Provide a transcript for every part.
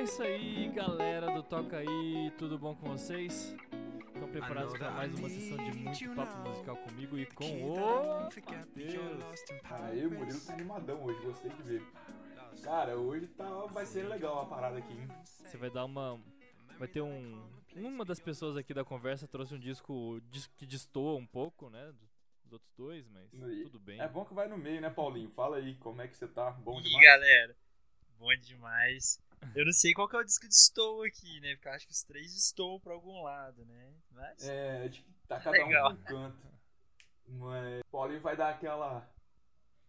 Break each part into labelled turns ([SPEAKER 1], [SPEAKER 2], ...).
[SPEAKER 1] é isso aí, galera do Toca aí, tudo bom com vocês? Estão preparados para mais uma sessão de muito papo musical comigo e com o Matheus?
[SPEAKER 2] Aí o Murilo tá animadão hoje, gostei de ver. Cara, hoje tá, vai ser legal a parada aqui, hein?
[SPEAKER 1] Você vai dar uma. Vai ter um. Uma das pessoas aqui da conversa trouxe um disco dis- que destoa um pouco, né? Dos outros dois, mas
[SPEAKER 2] E-
[SPEAKER 1] tudo bem.
[SPEAKER 2] É bom que vai no meio, né, Paulinho? Fala aí, como é que você tá? Bom
[SPEAKER 3] E
[SPEAKER 2] demais?
[SPEAKER 3] galera, bom demais. Eu não sei qual que é o disco de Stow aqui, né? Porque eu acho que os três estouam pra algum lado, né? Mas.
[SPEAKER 2] É, acho que tá cada um
[SPEAKER 3] Legal.
[SPEAKER 2] num canto. Mas Paulinho vai dar aquela.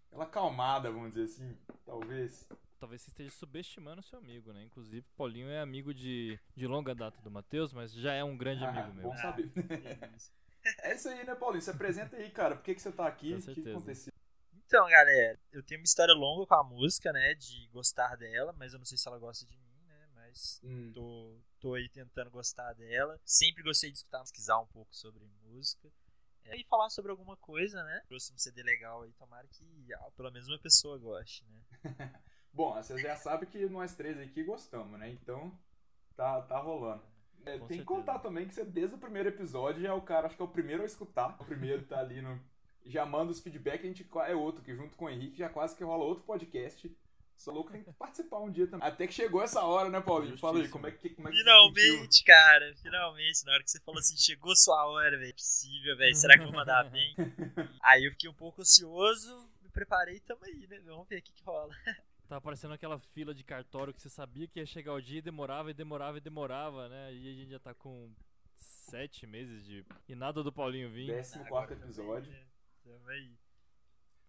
[SPEAKER 2] aquela calmada, vamos dizer assim, talvez.
[SPEAKER 1] Talvez você esteja subestimando seu amigo, né? Inclusive, Paulinho é amigo de, de longa data do Matheus, mas já é um grande
[SPEAKER 2] Ah,
[SPEAKER 1] amigo meu.
[SPEAKER 2] bom saber.
[SPEAKER 3] isso.
[SPEAKER 2] É isso aí, né, Paulinho? Se apresenta aí, cara. Por que, que você tá aqui?
[SPEAKER 1] Com
[SPEAKER 2] O que, aconteceu?
[SPEAKER 3] Então, galera, eu tenho uma história longa com a música, né? De gostar dela, mas eu não sei se ela gosta de mim, né? Mas
[SPEAKER 2] Hum,
[SPEAKER 3] tô, tô aí tentando gostar dela. Sempre gostei de escutar, pesquisar um pouco sobre música. É, e falar sobre alguma coisa, né? Trouxe um CD legal aí, tomara que ah, pelo menos uma pessoa goste, né?
[SPEAKER 2] Bom, vocês já sabem que nós três aqui gostamos, né? Então, tá, tá rolando. É, tem que contar também que você, desde o primeiro episódio, já é o cara, acho que é o primeiro a escutar. O primeiro tá ali no. Já manda os feedback, a gente é outro, que junto com o Henrique já quase que rola outro podcast. Sou louco, tem que participar um dia também. Até que chegou essa hora, né, Paulinho? Fala aí, como é que, como é que?
[SPEAKER 3] Finalmente, cara, finalmente, na hora que você falou assim, chegou sua hora, velho, é possível, velho, será que eu vou mandar bem? aí eu fiquei um pouco ansioso, me preparei e tamo aí, né, vamos ver o que que rola.
[SPEAKER 1] Tava parecendo aquela fila de cartório que você sabia que ia chegar o dia e demorava e demorava e demorava, né? E a gente já tá com sete meses de. E nada do Paulinho vir.
[SPEAKER 2] Décimo quarto episódio.
[SPEAKER 3] também, né, Tamo aí.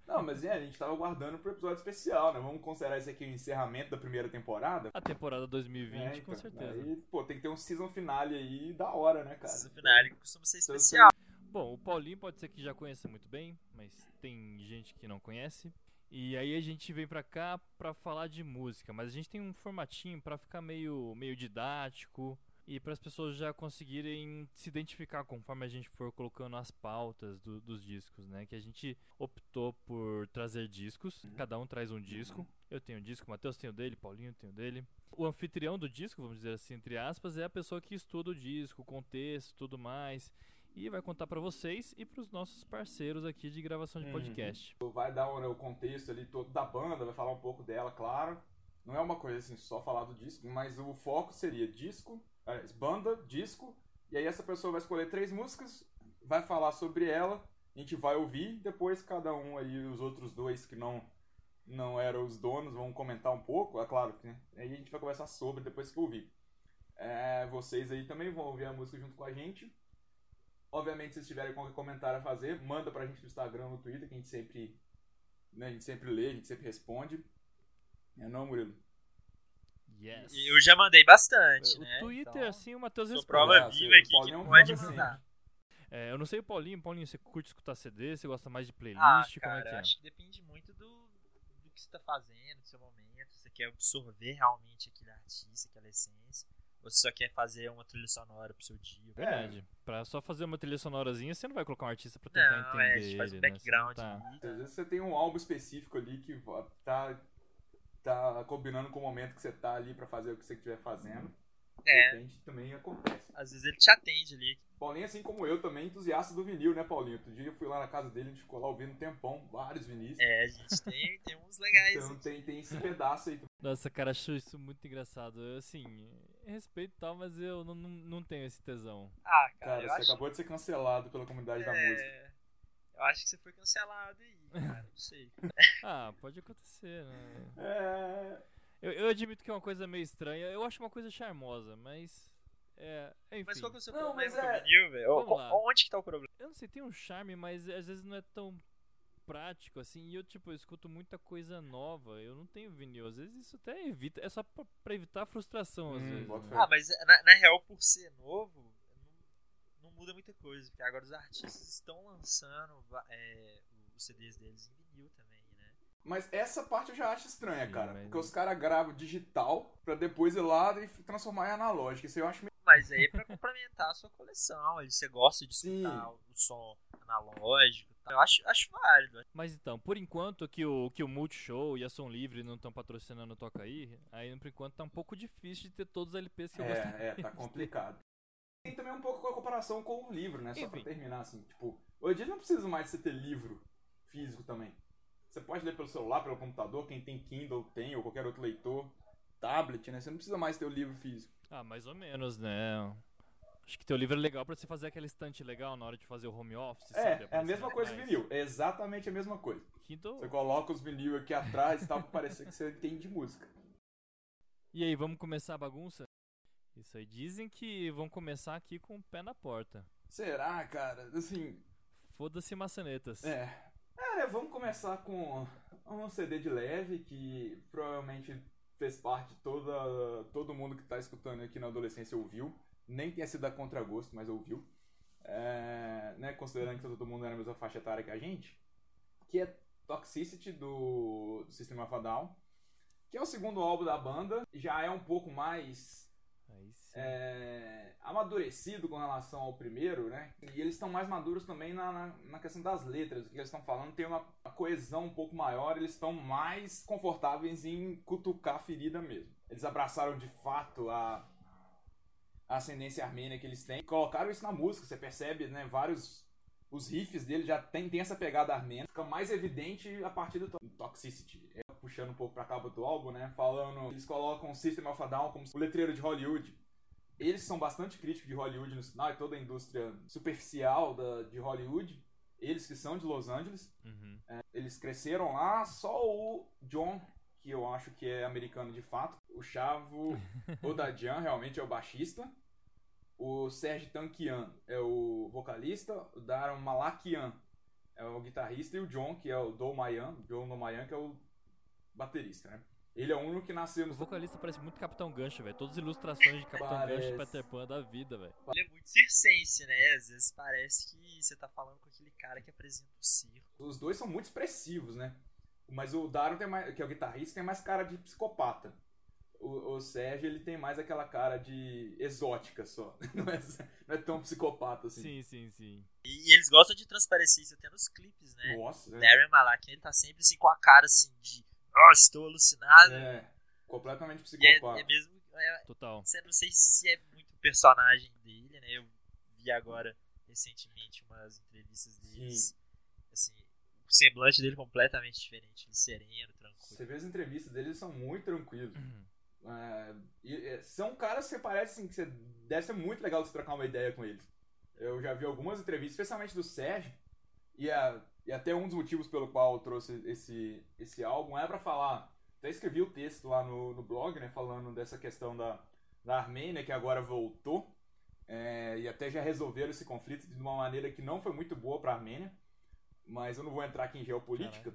[SPEAKER 2] Não, mas é, a gente tava aguardando pro episódio especial, né? Vamos considerar esse aqui o encerramento da primeira temporada.
[SPEAKER 1] A temporada 2020,
[SPEAKER 2] É,
[SPEAKER 1] com
[SPEAKER 2] então,
[SPEAKER 1] certeza.
[SPEAKER 2] Aí, pô, tem que ter um season finale aí da hora, né, cara?
[SPEAKER 3] Esse finale costuma ser
[SPEAKER 2] Então,
[SPEAKER 3] especial.
[SPEAKER 1] Bom, o Paulinho pode ser que já conheça muito bem, mas tem gente que não conhece. E aí a gente vem pra cá pra falar de música, mas a gente tem um formatinho pra ficar meio, meio didático e para as pessoas já conseguirem se identificar conforme a gente for colocando as pautas do- dos discos, né? Que a gente optou por trazer discos, cada um traz um disco. Eu tenho um disco, o Matheus tem o dele, Paulinho tem o dele. O anfitrião do disco, vamos dizer assim, entre aspas, é a pessoa que estuda o disco, o contexto, tudo mais e vai contar pra vocês e pros nossos parceiros aqui de gravação de
[SPEAKER 2] Uhum.
[SPEAKER 1] podcast.
[SPEAKER 2] Vai dar né, o contexto ali todo da banda, vai falar um pouco dela, claro. Não é uma coisa assim, só falar do disco, mas o foco seria disco, banda, disco, e aí essa pessoa vai escolher três músicas, vai falar sobre ela, a gente vai ouvir, depois cada um aí, os outros dois que não não eram os donos, vão comentar um pouco, é claro que né? aí a gente vai conversar sobre depois que ouvir. É, vocês aí também vão ouvir a música junto com a gente. Obviamente, se tiverem qualquer comentário a fazer, manda pra gente no Instagram, no Twitter, que a gente sempre, né, a gente sempre lê, a gente sempre responde. É não, Murilo?
[SPEAKER 1] Yes.
[SPEAKER 3] Eu já mandei bastante,
[SPEAKER 1] o
[SPEAKER 3] né?
[SPEAKER 1] Twitter,
[SPEAKER 3] então,
[SPEAKER 1] assim, o Matheus responde.
[SPEAKER 3] prova
[SPEAKER 2] Ah,
[SPEAKER 3] viva
[SPEAKER 2] você-
[SPEAKER 3] aqui
[SPEAKER 2] Paulinho
[SPEAKER 3] que
[SPEAKER 2] é um
[SPEAKER 3] pode
[SPEAKER 2] manda
[SPEAKER 3] mandar.
[SPEAKER 1] É, eu não sei o Paulinho, Paulinho, você curte escutar CD, você gosta mais de playlist,
[SPEAKER 3] Ah,
[SPEAKER 1] como
[SPEAKER 3] cara,
[SPEAKER 1] é que é?
[SPEAKER 3] acho que depende muito do, do que você tá fazendo, do seu momento. Se você quer absorver realmente aquele artista, aquela essência. Ou se só quer fazer uma trilha sonora pro seu dia.
[SPEAKER 1] Verdade. Pra só fazer uma trilha sonorazinha, você não vai colocar um artista pra tentar
[SPEAKER 3] Não,
[SPEAKER 1] entender
[SPEAKER 3] é, a gente faz um
[SPEAKER 1] ele, né? Você
[SPEAKER 3] background
[SPEAKER 1] não tá-.
[SPEAKER 2] Às vezes você tem um álbum específico ali que tá, tá combinando com o momento que você tá ali pra fazer o que você estiver fazendo. De
[SPEAKER 3] É,
[SPEAKER 2] repente também acontece.
[SPEAKER 3] às vezes ele te atende ali.
[SPEAKER 2] Paulinho, assim como eu, também entusiasta do vinil, né, Paulinho? Outro dia eu fui lá na casa dele, a gente ficou lá ouvindo um tempão, vários vinis.
[SPEAKER 3] É, a gente tem, tem uns legais.
[SPEAKER 2] Então tem, tem esse pedaço aí também.
[SPEAKER 1] Nossa, cara, acho isso muito engraçado. Eu, assim, respeito e tal, mas eu não, não, não tenho esse tesão.
[SPEAKER 3] Ah, cara,
[SPEAKER 2] Cara,
[SPEAKER 3] eu
[SPEAKER 2] você
[SPEAKER 3] acho.
[SPEAKER 2] acabou de ser cancelado pela comunidade da música.
[SPEAKER 3] É, eu acho que você foi cancelado aí, cara. Não sei.
[SPEAKER 1] Ah, pode acontecer, né?
[SPEAKER 2] É.
[SPEAKER 1] Eu, eu admito que é uma coisa meio estranha. Eu acho uma coisa charmosa, mas. É. Enfim.
[SPEAKER 3] Mas qual que é o seu
[SPEAKER 2] Não,
[SPEAKER 3] problema
[SPEAKER 2] é-
[SPEAKER 3] o vinil, velho? Onde que tá o problema?
[SPEAKER 1] Eu não sei, tem um charme, mas às vezes não é tão prático assim. E eu, tipo, eu escuto muita coisa nova. Eu não tenho vinil. Às vezes isso até evita. É só pra, pra evitar a frustração, às
[SPEAKER 2] Hum,
[SPEAKER 1] vezes. né?
[SPEAKER 3] Ah, mas na, na real, por ser novo, não, não muda muita coisa. Porque agora os artistas estão lançando é, os CDs deles em vinil também, né?
[SPEAKER 2] Mas essa parte eu já acho estranha,
[SPEAKER 1] Sim,
[SPEAKER 2] cara.
[SPEAKER 1] mas-
[SPEAKER 2] Porque os caras gravam digital pra depois ir lá e transformar em analógico. Isso eu acho meio.
[SPEAKER 3] mas aí é pra complementar a sua coleção. Aí você gosta de escutar
[SPEAKER 2] Sim.
[SPEAKER 3] o som analógico. e tal. Eu acho, acho válido.
[SPEAKER 1] Mas então, por enquanto que o, que o Multishow e a Som Livre não estão patrocinando o Toca aí, aí por enquanto tá um pouco difícil de ter todos os LPs que eu gosto.
[SPEAKER 2] É, é, tá complicado. Tem também um pouco com a comparação com o livro, né? Só pra terminar, assim, tipo, hoje em dia não precisa mais você ter livro físico também. Você pode ler pelo celular, pelo computador, quem tem Kindle tem, ou qualquer outro leitor, tablet, né? Você não precisa mais ter o livro físico.
[SPEAKER 1] Ah, mais ou menos, né? Acho que teu livro é legal pra você fazer aquela estante legal na hora de fazer o home office. sabe?
[SPEAKER 2] É, é a mesma
[SPEAKER 1] mais.
[SPEAKER 2] coisa do vinil. É exatamente a mesma coisa.
[SPEAKER 1] Kindle-
[SPEAKER 2] Você coloca os vinil aqui atrás e tal, pra parecer que você entende de música.
[SPEAKER 1] E aí, vamos começar a bagunça? Isso aí, dizem que vão começar aqui com o pé na porta.
[SPEAKER 2] Será, cara? Assim,
[SPEAKER 1] Foda-se maçanetas.
[SPEAKER 2] É. É, vamos começar com um CD de leve que provavelmente fez parte toda, todo mundo que tá escutando aqui na adolescência ouviu. Nem tenha sido a contragosto, mas ouviu. É, né, considerando que todo mundo era a mesma faixa etária que a gente. Que é Toxicity do, do System of a Down. Que é o segundo álbum da banda. Já é um pouco mais. É, amadurecido com relação ao primeiro, né? E eles estão mais maduros também na, na, na questão das letras. O que eles estão falando tem uma, coesão um pouco maior, eles estão mais confortáveis em cutucar a ferida mesmo. Eles abraçaram de fato a, a ascendência armênia que eles têm colocaram isso na música. Você percebe, né? Vários. Os riffs dele já tem, tem essa pegada armênia. Fica mais evidente a partir do to- Toxicity. É, puxando um pouco pra cabo do álbum, né? Falando. Eles colocam o System of a Down como o letreiro de Hollywood. Eles são bastante críticos de Hollywood no sinal e toda a indústria superficial da, de Hollywood. Eles que são de Los Angeles.
[SPEAKER 1] Uhum.
[SPEAKER 2] Eles cresceram lá, só o John, que eu acho que é americano de fato. O Chavo Odadjian realmente é o baixista. O Serge Tankian é o vocalista. O Daron Malakian é o guitarrista. E o John, que é o Domayan, John Domayan, que é o baterista, né? Ele é o único que nasceu
[SPEAKER 1] O
[SPEAKER 2] no
[SPEAKER 1] vocalista parece muito Capitão Gancho, velho. Todas as ilustrações de Capitão
[SPEAKER 2] Parece.
[SPEAKER 1] Gancho e Peter Pan da vida, velho.
[SPEAKER 3] Ele é muito circense, né? Às vezes parece que você tá falando com aquele cara que apresenta o circo.
[SPEAKER 2] Os dois são muito expressivos, né? Mas o Daron, tem mais, que é o guitarrista, tem mais cara de psicopata. O, o Sérgio, ele tem mais aquela cara de exótica só. Não é, não é tão psicopata assim.
[SPEAKER 1] Sim, sim, sim.
[SPEAKER 3] E, e eles gostam de transparecer isso até nos clipes, né?
[SPEAKER 2] Nossa, é.
[SPEAKER 3] Darren Malakian, ele tá sempre assim com a cara assim de oh, estou alucinado.
[SPEAKER 2] É, completamente
[SPEAKER 3] E é,
[SPEAKER 2] psicopata.
[SPEAKER 3] é mesmo. É,
[SPEAKER 1] Total.
[SPEAKER 3] você não sei se é muito personagem dele, né? Eu vi agora recentemente umas entrevistas deles. Assim, o semblante dele completamente diferente, sereno, tranquilo.
[SPEAKER 2] Você vê as entrevistas deles, eles são muito tranquilos.
[SPEAKER 1] Uhum.
[SPEAKER 2] É, e, é, são caras que parece assim, que você, deve ser muito legal você trocar uma ideia com eles. Eu já vi algumas entrevistas, especialmente do Sérgio, e, a- e até um dos motivos pelo qual eu trouxe esse, esse álbum é pra falar. Até escrevi o texto lá no, no blog, né, falando dessa questão da, da Armênia, que agora voltou, é, e até já resolveram esse conflito de uma maneira que não foi muito boa pra Armênia, mas eu não vou entrar aqui em geopolítica.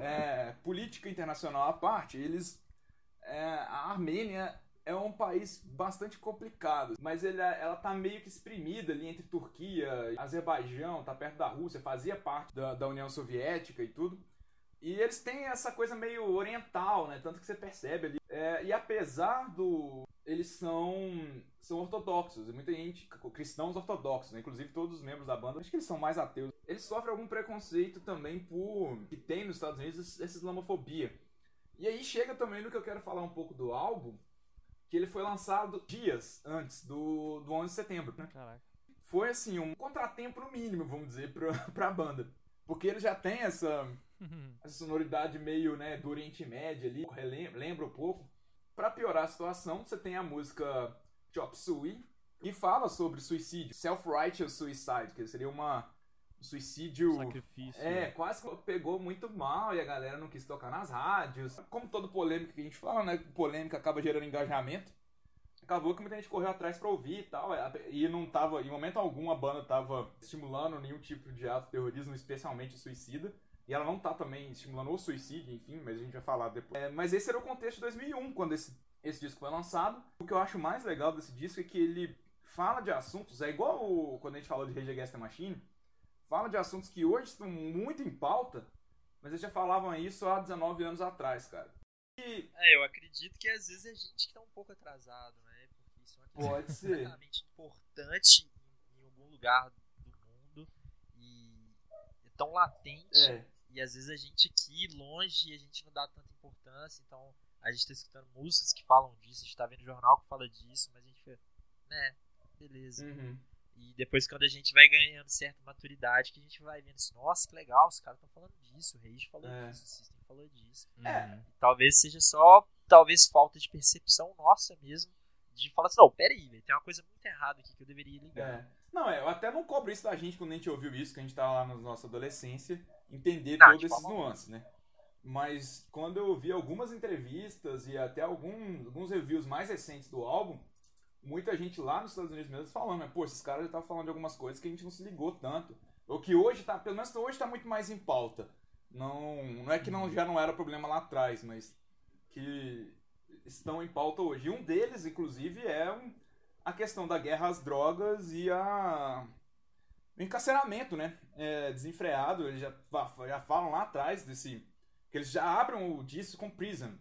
[SPEAKER 2] É, política internacional à parte, eles é, a Armênia é um país bastante complicado, mas ele, ela tá meio que exprimida ali entre Turquia, Azerbaijão, tá perto da Rússia, fazia parte da, da União Soviética e tudo. E eles têm essa coisa meio oriental, né? Tanto que você percebe ali. É, e apesar do. Eles são, são ortodoxos, muita gente, cristãos ortodoxos, né? Inclusive todos os membros da banda, acho que eles são mais ateus. Eles sofrem algum preconceito também por. que tem nos Estados Unidos essa islamofobia. E aí chega também no que eu quero falar um pouco do álbum, que ele foi lançado dias antes do, do 11 de setembro, né?
[SPEAKER 1] Caraca.
[SPEAKER 2] Foi assim, um contratempo no mínimo, vamos dizer, pra, pra banda. Porque ele já tem essa, essa sonoridade meio, né, do Oriente Médio ali, lembra um pouco. Pra piorar a situação, você tem a música Chop Suey, que fala sobre suicídio, self-righteous suicide, que seria uma um suicídio
[SPEAKER 1] Sacrifício.
[SPEAKER 2] é, quase que pegou muito mal e a galera não quis tocar nas rádios. Como todo polêmica que a gente fala, né? Polêmica acaba gerando engajamento. Acabou que muita gente correu atrás pra ouvir e tal. E não tava, em momento algum, a banda tava estimulando nenhum tipo de ato de terrorismo, especialmente suicida. E ela não tá também estimulando o suicídio, enfim, mas a gente vai falar depois. É, mas esse era o contexto de 2001, quando esse, esse disco foi lançado. O que eu acho mais legal desse disco é que ele fala de assuntos, é igual o- quando a gente falou de Rage Against the Machine, fala de assuntos que hoje estão muito em pauta, mas eles já falavam isso há 19 anos atrás, cara. E
[SPEAKER 3] É, eu acredito que às vezes é gente que tá um pouco atrasado, né? Porque isso é uma
[SPEAKER 2] Pode
[SPEAKER 3] questão
[SPEAKER 2] ser.
[SPEAKER 3] completamente importante em, em algum lugar do mundo e é tão latente
[SPEAKER 2] É.
[SPEAKER 3] e às vezes a gente aqui longe a gente não dá tanta importância, então a gente tá escutando músicas que falam disso, a gente tá vendo jornal que fala disso, mas a gente fica, né, beleza.
[SPEAKER 2] Uhum.
[SPEAKER 3] E depois quando a gente vai ganhando certa maturidade, que a gente vai vendo assim, nossa, que legal, os caras estão falando disso, o Rage falou
[SPEAKER 2] É.
[SPEAKER 3] disso, o System falou disso.
[SPEAKER 2] É.
[SPEAKER 3] Talvez seja só, talvez falta de percepção nossa mesmo, de falar assim, não, peraí, tem uma coisa muito errada aqui que eu deveria ligar.
[SPEAKER 2] É. Não, é, eu até não cobro isso da gente quando a gente ouviu isso, que a gente tava lá na nossa adolescência, entender
[SPEAKER 3] Não,
[SPEAKER 2] esses nuances, né? Mas quando eu vi algumas entrevistas e até algum, alguns reviews mais recentes do álbum, muita gente lá nos Estados Unidos mesmo falando, né? Pô, esses caras já estavam falando de algumas coisas que a gente não se ligou tanto. Ou que hoje tá, pelo menos hoje tá muito mais em pauta. Não, não é que não, já não era problema lá atrás, mas que estão em pauta hoje. E um deles, inclusive, é um, a questão da guerra às drogas e a o encarceramento, né? É, desenfreado, eles já, já falam lá atrás desse. que eles já abrem o disco com Prison.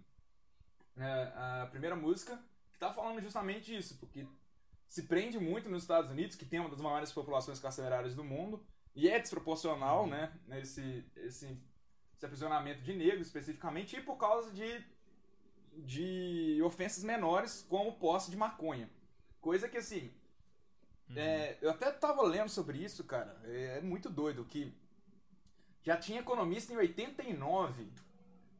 [SPEAKER 2] É, a primeira música que tá falando justamente isso, porque se prende muito nos Estados Unidos, que tem uma das maiores populações carcerárias do mundo, e é desproporcional, né? Esse, esse, esse aprisionamento de negros especificamente, e por causa de, de ofensas menores, como posse de maconha. Coisa que assim,
[SPEAKER 1] Uhum.
[SPEAKER 2] é, eu até tava lendo sobre isso, cara. É, é muito doido que já tinha economista em 89.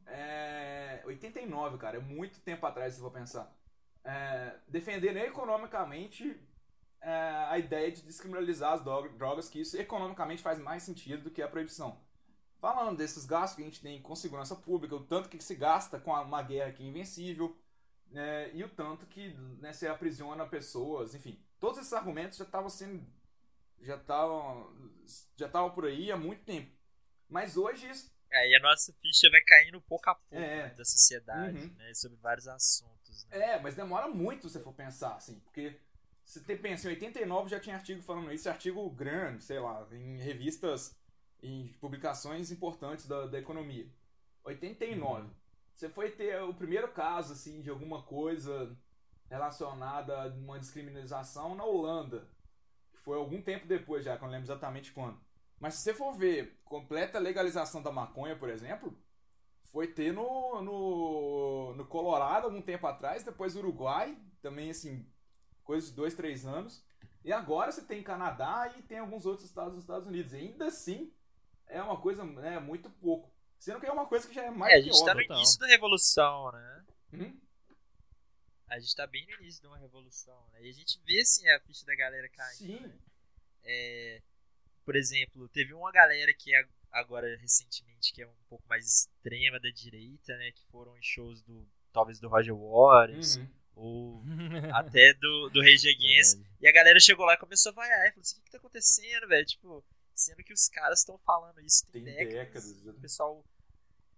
[SPEAKER 2] É, 89, cara, é muito tempo atrás, se for pensar. É, defendendo economicamente é, a ideia de descriminalizar as dro- drogas, que isso economicamente faz mais sentido do que a proibição. Falando desses gastos que a gente tem com segurança pública, o tanto que se gasta com uma guerra que é invencível, né, e o tanto que né, se aprisiona pessoas, enfim. Todos esses argumentos já estavam sendo. já estavam. já estavam por aí há muito tempo. Mas hoje isso.
[SPEAKER 3] Aí a nossa ficha vai caindo pouco a pouco
[SPEAKER 2] É.
[SPEAKER 3] né, da sociedade,
[SPEAKER 2] Uhum.
[SPEAKER 3] né, sobre vários assuntos. Né?
[SPEAKER 2] É, mas demora muito se você for pensar, assim, porque. Se você pensa, em 89 já tinha artigo falando isso, artigo grande, sei lá, em revistas, em publicações importantes da, da economia. 89. Você foi ter o primeiro caso, assim, de alguma coisa relacionada a uma descriminalização na Holanda. Que foi algum tempo depois já, que eu não lembro exatamente quando. Mas se você for ver completa legalização da maconha, por exemplo, foi ter no, no, no Colorado algum tempo atrás, depois Uruguai, também assim, coisa de dois, três anos. E agora você tem Canadá e tem alguns outros estados dos Estados Unidos. E ainda assim, é uma coisa né, muito pouco. Sendo que é uma coisa que já é mais
[SPEAKER 3] É, a gente tá no
[SPEAKER 1] total.
[SPEAKER 3] início da revolução, né?
[SPEAKER 2] Uhum.
[SPEAKER 3] A gente tá bem no início de uma revolução, né? E a gente vê, assim, a ficha da galera caindo.
[SPEAKER 2] Sim.
[SPEAKER 3] né? É, por exemplo, teve uma galera que é agora, recentemente, que é um pouco mais extrema da direita, né? Que foram em shows do, talvez, do Roger Waters,
[SPEAKER 2] Uhum.
[SPEAKER 3] ou até do, do Rage Against. E a galera chegou lá e começou a vaiar. E falou assim, o que, que tá acontecendo, velho? Tipo, sendo que os caras estão falando isso tem,
[SPEAKER 2] Tem
[SPEAKER 3] décadas.
[SPEAKER 2] décadas, já.
[SPEAKER 3] O pessoal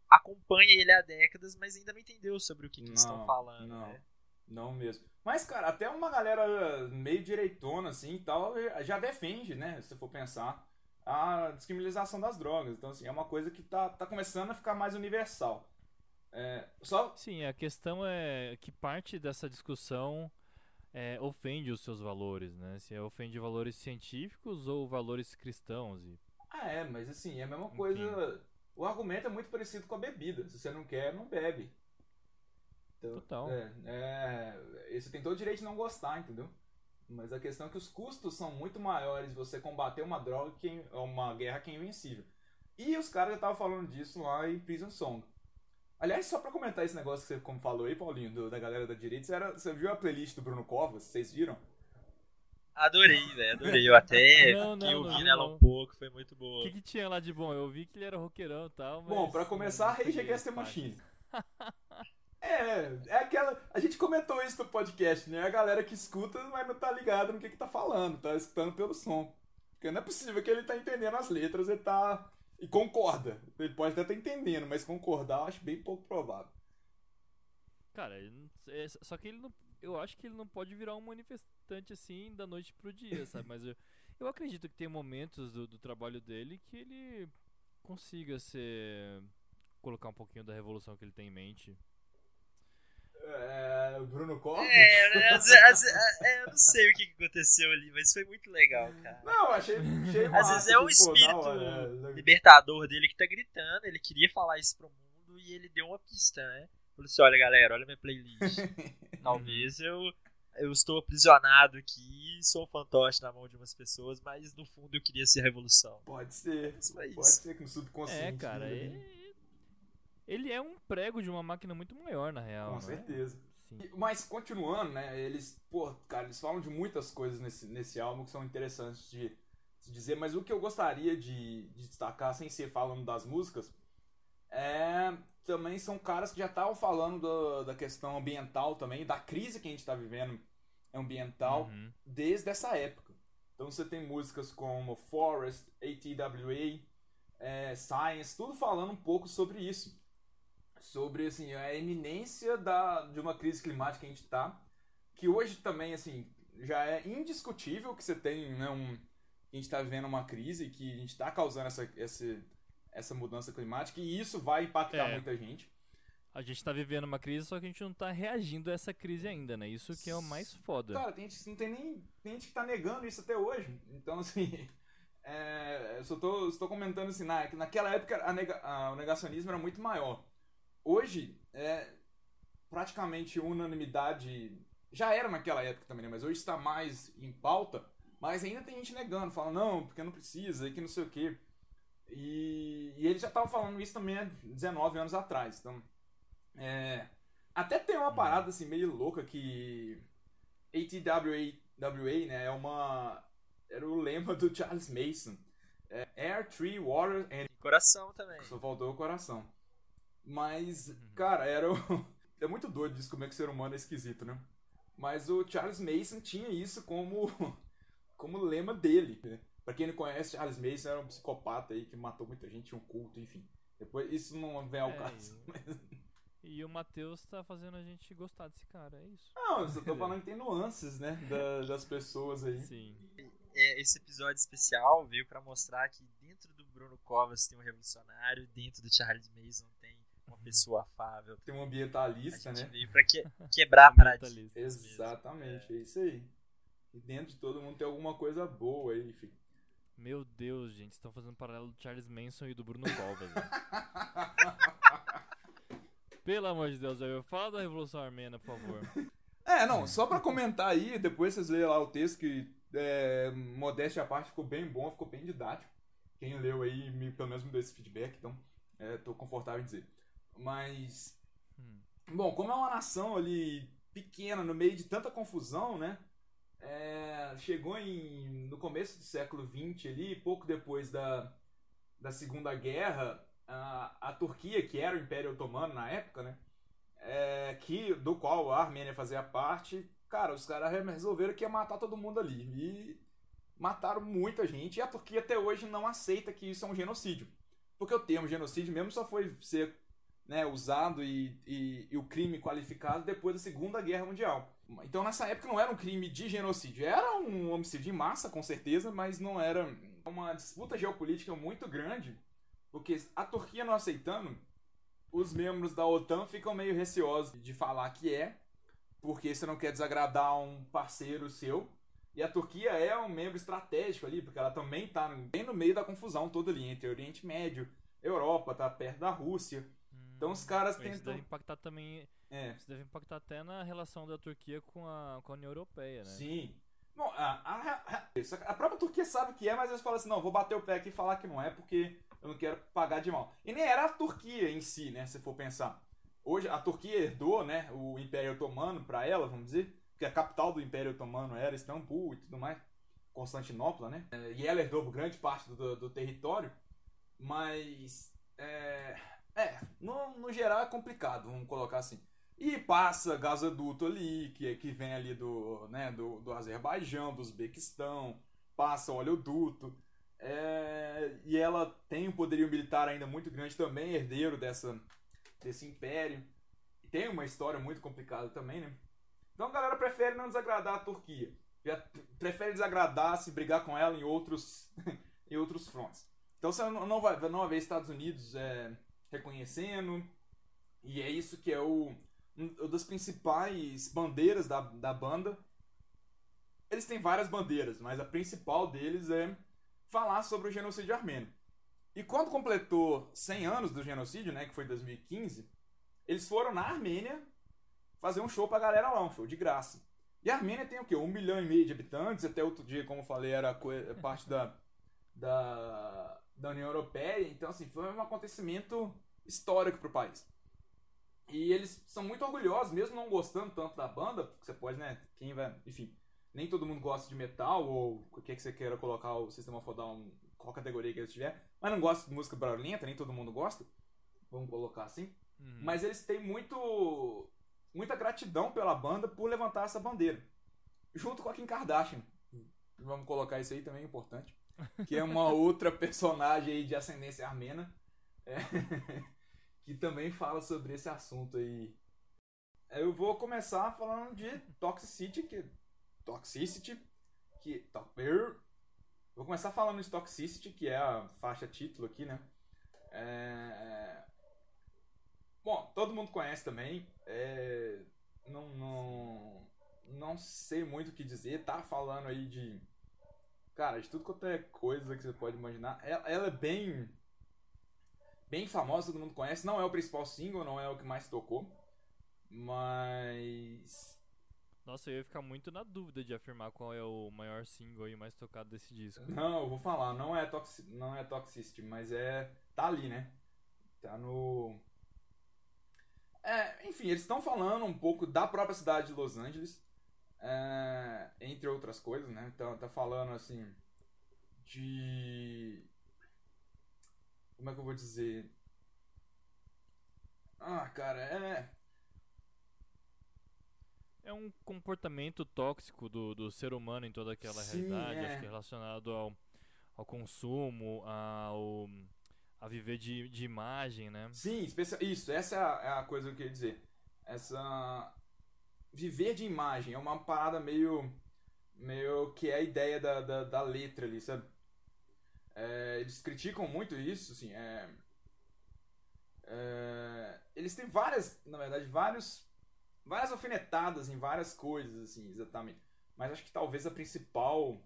[SPEAKER 3] acompanha ele há décadas, mas ainda não entendeu sobre o que, que eles estão
[SPEAKER 2] Não,
[SPEAKER 3] falando,
[SPEAKER 2] não.
[SPEAKER 3] né?
[SPEAKER 2] Não mesmo. Mas, cara, até uma galera meio direitona, assim, e tal, já defende, né, se for pensar, a descriminalização das drogas. Então, assim, é uma coisa que tá, tá começando a ficar mais universal. É, só...
[SPEAKER 1] Sim, a questão é que parte dessa discussão é, ofende os seus valores, né? Se ofende valores científicos ou valores cristãos. E,
[SPEAKER 2] Ah, é, mas assim, é a mesma coisa... O argumento é muito parecido com a bebida. Se você não quer, não bebe. Então,
[SPEAKER 1] Total.
[SPEAKER 2] É, é, você tem todo o direito de não gostar, entendeu? Mas a questão é que os custos são muito maiores de você combater uma droga, que é uma guerra que é invencível. E os caras já estavam falando disso lá em Prison Song. Aliás, só pra comentar esse negócio que você como falou aí, Paulinho, do- da galera da direita, você, era- você viu a playlist do Bruno Covas? Vocês viram?
[SPEAKER 3] Adorei, velho, adorei. Eu até
[SPEAKER 1] Não, não,
[SPEAKER 3] ouvindo ela um pouco, foi muito
[SPEAKER 1] O
[SPEAKER 3] boa.
[SPEAKER 1] que, que tinha lá de bom? Eu vi que ele era roqueirão e tal, mas...
[SPEAKER 2] Bom, pra começar, Rage Against the. Machine. É, é aquela. A gente comentou isso no podcast, né? A galera que escuta, mas não tá ligado no que, que tá falando, tá escutando pelo som. Porque não é possível que ele tá entendendo as letras, ele tá. E concorda. Ele pode até estar entendendo, mas concordar eu acho bem pouco provável.
[SPEAKER 1] Cara, é, só que ele não. Eu acho que ele não pode virar um manifestante assim da noite pro dia, sabe? Mas eu, eu acredito que tem momentos do, do trabalho dele que ele consiga ser. colocar um pouquinho da revolução que ele tem em mente.
[SPEAKER 2] É, Bruno Covas?
[SPEAKER 3] É, né, é, eu não sei o que aconteceu ali, mas foi muito legal, cara.
[SPEAKER 2] Não, achei, achei
[SPEAKER 3] Às vezes é o
[SPEAKER 2] tipo,
[SPEAKER 3] espírito
[SPEAKER 2] hora, é,
[SPEAKER 3] libertador dele que tá gritando, ele queria falar isso pro mundo e ele deu uma pista, né? Falou assim, olha galera, olha minha playlist. Talvez eu, eu estou aprisionado aqui, sou um fantoche na mão de umas pessoas, mas no fundo eu queria ser a revolução.
[SPEAKER 2] Pode ser.
[SPEAKER 3] É
[SPEAKER 2] Pode ser que no subconsciente.
[SPEAKER 1] É, cara, é- ele é um prego de uma máquina muito maior, na real.
[SPEAKER 2] Com
[SPEAKER 1] não é?
[SPEAKER 2] certeza. E- Mas continuando, né? Eles, pô, cara, eles falam de muitas coisas nesse, nesse álbum que são interessantes de se dizer, mas o que eu gostaria de, de destacar, sem ser falando das músicas, é também são caras que já estavam falando do- da questão ambiental também, da crise que a gente está vivendo ambiental
[SPEAKER 1] Uhum.
[SPEAKER 2] desde essa época. Então você tem músicas como Forest, ATWA, é, Science, tudo falando um pouco sobre isso. Sobre assim, a eminência da, de uma crise climática que a gente está, que hoje também assim, já é indiscutível que você tem né, um, a gente está vivendo uma crise, que a gente está causando essa, essa, essa mudança climática e isso vai impactar
[SPEAKER 1] É.
[SPEAKER 2] muita gente.
[SPEAKER 1] A gente tá vivendo uma crise, só que a gente não tá reagindo a essa crise ainda, né? Isso que é o mais foda.
[SPEAKER 2] Cara, tem gente, não tem nem tem gente que tá negando isso até hoje. Então, assim, é, eu só tô comentando assim, na, que naquela época a nega- a- o negacionismo era muito maior. Hoje, é praticamente unanimidade. Já era naquela época também, né? Mas hoje está mais em pauta. Mas ainda tem gente negando, falando, não, porque não precisa, e que não sei o quê. E, e ele já tava falando isso também há 19 anos atrás. Então, é, até tem uma parada assim meio louca que ATWA, né, é uma era o lema do Charles Mason. É, Air, Tree, Water and
[SPEAKER 3] Coração também.
[SPEAKER 2] só faltou o coração. Mas, cara, era o... é muito doido isso como é que o ser humano é esquisito, né? Mas o Charles Mason tinha isso como como lema dele. Né? Pra quem não conhece, Charles Mason era um psicopata aí que matou muita gente, tinha um culto, enfim. Depois isso não vem ao
[SPEAKER 1] É,
[SPEAKER 2] caso.
[SPEAKER 1] E o Matheus tá fazendo a gente gostar desse cara, é isso.
[SPEAKER 2] Não, eu só tô falando que tem nuances, né, da- das pessoas aí.
[SPEAKER 1] Sim.
[SPEAKER 3] É, esse episódio especial veio pra mostrar que dentro do Bruno Covas tem um revolucionário, dentro do Charles Mason pessoa afável.
[SPEAKER 2] Tem um
[SPEAKER 3] A
[SPEAKER 2] ambientalista,
[SPEAKER 3] gente
[SPEAKER 2] né?
[SPEAKER 3] veio pra que- quebrar.
[SPEAKER 1] Ambientalista.
[SPEAKER 2] Exatamente, é isso aí. E dentro de todo mundo tem alguma coisa boa aí, filho.
[SPEAKER 1] Meu Deus, gente, estão fazendo um paralelo do Charles Manson e do Bruno Covas. velho. Pelo amor de Deus, velho. Fala da Revolução Armênia, por favor.
[SPEAKER 2] É, não, só pra comentar aí, depois vocês lerem lá o texto que, é, modéstia à parte, ficou bem bom, ficou bem didático. Quem leu aí, me- pelo menos me deu esse feedback, então é, tô confortável em dizer. Mas,
[SPEAKER 1] Hum.
[SPEAKER 2] bom, como é uma nação ali pequena, no meio de tanta confusão, né? é, chegou em, no começo do século XX ali, pouco depois da, da Segunda Guerra, a, a Turquia, que era o Império Otomano na época, né? é, que, do qual a Armênia fazia parte, cara, os caras resolveram que ia matar todo mundo ali. E mataram muita gente. E a Turquia até hoje não aceita que isso é um genocídio. Porque o termo genocídio mesmo só foi ser né, usado e, e, e o crime qualificado depois da Segunda Guerra Mundial. Então nessa época não era um crime de genocídio. Era um homicídio em massa, com certeza, mas não era uma disputa geopolítica muito grande. Porque a Turquia não aceitando, os membros da OTAN ficam meio receosos de falar que é, porque você não quer desagradar um parceiro seu. E a Turquia é um membro estratégico ali, porque ela também está bem no meio da confusão toda ali, entre Oriente Médio, Europa, tá perto da Rússia. Então os caras
[SPEAKER 1] Isso
[SPEAKER 2] tentam.
[SPEAKER 1] deve impactar também.
[SPEAKER 2] É,
[SPEAKER 1] Isso deve impactar até na relação da Turquia com a, com a União Europeia, né?
[SPEAKER 2] sim. Bom, a, a, a- isso, a própria Turquia sabe que é, mas eles falam assim: não, vou bater o pé aqui e falar que não é, porque eu não quero pagar de mal. E nem era a Turquia em si, né, se for pensar. Hoje a Turquia herdou, né, o Império Otomano para ela, vamos dizer, porque a capital do Império Otomano era Istambul e tudo mais, Constantinopla, né? E ela herdou grande parte do, do território, mas é, é no, no geral é complicado, vamos colocar assim. E passa gasoduto ali, que, que vem ali do, né, do, do Azerbaijão, do Uzbequistão, passa oleoduto. É, e ela tem um poderio militar ainda muito grande também, herdeiro dessa, desse império. E tem uma história muito complicada também, né? Então a galera prefere não desagradar a Turquia. Prefere desagradar, se brigar com ela em outros, em outros fronts. Então você não não vai, não vai ver Estados Unidos é, reconhecendo. E é isso que é o, uma das principais bandeiras da, da banda. Eles têm várias bandeiras, mas a principal deles é falar sobre o genocídio armênio. E quando completou 100 anos do genocídio, né, que foi em 2015, eles foram na Armênia fazer um show pra galera lá, um show de graça. E a Armênia tem o quê? Um milhão e meio de habitantes, até outro dia, como eu falei, era parte da, da, da União Europeia. Então, assim, foi um acontecimento histórico pro país. E eles são muito orgulhosos, mesmo não gostando tanto da banda, porque você pode, né? Quem vai. Enfim, nem todo mundo gosta de metal, ou o que, que você queira colocar o sistema fodal, qual categoria que eles tiver, mas não gosta de música barulhenta, nem todo mundo gosta. Vamos colocar assim. Uhum. Mas eles têm muito muita gratidão pela banda por levantar essa bandeira. Junto com a Kim Kardashian. Vamos colocar isso aí também é importante. Que é uma outra personagem aí de ascendência armena. É, que também fala sobre esse assunto aí. Eu vou começar falando de Toxicity, que. Toxicity, que. Vou começar falando de Toxicity, que é a faixa título aqui, né? É... Bom, todo mundo conhece também. É, não, não, não sei muito o que dizer. Tá falando aí de. Cara, de tudo quanto é coisa que você pode imaginar. Ela, ela é bem. Bem famosa, todo mundo conhece. Não é o principal single, não é o que mais tocou. Mas.
[SPEAKER 1] Nossa, eu ia ficar muito na dúvida de afirmar qual é o maior single e mais tocado desse disco.
[SPEAKER 2] Não, eu vou falar, não é, toxi não é Toxicity, mas é. Tá ali, né? Tá no. É, enfim, eles estão falando um pouco da própria cidade de Los Angeles, é, entre outras coisas, né? Então, tá falando assim de. Como é que eu vou dizer? Ah, cara, é.
[SPEAKER 1] É um comportamento tóxico do, do ser humano em toda aquela Sim, realidade, é. acho que relacionado ao, ao consumo, ao a viver de, de imagem, né?
[SPEAKER 2] Sim, isso, essa é a, é a, coisa que eu queria dizer. Essa. Viver de imagem é uma parada meio. meio que é a ideia da, da, da letra ali, sabe? É, eles criticam muito isso, assim, é, é, eles têm várias, na verdade, vários, várias alfinetadas em várias coisas, assim, exatamente. Mas acho que talvez a principal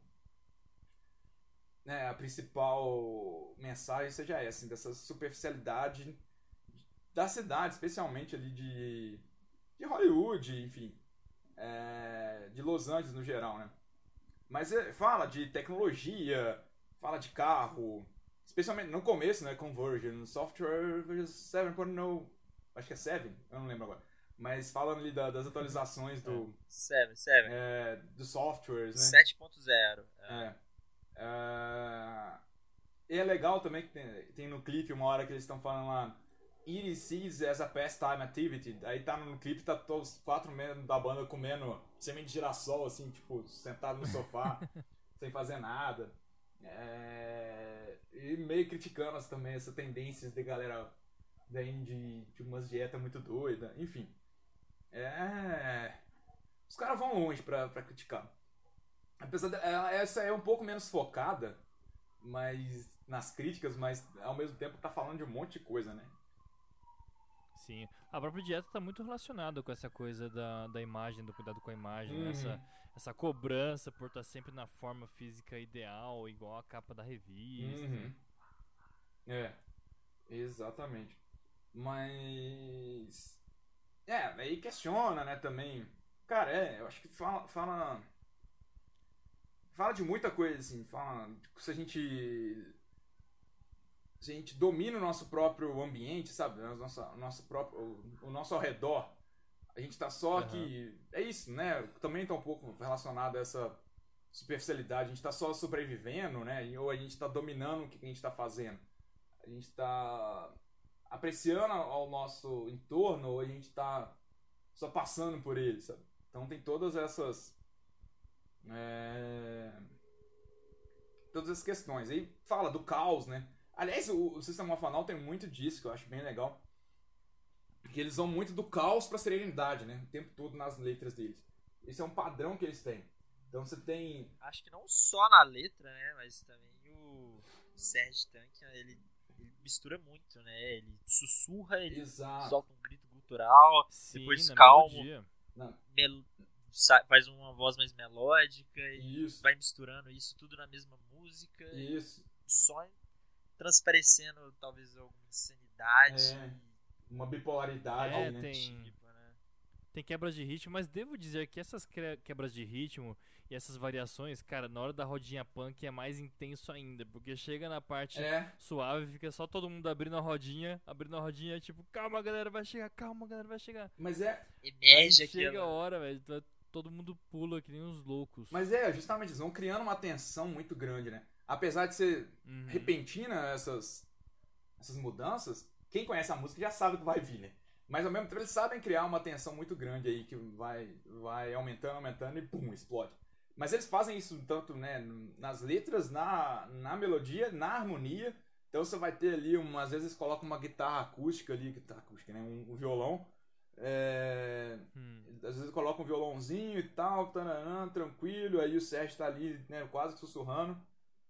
[SPEAKER 2] né, a principal mensagem seja essa, assim, dessa superficialidade da cidade, especialmente ali de, de Hollywood, enfim, é, de Los Angeles no geral, né? Mas é, fala de tecnologia, fala de carro, especialmente no começo, né, Conversion, Software 7.0, acho que é 7, eu não lembro agora. Mas falando ali da, das atualizações do...
[SPEAKER 3] 7, 7.
[SPEAKER 2] É, dos softwares, né?
[SPEAKER 3] 7.0.
[SPEAKER 2] É. é. E é legal também que tem, tem, no clipe uma hora que eles estão falando lá Seeds as a pastime activity. Aí tá no clipe, tá todos os quatro membros da banda comendo semente de girassol, assim, tipo, sentado no sofá, sem fazer nada. É... E meio criticando também essa tendências de galera vem de, de umas dietas muito doidas, enfim. É. Os caras vão longe pra, pra criticar. Apesar de, é, essa é um pouco menos focada, mas nas críticas, mas ao mesmo tempo tá falando de um monte de coisa, né?
[SPEAKER 1] Sim. A própria dieta tá muito relacionada com essa coisa da, da imagem, do cuidado com a imagem, uhum. essa, essa cobrança por estar tá sempre na forma física ideal, igual a capa da revista.
[SPEAKER 2] Uhum. É, exatamente. Mas. É, aí questiona, né, também. Cara, é, eu acho que fala, fala fala de muita coisa, assim. Fala tipo, se a gente. Gente domina o nosso próprio ambiente, sabe? O nosso, o nosso próprio. O, o nosso ao redor. A gente tá só uhum. que. É isso, né? Também tá um pouco relacionado a essa superficialidade. A gente tá só sobrevivendo, né? Ou a gente tá dominando o que a gente tá fazendo. A gente tá apreciando ao nosso entorno ou a gente tá só passando por ele, sabe? Então tem todas essas é... Todas as questões. Aí fala do caos, né? Aliás, o, o Sistema Fanal tem muito disso que eu acho bem legal. Porque eles vão muito do caos pra serenidade, né? O tempo todo nas letras deles. Esse é um padrão que eles têm. Então você tem.
[SPEAKER 3] Acho que não só na letra, né? Mas também o Serge Tank, ele, ele mistura muito, né? Ele sussurra, ele
[SPEAKER 2] Exato.
[SPEAKER 3] solta um grito gutural,
[SPEAKER 1] Sim,
[SPEAKER 3] depois calmo. mel- faz uma voz mais melódica e
[SPEAKER 4] Isso.
[SPEAKER 3] vai misturando isso tudo na mesma música.
[SPEAKER 4] Isso.
[SPEAKER 3] só transparecendo talvez alguma insanidade.
[SPEAKER 4] É. Uma bipolaridade,
[SPEAKER 1] É,
[SPEAKER 4] né?
[SPEAKER 1] tem-
[SPEAKER 3] Tipo, né?
[SPEAKER 1] Tem quebras de ritmo, mas devo dizer que essas quebras de ritmo e essas variações, cara, na hora da rodinha punk é mais intenso ainda, porque chega na parte
[SPEAKER 4] É.
[SPEAKER 1] suave, fica só todo mundo abrindo a rodinha, abrindo a rodinha, tipo, calma galera, vai chegar, calma galera, vai chegar.
[SPEAKER 4] Mas é,
[SPEAKER 3] Emerge
[SPEAKER 1] chega a
[SPEAKER 3] aquela.
[SPEAKER 1] hora, velho, tá- todo mundo pula que nem uns loucos.
[SPEAKER 4] mas é, justamente, eles vão criando uma tensão muito grande, né? Apesar de ser
[SPEAKER 1] Uhum.
[SPEAKER 4] repentina essas, essas mudanças, quem conhece a música já sabe o que vai vir, né? Mas ao mesmo tempo eles sabem criar uma tensão muito grande aí que vai, vai aumentando, aumentando e pum, explode. Mas eles fazem isso tanto né, nas letras, na, na melodia, na harmonia. Então você vai ter ali, uma, às vezes coloca uma guitarra acústica ali, guitarra acústica, né? Um, um violão. É,
[SPEAKER 1] Hum.
[SPEAKER 4] às vezes coloca um violãozinho e tal, tananã, tranquilo, aí o Sérgio tá ali, né, quase que sussurrando,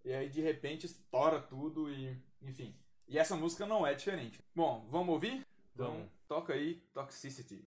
[SPEAKER 4] e aí de repente estoura tudo e, enfim. E essa música não é diferente. Bom, vamos ouvir? Então,
[SPEAKER 1] Vamos.
[SPEAKER 4] toca aí Toxicity.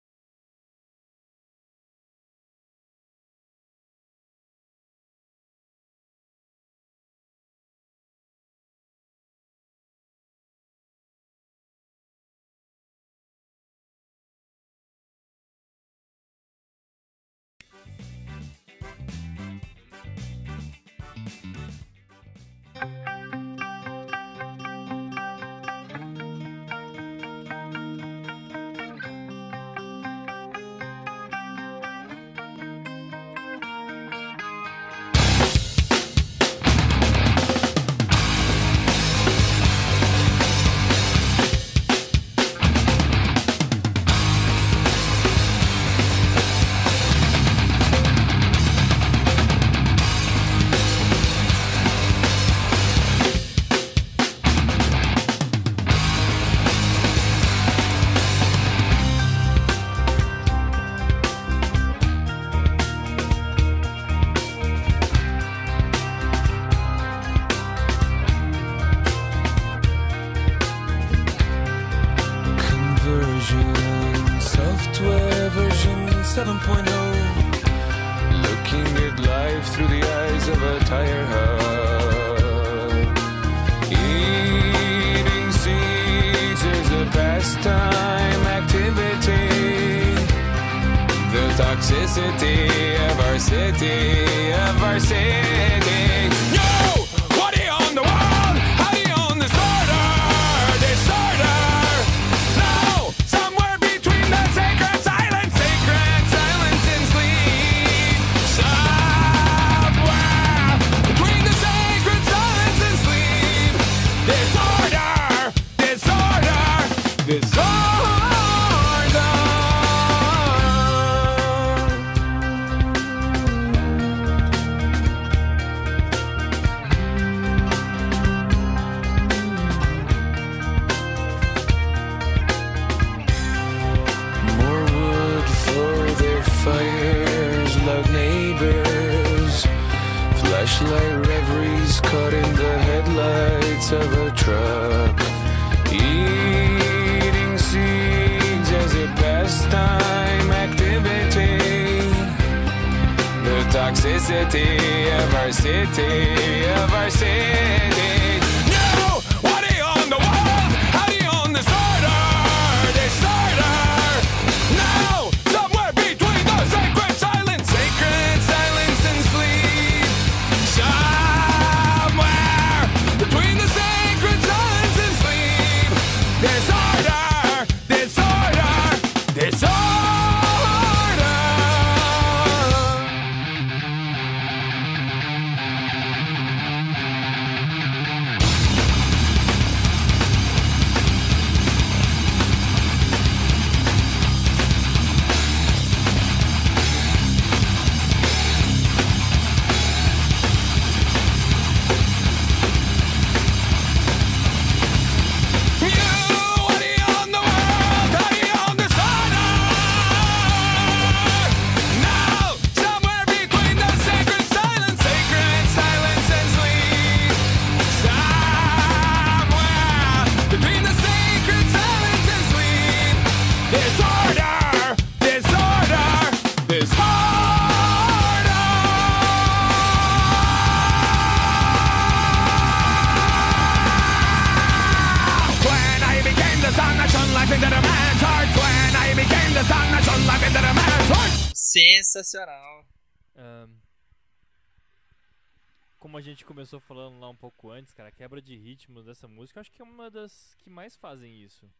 [SPEAKER 1] Pouco antes, cara, a quebra de ritmos dessa música, eu acho que é uma das que mais fazem isso.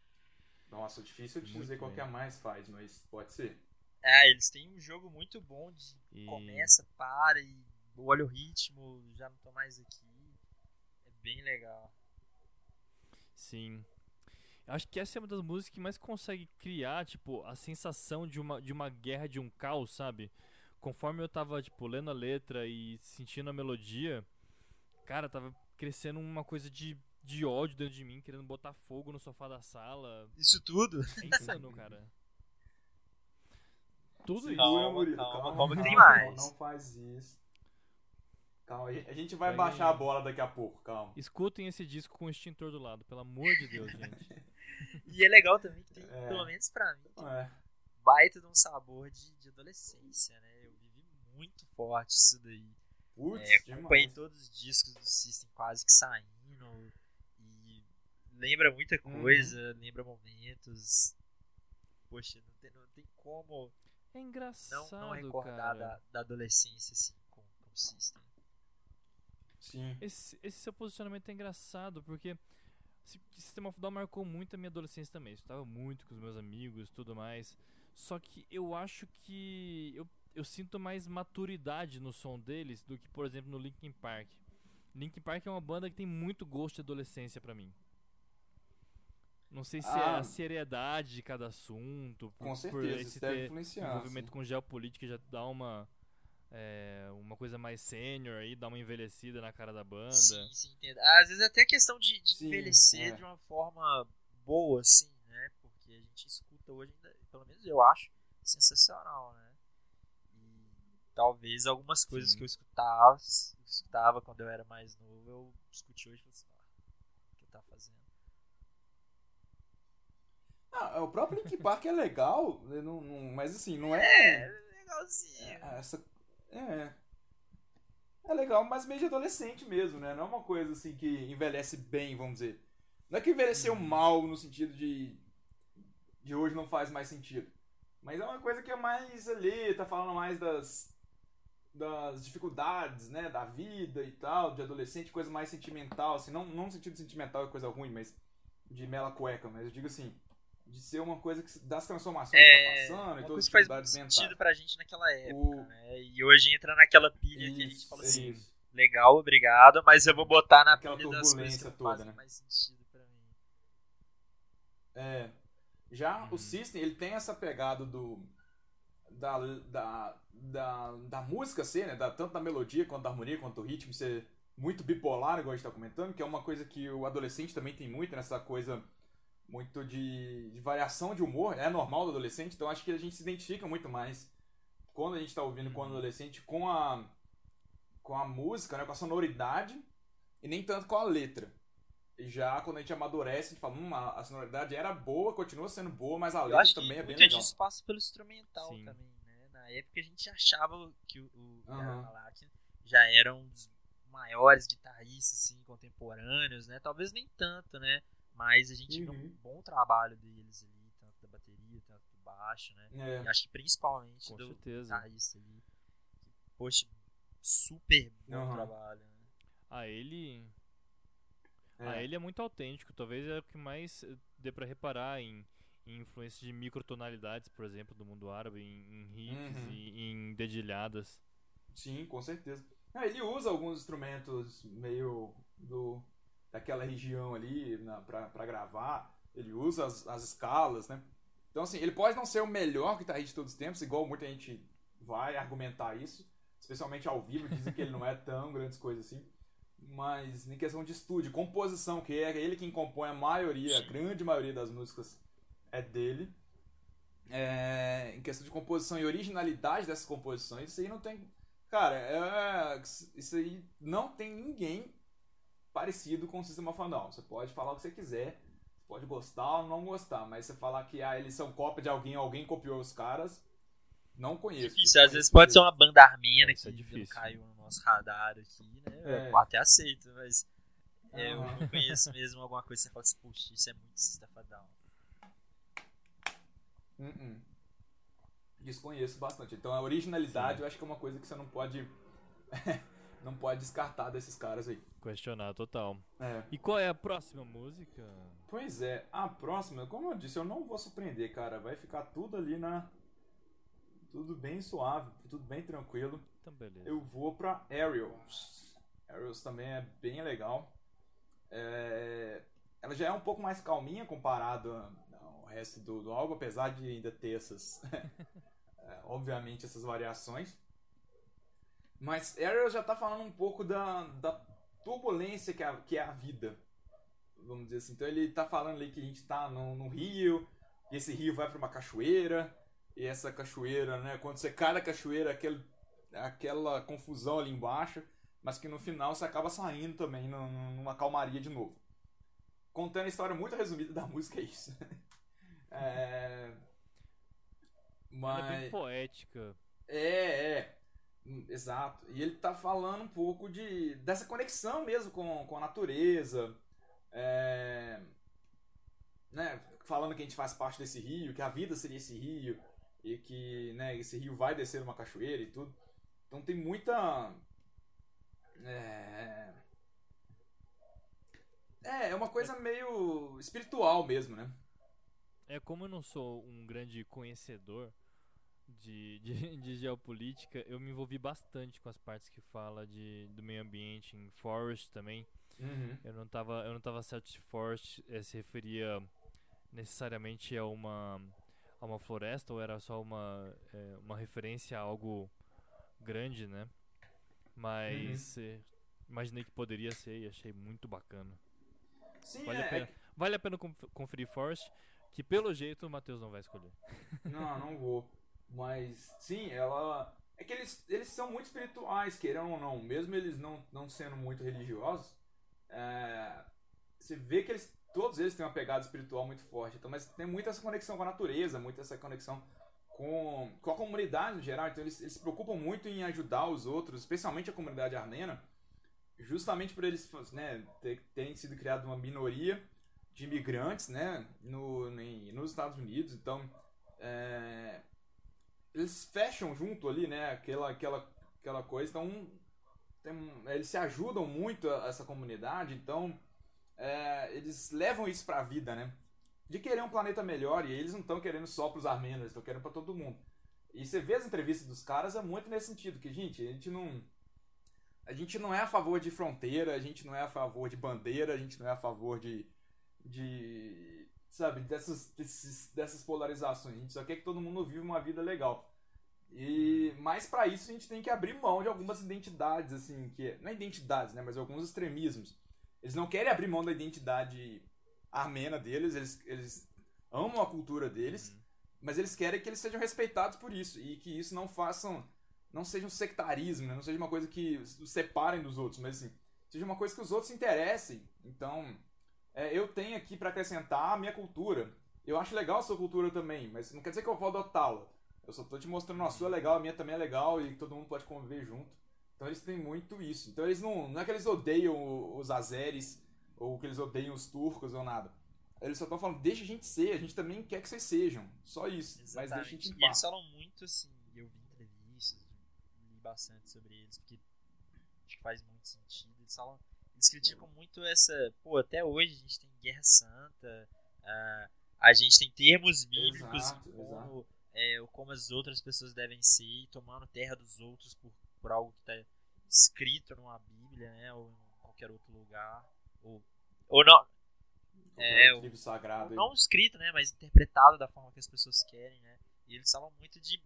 [SPEAKER 2] Nossa, difícil de
[SPEAKER 1] Muito
[SPEAKER 2] dizer qual que é a mais faz, mas pode ser.
[SPEAKER 3] É, eles têm um jogo muito bom de
[SPEAKER 1] E
[SPEAKER 3] começa, para e olha o ritmo, já não tô mais aqui. É bem legal.
[SPEAKER 1] sim. Eu acho que essa é uma das músicas que mais consegue criar, tipo, a sensação de uma, de uma guerra, de um caos, sabe? Conforme eu tava, tipo, lendo a letra e sentindo a melodia, cara, tava crescendo uma coisa de, de ódio dentro de mim, querendo botar fogo no sofá da sala.
[SPEAKER 3] Isso tudo?
[SPEAKER 1] É insano, cara. Tudo isso.
[SPEAKER 3] Calma,
[SPEAKER 2] Murilo,
[SPEAKER 3] calma, calma que tem
[SPEAKER 2] calma,
[SPEAKER 3] mais.
[SPEAKER 2] Não faz isso. Calma, a gente- vai
[SPEAKER 1] Vai
[SPEAKER 2] baixar a bola daqui a pouco, calma.
[SPEAKER 1] Escutem esse disco com o extintor do lado, pelo amor de Deus, gente.
[SPEAKER 3] E é legal também que tem,
[SPEAKER 2] É.
[SPEAKER 3] pelo menos pra mim, tem
[SPEAKER 2] É.
[SPEAKER 3] baita de um sabor de, de adolescência, né? Eu vivi muito forte isso daí.
[SPEAKER 2] Putz,
[SPEAKER 3] É, acompanhei
[SPEAKER 2] demais.
[SPEAKER 3] todos os discos do System quase que saindo. E lembra muita
[SPEAKER 2] Uhum.
[SPEAKER 3] coisa, lembra momentos. Poxa, não tem, não tem como
[SPEAKER 1] É
[SPEAKER 3] não,
[SPEAKER 1] engraçado,
[SPEAKER 3] não recordar
[SPEAKER 1] cara.
[SPEAKER 3] da, da adolescência assim com, com o System.
[SPEAKER 2] Sim.
[SPEAKER 1] Esse, esse seu posicionamento é engraçado, porque Sy- System of a Down marcou muito a minha adolescência também. Eu estava muito com os meus amigos e tudo mais. Só que eu acho que eu, eu sinto mais maturidade no som deles do que, por exemplo, no Linkin Park. Linkin Park é uma banda que tem muito gosto de adolescência pra mim. Não sei se é
[SPEAKER 2] Ah.
[SPEAKER 1] a seriedade de cada assunto, por,
[SPEAKER 2] Com
[SPEAKER 1] por
[SPEAKER 2] certeza,
[SPEAKER 1] esse
[SPEAKER 2] isso deve
[SPEAKER 1] ter envolvimento
[SPEAKER 2] sim.
[SPEAKER 1] com geopolítica já dá uma é, uma coisa mais sênior aí, dá uma envelhecida na cara da banda.
[SPEAKER 3] Sim, sim, entendo. Às vezes até questão de, de
[SPEAKER 2] Sim,
[SPEAKER 3] envelhecer
[SPEAKER 2] é.
[SPEAKER 3] de uma forma boa, assim, né? Porque a gente escuta hoje, ainda, pelo menos eu acho, sensacional, né? Talvez algumas coisas
[SPEAKER 1] Sim.
[SPEAKER 3] que eu escutava, escutava quando eu era mais novo, eu escute hoje e falei assim, ah, o que tá fazendo?
[SPEAKER 2] Ah, o próprio Linkin Park é legal, né, não- não- mas assim, não
[SPEAKER 3] É,
[SPEAKER 2] é.
[SPEAKER 3] legalzinho.
[SPEAKER 2] é essa, é. É legal, mas meio de adolescente mesmo, né? Não é uma coisa assim que envelhece bem, vamos dizer. Não é que envelheceu mal no sentido de. de hoje não faz mais sentido. Mas é uma coisa que é mais ali, tá falando mais das. Das dificuldades, né? Da vida e tal, de adolescente, coisa mais sentimental, assim, não, não no sentido sentimental é coisa ruim, mas de mela cueca, mas eu digo assim, de ser uma coisa que, das transformações que
[SPEAKER 3] É,
[SPEAKER 2] tá passando e todas as
[SPEAKER 3] que
[SPEAKER 2] dificuldades mentais.
[SPEAKER 3] sentido pra gente naquela época,
[SPEAKER 2] O-
[SPEAKER 3] né? E hoje entra naquela pilha que a gente
[SPEAKER 2] Isso,
[SPEAKER 3] fala assim,
[SPEAKER 2] isso.
[SPEAKER 3] legal, obrigado, mas eu vou botar na
[SPEAKER 2] Aquela
[SPEAKER 3] pilha das coisas que
[SPEAKER 2] toda,
[SPEAKER 3] fazem
[SPEAKER 2] né?
[SPEAKER 3] mais sentido pra mim.
[SPEAKER 2] É. Já
[SPEAKER 1] Uhum.
[SPEAKER 2] o System, ele tem essa pegada do. Da, da, da, da música ser, né? Da, tanto da melodia quanto da harmonia, quanto do ritmo ser muito bipolar, igual a gente tá comentando, que é uma coisa que o adolescente também tem muito, nessa coisa muito de, de variação de humor, é normal do adolescente, então acho que a gente se identifica muito mais quando a gente tá ouvindo quando
[SPEAKER 1] Uhum.
[SPEAKER 2] adolescente com a com a música, né, com a sonoridade e nem tanto com a letra. E já quando a gente amadurece, a gente fala, hum, a, a sonoridade era boa, continua sendo boa, mas a
[SPEAKER 3] Eu
[SPEAKER 2] letra
[SPEAKER 3] acho
[SPEAKER 2] também
[SPEAKER 3] que
[SPEAKER 2] é bem legal.
[SPEAKER 3] disso passa pelo instrumental
[SPEAKER 1] Sim.
[SPEAKER 3] também, né? Na época a gente achava que o, o Malakian já era um dos maiores guitarristas assim, contemporâneos, né? Talvez nem tanto, né? Mas a gente viu um
[SPEAKER 2] Uhum.
[SPEAKER 3] bom trabalho deles ali, tanto da bateria, tanto do baixo, né?
[SPEAKER 2] É.
[SPEAKER 3] E acho que principalmente
[SPEAKER 1] Com
[SPEAKER 3] do
[SPEAKER 1] certeza.
[SPEAKER 3] guitarrista ali. Poxa, super bom
[SPEAKER 2] Aham.
[SPEAKER 3] trabalho, né?
[SPEAKER 1] Ah, ele.
[SPEAKER 2] É.
[SPEAKER 1] Ah, ele é muito autêntico. Talvez é o que mais eh, dê pra reparar em, em influências de microtonalidades, por exemplo, do mundo árabe, em, em riffs
[SPEAKER 2] Uhum.
[SPEAKER 1] e em dedilhadas.
[SPEAKER 2] Sim, com certeza. É, ele usa alguns instrumentos meio do daquela região ali pra gravar. Ele usa as, as escalas, né? Então, assim, ele pode não ser o melhor guitarrista de todos os tempos, igual muita gente vai argumentar isso, especialmente ao vivo, dizem que ele não é tão grandes coisas assim. Mas em questão de estúdio, composição, que é ele quem compõe a maioria, a grande maioria das músicas é dele. É, em questão de composição e originalidade dessas composições, isso aí não tem. Cara, é, isso aí não tem ninguém parecido com o System of a Down. Você pode falar o que você quiser, pode gostar ou não gostar, mas você falar que ah, eles são cópia de alguém, alguém copiou os caras, não conheço.
[SPEAKER 3] Difícil, às vezes pode ser uma banda armênia
[SPEAKER 1] Isso
[SPEAKER 3] que
[SPEAKER 1] é difícil.
[SPEAKER 3] caiu radar aqui, né?
[SPEAKER 2] É.
[SPEAKER 3] Eu até aceito, mas é, eu não conheço mesmo alguma coisa que você fala assim, puxa, isso é muito System of Down.
[SPEAKER 2] Uh-uh. Desconheço bastante. Então a originalidade eu acho que é uma coisa que você não pode. não pode descartar desses caras aí.
[SPEAKER 1] Questionar total.
[SPEAKER 2] É.
[SPEAKER 1] E qual é a próxima música?
[SPEAKER 2] Pois é, a próxima, como eu disse, eu não vou surpreender, cara. Vai ficar tudo ali na. Tudo bem suave, tudo bem tranquilo.
[SPEAKER 1] Então, beleza.
[SPEAKER 2] Eu vou pra Aerials. Aerials também é bem legal. É, Ela já é um pouco mais calminha comparado ao resto do, do álbum, apesar de ainda ter essas. é, obviamente, essas variações. Mas Aerials já tá falando um pouco da, da turbulência que é, a, que é a vida. Vamos dizer assim. Então ele tá falando ali que a gente tá no, no rio, e esse rio vai pra uma cachoeira, e essa cachoeira, né? Quando você cai da cachoeira, aquele aquela confusão ali embaixo, mas que no final você acaba saindo também num- numa calmaria de novo. Contando a história muito resumida da música, é isso. é...
[SPEAKER 1] Ela é bem
[SPEAKER 2] Mas.
[SPEAKER 1] poética.
[SPEAKER 2] É, é. Exato. E ele tá falando um pouco de dessa conexão mesmo com, com a natureza. É, né, falando que a gente faz parte desse rio, que a vida seria esse rio, e que né, esse rio vai descer uma cachoeira e tudo. Então tem muita. É, é, é uma coisa meio espiritual mesmo, né?
[SPEAKER 1] É como eu não sou um grande conhecedor de, de, de geopolítica, eu me envolvi bastante com as partes que fala de, do meio ambiente em Forest também.
[SPEAKER 2] Uhum.
[SPEAKER 1] Eu não tava, eu não tava certo se Forest eh, se referia necessariamente a uma, a uma floresta ou era só uma, eh, uma referência a algo grande, né? Mas eh, imaginei que poderia ser e achei muito bacana.
[SPEAKER 2] Sim,
[SPEAKER 1] Vale
[SPEAKER 2] é,
[SPEAKER 1] a pena, vale a pena conf- conferir Forest, que pelo jeito o Matheus não vai escolher.
[SPEAKER 2] Não, não vou. Mas, sim, ela. É que eles, eles são muito espirituais, queiram ou não. Mesmo eles não, não sendo muito religiosos, é, você vê que eles, todos eles têm uma pegada espiritual muito forte. Então, mas tem muita essa conexão com a natureza, muita essa conexão com, com a comunidade no geral. Então, eles, eles se preocupam muito em ajudar os outros, especialmente a comunidade armena, justamente por eles né, ter- terem sido criado uma minoria de imigrantes né, no, em- nos Estados Unidos. Então, é, eles fecham junto ali, né? Aquela, aquela, aquela coisa. Então, tem eles se ajudam muito a- essa comunidade. Então, é, eles levam isso pra vida, né? De querer um planeta melhor. E eles não estão querendo só pros armenos, eles estão querendo pra todo mundo. E você vê as entrevistas dos caras, é muito nesse sentido. Que, gente, a gente não. A gente não é a favor de fronteira, a gente não é a favor de bandeira, a gente não é a favor de. de sabe, dessas, desses- dessas polarizações. A gente só quer que todo mundo viva uma vida legal. E mas pra isso a gente tem que abrir mão de algumas identidades assim, que não é identidades, né, mas alguns extremismos. Eles não querem abrir mão da identidade armena deles, eles, eles amam a cultura deles,
[SPEAKER 1] Uhum.
[SPEAKER 2] mas eles querem que eles sejam respeitados por isso e que isso não façam não seja um sectarismo, né? não seja uma coisa que os separem dos outros, mas assim, seja uma coisa que os outros se interessem. Então, é, eu tenho aqui pra acrescentar a minha cultura. Eu acho legal a sua cultura também, mas não quer dizer que eu vou adotá-la. Eu só tô te mostrando a sua é legal, a minha também é legal e todo mundo pode conviver junto. Então eles têm muito isso. Então eles não. Não é que eles odeiam os azeres ou que eles odeiam os turcos ou nada. Eles só estão falando, deixa a gente ser, a gente também quer que vocês sejam. Só isso. Mas deixa a
[SPEAKER 3] Exatamente.
[SPEAKER 2] gente em
[SPEAKER 3] E eles falam muito assim, eu vi entrevistas, li bastante sobre eles, porque acho que faz muito sentido. Eles falam. Eles criticam muito essa. Pô, até hoje a gente tem guerra santa, ah, a gente tem termos bíblicos
[SPEAKER 2] Exato,
[SPEAKER 3] como, é, como as outras pessoas devem ser, tomando terra dos outros por, por algo que está escrito numa Bíblia, né? Ou em qualquer outro lugar. Ou, ou não, é,
[SPEAKER 2] outro livro sagrado.
[SPEAKER 3] não escrito, né? Mas interpretado da forma que as pessoas querem, né? E eles falam muito de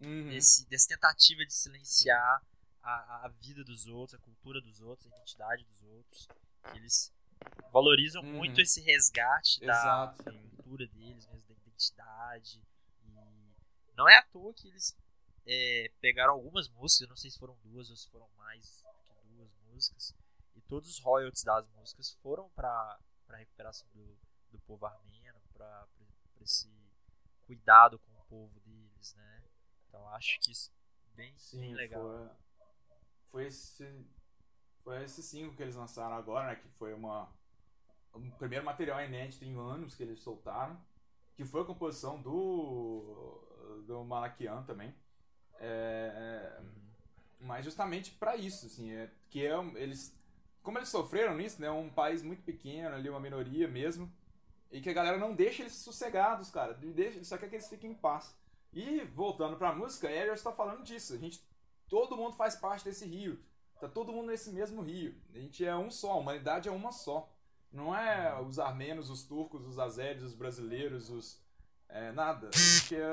[SPEAKER 2] Uhum.
[SPEAKER 3] desse, dessa tentativa de silenciar a, a vida dos outros, a cultura dos outros, a identidade dos outros. Eles valorizam
[SPEAKER 2] Uhum.
[SPEAKER 3] muito esse resgate da, da cultura deles, mesmo da identidade. E não é à toa que eles é, pegaram algumas músicas, não sei se foram duas ou se foram mais do que duas músicas, e todos os royalties das músicas foram para a recuperação do, do povo armeno, para esse cuidado com o povo deles, né? Então acho que isso é bem,
[SPEAKER 2] Sim,
[SPEAKER 3] bem legal.
[SPEAKER 2] Foi, foi esse. Foi esse single que eles lançaram agora, né? Que foi uma. Um primeiro material inédito em anos que eles soltaram. Que foi a composição do. do Malaquian também. É, mas justamente para isso, assim, é, que é, eles, como eles sofreram nisso, né, um país muito pequeno, ali uma minoria mesmo, e que a galera não deixa eles sossegados, cara, deixa, só quer que eles fiquem em paz. E voltando pra música, Ariel está falando disso, a gente, todo mundo faz parte desse rio, tá todo mundo nesse mesmo rio, a gente é um só, a humanidade é uma só. Não é os armenos, os turcos, os azérios, os brasileiros, os é, nada. A gente é,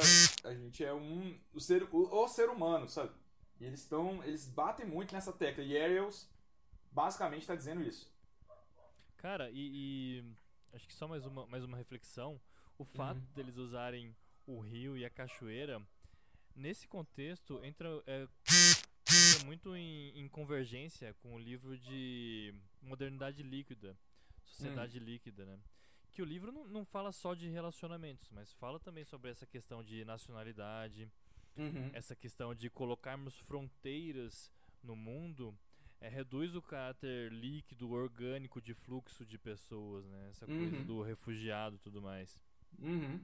[SPEAKER 2] a gente é um o ser o, o ser humano, sabe? E eles estão eles batem muito nessa tecla. E Ariels basicamente está dizendo isso.
[SPEAKER 1] Cara, e, e acho que só mais uma, mais uma reflexão. O fato
[SPEAKER 2] Uhum.
[SPEAKER 1] deles usarem o rio e a cachoeira, nesse contexto, entra, é, entra muito em, em convergência com o livro de Modernidade Líquida, Sociedade Líquida, né? Que o livro não, não fala só de relacionamentos, mas fala também sobre essa questão de nacionalidade, essa questão de colocarmos fronteiras no mundo é, reduz o caráter líquido, orgânico de fluxo de pessoas, né? Essa coisa
[SPEAKER 2] Uhum.
[SPEAKER 1] do refugiado e tudo mais.
[SPEAKER 2] Uhum.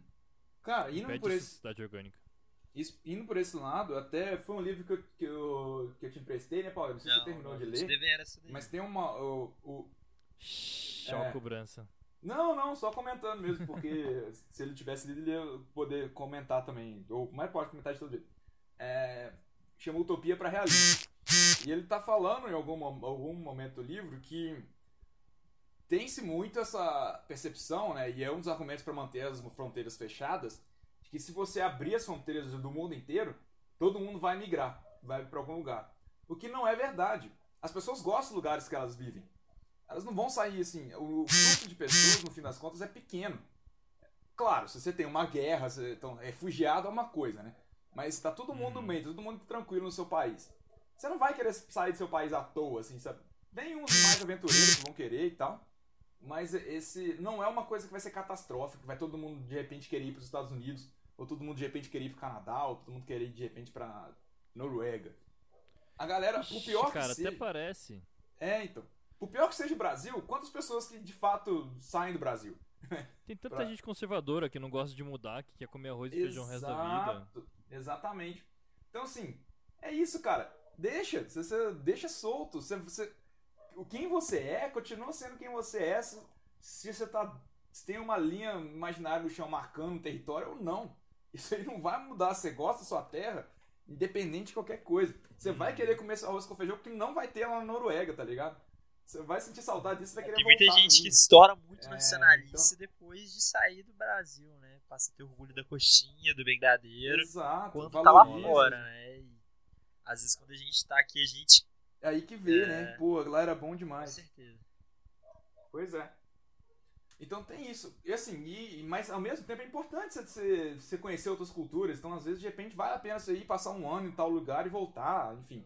[SPEAKER 2] Cara, indo
[SPEAKER 1] Impede
[SPEAKER 2] por, esse,
[SPEAKER 1] sociedade orgânica.
[SPEAKER 2] isso- indo por esse lado, até foi um livro que eu, que eu, que eu te emprestei, né, Paulo? Não sei se você terminou de ler. Mas tem uma. O, o-
[SPEAKER 1] Só
[SPEAKER 2] É.
[SPEAKER 1] cobrança.
[SPEAKER 2] Não, não, só comentando mesmo, porque se ele tivesse lido, ele ia poder comentar também. Ou, mas pode comentar de todo jeito. É, chama Utopia para Realismo. E ele tá falando em algum, algum momento do livro que tem-se muito essa percepção, né? E é um dos argumentos para manter as fronteiras fechadas, de que se você abrir as fronteiras do mundo inteiro, todo mundo vai migrar, vai para algum lugar. O que não é verdade. As pessoas gostam dos lugares que elas vivem. Elas não vão sair assim. O fluxo de pessoas, no fim das contas, é pequeno. Claro, se você tem uma guerra, você, então, refugiado é uma coisa, né? Mas tá todo mundo
[SPEAKER 1] Uhum.
[SPEAKER 2] bem, tá todo mundo tranquilo no seu país. Você não vai querer sair do seu país à toa, assim, sabe? Nem uns mais aventureiros que vão querer e tal. Mas esse não é uma coisa que vai ser catastrófica, que vai todo mundo de repente querer ir para os Estados Unidos, ou todo mundo de repente querer ir pro Canadá, ou todo mundo querer ir de repente pra Noruega. A galera, o
[SPEAKER 1] Ixi,
[SPEAKER 2] pior
[SPEAKER 1] cara,
[SPEAKER 2] que seja...
[SPEAKER 1] até parece.
[SPEAKER 2] É, então. Por pior que seja o Brasil, quantas pessoas que de fato saem do Brasil?
[SPEAKER 1] Tem tanta
[SPEAKER 2] Pra-
[SPEAKER 1] gente conservadora que não gosta de mudar, que quer comer arroz e feijão o resto da vida.
[SPEAKER 2] Exato, Exatamente. Então, assim, é isso, cara. Deixa, você, você deixa solto. Você, você- o quem você é, continua sendo quem você é. Se, se você tá. Se tem uma linha imaginária no chão marcando o território ou não. Isso aí não vai mudar. Você gosta da sua terra, independente de qualquer coisa. Você vai
[SPEAKER 1] Uhum.
[SPEAKER 2] querer comer arroz com feijão que não vai ter lá na Noruega, tá ligado? Você vai sentir saudade disso, vai querer
[SPEAKER 3] Tem muita
[SPEAKER 2] voltar
[SPEAKER 3] gente que estoura muito
[SPEAKER 2] É,
[SPEAKER 3] nacionalista depois de sair do Brasil, né? Passa a ter orgulho da coxinha, do brigadeiro,
[SPEAKER 2] Exato.
[SPEAKER 3] quando tá lá
[SPEAKER 2] valoriza.
[SPEAKER 3] fora, né? E às vezes quando a gente tá aqui, a gente.
[SPEAKER 2] É aí que vê,
[SPEAKER 3] É.
[SPEAKER 2] né? Pô, lá era bom
[SPEAKER 3] Com
[SPEAKER 2] demais.
[SPEAKER 3] certeza.
[SPEAKER 2] Pois é. Então tem isso. E assim, e, mas ao mesmo tempo é importante você, você, você conhecer outras culturas. Então, às vezes, de repente, vale a pena você ir passar um ano em tal lugar e voltar, enfim.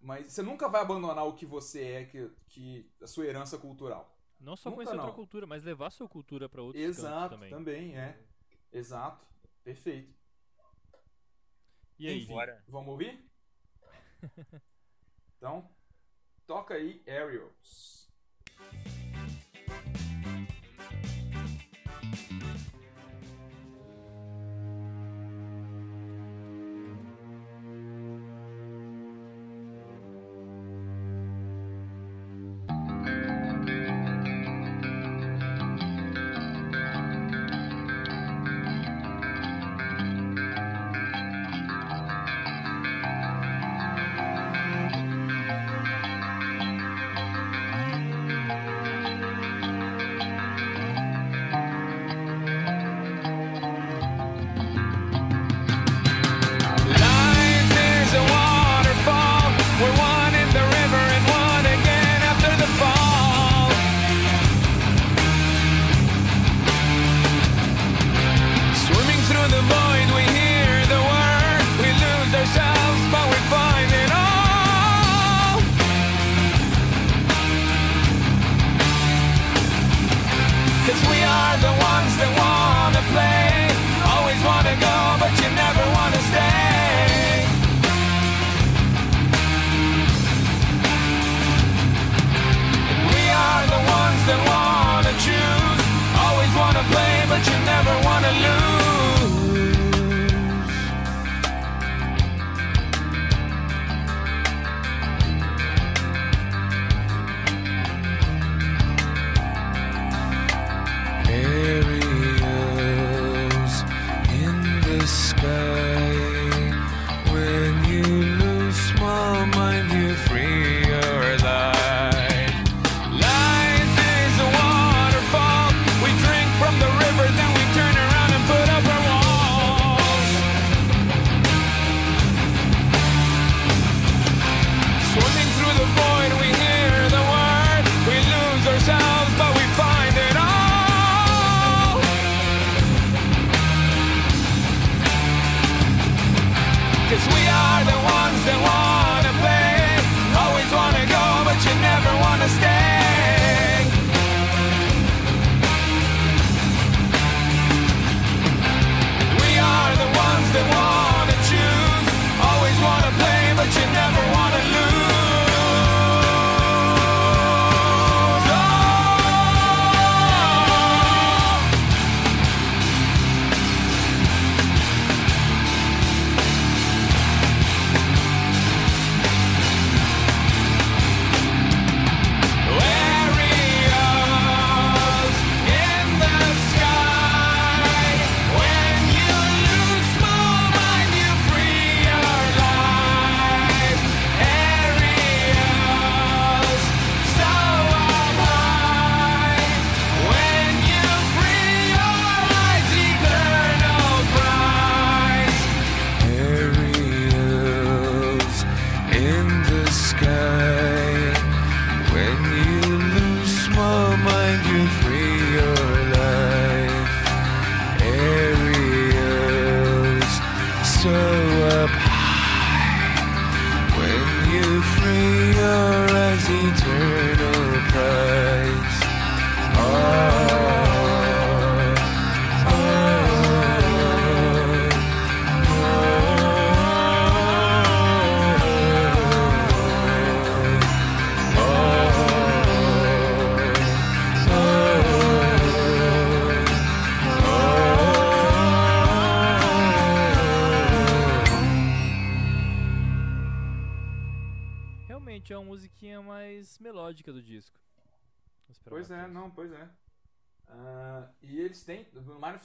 [SPEAKER 2] Mas você nunca vai abandonar o que você é, que, que a sua herança cultural.
[SPEAKER 1] Não só
[SPEAKER 2] Nunca
[SPEAKER 1] conhecer outra
[SPEAKER 2] não.
[SPEAKER 1] cultura, mas levar sua cultura pra outros
[SPEAKER 2] Exato,
[SPEAKER 1] também.
[SPEAKER 2] também, é. Exato. Perfeito.
[SPEAKER 1] E aí?
[SPEAKER 2] Enfim,
[SPEAKER 3] Bora.
[SPEAKER 2] Vamos ouvir? então, toca aí Aerials.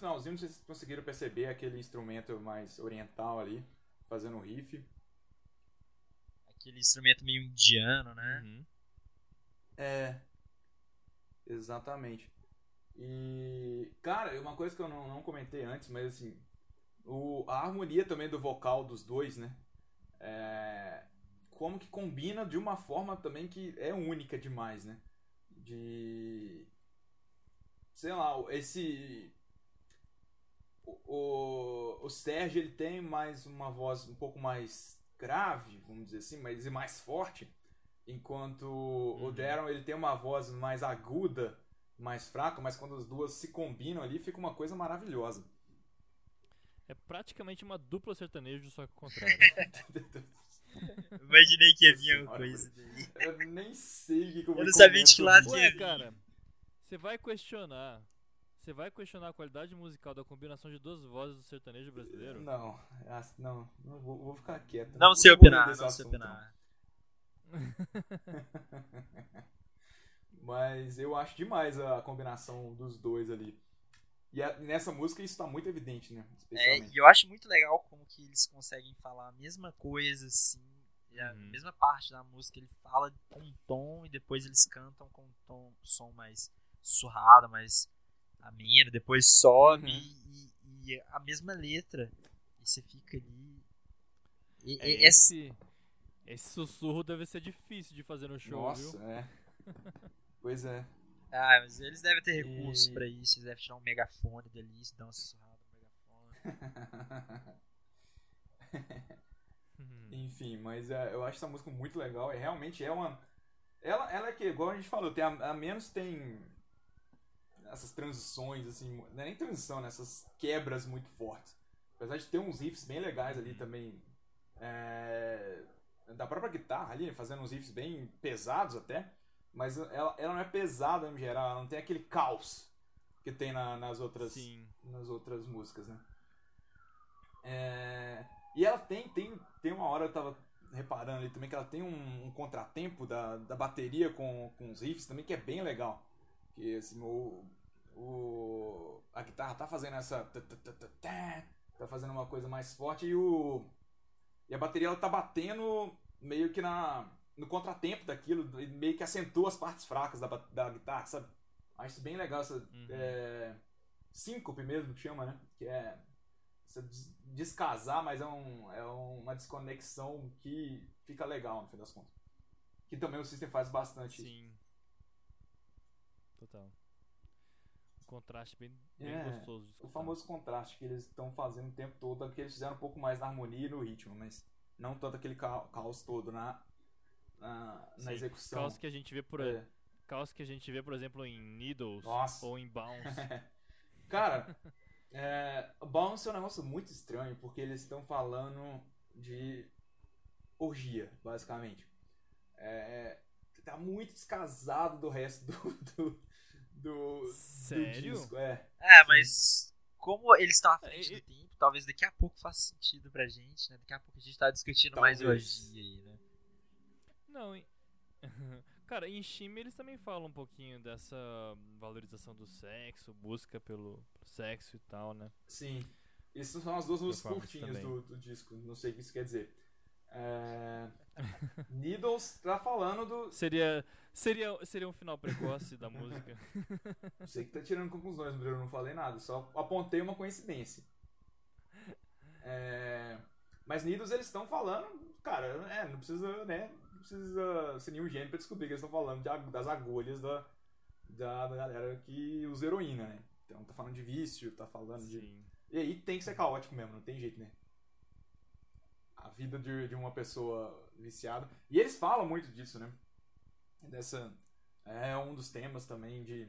[SPEAKER 2] Finalzinho, não sei se vocês conseguiram perceber aquele instrumento mais oriental ali, fazendo o riff.
[SPEAKER 3] Aquele instrumento meio indiano, né?
[SPEAKER 1] Uhum.
[SPEAKER 2] É. Exatamente. E, cara, uma coisa que eu não, não comentei antes, mas assim, o, a harmonia também do vocal dos dois, né? É, como que combina de uma forma também que é única demais, né? De. Sei lá, esse. O, o, Sérgio ele tem mais uma voz um pouco mais grave, vamos dizer assim, mas e mais forte. Enquanto o Darren ele tem uma voz mais aguda, mais fraca, mas quando as duas se combinam ali fica uma coisa maravilhosa.
[SPEAKER 1] É praticamente uma dupla sertanejo, só que o contrário.
[SPEAKER 3] Imaginei que ia vir
[SPEAKER 2] senhora,
[SPEAKER 3] coisa daí.
[SPEAKER 2] Eu nem sei o que, que eu vou
[SPEAKER 3] Eu não sabia de que lado
[SPEAKER 1] cara, você vai questionar. Você vai questionar a qualidade musical da combinação de duas vozes do sertanejo brasileiro?
[SPEAKER 2] Não, não, não vou, vou ficar quieto.
[SPEAKER 3] Não sei opinar, não sei opinar.
[SPEAKER 2] Mas eu acho demais a combinação dos dois ali. E a- nessa música isso tá muito evidente, né?
[SPEAKER 3] É, e eu acho muito legal como que eles conseguem falar a mesma coisa, assim, e a
[SPEAKER 1] Uhum.
[SPEAKER 3] mesma parte da música, ele fala com um tom e depois eles cantam com um tom, som mais surrado, mais ameno, depois sobe
[SPEAKER 2] Uhum.
[SPEAKER 3] e, e a mesma letra. E você fica ali. E-
[SPEAKER 1] É,
[SPEAKER 3] e-
[SPEAKER 1] esse, esse sussurro deve ser difícil de fazer no show,
[SPEAKER 2] Nossa,
[SPEAKER 1] viu?
[SPEAKER 2] é. Pois é.
[SPEAKER 3] Ah, mas eles devem ter recursos
[SPEAKER 2] E-
[SPEAKER 3] pra isso, eles devem tirar um megafone dali, dar uma sussurrada no megafone.
[SPEAKER 1] Uhum.
[SPEAKER 2] Enfim, mas é, eu acho essa música muito legal. E realmente é uma. Ela, ela é que, igual a gente falou, tem a, a menos tem essas transições, assim. Não é nem transição, né? Essas quebras muito fortes. Apesar de ter uns riffs bem legais ali também. é, da própria guitarra ali, fazendo uns riffs bem pesados até. Mas ela, ela não é pesada no geral, ela não tem aquele caos que tem na- nas outras
[SPEAKER 1] Sim.
[SPEAKER 2] nas outras músicas, né? É, E ela tem, tem, tem uma hora eu tava reparando ali também que ela tem um, um contratempo da, da bateria com, com os riffs também que é bem legal. Que assim, o, o, a guitarra tá fazendo essa. tá- fazendo uma coisa mais forte e o. E a bateria ela tá batendo meio que na, no contratempo daquilo, e meio que acentua as partes fracas da, da guitarra, sabe? Acho bem legal essa.
[SPEAKER 1] Uhum.
[SPEAKER 2] É, síncope mesmo que chama, né? Que é descasar, mas é, um, é uma desconexão que fica legal no fim das contas. Que também o System faz bastante.
[SPEAKER 1] Sim. Total. Contraste bem, bem
[SPEAKER 2] É,
[SPEAKER 1] gostoso
[SPEAKER 2] O famoso contraste que eles estão fazendo o tempo todo, que eles fizeram um pouco mais na harmonia e no ritmo, mas não tanto aquele ca- caos todo na, na, na
[SPEAKER 1] Sim,
[SPEAKER 2] execução.
[SPEAKER 1] Caos que a gente vê por
[SPEAKER 2] É.
[SPEAKER 1] caos que a gente vê, por exemplo, em Needles
[SPEAKER 2] Nossa.
[SPEAKER 1] ou em Bounce.
[SPEAKER 2] Cara, é, Bounce é um negócio muito estranho, porque eles estão falando de orgia, basicamente. É, tá muito descasado do resto do, do, do, do
[SPEAKER 1] Sério?
[SPEAKER 2] disco. É.
[SPEAKER 3] É, mas como eles estão à frente
[SPEAKER 1] É,
[SPEAKER 3] do tempo, talvez daqui a pouco faça sentido pra gente, né? Daqui a pouco a gente tá discutindo mais
[SPEAKER 2] Talvez.
[SPEAKER 3] orgia aí, né?
[SPEAKER 1] Não, em... Cara, em Shime eles também falam um pouquinho dessa valorização do sexo, busca pelo sexo e tal, né?
[SPEAKER 2] Sim. Essas são as duas músicas curtinhas do, do disco. Não sei o que isso quer dizer. É... Needles tá falando do.
[SPEAKER 1] Seria seria seria um final precoce da música.
[SPEAKER 2] Sei que tá tirando conclusões, mas eu não falei nada. Só apontei uma coincidência. É... Mas Needles eles estão falando. Cara, é, não precisa, né? Não precisa ser nenhum gênio pra descobrir que eles estão falando de das agulhas da, da, da galera que usa heroína, né? Então tá falando de vício, tá falando de.
[SPEAKER 1] Sim.
[SPEAKER 2] E aí tem que ser caótico mesmo, não tem jeito, né? A vida de, de uma pessoa viciada. E eles falam muito disso, né? Dessa. É um dos temas também de.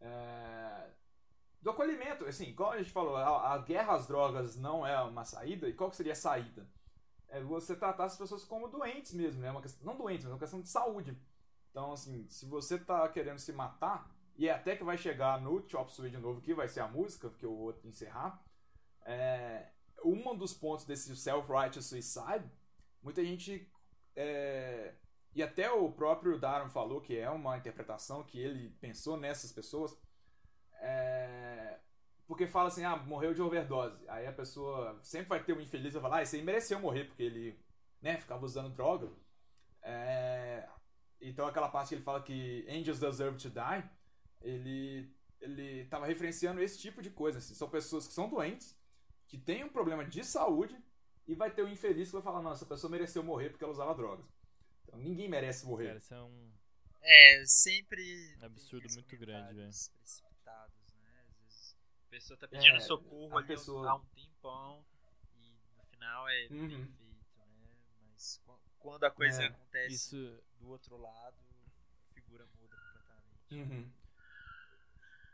[SPEAKER 2] é, do acolhimento. Assim, igual a gente falou, a, a guerra às drogas não é uma saída. E qual seria a saída? É você tratar as pessoas como doentes mesmo, né? Uma questão, não doentes, mas uma questão de saúde. Então, assim, se você tá querendo se matar, e é até que vai chegar no Chop Suey de novo, que vai ser a música, que eu vou encerrar, é, um dos pontos desse self-righteous suicide, muita gente. é, e até o próprio Darren falou que é uma interpretação que ele pensou nessas pessoas. é, porque fala assim, ah, morreu de overdose. Aí a pessoa sempre vai ter um infeliz que vai falar, ah, esse aí mereceu morrer, porque ele né, ficava usando droga. É, então aquela parte que ele fala que angels deserve to die, ele ele estava referenciando esse tipo de coisa. Assim. São pessoas que são doentes, que têm um problema de saúde, e vai ter um infeliz que vai falar, não, essa pessoa mereceu morrer porque ela usava drogas. Então ninguém merece morrer.
[SPEAKER 1] Cara, isso é um
[SPEAKER 3] É, sempre. tem
[SPEAKER 1] Absurdo muito grande,
[SPEAKER 3] comentários Precipitados, né? Às vezes a pessoa tá pedindo
[SPEAKER 2] É,
[SPEAKER 3] socorro
[SPEAKER 2] a
[SPEAKER 3] ali
[SPEAKER 2] pessoa-
[SPEAKER 3] há um tempão e no final é
[SPEAKER 2] Uhum.
[SPEAKER 3] perfeito, né? Mas qu- quando a coisa
[SPEAKER 2] É,
[SPEAKER 3] acontece
[SPEAKER 1] isso
[SPEAKER 3] do outro lado, a figura muda completamente.
[SPEAKER 2] Uhum.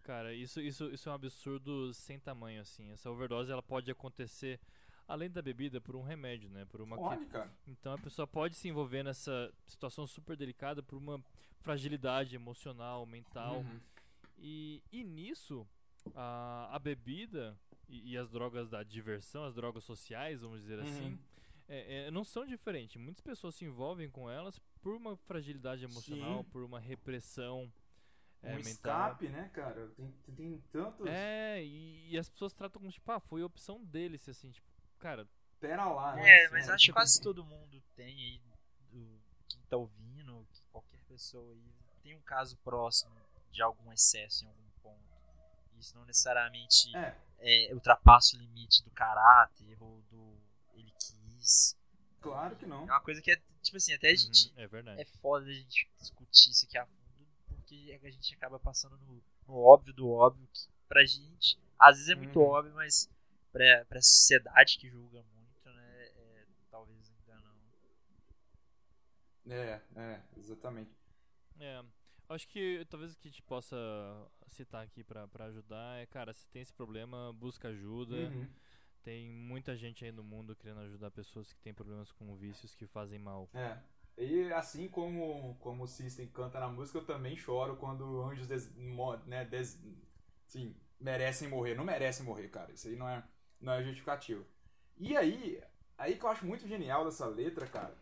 [SPEAKER 1] Cara, isso, isso, isso é um absurdo sem tamanho, assim. Essa overdose ela pode acontecer além da bebida por um remédio, né? Por uma
[SPEAKER 2] cara.
[SPEAKER 1] Então a pessoa pode se envolver nessa situação super delicada por uma fragilidade emocional, mental.
[SPEAKER 2] Uhum.
[SPEAKER 1] E, e nisso, a, a bebida e, e as drogas da diversão, as drogas sociais, vamos dizer assim,
[SPEAKER 2] Uhum.
[SPEAKER 1] é- é, não são diferentes. Muitas pessoas se envolvem com elas por uma fragilidade emocional,
[SPEAKER 2] Sim.
[SPEAKER 1] por uma repressão é,
[SPEAKER 2] um
[SPEAKER 1] mental.
[SPEAKER 2] escape, né, cara? Tem, tem- tem tantos.
[SPEAKER 1] É, e, e as pessoas tratam como, tipo, ah, foi a opção deles, assim, tipo, cara,
[SPEAKER 2] Pera lá, né?
[SPEAKER 3] É,
[SPEAKER 2] Assim,
[SPEAKER 3] mas acho que
[SPEAKER 2] tipo,
[SPEAKER 3] quase todo mundo tem aí, do, quem tá ouvindo, que qualquer pessoa aí, tem um caso próximo de algum excesso em algum ponto. Isso não necessariamente
[SPEAKER 2] É,
[SPEAKER 3] é, ultrapassa o limite do caráter ou do ele quis.
[SPEAKER 2] claro que não.
[SPEAKER 3] É uma coisa que é, tipo assim, até a gente.
[SPEAKER 1] uhum, é verdade.
[SPEAKER 3] É foda a gente discutir isso aqui a fundo, porque a gente acaba passando no, no óbvio do óbvio, que pra gente, às vezes é muito
[SPEAKER 2] Uhum.
[SPEAKER 3] óbvio, mas pra, pra sociedade que julga muito, né, é, talvez ainda não.
[SPEAKER 2] É, é, exatamente.
[SPEAKER 1] É, acho que talvez o que a gente possa citar aqui pra, pra ajudar é, cara, se tem esse problema, busca ajuda.
[SPEAKER 2] Uhum.
[SPEAKER 1] Tem muita gente aí no mundo querendo ajudar pessoas que têm problemas com vícios que fazem mal.
[SPEAKER 2] É. E assim como, como o System canta na música, eu também choro quando anjos des, né, des, sim, merecem morrer. Não merecem morrer, cara. Isso aí não é, não é justificativo. E aí, aí que eu acho muito genial dessa letra, cara,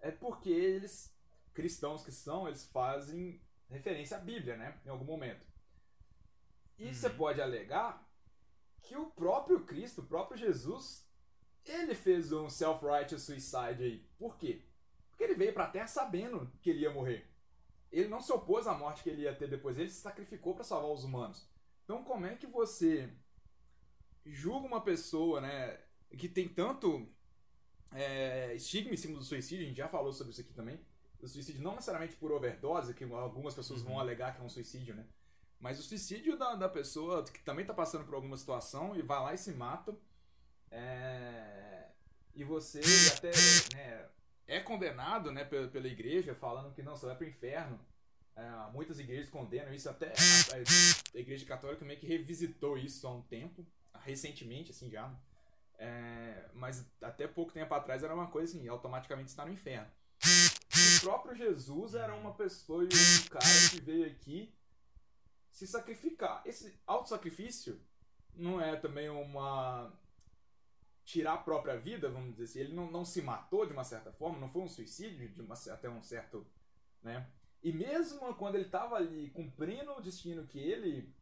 [SPEAKER 2] é porque eles, cristãos que são, eles fazem referência à Bíblia, né? Em algum momento. E
[SPEAKER 1] Uhum.
[SPEAKER 2] você pode alegar que o próprio Cristo, o próprio Jesus, ele fez um self-righteous suicide aí. Por quê? Porque ele veio pra terra sabendo que ele ia morrer. Ele não se opôs à morte que ele ia ter depois, ele se sacrificou pra salvar os humanos. Então, como é que você julga uma pessoa, né, que tem tanto é, estigma em cima do suicídio? A gente já falou sobre isso aqui também. O suicídio não necessariamente por overdose, que algumas pessoas vão
[SPEAKER 1] Uhum.
[SPEAKER 2] alegar que é um suicídio, né? Mas o suicídio da, da pessoa que também tá passando por alguma situação e vai lá e se mata. é, E você até né, é condenado né, pela, pela igreja, falando que não, você vai pro inferno. É, muitas igrejas condenam isso, até a, a Igreja Católica meio que revisitou isso há um tempo, recentemente, assim já. É, mas até pouco tempo atrás era uma coisa assim, automaticamente está no inferno. O próprio Jesus era uma pessoa e um cara que veio aqui se sacrificar. Esse auto-sacrifício não é também uma. Tirar a própria vida, vamos dizer assim. Ele não, não se matou de uma certa forma, não foi um suicídio de uma, até um certo. Né? E mesmo quando ele estava ali cumprindo o destino que ele.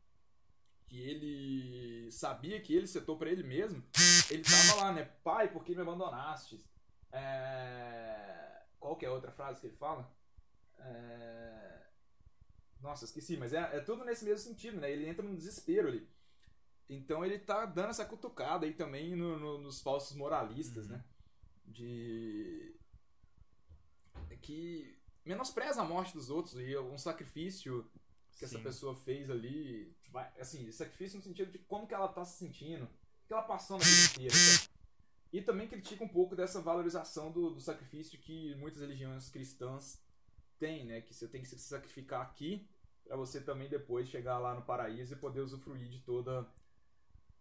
[SPEAKER 2] que ele sabia que ele setou para ele mesmo, ele tava lá, né? Pai, por que me abandonaste? É... Qual que é a outra frase que ele fala? É... Nossa, esqueci, mas é, é tudo nesse mesmo sentido, né? Ele entra num desespero ali. Então ele tá dando essa cutucada aí também no- no- nos falsos moralistas,
[SPEAKER 1] Uhum.
[SPEAKER 2] né? De. Que menospreza a morte dos outros e um sacrifício que essa
[SPEAKER 1] Sim.
[SPEAKER 2] pessoa fez ali. Assim, sacrifício no sentido de como que ela tá se sentindo, o que ela passou na vida inteira. sabe? E também critica um pouco dessa valorização do, do sacrifício que muitas religiões cristãs têm, né? Que você tem que se sacrificar aqui para você também depois chegar lá no paraíso e poder usufruir de toda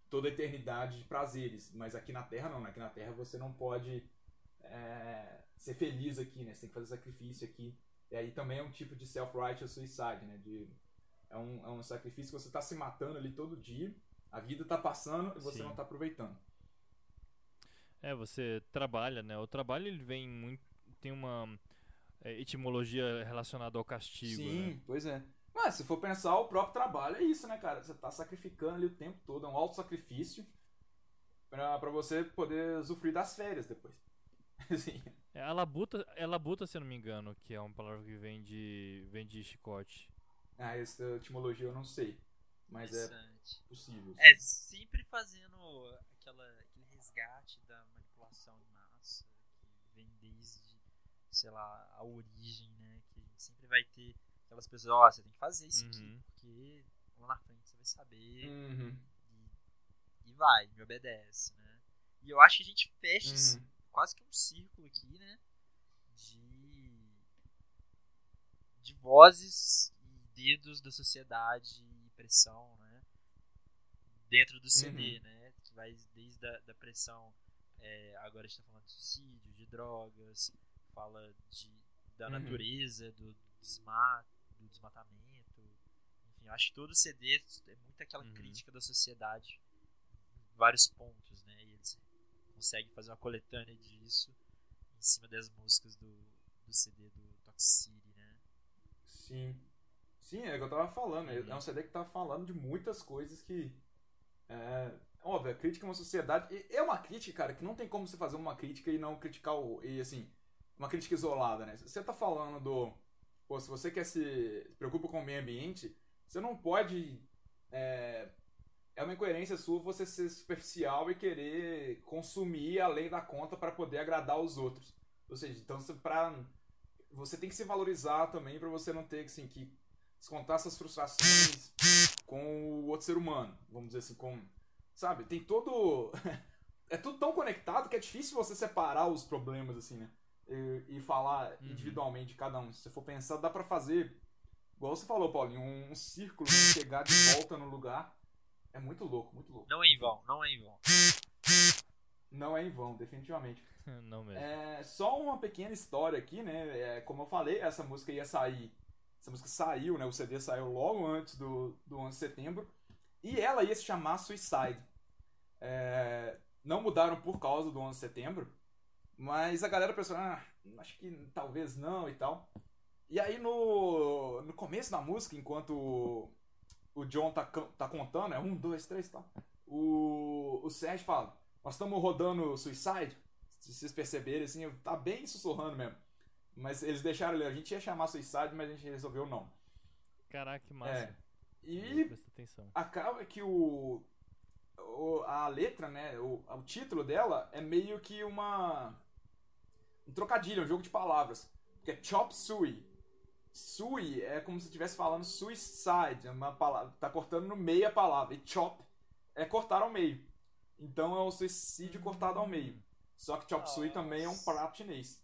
[SPEAKER 2] toda a eternidade de prazeres. Mas aqui na Terra não, né? Aqui na Terra você não pode é, ser feliz aqui, né? Você tem que fazer sacrifício aqui. E aí também é um tipo de self-righteous suicide, né? De, é, um, é um sacrifício que você tá se matando ali todo dia, a vida tá passando e você
[SPEAKER 1] Sim.
[SPEAKER 2] não tá aproveitando.
[SPEAKER 1] É, você trabalha, né? O trabalho ele vem muito. tem uma é, etimologia relacionada ao castigo,
[SPEAKER 2] Sim,
[SPEAKER 1] né?
[SPEAKER 2] pois é. Mas se for pensar, o próprio trabalho é isso, né, cara? Você tá sacrificando ali o tempo todo, é um auto-sacrifício pra, pra você poder usufruir das férias depois. Assim,
[SPEAKER 1] É a labuta, é labuta, se eu não me engano, que é uma palavra que vem de vem de chicote.
[SPEAKER 2] ah, essa etimologia eu não sei, mas é possível.
[SPEAKER 3] É, sempre fazendo aquela, aquele resgate da manipulação em massa, que vem desde, sei lá, a origem, né? Que a gente sempre vai ter aquelas pessoas, ó, você tem que fazer isso aqui,
[SPEAKER 1] Uhum.
[SPEAKER 3] porque lá na frente você vai saber
[SPEAKER 2] Uhum,
[SPEAKER 3] e, e vai, me obedece, né? E eu acho que a gente fecha esse-
[SPEAKER 2] uhum.
[SPEAKER 3] quase que um círculo aqui, né? De, de vozes e dedos da sociedade e pressão, né? Dentro do CD, né? Que vai desde a da pressão. é, agora a gente tá falando de suicídio, de drogas, fala de, da
[SPEAKER 2] Uhum.
[SPEAKER 3] natureza, do, desma, do desmatamento. Enfim, eu acho que todo CD é muito aquela
[SPEAKER 1] Uhum.
[SPEAKER 3] crítica da sociedade em vários pontos, né? E eles consegue fazer uma coletânea disso em cima das músicas do, do CD do Toxicity, né?
[SPEAKER 2] Sim. Sim, é o que eu tava falando. É-
[SPEAKER 1] Uhum.
[SPEAKER 2] É um CD que tá falando de muitas coisas que. É, óbvio, a crítica é uma sociedade. E é uma crítica, cara, que não tem como você fazer uma crítica e não criticar o. E assim, uma crítica isolada, né? Você tá falando do. Pô, se você quer se. se preocupa com o meio ambiente, você não pode. É, é uma incoerência sua você ser superficial e querer consumir além da conta para poder agradar os outros. Ou seja, então você, pra, você tem que se valorizar também para você não ter assim, que descontar essas frustrações com o outro ser humano, vamos dizer assim, com sabe, tem todo é tudo tão conectado que é difícil você separar os problemas assim, né? E, e falar
[SPEAKER 1] Uhum.
[SPEAKER 2] individualmente de cada um. Se você for pensar, dá pra fazer igual você falou, Paulinho, um, um círculo, né? chegar de volta no lugar. É muito louco, muito louco.
[SPEAKER 3] Não é em vão, não é em vão.
[SPEAKER 2] Não é em vão, definitivamente.
[SPEAKER 1] não mesmo.
[SPEAKER 2] É, só uma pequena história aqui, né? É, como eu falei, essa música ia sair. Essa música saiu, né? O CD saiu logo antes do, do 11 de setembro. E ela ia se chamar Suicide. É, não mudaram por causa do 11 de setembro. Mas a galera pensou, ah, acho que talvez não e tal. E aí no, no começo da música, enquanto o, John tá, tá contando, é um, dois, três e tal. O, o Sérgio fala, nós estamos rodando Suicide. Se vocês perceberem, assim, tá bem sussurrando mesmo. Mas eles deixaram ali, a gente ia chamar Suicide, mas a gente resolveu não.
[SPEAKER 1] Caraca, que massa.
[SPEAKER 2] É. E acaba que o, o- a letra, né, o, o título dela é meio que uma um trocadilho, um jogo de palavras, que é chop suey.
[SPEAKER 5] Sui é como se estivesse falando suicide, é uma palavra, tá cortando no meio a palavra. E chop é cortar ao meio. Então é o suicídio cortado ao meio. Só que chop suey também é um prato chinês.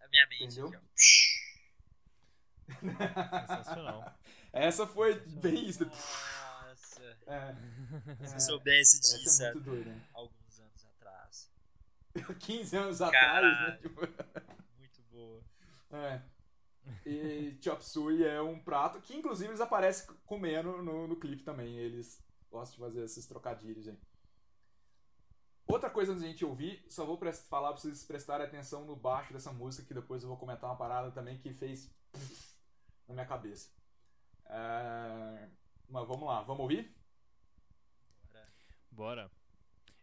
[SPEAKER 3] A minha mente
[SPEAKER 5] Entendeu?
[SPEAKER 1] Sensacional.
[SPEAKER 5] Essa foi bem isso.
[SPEAKER 3] Nossa.
[SPEAKER 5] É,
[SPEAKER 3] Se
[SPEAKER 5] É,
[SPEAKER 3] eu soubesse
[SPEAKER 5] essa
[SPEAKER 3] disso
[SPEAKER 5] é muito doida. né?
[SPEAKER 3] atrás.
[SPEAKER 5] 15 anos atrás, né?
[SPEAKER 3] Caralho.
[SPEAKER 5] Tipo,
[SPEAKER 3] Muito boa.
[SPEAKER 5] é. E chop suey é um prato que, inclusive, eles aparecem comendo no, no clipe também. Eles gostam de fazer esses trocadilhos aí. Outra coisa antes de a gente ouvir, só vou falar pra vocês prestarem atenção no baixo dessa música, que depois eu vou comentar uma parada também que fez na minha cabeça. É, Mas vamos lá, vamos ouvir?
[SPEAKER 1] Bora.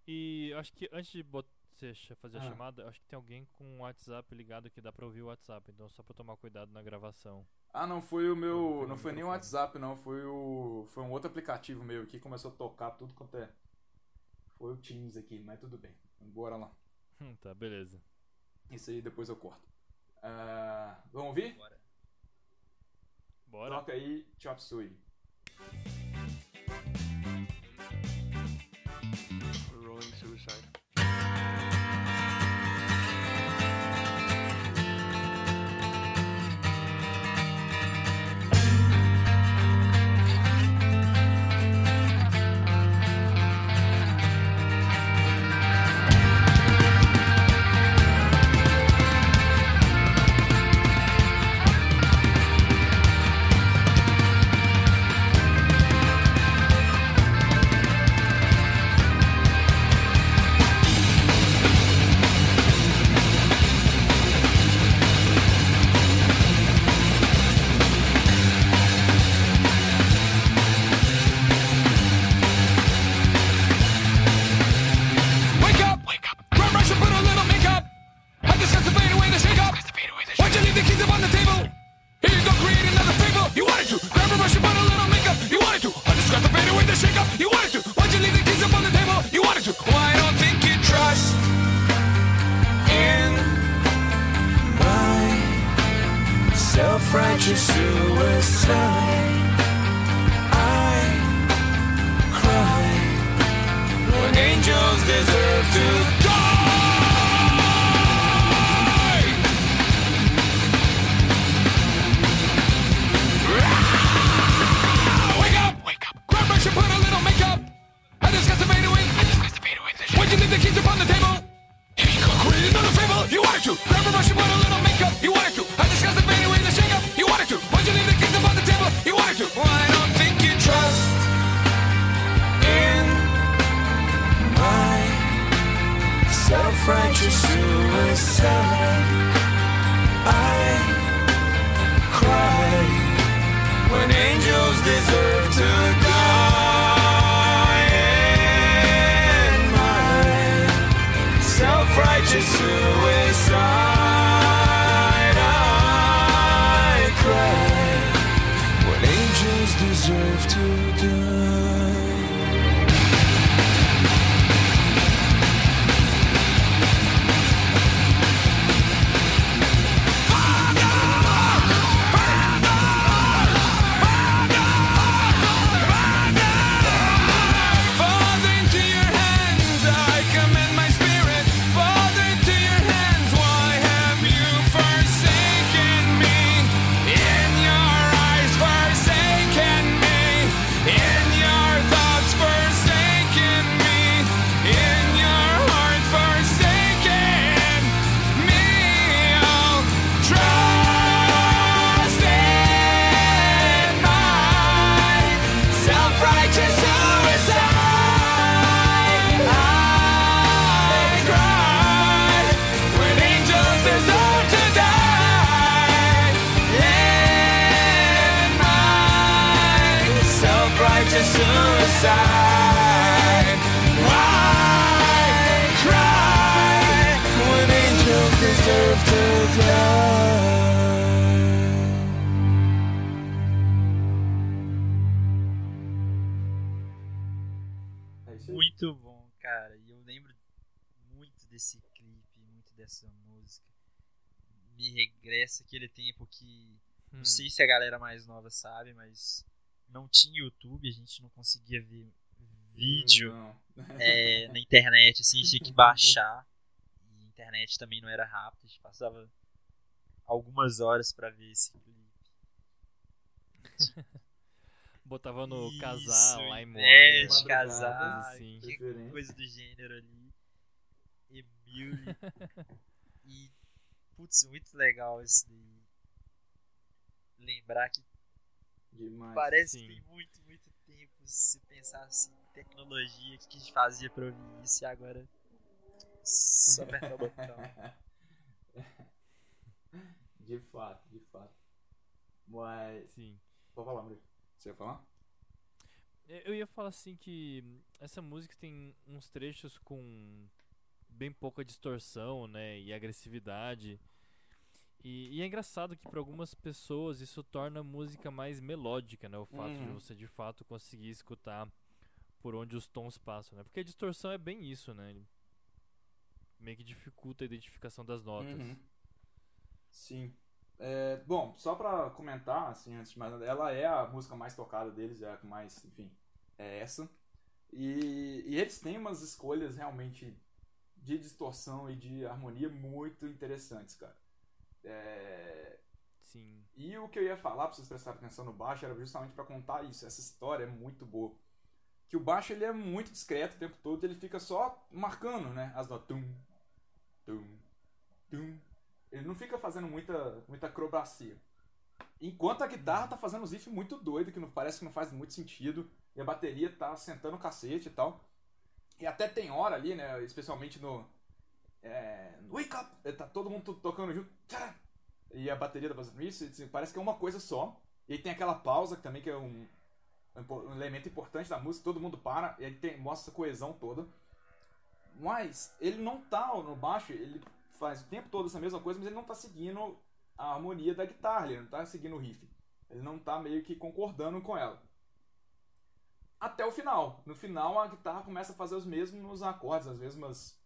[SPEAKER 1] E eu acho que antes de bot- você fazer a
[SPEAKER 5] Ah.
[SPEAKER 1] chamada, acho que tem alguém com o WhatsApp ligado que dá pra ouvir o WhatsApp. Então só pra tomar cuidado na gravação.
[SPEAKER 5] Ah, não foi o
[SPEAKER 1] Não,
[SPEAKER 5] meu. Não
[SPEAKER 1] um
[SPEAKER 5] foi nem o. WhatsApp, não. Foi o. Foi um outro aplicativo meu aqui que começou a tocar tudo quanto é. Foi o Teams aqui, mas tudo bem. Bora lá.
[SPEAKER 1] Hum, tá, beleza.
[SPEAKER 5] Isso aí depois eu corto. Ah, vamos ouvir?
[SPEAKER 3] Bora.
[SPEAKER 1] Bora.
[SPEAKER 5] Toca aí Chop Suey.
[SPEAKER 3] Se a galera mais nova sabe, mas não tinha YouTube, a gente não conseguia ver vídeo é, na internet, assim, tinha que baixar. E a internet também não era rápida, a gente passava algumas horas pra ver esse clipe.
[SPEAKER 1] Botava no
[SPEAKER 3] Isso,
[SPEAKER 1] casar, lá em
[SPEAKER 3] é, de casar,
[SPEAKER 1] coisa assim.
[SPEAKER 3] coisa do gênero ali. Emily. e, putz, muito legal isso daí. Lembrar que
[SPEAKER 2] Demais.
[SPEAKER 3] parece
[SPEAKER 1] sim.
[SPEAKER 3] que tem muito, muito tempo se pensar assim, tecnologia, o que que a gente fazia pra ouvir isso e agora só apertar o botão.
[SPEAKER 2] De fato, de fato. Mas.
[SPEAKER 1] Sim.
[SPEAKER 2] Pode falar, Maria. Você ia falar?
[SPEAKER 1] Eu ia falar assim que essa música tem uns trechos com bem pouca distorção, né, e agressividade. E, e é engraçado que para algumas pessoas isso torna a música mais melódica, né, o fato de
[SPEAKER 2] Uhum.
[SPEAKER 1] você de fato conseguir escutar por onde os tons passam, né? Porque a distorção é bem isso, né? Ele meio que dificulta a identificação das notas.
[SPEAKER 2] Uhum. Sim. É, bom, só pra comentar, assim, antes de mais nada, ela é a música mais tocada deles, é a que mais, enfim, é essa. E, e eles têm umas escolhas realmente de distorção e de harmonia muito interessantes, cara. É,
[SPEAKER 1] Sim.
[SPEAKER 2] E o que eu ia falar pra vocês prestarem atenção no baixo era justamente pra contar isso. Essa história é muito boa. Que o baixo ele é muito discreto o tempo todo, ele fica só marcando, né? As notas. Tum, tum, tum. Ele não fica fazendo muita, muita acrobacia. Enquanto a guitarra tá fazendo uns riffs muito doido, que não, parece que não faz muito sentido. E a bateria tá sentando o cacete e tal. E até tem hora ali, né? Especialmente no. É, Wake Up! Tá todo mundo tocando junto. E a bateria tá fazendo isso. e, assim, parece que é uma coisa só. E tem aquela pausa que também que é um, um elemento importante da música. Todo mundo para. E aí tem, mostra essa coesão toda. Mas ele não tá no baixo, ele faz o tempo todo essa mesma coisa, mas ele não tá seguindo a harmonia da guitarra, ele não tá seguindo o riff. Ele não tá meio que concordando com ela. Até o final. No final a guitarra começa a fazer os mesmos acordes, as mesmas.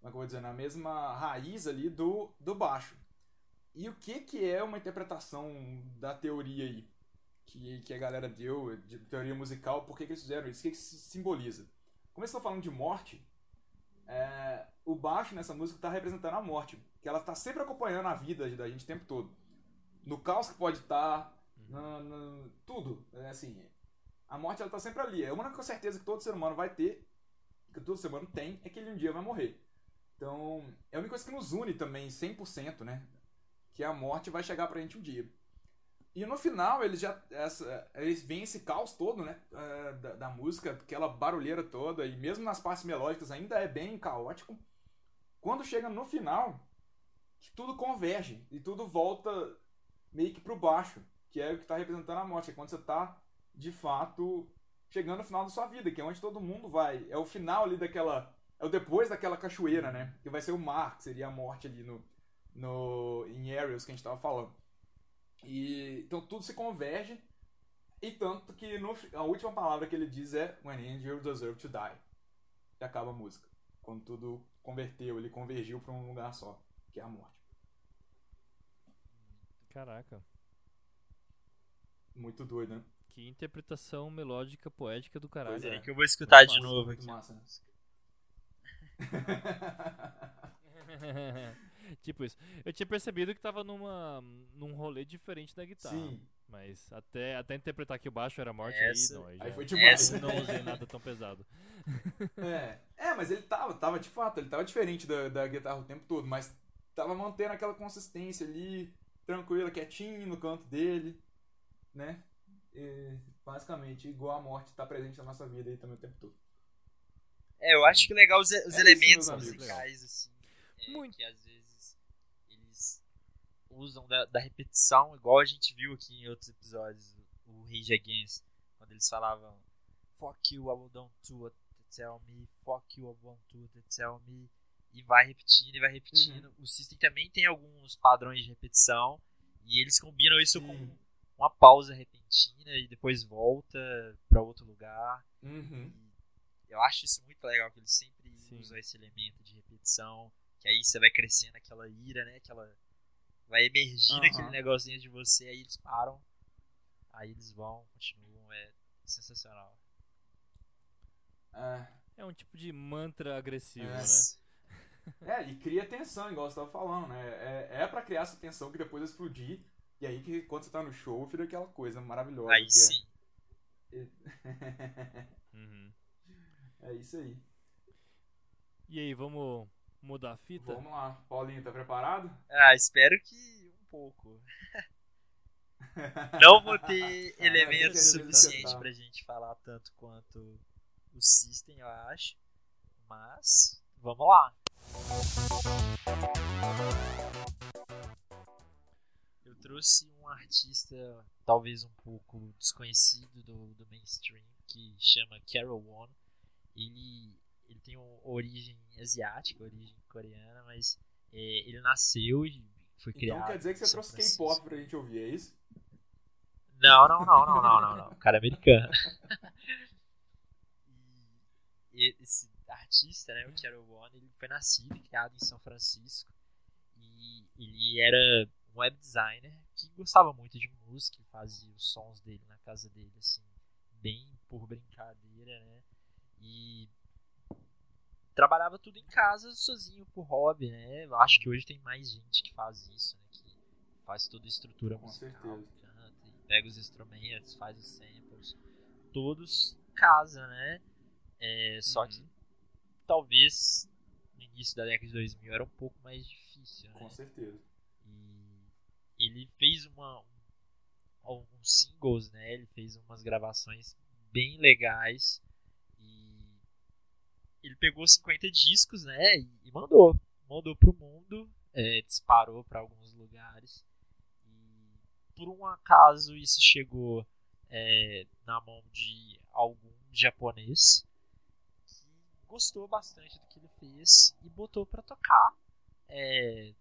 [SPEAKER 2] Como é que eu vou dizer? Na mesma raiz ali do, do baixo. E o que, que é uma interpretação da teoria aí? Que, que a galera deu, de teoria musical, por que, que eles fizeram isso? O que, que simboliza? Como eles estão falando de morte, é, o baixo nessa música está representando a morte, que ela está sempre acompanhando a vida da gente o tempo todo. No caos que pode estar, no- tudo, é assim, a morte ela tá sempre ali. É a única certeza que todo ser humano vai ter, que todo ser humano tem, é que ele um dia vai morrer. Então, é a única coisa que nos une também 100%, né? Que a morte vai chegar pra gente um dia. E no final, eles já. Essa, eles veem esse caos todo, né? eh, Da, da música, aquela barulheira toda, e mesmo nas partes melódicas ainda é bem caótico. Quando chega no final, que tudo converge e tudo volta meio que pro baixo, que é o que tá representando a morte. É quando você tá, de fato, chegando no final da sua vida, que é onde todo mundo vai. É o final ali daquela. É o depois daquela cachoeira, né? Que vai ser o mar, que seria a morte ali no. no em Aerials que a gente tava falando. E, então tudo se converge. E tanto que no, a última palavra que ele diz é When angels deserve to die. E acaba a música. Quando tudo converteu, ele convergiu pra um lugar só, que é a morte.
[SPEAKER 1] Caraca.
[SPEAKER 2] Muito doido, né?
[SPEAKER 1] Que interpretação melódica, poética do caralho.
[SPEAKER 2] Pois é.
[SPEAKER 3] Peraí que eu vou escutar de
[SPEAKER 1] Massa,
[SPEAKER 3] novo
[SPEAKER 2] Muito
[SPEAKER 3] aqui.
[SPEAKER 2] massa, né?
[SPEAKER 1] tipo isso. Eu tinha percebido que tava numa, num rolê diferente da guitarra.
[SPEAKER 2] Sim.
[SPEAKER 1] Mas até, até interpretar que o baixo era morte
[SPEAKER 3] Essa-
[SPEAKER 1] aí, não. Aí,
[SPEAKER 2] Aí
[SPEAKER 1] já-
[SPEAKER 2] foi demais.
[SPEAKER 3] Essa
[SPEAKER 1] não usei nada tão pesado.
[SPEAKER 2] É, é, mas ele tava, tava de fato, ele tava diferente da, da guitarra o tempo todo, mas tava mantendo aquela consistência ali, tranquila, quietinho no canto dele, né? E, basicamente, igual a morte tá presente na nossa vida aí também o tempo todo.
[SPEAKER 3] É, eu acho que legal os, os
[SPEAKER 2] isso,
[SPEAKER 3] elementos musicais, assim. é,
[SPEAKER 1] Muito.
[SPEAKER 3] Que às vezes eles usam da, da repetição, igual a gente viu aqui em outros episódios, o Rage Against, quando eles falavam Fuck you, I will don't do what they tell me, fuck you, I won't do what they tell me, e vai repetindo e vai repetindo.
[SPEAKER 2] Uhum.
[SPEAKER 3] O System também tem alguns padrões de repetição, e eles combinam isso com
[SPEAKER 2] Sim.
[SPEAKER 3] uma pausa repentina e depois volta pra outro lugar.
[SPEAKER 2] Uhum.
[SPEAKER 3] E eu acho isso muito legal, que eles sempre
[SPEAKER 1] Sim.
[SPEAKER 3] usam esse elemento de repetição, que aí você vai crescendo aquela ira, né? Aquela vai emergir
[SPEAKER 2] Aham.
[SPEAKER 3] naquele negocinho de você, aí eles param, aí eles vão, continuam, é sensacional.
[SPEAKER 2] É,
[SPEAKER 1] É um tipo de mantra agressivo,
[SPEAKER 2] É.
[SPEAKER 1] né?
[SPEAKER 2] É, e cria tensão, igual você tava falando, né? É, é pra criar essa tensão que depois vai explodir. E aí que quando você tá no show, vira aquela coisa maravilhosa.
[SPEAKER 3] Aí
[SPEAKER 2] que
[SPEAKER 3] sim.
[SPEAKER 1] Uhum.
[SPEAKER 2] É, isso aí.
[SPEAKER 1] E aí, vamos mudar a fita?
[SPEAKER 2] Vamos lá. Paulinho, tá preparado?
[SPEAKER 3] Ah, espero que um pouco. Não vou ter
[SPEAKER 2] Ah,
[SPEAKER 3] elementos suficientes
[SPEAKER 2] tentar.
[SPEAKER 3] pra gente falar tanto quanto o System, eu acho. Mas, vamos lá. Eu trouxe um artista talvez um pouco desconhecido do, do mainstream, que chama Carol Won. Ele, ele tem origem asiática, origem coreana, mas é, ele nasceu e foi criado.
[SPEAKER 2] Então quer dizer que você trouxe. K-pop pra gente ouvir, é isso?
[SPEAKER 3] Não, não, não, não, não, não, não. O cara é americano. E esse artista, né, o Carol One, ele foi nascido e criado em São Francisco. E ele era um web designer que gostava muito de música fazia os sons dele na casa dele, assim, bem por brincadeira, né? E trabalhava tudo em casa sozinho por hobby, né? Eu acho que hoje tem mais gente que faz isso, né? Que faz toda a estrutura
[SPEAKER 2] Com
[SPEAKER 3] musical,
[SPEAKER 2] certeza.
[SPEAKER 3] canta pega os instrumentos, faz os samples, todos em casa, né? É, só
[SPEAKER 1] Uhum.
[SPEAKER 3] que talvez no início da década de 2000 era um pouco mais difícil, né?
[SPEAKER 2] Com certeza.
[SPEAKER 3] E ele fez uma um, alguns singles, né? Ele fez umas gravações bem legais ele pegou 50 discos, né? E, mandou, mandou pro mundo, é, disparou para alguns lugares e por um acaso isso chegou é, na mão de algum japonês que gostou bastante do que ele fez e botou pra tocar é,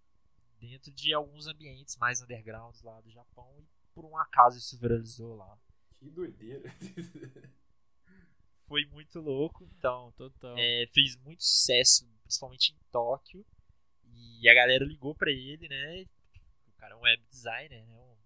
[SPEAKER 3] dentro de alguns ambientes mais undergrounds lá do Japão e por um acaso isso viralizou lá.
[SPEAKER 2] Que doideira.
[SPEAKER 3] Foi muito louco, então
[SPEAKER 1] Total.
[SPEAKER 3] é, fez muito sucesso, principalmente em Tóquio. E a galera ligou pra ele, né? O cara é um web designer, né? Um-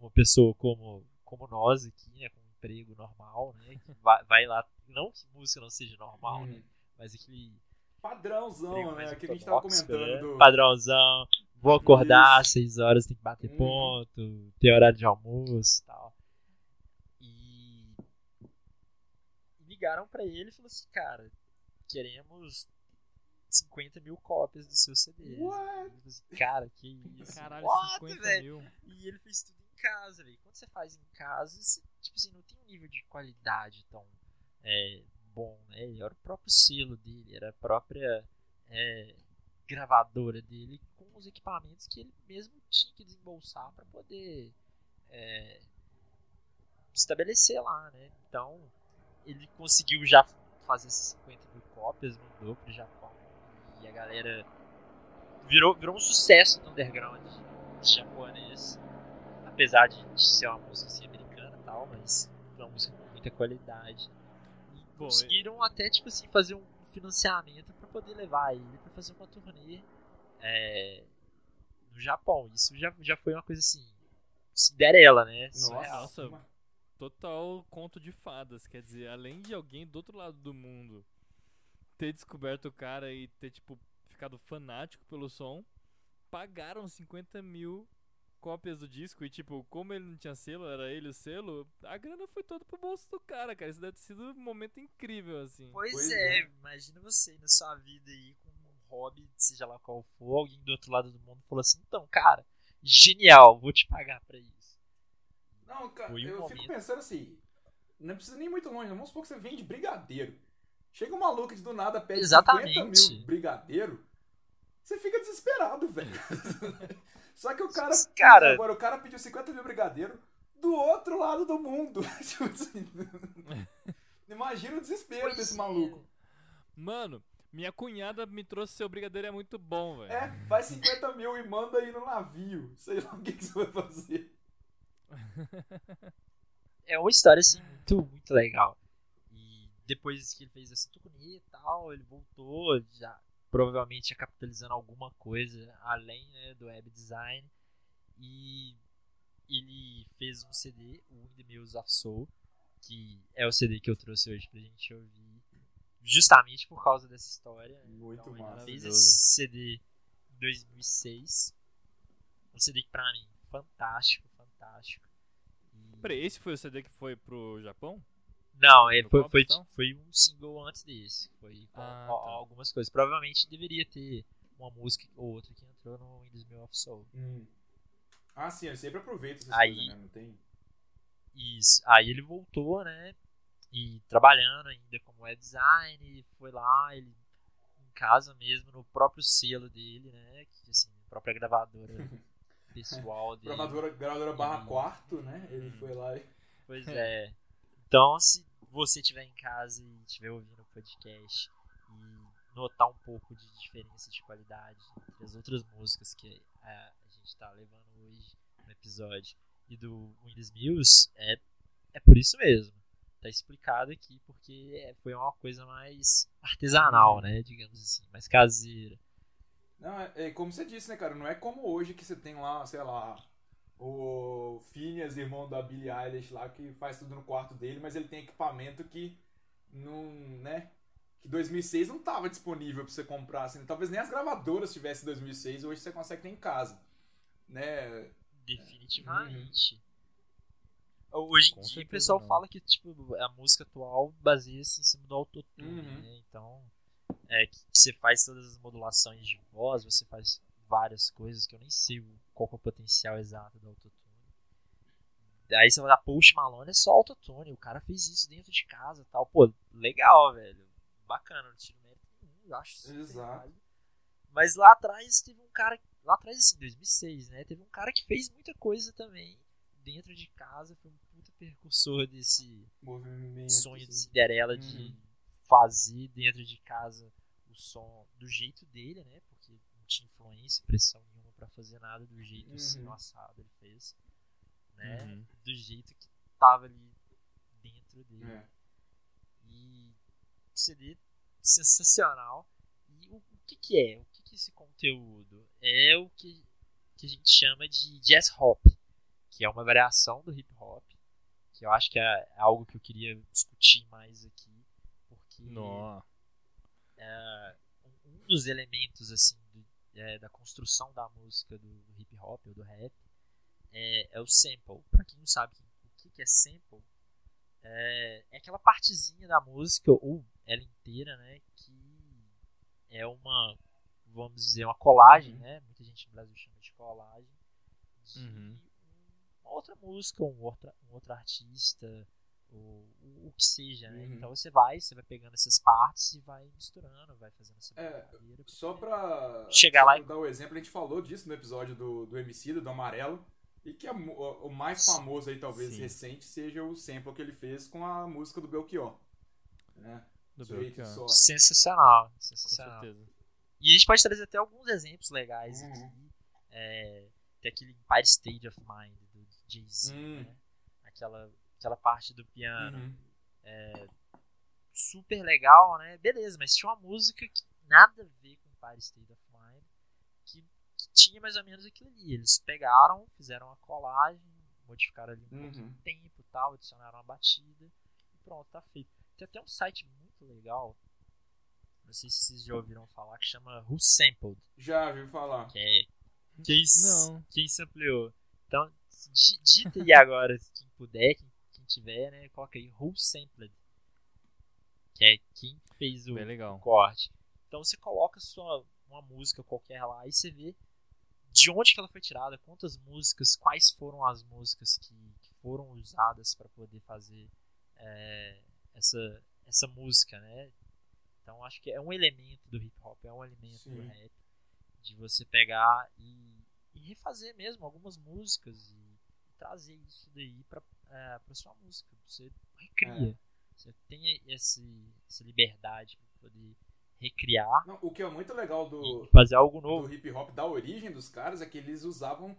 [SPEAKER 3] uma pessoa como, como nós aqui, né? Com um emprego normal, né? Que vai, vai lá, não que música não seja normal, né?
[SPEAKER 2] Hum.
[SPEAKER 3] Mas aquele
[SPEAKER 2] Padrãozão, né? que a gente tava comentando.
[SPEAKER 3] né?
[SPEAKER 2] Do...
[SPEAKER 3] Padrãozão. Vou acordar às
[SPEAKER 2] Isso.
[SPEAKER 3] 6 horas, tem que bater
[SPEAKER 2] Uhum.
[SPEAKER 3] ponto, ter horário de almoço e tal. E e ligaram pra ele e falou assim, cara, queremos 50 mil cópias do seu CD.
[SPEAKER 2] What?
[SPEAKER 3] assim, cara, que isso?
[SPEAKER 1] Caralho,
[SPEAKER 3] What,
[SPEAKER 1] 50
[SPEAKER 3] velho?
[SPEAKER 1] mil.
[SPEAKER 3] E ele fez tudo em casa, velho. Quando você faz em casa, você, tipo assim, não tem um nível de qualidade tão é, bom, né? Ele Era o próprio selo dele, era a própria é, gravadora dele com os equipamentos que ele mesmo tinha que desembolsar para poder é, estabelecer lá, né? Então, ele conseguiu já fazer essas 50 mil cópias, mandou pro Japão e a galera virou, virou um sucesso no underground japonês apesar de ser uma música assim, americana e tal, mas é uma música com muita qualidade. E
[SPEAKER 1] Bom,
[SPEAKER 3] conseguiram até, tipo assim, fazer um financiamento pra poder levar ele pra fazer uma turnê é, no Japão. Isso já, já foi uma coisa assim, Cinderela, né? Surreal.
[SPEAKER 1] Nossa. Total conto de fadas. Quer dizer, além de alguém do outro lado do mundo ter descoberto o cara e ter, tipo, ficado fanático pelo som, pagaram 50 mil cópias do disco e, tipo, como ele não tinha selo, era ele o selo, a grana foi toda pro bolso do cara, cara. Isso deve ter sido um momento incrível, assim.
[SPEAKER 3] Pois,
[SPEAKER 2] Pois
[SPEAKER 3] é,
[SPEAKER 2] é.
[SPEAKER 3] imagina você na sua vida aí com um hobby, seja lá qual for, alguém do outro lado do mundo falou assim, então, cara, genial, vou te pagar pra isso.
[SPEAKER 2] Não, cara,
[SPEAKER 3] um
[SPEAKER 2] eu fico pensando assim. Não precisa nem muito longe, vamos supor que você vende brigadeiro. Chega um maluco de do nada, pede
[SPEAKER 3] Exatamente.
[SPEAKER 2] 50 mil brigadeiro. Você fica desesperado, velho. Só que o cara.
[SPEAKER 3] Cara-
[SPEAKER 2] Agora, o cara pediu 50 mil brigadeiro do outro lado do mundo. Tipo assim, Imagina o desespero
[SPEAKER 3] Pois
[SPEAKER 2] desse
[SPEAKER 3] é.
[SPEAKER 2] maluco.
[SPEAKER 1] Mano, minha cunhada me trouxe seu brigadeiro é muito bom, velho.
[SPEAKER 2] É, vai 50 mil e manda aí no navio. Sei lá o que, que você vai fazer.
[SPEAKER 3] é uma história assim muito, muito legal. E depois que ele fez essa turnê e tal, ele voltou, já provavelmente é capitalizando alguma coisa além né, do web design. E ele fez um CD, o In the Mills of Soul, que é o CD que eu trouxe hoje pra gente ouvir, justamente por causa dessa história.
[SPEAKER 2] Muito
[SPEAKER 3] então, ele
[SPEAKER 2] massa.
[SPEAKER 3] fez
[SPEAKER 1] Maravilhoso.
[SPEAKER 3] esse CD em 2006. Um CD que pra mim, fantástico, fantástico. E-
[SPEAKER 1] Peraí, esse foi o CD que foi pro Japão?
[SPEAKER 3] Não,
[SPEAKER 1] No
[SPEAKER 3] foi, foi,
[SPEAKER 1] então?
[SPEAKER 3] foi um single antes desse. Foi com
[SPEAKER 1] Ah, tá.
[SPEAKER 3] algumas coisas. Provavelmente deveria ter uma música ou outra que entrou no Windows Mill of Soul.
[SPEAKER 2] Hum. Ah, sim, ele sempre aproveita essas
[SPEAKER 3] Aí-
[SPEAKER 2] coisas, né? Não tem.
[SPEAKER 3] Isso. Aí ele voltou, né? E trabalhando ainda como web design, foi lá, ele em casa mesmo, no próprio selo dele, né? Que assim, própria gravadora pessoal dele.
[SPEAKER 2] Gravadora, gravadora barra
[SPEAKER 3] Ele-
[SPEAKER 2] quarto, né? Ele
[SPEAKER 1] Hum.
[SPEAKER 2] foi lá e.
[SPEAKER 3] Pois é. Então, se você estiver em casa e estiver ouvindo o podcast e notar um pouco de diferença de qualidade entre as outras músicas que é, a gente está levando hoje no episódio e do Windows Mills, é, é por isso mesmo. Tá explicado aqui porque é- foi uma coisa mais artesanal, né? Digamos assim, mais caseira.
[SPEAKER 2] Não, é, é como você disse, né, cara? Não é como hoje que você tem lá, sei lá, o Phineas, irmão da Billie Eilish lá, que faz tudo no quarto dele, mas ele tem equipamento que não, né? Que 2006 não tava disponível pra você comprar, assim. Talvez nem as gravadoras tivessem 2006, hoje você consegue ter em casa, né?
[SPEAKER 3] Definitivamente. Hoje em
[SPEAKER 1] Com
[SPEAKER 3] dia o pessoal
[SPEAKER 1] não.
[SPEAKER 3] fala que tipo, a música atual baseia-se em cima do autotune,
[SPEAKER 2] Uhum.
[SPEAKER 3] né? Então, é que você faz todas as modulações de voz, você faz várias coisas que eu nem sei qual que é o potencial exato do autotune. Aí você vai dar Post Malone é só autotune, o cara fez isso dentro de casa, tal. Pô, legal, velho. Bacana, não tiro mérito nenhum, eu acho
[SPEAKER 2] Exato.
[SPEAKER 3] Mas lá atrás teve um cara, lá atrás assim, 2006, né? Teve um cara que fez muita coisa também dentro de casa, foi um puta percursor desse
[SPEAKER 2] Movimento.
[SPEAKER 3] sonho de. Cinderela de
[SPEAKER 2] Uhum.
[SPEAKER 3] Fazer dentro de casa o som do jeito dele, né? Porque não tinha influência, pressão nenhuma pra fazer nada do jeito assim,
[SPEAKER 2] Uhum.
[SPEAKER 3] no assado ele fez, né?
[SPEAKER 1] Uhum.
[SPEAKER 3] Do jeito que tava ali dentro dele.
[SPEAKER 2] É.
[SPEAKER 3] E CD sensacional. E o, o que, que é? O que, que é esse conteúdo? É o que, que a gente chama de jazz hop, que é uma variação do hip hop, que eu acho que é algo que eu queria discutir mais aqui,
[SPEAKER 1] Nó.
[SPEAKER 3] é, um- dos elementos assim do- é, da construção da música do, do hip hop ou do rap é, é o sample. Pra quem não sabe o que, que é sample, é, é aquela partezinha da música ou ela inteira, né, que é uma, vamos dizer, uma colagem, né? Muita gente no Brasil chama de colagem de
[SPEAKER 1] Uhum.
[SPEAKER 3] uma outra música, um outro, um outro artista, ou o, o que seja, né?
[SPEAKER 2] Uhum.
[SPEAKER 3] Então você vai, você vai pegando essas partes e vai misturando, vai fazendo essa
[SPEAKER 2] É. Só pra,
[SPEAKER 3] Chegar
[SPEAKER 2] só
[SPEAKER 3] lá
[SPEAKER 2] pra dar o exemplo, a gente falou disso no episódio do, do MC, do Amarelo, e que a o, o mais famoso aí, talvez
[SPEAKER 1] Sim.
[SPEAKER 2] recente, seja o sample que ele fez com a música do Belchior. Né?
[SPEAKER 1] Do Belchior.
[SPEAKER 2] Soul.
[SPEAKER 3] Sensacional,
[SPEAKER 1] Com
[SPEAKER 3] sensacional.
[SPEAKER 1] certeza.
[SPEAKER 3] E a gente pode trazer até alguns exemplos legais
[SPEAKER 2] Uhum.
[SPEAKER 3] aqui. É, tem aquele Empire State of Mind do Jay-Z,
[SPEAKER 2] Hum.
[SPEAKER 3] né? Aquela, aquela parte do piano.
[SPEAKER 2] Uhum.
[SPEAKER 3] super legal, né? Beleza, mas tinha uma música que nada a ver com Empire State of Mind, que, que tinha mais ou menos aquilo ali. Eles pegaram, fizeram uma colagem, modificaram ali um
[SPEAKER 2] Uhum.
[SPEAKER 3] pouquinho o tempo e tal, adicionaram uma batida e pronto, tá feito. Tem até um site muito legal, não sei se vocês já ouviram falar, que chama Who Sampled,
[SPEAKER 2] Já ouvi falar.
[SPEAKER 3] que é quem,
[SPEAKER 1] Não.
[SPEAKER 3] quem sampleou. Então, di- digita aí agora, quem puder, quem tiver, né, coloca aí Who Sampled, que é quem fez o, corte. Então você coloca sua uma música qualquer lá e você vê de onde que ela foi tirada, quantas músicas, quais foram as músicas que, que foram usadas para poder fazer é, essa essa música, né? Então acho que é um elemento do hip hop, é um elemento do
[SPEAKER 2] Sim.
[SPEAKER 3] rap de você pegar e, e refazer mesmo algumas músicas e trazer isso daí para é, para sua música. Você recria, você tem esse, essa liberdade para poder recriar
[SPEAKER 2] Não, o que é muito legal do,
[SPEAKER 3] fazer algo novo.
[SPEAKER 2] do hip hop, da origem dos caras, é que eles usavam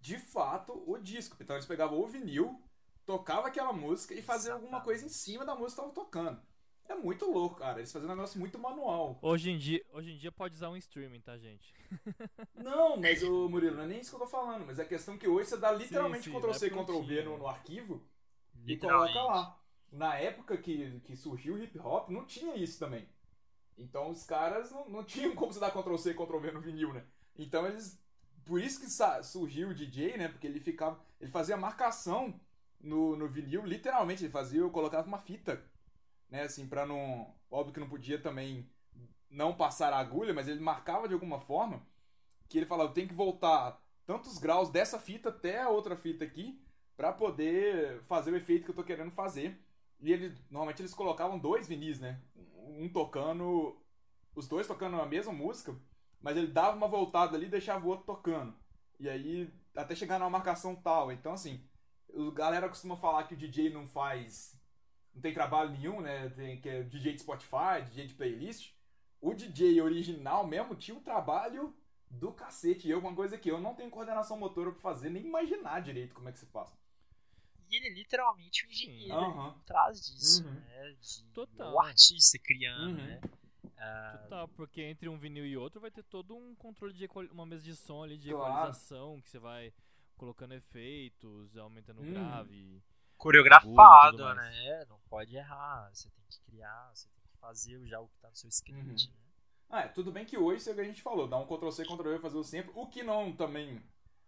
[SPEAKER 2] de fato o disco. Então eles pegavam o vinil, tocavam aquela música e faziam alguma coisa em cima da música que estavam tocando. É muito louco, cara. Eles fazem um negócio muito manual.
[SPEAKER 1] Hoje em dia, hoje em dia pode usar um streaming, tá, gente?
[SPEAKER 2] Não, mas o Murilo, não é nem isso que eu tô falando, mas é a questão que hoje você dá literalmente
[SPEAKER 1] sim,
[SPEAKER 2] Ctrl C e
[SPEAKER 1] é
[SPEAKER 2] Ctrl V no, no arquivo e coloca lá. Na época que, que surgiu o hip hop, não tinha isso também. Então os caras não, não tinham como você dar Ctrl C e Ctrl V no vinil, né? Então eles. Por isso que surgiu o DJ, né? Porque ele ficava. Ele fazia marcação no, no vinil, literalmente, ele fazia, eu colocava uma fita. Né, assim, pra não. Óbvio que não podia também não passar a agulha, mas ele marcava de alguma forma que ele falava, eu tenho que voltar tantos graus dessa fita até a outra fita aqui pra poder fazer o efeito que eu tô querendo fazer. E ele, normalmente eles colocavam dois vinis, né? Um tocando, os dois tocando a mesma música, mas ele dava uma voltada ali e deixava o outro tocando. E aí, até chegar numa marcação tal. Então, assim, a galera costuma falar que o DJ não faz. Não tem trabalho nenhum, né? Tem que é DJ de Spotify, DJ de playlist. O DJ original mesmo tinha um trabalho do cacete. E eu, uma coisa que eu não tenho coordenação motora pra fazer, nem imaginar direito como é que se faz.
[SPEAKER 3] E ele é literalmente um engenheiro
[SPEAKER 2] Aham.
[SPEAKER 3] por trás disso,
[SPEAKER 2] Uhum.
[SPEAKER 3] né? De,
[SPEAKER 1] Total.
[SPEAKER 3] O artista criando,
[SPEAKER 2] Uhum.
[SPEAKER 3] né? Ah,
[SPEAKER 1] Total, porque entre um vinil e outro vai ter todo um controle de uma mesa de som ali de
[SPEAKER 2] Claro.
[SPEAKER 1] equalização que você vai colocando efeitos, aumentando o
[SPEAKER 2] Uhum.
[SPEAKER 1] grave.
[SPEAKER 3] Coreografado,
[SPEAKER 1] tudo
[SPEAKER 3] né? Não pode errar. Você tem que criar, você tem que fazer já o que tá no seu script,
[SPEAKER 2] Uhum.
[SPEAKER 3] né?
[SPEAKER 2] Ah, é, tudo bem que hoje isso é o que a gente falou, dá um Ctrl C, Ctrl V fazer o sempre, o que não também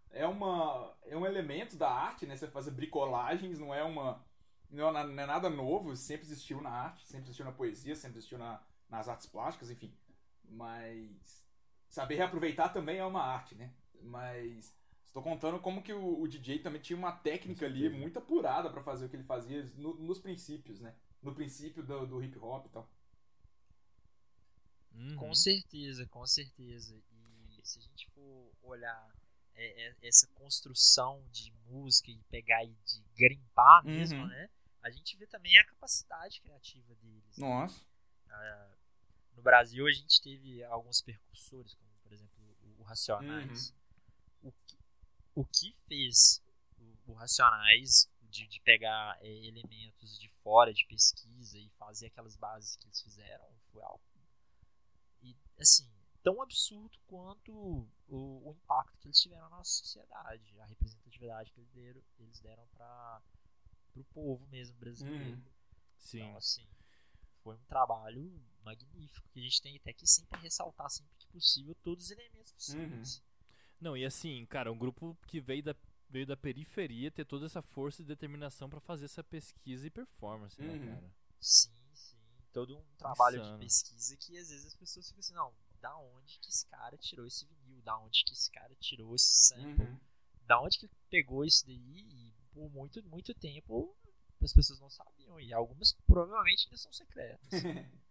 [SPEAKER 2] é uma é um elemento da arte, né? Você fazer bricolagens, não é uma não é, não é nada novo, sempre existiu na arte, sempre existiu na poesia, sempre existiu na, nas artes plásticas, enfim. Mas saber reaproveitar também é uma arte, né? Mas estou contando como que o, o DJ também tinha uma técnica ali muito apurada pra fazer o que ele fazia no- nos princípios, né? No princípio do, do hip hop e tal.
[SPEAKER 1] Uhum.
[SPEAKER 3] Com certeza, com certeza. E se a gente for olhar é, é, essa construção de música e pegar e de grimpar mesmo,
[SPEAKER 2] Uhum.
[SPEAKER 3] né? A gente vê também a capacidade criativa deles. né?
[SPEAKER 2] Nossa.
[SPEAKER 3] No Brasil a gente teve alguns percursores, como por exemplo o Racionais.
[SPEAKER 2] Uhum.
[SPEAKER 3] O, que, o que fez o, o Racionais de, de pegar é, elementos de fora de pesquisa e fazer aquelas bases que eles fizeram foi algo e, assim tão absurdo quanto o, o impacto que eles tiveram na nossa sociedade, a representatividade que eles deram, eles deram para o povo mesmo brasileiro.
[SPEAKER 2] Uhum.
[SPEAKER 1] Sim.
[SPEAKER 3] Então, assim, foi um trabalho magnífico que a gente tem até que sempre ressaltar, sempre que possível, todos os elementos possíveis.
[SPEAKER 1] Não, e assim, cara, um grupo que veio da, veio da periferia ter toda essa força e determinação pra fazer essa pesquisa e performance,
[SPEAKER 2] Uhum.
[SPEAKER 1] né, cara?
[SPEAKER 3] Sim, sim. Todo um trabalho
[SPEAKER 1] Insano.
[SPEAKER 3] de pesquisa que às vezes as pessoas ficam assim, não, da onde que esse cara tirou esse vinil? Da onde que esse cara tirou esse sample?
[SPEAKER 2] Uhum.
[SPEAKER 3] Da onde que pegou isso daí? E por muito, muito tempo as pessoas não sabiam. E algumas provavelmente ainda são secretas.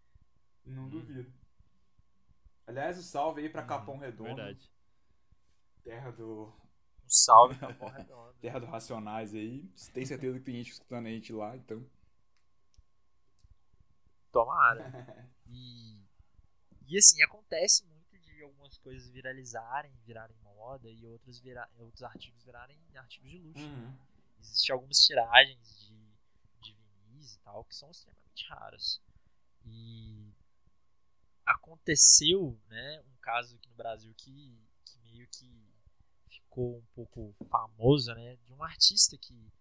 [SPEAKER 2] Não
[SPEAKER 1] Hum.
[SPEAKER 2] duvido. Aliás, o salve aí pra
[SPEAKER 1] Uhum,
[SPEAKER 2] Capão Redondo.
[SPEAKER 1] Verdade.
[SPEAKER 2] Terra do.
[SPEAKER 3] Um salve pra porra redonda.
[SPEAKER 2] Terra do Racionais aí. Tem certeza que tem gente escutando a gente lá, então.
[SPEAKER 3] Tomara. E, e assim, acontece muito de algumas coisas viralizarem, virarem moda e outros, vira, outros artigos virarem artigos de luxo.
[SPEAKER 2] Uhum.
[SPEAKER 3] Existem algumas tiragens de, de vinis e tal que são extremamente raras. E aconteceu né, um caso aqui no Brasil que, que meio que ficou um pouco famoso, né, de um artista que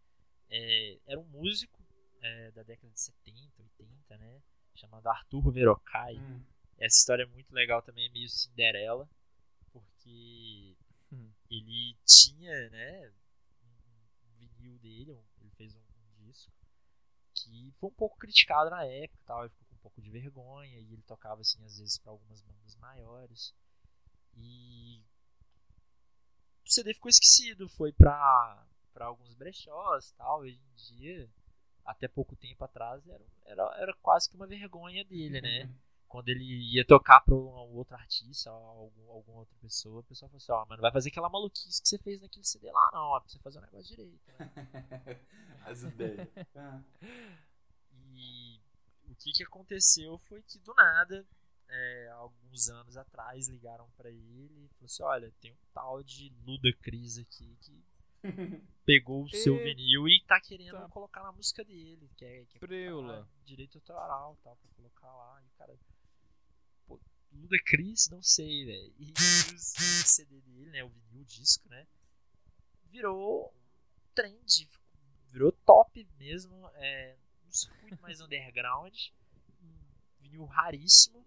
[SPEAKER 3] é, era um músico é, da década de 70, 80, né, chamado Arthur Verocai.
[SPEAKER 2] Uhum.
[SPEAKER 3] Essa história é muito legal também, é meio Cinderela, porque
[SPEAKER 1] Hum.
[SPEAKER 3] ele tinha, né, um, vinil dele, ele fez um, um disco, que foi um pouco criticado na época, e tal, ele ficou com um pouco de vergonha, e ele tocava, assim, às vezes para algumas bandas maiores, e CD ficou esquecido, foi pra, pra alguns brechós, tal, hoje em dia, até pouco tempo atrás, era, era, era quase que uma vergonha dele, né, quando ele ia tocar pra um outro artista algum, alguma outra pessoa, o pessoal falou assim, ó, mas não vai fazer aquela maluquice que você fez naquele CD lá não, ó, pra você fazer o negócio direito. Né?
[SPEAKER 2] As ideias.
[SPEAKER 3] E o que que aconteceu foi que do nada, é, alguns anos atrás, ligaram pra ele e falou assim, olha, tem um tal de Ludacris aqui que pegou o seu vinil e tá querendo colocar na música dele, que é, que é ah, direito autoral e tal, pra colocar lá. E o cara, pô, Luda Chris, não sei, velho. E o CD dele, né, o vinil, o disco, né, virou trend, virou top mesmo, é, um circuito mais underground, um vinil raríssimo,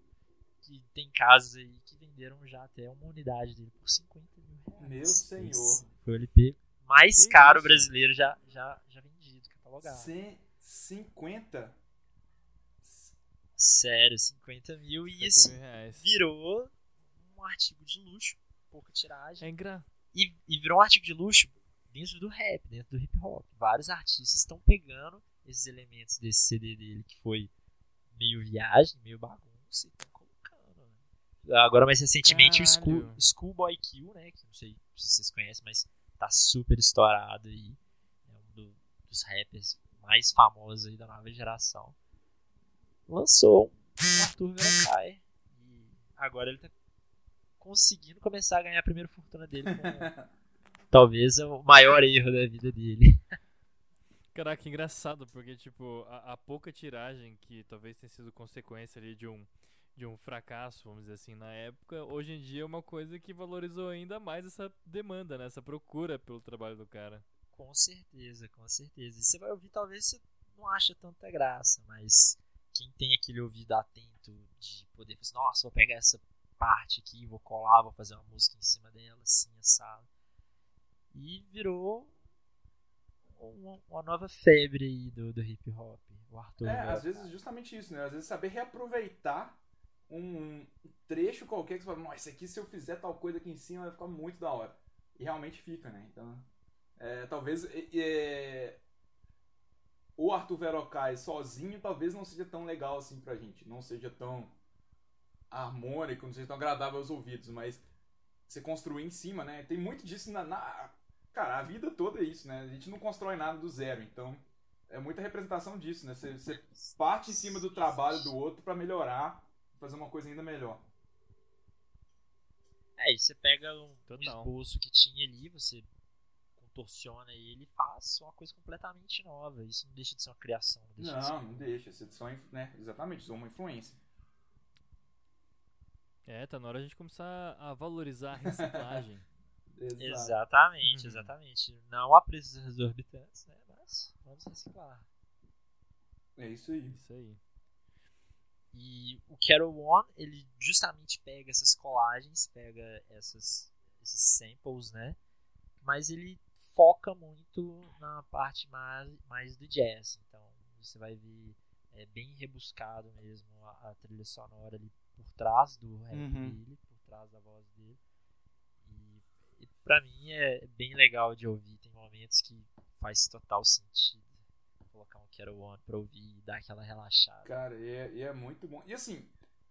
[SPEAKER 3] que tem casas aí que venderam já até uma unidade dele por 50 mil reais.
[SPEAKER 2] Meu senhor.
[SPEAKER 3] Esse Foi o LP mais
[SPEAKER 1] Que
[SPEAKER 3] caro
[SPEAKER 1] isso?
[SPEAKER 3] brasileiro já, já, já vendido, catalogado.
[SPEAKER 2] Cem- 50?
[SPEAKER 3] Sério, 50 mil e
[SPEAKER 1] 50
[SPEAKER 3] isso
[SPEAKER 1] mil
[SPEAKER 3] virou um artigo de luxo, pouca tiragem.
[SPEAKER 1] É engra...
[SPEAKER 3] E, e virou um artigo de luxo dentro do rap, dentro do hip hop. Vários artistas estão pegando esses elementos desse CD dele, que foi meio viagem, meio bagunça, e estão colocando. né? Agora, mais recentemente, o School,
[SPEAKER 1] Caralho.
[SPEAKER 3] Schoolboy Q, né? Que não sei se vocês conhecem, mas tá super estourado aí. É um do- dos rappers mais famosos aí da nova geração. Lançou um Arthur Veracai. E agora ele tá conseguindo começar a ganhar a primeira fortuna dele com talvez o maior erro da vida dele.
[SPEAKER 1] Caraca, engraçado, porque, tipo, a, a pouca tiragem que talvez tenha sido consequência ali de um, de um fracasso, vamos dizer assim, na época, hoje em dia é uma coisa que valorizou ainda mais essa demanda, né? Essa procura pelo trabalho do cara.
[SPEAKER 3] Com certeza, com certeza. E você vai ouvir, talvez você não acha tanta graça, mas quem tem aquele ouvido atento de poder falar assim, nossa, vou pegar essa parte aqui, vou colar, vou fazer uma música em cima dela, assim, assado. E virou uma, uma nova febre aí do, do hip hop. O Arthur.
[SPEAKER 2] É, às vezes justamente isso, né? Às vezes saber reaproveitar um trecho qualquer que você fala, nossa, aqui se eu fizer tal coisa aqui em cima vai ficar muito da hora. E realmente fica, né? Então, é, talvez é, o Arthur Verocai sozinho talvez não seja tão legal assim pra gente. Não seja tão harmônico, não seja tão agradável aos ouvidos, mas você construir em cima, né? Tem muito disso na, na- Cara, a vida toda é isso, né? A gente não constrói nada do zero, então é muita representação disso, né? Você, você parte em cima do trabalho do outro pra melhorar, fazer uma coisa ainda melhor.
[SPEAKER 3] É, e você pega um, um esboço que tinha ali, você contorciona ele e faz uma coisa completamente nova. Isso não deixa de ser uma criação. Não, deixa de ser
[SPEAKER 2] Não, não deixa. Você só, né? Exatamente, só uma influência.
[SPEAKER 1] É, tá na hora de a gente começar a valorizar a reciclagem.
[SPEAKER 3] Exatamente,
[SPEAKER 1] Uhum.
[SPEAKER 3] exatamente. Não a preços exorbitantes, né? Mas vamos reciclar.
[SPEAKER 2] É isso aí.
[SPEAKER 1] Isso aí.
[SPEAKER 3] E o Carol One, ele justamente pega essas colagens, pega essas, esses samples, né? Mas ele foca muito na parte mais, mais do jazz. Então você vai ver é bem rebuscado mesmo a, a trilha sonora ali por trás do rap
[SPEAKER 2] Uhum.
[SPEAKER 3] dele, por trás da voz dele. E, e pra mim é bem legal de ouvir. Tem momentos que faz total sentido colocar um Carol One pra ouvir e dar aquela relaxada.
[SPEAKER 2] Cara, e é, e é muito bom. E assim,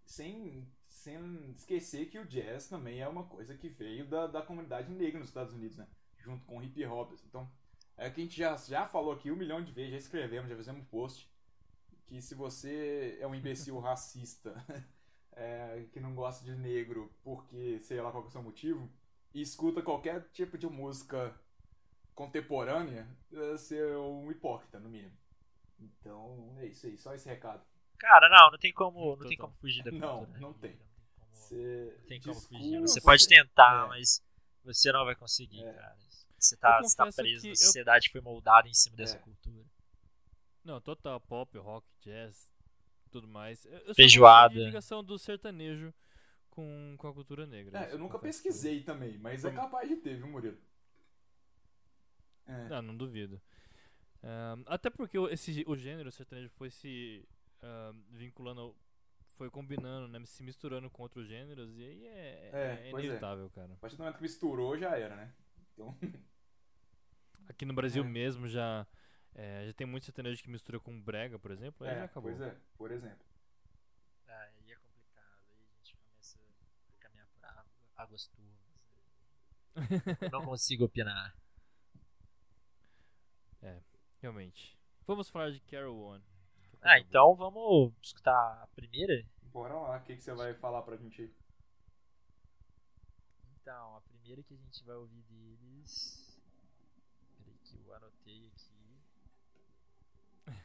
[SPEAKER 2] sem, sem esquecer que o jazz também é uma coisa que veio da, da comunidade negra nos Estados Unidos, né? Junto com o hip hop. Então, é que a gente já, já falou aqui um milhão de vezes, já escrevemos, já fizemos um post. Que se você é um imbecil racista, é, que não gosta de negro porque sei lá qual que é o seu motivo, e escuta qualquer tipo de música contemporânea, você é um hipócrita, no mínimo. Então, é isso aí, só esse recado.
[SPEAKER 3] Cara, não, não tem como, não tem como fugir da
[SPEAKER 2] Não,
[SPEAKER 3] cultura.
[SPEAKER 2] não tem.
[SPEAKER 3] Não tem como,
[SPEAKER 2] Você
[SPEAKER 3] não tem como
[SPEAKER 2] desculpa,
[SPEAKER 3] fugir. Você pode tentar,
[SPEAKER 2] É.
[SPEAKER 3] mas você não vai conseguir,
[SPEAKER 2] É.
[SPEAKER 3] cara. Você tá,
[SPEAKER 1] Eu
[SPEAKER 3] você tá preso na
[SPEAKER 1] eu-
[SPEAKER 3] sociedade que foi moldada em cima dessa
[SPEAKER 2] É.
[SPEAKER 3] cultura.
[SPEAKER 1] Não, total, pop, rock, jazz, tudo mais. Eu, eu
[SPEAKER 3] Feijoada.
[SPEAKER 1] ligação do sertanejo com, com a cultura negra.
[SPEAKER 2] É, eu nunca
[SPEAKER 1] eu-
[SPEAKER 2] pesquisei também, mas é capaz de ter, viu, Murilo? É.
[SPEAKER 1] Não, não duvido. Ahn, até porque o- esse, o gênero sertanejo foi se ahn, vinculando, foi combinando, né, se misturando com outros gêneros, e aí é,
[SPEAKER 2] É,
[SPEAKER 1] é
[SPEAKER 2] é.
[SPEAKER 1] inevitável, cara.
[SPEAKER 2] A partir do momento que misturou, já era, né? Então,
[SPEAKER 1] Aqui no Brasil
[SPEAKER 2] É.
[SPEAKER 1] mesmo já, é, já tem muito sertanejo que mistura com brega, por exemplo, aí já
[SPEAKER 2] é,
[SPEAKER 1] acabou.
[SPEAKER 2] pois é, por exemplo.
[SPEAKER 3] Ah, aí é complicado. Aí a gente começa a caminhar por água- águas turvas. né? Não consigo opinar.
[SPEAKER 1] Realmente. Vamos falar de Carol One.
[SPEAKER 3] Ah, então vamos escutar a primeira?
[SPEAKER 2] Bora lá, o que, que você vai falar pra gente aí?
[SPEAKER 3] Então, a primeira que a gente vai ouvir deles que eu anotei aqui.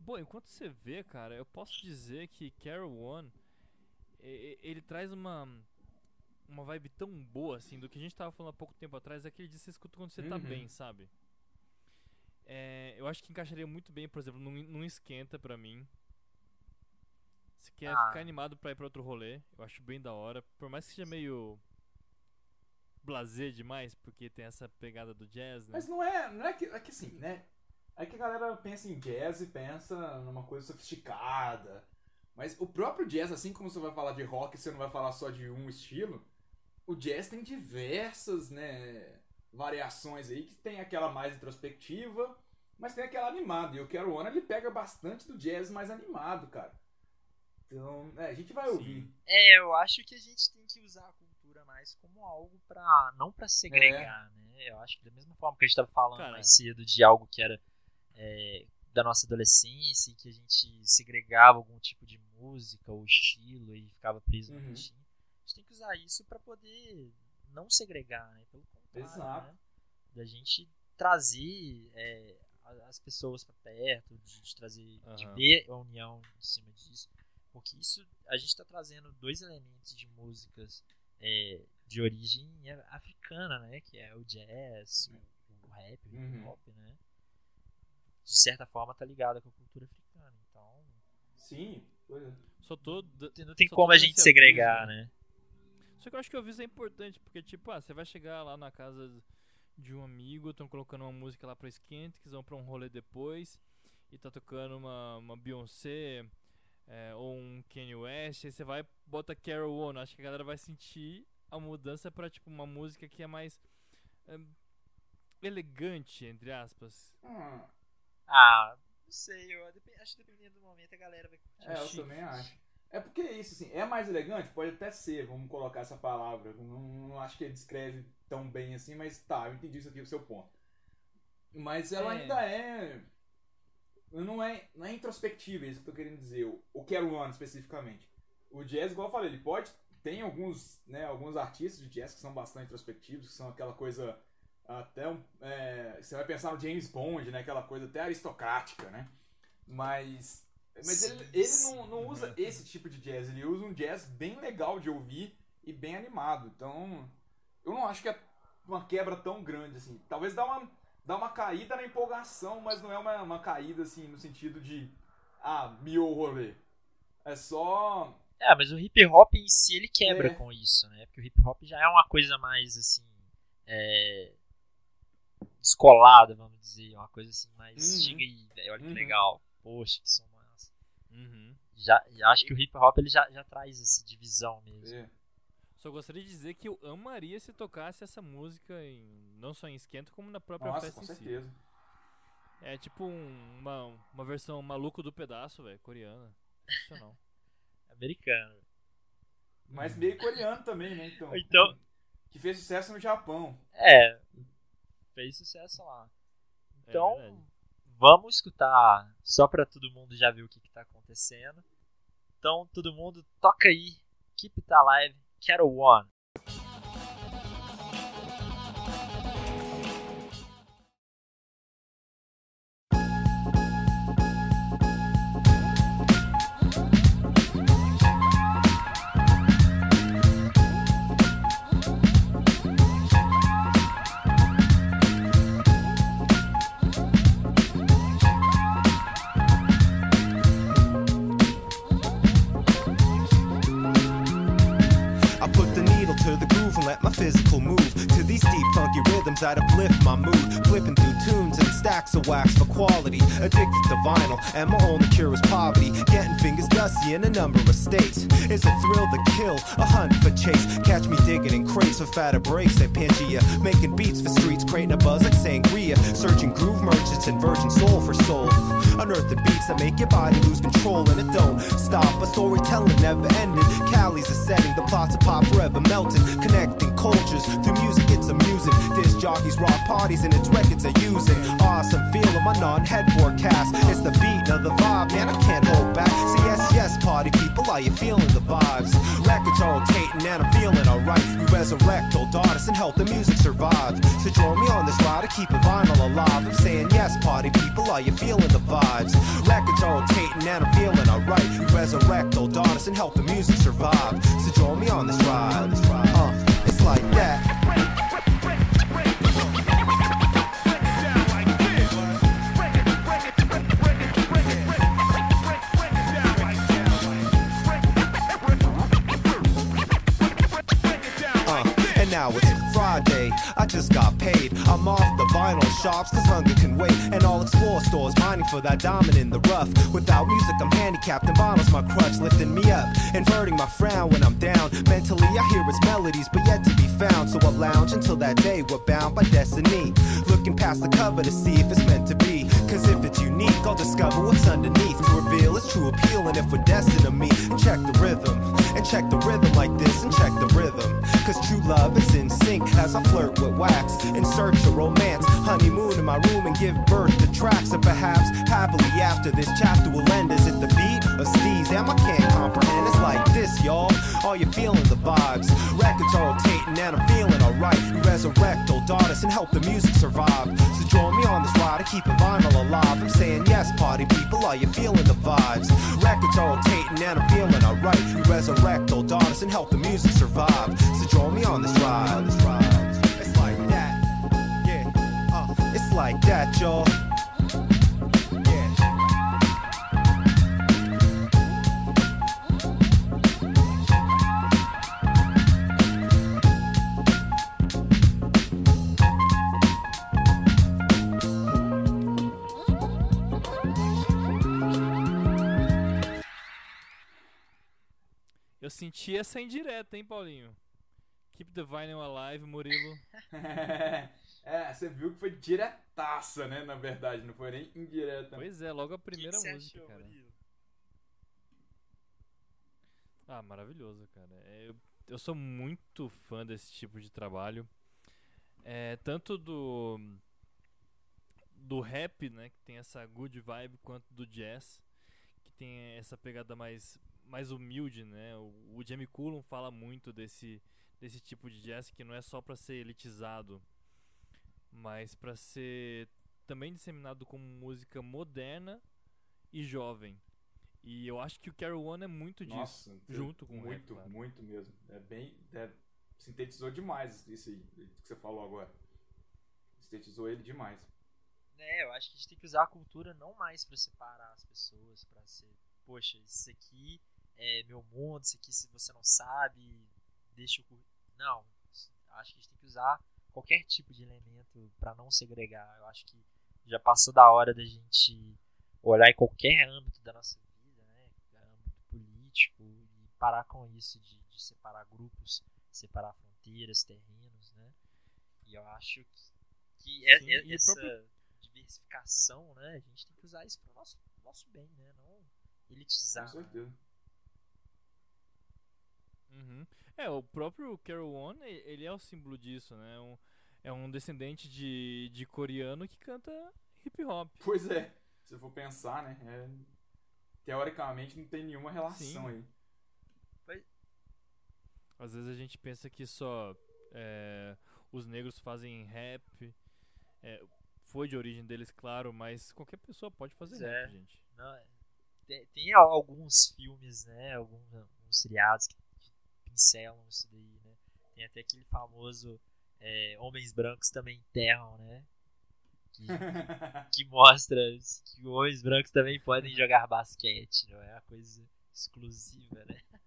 [SPEAKER 1] Bom, enquanto você vê, cara, eu posso dizer que Carol One ele traz uma uma vibe tão boa assim do que a gente tava falando há pouco tempo atrás, aquele de você escuta quando você tá
[SPEAKER 2] Uhum.
[SPEAKER 1] bem, sabe? É, eu acho que encaixaria muito bem, por exemplo, num, num esquenta pra mim. Se quer
[SPEAKER 3] Ah.
[SPEAKER 1] ficar animado pra ir pra outro rolê, eu acho bem da hora. Por mais que seja meio blazer demais, porque tem essa pegada do jazz, né?
[SPEAKER 2] Mas não é, não é que, é que assim, né? É que a galera pensa em jazz e pensa numa coisa sofisticada. Mas o próprio jazz, assim como você vai falar de rock, você não vai falar só de um estilo. O jazz tem diversas, né, variações aí que tem aquela mais introspectiva, mas tem aquela animada. E o Quero One ele pega bastante do jazz mais animado, cara. Então, é, a gente vai
[SPEAKER 1] Sim.
[SPEAKER 2] ouvir.
[SPEAKER 3] É, eu acho que a gente tem que usar a cultura mais como algo pra. não pra segregar, né? Eu acho que da mesma forma que a gente tava falando
[SPEAKER 1] Cara.
[SPEAKER 3] mais cedo de algo que era é, da nossa adolescência, e que a gente segregava algum tipo de música ou estilo e ficava preso no
[SPEAKER 2] Uhum.
[SPEAKER 3] A gente tem que usar isso pra poder não segregar, né? Pelo contrário,
[SPEAKER 2] Exato.
[SPEAKER 3] né? Da gente trazer é, as pessoas pra perto, de, de trazer, de
[SPEAKER 1] Aham.
[SPEAKER 3] ver a união em cima disso. Porque isso, a gente tá trazendo dois elementos de músicas é, de origem africana, né? Que é o jazz, o, o rap, o hip
[SPEAKER 2] Uhum.
[SPEAKER 3] hop, né? De certa forma tá ligado com a cultura africana. Então,
[SPEAKER 2] Sim, pois é.
[SPEAKER 1] Só tô
[SPEAKER 3] não tem
[SPEAKER 1] Só
[SPEAKER 3] como
[SPEAKER 1] tô
[SPEAKER 3] a gente segregar,
[SPEAKER 1] aviso,
[SPEAKER 3] né?
[SPEAKER 1] Só que eu acho que o aviso é importante, porque, tipo, ah, você vai chegar lá na casa de um amigo, estão colocando uma música lá pra esquenta, que vão pra um rolê depois, e tá tocando uma, uma Beyoncé é, ou um Kanye West, aí você vai bota Carol One, acho que a galera vai sentir a mudança pra, tipo, uma música que é mais é, elegante, entre aspas.
[SPEAKER 2] Hum,
[SPEAKER 3] Ah, não sei, eu acho que dependendo do momento a galera vai curtir.
[SPEAKER 2] É, eu também acho. É porque é isso, assim, é mais elegante? Pode até ser, vamos colocar essa palavra. Não, não acho que ele descreve tão bem assim, mas tá, eu entendi isso aqui, o seu ponto. Mas ela
[SPEAKER 1] É.
[SPEAKER 2] ainda é. Não é, não é introspectiva, é isso que eu tô querendo dizer. O, o One, especificamente. O jazz, igual eu falei, ele pode. Tem alguns, né, alguns artistas de jazz que são bastante introspectivos, que são aquela coisa. Até é, você vai pensar no James Bond, né? Aquela coisa até aristocrática, né? Mas. Mas ele, ele não, não usa esse tipo de jazz, ele usa um jazz bem legal de ouvir e bem animado. Então, eu não acho que é uma quebra tão grande assim. Talvez dá uma, dá uma caída na empolgação, mas não é uma, uma caída assim no sentido de ah, miou o rolê. É só.
[SPEAKER 3] É, mas o hip hop em si ele quebra
[SPEAKER 2] É.
[SPEAKER 3] com isso, né? Porque o hip hop já é uma coisa mais assim. É... descolada, vamos dizer. Uma coisa assim mais.
[SPEAKER 2] Uhum.
[SPEAKER 3] Chega aí, velho, olha que
[SPEAKER 2] Uhum.
[SPEAKER 3] legal. Poxa, que som.
[SPEAKER 1] Uhum.
[SPEAKER 3] Já, já acho que o hip hop ele já, já traz essa divisão mesmo.
[SPEAKER 2] É.
[SPEAKER 1] Só gostaria de dizer que eu amaria se tocasse essa música em, não só em esquenta, como na própria
[SPEAKER 2] Nossa,
[SPEAKER 1] festa
[SPEAKER 2] com
[SPEAKER 1] em si.
[SPEAKER 2] certeza.
[SPEAKER 1] É tipo um- uma, uma versão maluco do pedaço, velho, coreana. Sensacional.
[SPEAKER 3] Americano.
[SPEAKER 2] Mas meio coreano também, né? Então,
[SPEAKER 3] Então,
[SPEAKER 2] que fez sucesso no Japão.
[SPEAKER 3] é. Fez sucesso lá.
[SPEAKER 1] É
[SPEAKER 3] Então,
[SPEAKER 1] verdade.
[SPEAKER 3] Vamos escutar só pra todo mundo já ver o que, que tá acontecendo. Então, todo mundo toca aí. Keep It Alive, Quero One.
[SPEAKER 6] Quality. Addicted to vinyl, and my only cure is poverty. Getting fingers dusty in a number of states. It's a thrill to kill, a hunt for chase. Catch me digging in crates for fatter breaks at Pangea. Making beats for streets, creating a buzz like sangria. Searching groove merchants and virgin soul for soul. Unearthing beats that make your body lose control, and it don't stop. A storytelling never ending. Cali's a setting, the plots of pop forever melting. Connecting cultures through music, it's amusing. Disc jockeys rock parties, and its records are using. Awesome I'm feeling my non-head forecast. It's the beat of the vibe, man, I can't hold back. See, yes, yes, party people, are you feeling the vibes? Records are rotating and I'm feeling alright. We resurrect old artists and help the music survive. So join me on this ride to keep a vinyl alive. I'm saying yes, party people, are you feeling the vibes? Records are rotating and I'm feeling alright. We resurrect old artists and help the music survive. So join me on this ride. Uh, it's like that. Uh, and now it's Friday. I just got paid. I'm off the vinyl shops cause hunger can wait. And I'll explore stores mining for that diamond in the rough. Without music, I'm handicapped and bottles my crutch, lifting me up, inverting my frown when I'm down. Mentally, I hear its melodies, but yet to be found. So I lounge until that day we're bound by destiny. Looking past the cover to see if it's meant to be. Cause if it's unique, I'll discover what's underneath to reveal its true appeal. And if we're destined to meet, check the rhythm. And check the rhythm like this, and check the rhythm. Cause true love is in sync as I flirt with wax. In search of romance, honeymoon in my room and give birth to tracks. And perhaps happily after this chapter will end. Is it the beat or steez? Damn, I can't comprehend. It's like y'all. Are you feeling the vibes? Records are rotating and I'm feeling alright. We resurrect old artists and help the music survive. So join me on this ride to keep a vinyl alive. I'm saying yes, party people. Are you feeling the vibes? Records are rotating and I'm feeling alright. We resurrect old artists and help the music survive. So join me on this ride. This ride. It's like that. Yeah. Uh, it's like that, y'all.
[SPEAKER 1] Senti essa indireta, hein, Paulinho? Keep the vinyl alive, Murilo.
[SPEAKER 2] é, você viu que foi diretaça, né? Na verdade, não foi nem indireta.
[SPEAKER 1] Pois é, logo a primeira
[SPEAKER 3] que que
[SPEAKER 1] música,
[SPEAKER 3] achou,
[SPEAKER 1] cara.
[SPEAKER 3] Murilo?
[SPEAKER 1] Ah, maravilhoso, cara. É, Eu, eu sou muito fã desse tipo de trabalho. É, tanto do do rap, né, que tem essa good vibe, quanto do jazz, que tem essa pegada mais mais humilde, né? O, o Jamie Cullum fala muito desse desse tipo de jazz que não é só pra ser elitizado, mas pra ser também disseminado como música moderna e jovem. E eu acho que o Carol One é muito disso.
[SPEAKER 2] Nossa,
[SPEAKER 1] junto com o rap,
[SPEAKER 2] muito,
[SPEAKER 1] claro.
[SPEAKER 2] muito mesmo. É bem, é, sintetizou demais isso aí que você falou agora. Sintetizou ele demais.
[SPEAKER 3] É, eu acho que a gente tem que usar a cultura não mais pra separar as pessoas, pra ser, poxa, isso aqui é meu mundo, isso aqui se você não sabe, deixa eu cur-". Não, acho que a gente tem que usar qualquer tipo de elemento pra não segregar. Eu acho que já passou da hora da gente olhar em qualquer âmbito da nossa vida, né, âmbito político e parar com isso de, de separar grupos, separar fronteiras, terrenos, né? E eu acho que, que é-
[SPEAKER 1] Sim,
[SPEAKER 3] é-
[SPEAKER 1] o
[SPEAKER 3] essa
[SPEAKER 1] próprio-
[SPEAKER 3] diversificação, né? A gente tem que usar isso pro nosso, nosso bem, né? Não elitizar.
[SPEAKER 2] Com certeza.
[SPEAKER 1] Uhum. É, o próprio Carol One, ele é o símbolo disso, né? Um- é um descendente de, de coreano que canta hip hop.
[SPEAKER 2] Pois é, se for pensar, né? é, teoricamente não tem nenhuma relação
[SPEAKER 1] Sim.
[SPEAKER 2] aí.
[SPEAKER 1] Às vezes a gente pensa que só é, os negros fazem rap. É, foi de origem deles, claro, mas qualquer pessoa pode fazer
[SPEAKER 3] Pois
[SPEAKER 1] rap,
[SPEAKER 3] é.
[SPEAKER 1] gente.
[SPEAKER 3] Não, é- tem, tem al- alguns filmes, né? Alguns, alguns seriados que pincelam isso daí, né? Tem até aquele famoso é, Homens Brancos também enterram, né? Que, que mostra que homens brancos também podem jogar basquete, não é uma coisa exclusiva, né?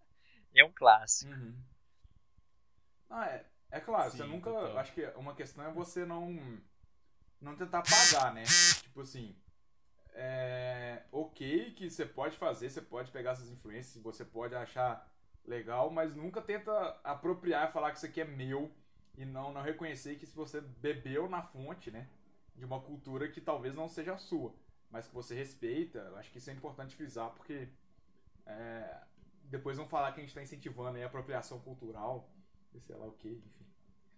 [SPEAKER 3] É um clássico.
[SPEAKER 2] Uhum. Ah, é, é claro,
[SPEAKER 1] Sim,
[SPEAKER 2] você nunca.
[SPEAKER 1] total.
[SPEAKER 2] Acho que uma questão é você não. Não tentar pagar, né? Tipo assim. É. Ok que você pode fazer, você pode pegar essas influências, você pode achar legal, mas nunca tenta apropriar e falar que isso aqui é meu e não, não reconhecer que se você bebeu na fonte, né? De uma cultura que talvez não seja a sua, mas que você respeita. Eu acho que isso é importante frisar, porque. é, depois vão falar que a gente está incentivando aí a apropriação cultural, sei lá o que, enfim.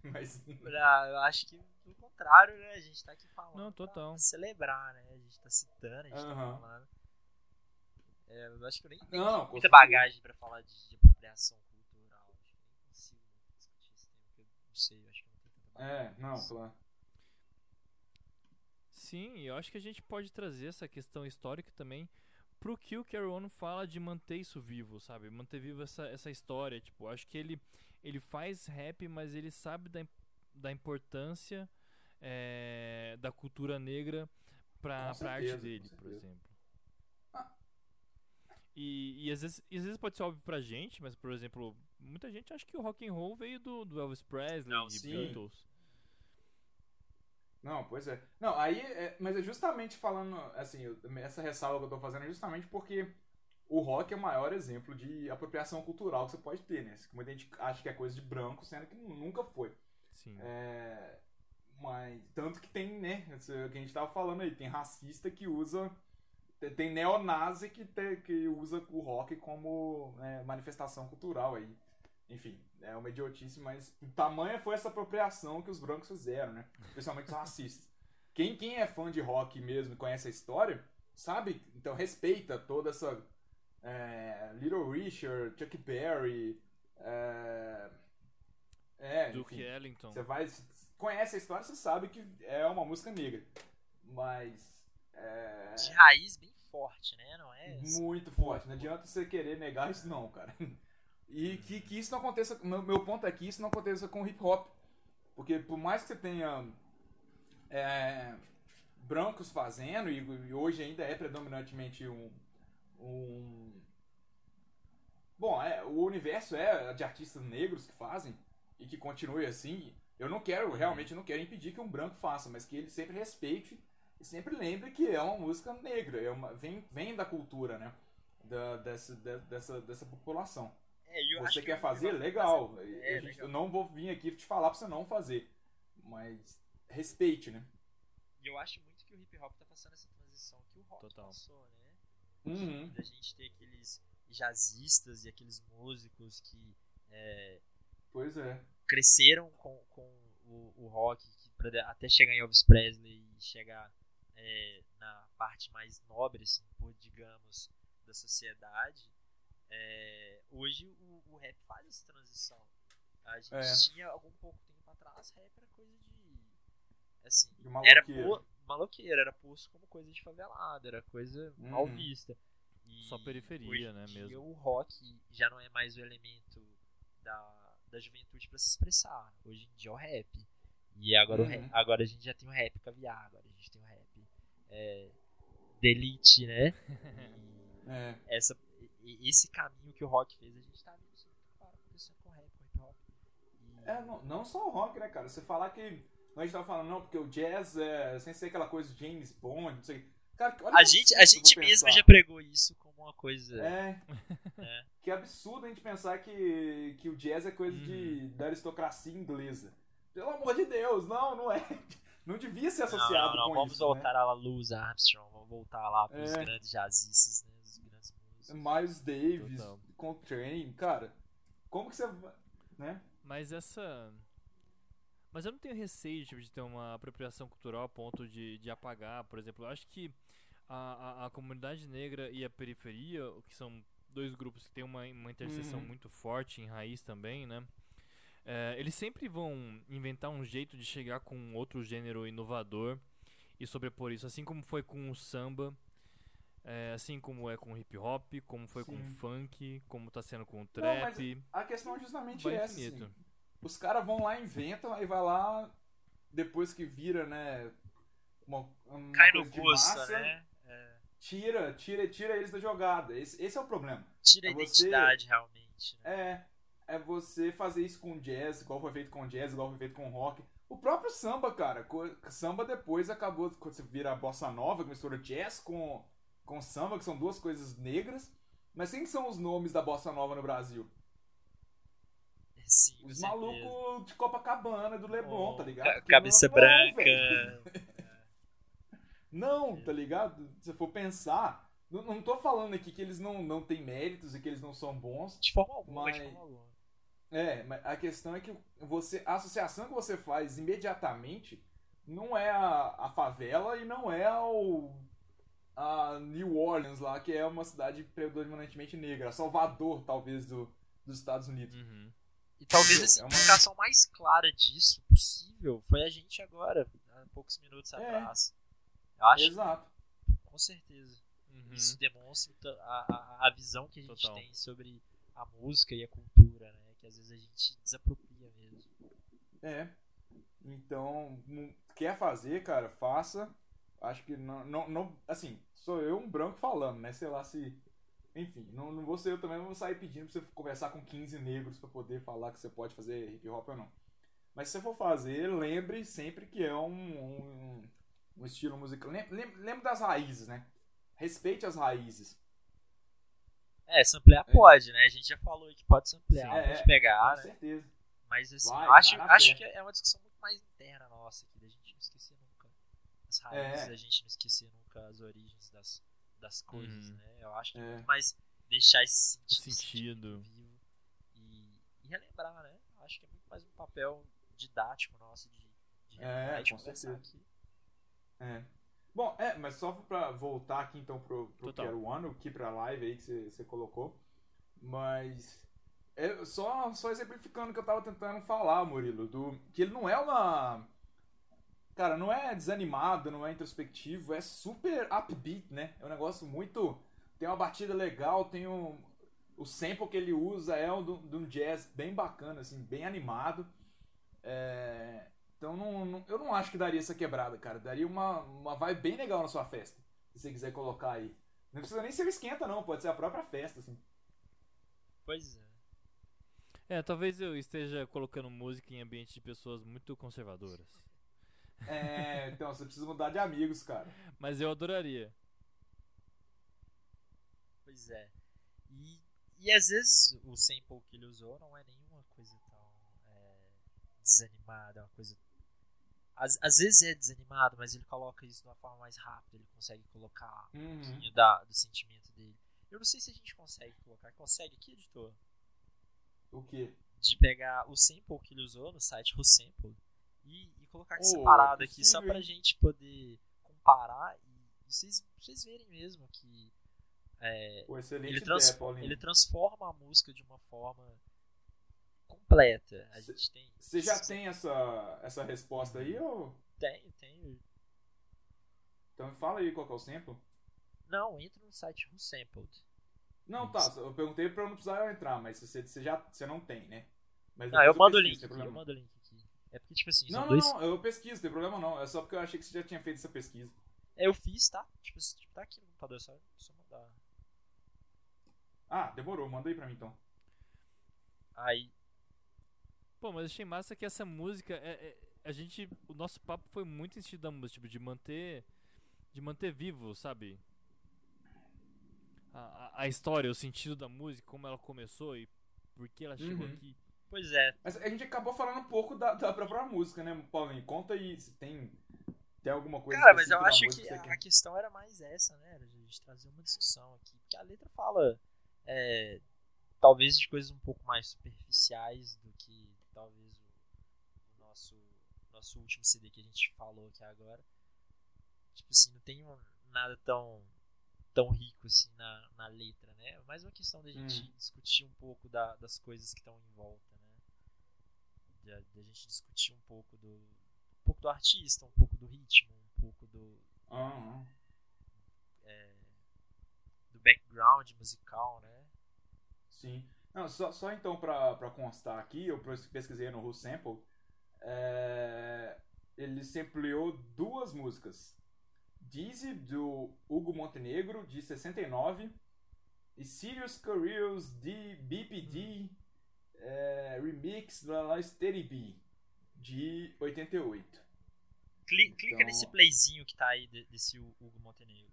[SPEAKER 2] Mas.
[SPEAKER 3] Ah, eu acho que pelo contrário, né? A gente tá aqui falando.
[SPEAKER 1] Não, total.
[SPEAKER 3] Pra celebrar, né? A gente tá citando, a gente tá
[SPEAKER 2] Aham.
[SPEAKER 3] falando. É, eu acho que eu nem tenho
[SPEAKER 2] Não, não,
[SPEAKER 3] muita bagagem pra falar de, de apropriação cultural. Que eu nem consigo discutir esse tema, porque eu não sei, eu acho que eu não tenho tanta bagagem.
[SPEAKER 2] É, não, claro.
[SPEAKER 1] Sim, eu acho que a gente pode trazer essa questão histórica também pro que o Carry On fala de manter isso vivo, sabe? Manter vivo essa, essa história. Tipo, eu acho que ele, ele faz rap, mas ele sabe da, da importância é, da cultura negra pra, pra arte dele, por exemplo. E, e, às vezes, e às vezes pode ser óbvio pra gente, mas, por exemplo, muita gente acha que o rock and roll veio do, do Elvis Presley
[SPEAKER 3] Não,
[SPEAKER 1] e
[SPEAKER 2] sim.
[SPEAKER 1] Beatles.
[SPEAKER 2] Não, pois é. Não, aí, é, mas é justamente falando, assim, essa ressalva que eu tô fazendo é justamente porque o rock é o maior exemplo de apropriação cultural que você pode ter, né? Muita gente acha que é coisa de branco, sendo que nunca foi.
[SPEAKER 1] Sim.
[SPEAKER 2] É, mas, tanto que tem, né, esse que a gente tava falando aí, tem racista que usa, tem- tem neonazi que, te- que usa o rock como né, manifestação cultural aí. Enfim, é uma idiotice, mas o tamanho foi essa apropriação que os brancos fizeram, né? Especialmente os racistas. Quem, quem é fã de rock mesmo e conhece a história, sabe? Então respeita toda essa. é, Little Richard, Chuck Berry. É, é,
[SPEAKER 1] Duke
[SPEAKER 2] enfim.
[SPEAKER 1] Ellington.
[SPEAKER 2] Você vai. Conhece a história, você sabe que é uma música negra. Mas. É.
[SPEAKER 3] De raiz bem forte, né? Não é?
[SPEAKER 2] Muito forte. Não adianta você querer negar isso, não, cara. E que, que isso não aconteça. Meu, meu ponto é que isso não aconteça com o hip hop. Porque por mais que você tenha. é, brancos fazendo, e, e hoje ainda é predominantemente um. um Bom, é, o universo é de artistas negros que fazem e que continue assim. Eu não quero, realmente não quero impedir que um branco faça, mas que ele sempre respeite e sempre lembre que é uma música negra, é uma, vem, vem da cultura, né? Da, dessa, de- dessa, dessa população.
[SPEAKER 3] É, eu
[SPEAKER 2] Você
[SPEAKER 3] que
[SPEAKER 2] quer
[SPEAKER 3] o
[SPEAKER 2] fazer? Legal. A
[SPEAKER 3] É,
[SPEAKER 2] gente-
[SPEAKER 3] legal.
[SPEAKER 2] Eu não vou vir aqui te falar pra você não fazer. Mas respeite, né?
[SPEAKER 3] E eu acho muito que o hip hop tá passando essa transição que o rock
[SPEAKER 1] Total.
[SPEAKER 3] passou, né?
[SPEAKER 2] Uhum.
[SPEAKER 3] Da gente ter aqueles jazzistas e aqueles músicos que é,
[SPEAKER 2] Pois é.
[SPEAKER 3] cresceram com, com o, o rock que até chegar em Elvis Presley e chegar é, na parte mais nobre, assim, por, digamos, da sociedade. é, hoje o, o rap faz essa transição. A gente
[SPEAKER 2] É.
[SPEAKER 3] tinha algum pouco tempo atrás, rap era coisa de. Assim,
[SPEAKER 2] De
[SPEAKER 3] era
[SPEAKER 2] maloqueiro.
[SPEAKER 3] po- maloqueiro, era posto como coisa de favelado, era coisa mal
[SPEAKER 2] Uhum.
[SPEAKER 3] vista. E
[SPEAKER 1] Só periferia,
[SPEAKER 3] hoje em
[SPEAKER 1] né,
[SPEAKER 3] dia
[SPEAKER 1] mesmo.
[SPEAKER 3] O rock já não é mais o elemento da, da juventude pra se expressar. Hoje em dia é o rap. E agora, o
[SPEAKER 2] Uhum.
[SPEAKER 3] rap- agora a gente já tem o rap caviar, agora a gente tem o rap é, delete, né? E
[SPEAKER 2] É.
[SPEAKER 3] essa, esse caminho que o rock fez, a gente tá vendo isso claro acontecendo com o rap, com o hip hop. E-
[SPEAKER 2] É, não, não só o rock, né, cara? Você falar que. A gente tava falando, não, porque o jazz é. Sem ser aquela coisa de James Bond, não sei. Cara,
[SPEAKER 3] a
[SPEAKER 2] que
[SPEAKER 3] gente, a gente mesmo já pregou isso como uma coisa.
[SPEAKER 2] É.
[SPEAKER 3] É.
[SPEAKER 2] Que absurdo a gente pensar que, que o jazz é coisa de,
[SPEAKER 3] Uhum.
[SPEAKER 2] da aristocracia inglesa. Pelo amor de Deus, não, não é. Não devia ser
[SPEAKER 3] Não,
[SPEAKER 2] associado
[SPEAKER 3] não, não,
[SPEAKER 2] com
[SPEAKER 3] vamos
[SPEAKER 2] isso.
[SPEAKER 3] voltar a Louis Armstrong, vamos voltar lá pros
[SPEAKER 2] É.
[SPEAKER 3] grandes jazzistas, né? Os grandes músicos.
[SPEAKER 2] Né? Miles Davis,
[SPEAKER 1] Total.
[SPEAKER 2] Coltrane, cara. Como que você. vai- Né?
[SPEAKER 1] Mas essa. Mas eu não tenho receio tipo, de ter uma apropriação cultural a ponto de, de apagar, por exemplo. Eu acho que a, a, a comunidade negra e a periferia, que são dois grupos que têm uma, uma interseção
[SPEAKER 2] Uhum.
[SPEAKER 1] muito forte em raiz também, né? É, eles sempre vão inventar um jeito de chegar com outro gênero inovador e sobrepor isso, assim como foi com o samba, é, assim como é com o hip hop, como foi com o
[SPEAKER 2] Sim.
[SPEAKER 1] funk, como tá sendo com o
[SPEAKER 2] Não, mas
[SPEAKER 1] trap.
[SPEAKER 2] A questão é justamente essa. assim. Os caras vão lá, inventam, aí vai lá, depois que vira, né? Uma, uma
[SPEAKER 3] Cai no gosto,
[SPEAKER 2] massa,
[SPEAKER 3] né? É.
[SPEAKER 2] Tira, tira, tira eles da jogada. Esse, esse é o problema.
[SPEAKER 3] Tira a
[SPEAKER 2] É você-
[SPEAKER 3] identidade, realmente. Né?
[SPEAKER 2] É, é você fazer isso com jazz, igual foi feito com jazz, igual foi feito com rock. O próprio samba, cara. Samba depois acabou, quando você vira a bossa nova, que mistura jazz com, com samba, que são duas coisas negras. Mas quem são os nomes da bossa nova no Brasil?
[SPEAKER 3] Sim, com
[SPEAKER 2] Os malucos de Copacabana, do Leblon,
[SPEAKER 3] Oh,
[SPEAKER 2] tá ligado?
[SPEAKER 3] Cabeça
[SPEAKER 2] não- não,
[SPEAKER 3] branca.
[SPEAKER 2] Não, tá ligado? Se for pensar, não, não tô falando aqui que eles não, não têm méritos e que eles não são bons.
[SPEAKER 3] De forma alguma,
[SPEAKER 2] Mas-
[SPEAKER 3] de forma alguma.
[SPEAKER 2] É, mas a questão é que você, a associação que você faz imediatamente não é a, a favela e não é o, a New Orleans lá, que é uma cidade predominantemente negra. Salvador, talvez, do, dos Estados Unidos.
[SPEAKER 1] Uhum.
[SPEAKER 3] E talvez a
[SPEAKER 2] É uma-
[SPEAKER 3] simplificação mais clara disso possível foi a gente agora, há poucos minutos
[SPEAKER 2] É.
[SPEAKER 3] atrás. Eu acho
[SPEAKER 2] Exato.
[SPEAKER 3] que, com certeza.
[SPEAKER 1] Uhum.
[SPEAKER 3] Isso demonstra a, a, a visão que a gente
[SPEAKER 1] Total.
[SPEAKER 3] tem sobre a música e a cultura? Que às vezes a gente desapropria mesmo.
[SPEAKER 2] É. Então, quer fazer, cara, faça. Acho que não, não, não. Assim, sou eu um branco falando, né? Sei lá se. Enfim, não, não vou ser eu também, não vou sair pedindo pra você conversar com 15 negros pra poder falar que você pode fazer hip hop ou não. Mas se você for fazer, lembre sempre que é um, um, um estilo musical. Lem- lem- Lembre das raízes, né? Respeite as raízes.
[SPEAKER 3] É, samplear
[SPEAKER 2] É.
[SPEAKER 3] pode, né? A gente já falou que pode samplear,
[SPEAKER 2] Sim.
[SPEAKER 3] pode
[SPEAKER 2] É,
[SPEAKER 3] pegar,
[SPEAKER 2] com
[SPEAKER 3] né?
[SPEAKER 2] certeza.
[SPEAKER 3] Mas assim,
[SPEAKER 2] Vai,
[SPEAKER 3] eu acho, acho que é uma discussão muito mais interna nossa aqui, da gente não esquecer nunca as raízes,
[SPEAKER 2] É.
[SPEAKER 3] da gente não esquecer nunca as origens das, das coisas,
[SPEAKER 1] Uhum.
[SPEAKER 3] né? Eu acho que é
[SPEAKER 2] É.
[SPEAKER 3] muito mais deixar esse sentido,
[SPEAKER 1] sentido.
[SPEAKER 3] vivo e, e relembrar, né? Acho que é muito mais um papel didático nosso de, de
[SPEAKER 2] É,
[SPEAKER 3] e de
[SPEAKER 2] com
[SPEAKER 3] conversar
[SPEAKER 2] certeza.
[SPEAKER 3] aqui.
[SPEAKER 2] É. Bom, é, mas só pra voltar aqui então pro, pro
[SPEAKER 1] Total.
[SPEAKER 2] O que pra live aí que você- você colocou. Mas. É, só, só exemplificando o que eu tava tentando falar, Murilo, do, que ele não é uma. Cara, não é desanimado, não é introspectivo, é super upbeat, né? É um negócio muito. Tem uma batida legal, tem um. O sample que ele usa é um de um jazz bem bacana, assim, bem animado. É, então não, não- eu não acho que daria essa quebrada, cara. Daria uma, uma vibe bem legal na sua festa. Se você quiser colocar aí. Não precisa nem ser o esquenta, não. Pode ser a própria festa, assim.
[SPEAKER 3] Pois é.
[SPEAKER 1] É, talvez eu esteja colocando música em ambiente de pessoas muito conservadoras.
[SPEAKER 2] É, então você precisa mudar de amigos, cara.
[SPEAKER 1] Mas eu adoraria.
[SPEAKER 3] Pois é. E, e às vezes o sample que ele usou não é nenhuma coisa tão é, desanimada, é uma coisa. Às, às vezes é desanimado, mas ele coloca isso de uma forma mais rápida, ele consegue colocar um
[SPEAKER 2] Uhum.
[SPEAKER 3] pouquinho da, do sentimento dele. Eu não sei se a gente consegue colocar. Consegue aqui, editor?
[SPEAKER 2] O quê?
[SPEAKER 3] De pegar o sample que ele usou no site Sample e, e colocar aqui
[SPEAKER 2] Oh,
[SPEAKER 3] separado aqui, só pra gente poder comparar e, vocês, vocês verem mesmo que é, ele, trans- ele transforma a música de uma forma completa. A gente tem.
[SPEAKER 2] Você já tem essa, essa resposta aí, ou...
[SPEAKER 3] Tem, tem.
[SPEAKER 2] Então fala aí qual que é o sample.
[SPEAKER 3] Não, entra no site Sampled.
[SPEAKER 2] Não, tá. Eu perguntei pra eu não precisar entrar, mas você, você já você não tem, né? Mas
[SPEAKER 3] Não, eu mando o link eu mando o link aqui. É porque, tipo assim,
[SPEAKER 2] Não, não,
[SPEAKER 3] dois.
[SPEAKER 2] não, eu pesquiso, tem problema não. É só porque eu achei que você já tinha feito essa pesquisa.
[SPEAKER 3] É, Eu fiz, tá? Tipo, tipo, tá aqui no computador, é só, só mandar.
[SPEAKER 2] Ah, demorou, manda aí pra mim então.
[SPEAKER 3] Aí,
[SPEAKER 1] Pô, mas achei massa que essa música é, é- a gente, o nosso papo foi muito em sentido da música, tipo, de manter de manter vivo, sabe? A, a, a história, o sentido da música, como ela começou e por que ela chegou
[SPEAKER 2] Uhum.
[SPEAKER 1] aqui.
[SPEAKER 3] pois é,
[SPEAKER 2] Mas a gente acabou falando um pouco da, da própria música, né, Paulinho? Conta aí se tem, tem alguma coisa
[SPEAKER 3] Cara, mas eu acho que a,
[SPEAKER 2] quer.
[SPEAKER 3] a questão era mais essa, né? Era de a gente trazer uma discussão aqui. Porque a letra fala, é, talvez, de coisas um pouco mais superficiais do que talvez o, o nosso, nosso último CD que a gente falou aqui agora. Tipo assim, não tem nada tão, tão rico assim na, na letra, né? É mais uma questão da gente
[SPEAKER 2] Hum.
[SPEAKER 3] discutir um pouco da- das coisas que estão em volta, né? Da, da gente discutir um pouco do, um pouco do artista, um pouco do ritmo, um pouco do,
[SPEAKER 2] Ah,
[SPEAKER 3] é, do background musical, né?
[SPEAKER 2] sim. Não, só, só então pra, pra constar aqui, eu pesquisei no Who Sample, é, ele sampleou duas músicas. Dizzy, do Hugo Montenegro, de 69, e Serious Careers, de BPD, é, remix da Steady B, de 88.
[SPEAKER 3] Cli- clica
[SPEAKER 2] Então-
[SPEAKER 3] nesse playzinho que tá aí de- desse Hu- Hugo Montenegro.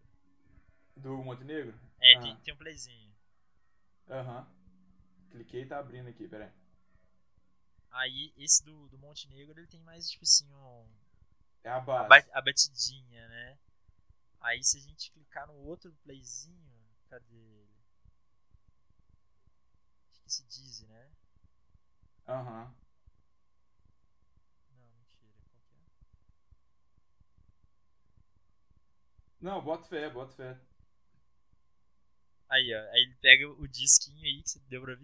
[SPEAKER 2] Do Montenegro?
[SPEAKER 3] É,
[SPEAKER 2] Ah.
[SPEAKER 3] tem, tem um playzinho.
[SPEAKER 2] Aham. Cliquei e tá abrindo aqui, peraí.
[SPEAKER 3] Aí esse do, do Montenegro ele tem mais tipo assim um,
[SPEAKER 2] É a base.
[SPEAKER 3] ba- a batidinha, né? Aí se a gente clicar no outro playzinho, cadê ele? Acho que esse Dizzy, né?
[SPEAKER 2] Aham.
[SPEAKER 3] Não, mentira, qual que é?
[SPEAKER 2] Não, bota fé, bota fé.
[SPEAKER 3] Aí, ó. Aí ele pega o disquinho aí que você deu pra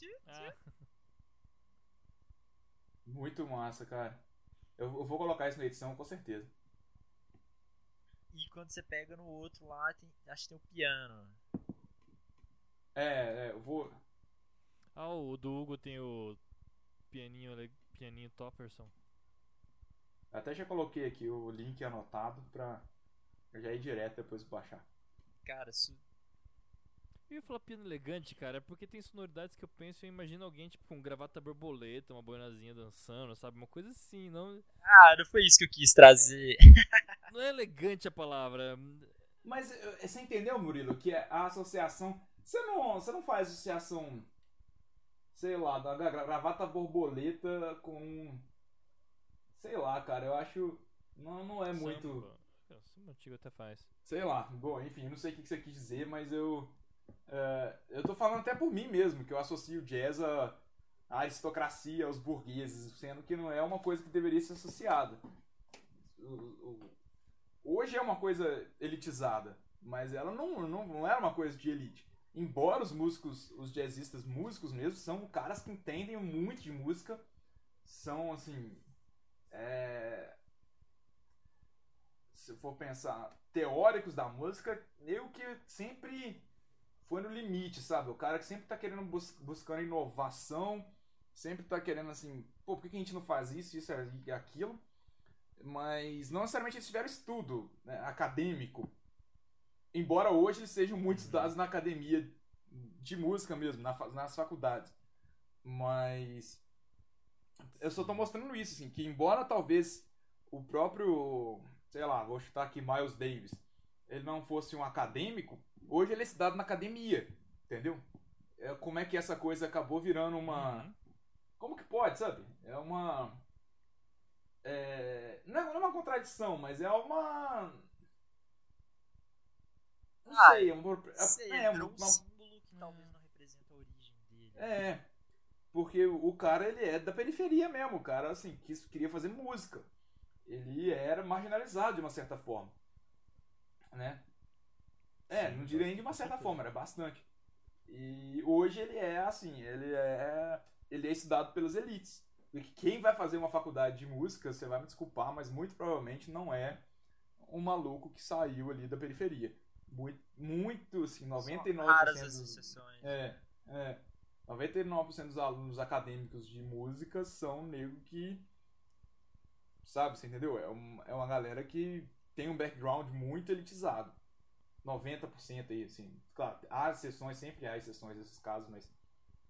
[SPEAKER 3] ver.
[SPEAKER 1] Ah,
[SPEAKER 2] Muito massa, cara. Eu, eu vou colocar isso na edição com certeza.
[SPEAKER 3] E quando você pega no outro lá, tem, acho que tem o piano.
[SPEAKER 2] É, é, eu vou.
[SPEAKER 1] ah, o do Hugo tem o pianinho, pianinho Topperson.
[SPEAKER 2] Até já coloquei aqui o link anotado pra eu já ir direto depois baixar.
[SPEAKER 3] Cara, isso.
[SPEAKER 1] Eu ia falar piano elegante, cara, é porque tem sonoridades que eu penso e eu imagino alguém, tipo, com gravata borboleta, uma boinazinha dançando, sabe? Uma coisa assim, não,
[SPEAKER 3] Ah, não foi isso que eu quis trazer.
[SPEAKER 1] não é elegante a palavra.
[SPEAKER 2] Mas eh, você entendeu, Murilo, que é a associação. Você não, você não faz associação, sei lá, da gra- gravata borboleta com. Sei lá, cara, eu acho. Não, não é muito.
[SPEAKER 1] Samba. É, Samba antigo até faz.
[SPEAKER 2] Sei lá, bom, enfim, eu não sei o que você quis dizer, mas eu. É, eu tô falando até por mim mesmo, que eu associo o jazz à aristocracia, aos burgueses, sendo que não é uma coisa que deveria ser associada. Hoje é uma coisa elitizada, mas ela não, não, não era uma coisa de elite. Embora os músicos, os jazzistas músicos mesmo, são caras que entendem muito de música, são assim. É, se eu for pensar, teóricos da música, eu que sempre foi no limite, sabe? O cara que sempre tá querendo bus buscando inovação, sempre tá querendo assim, pô, por que a gente não faz isso, isso e aquilo? Mas não necessariamente eles tiveram estudo né, acadêmico. Embora hoje eles sejam muito estudados na academia de música mesmo, na nas faculdades. Mas eu só tô mostrando isso, assim, que embora talvez o próprio, sei lá, vou chutar aqui Miles Davis, ele não fosse um acadêmico, hoje ele é estudado na academia, entendeu? É, como é que essa coisa acabou virando uma.
[SPEAKER 1] Uhum.
[SPEAKER 2] Como que pode, sabe? É uma. É, não, é, não é uma contradição, mas é uma. Não
[SPEAKER 3] Ah,
[SPEAKER 2] sei, é uma.
[SPEAKER 3] Sei,
[SPEAKER 2] é,
[SPEAKER 3] virou um
[SPEAKER 2] uma-
[SPEAKER 3] símbolo que talvez não representa a origem dele.
[SPEAKER 2] é, porque o o cara ele é da periferia mesmo, o cara assim, quis, queria fazer música. Ele era marginalizado de uma certa forma. Né? É, não diria nem de uma certa forma, era bastante. E hoje ele é assim, ele é ele é estudado pelas elites. E que quem vai fazer uma faculdade de música, você vai me desculpar, mas muito provavelmente não é um maluco que saiu ali da periferia. Muito, muito assim, 99%
[SPEAKER 3] São raras as
[SPEAKER 2] dos-
[SPEAKER 3] exceções.
[SPEAKER 2] é, é. 99% dos alunos acadêmicos de música são nego que. Sabe, você entendeu? É, um- é uma galera que tem um background muito elitizado. 90% aí, assim. Claro, há exceções, sempre há exceções nesses casos, mas.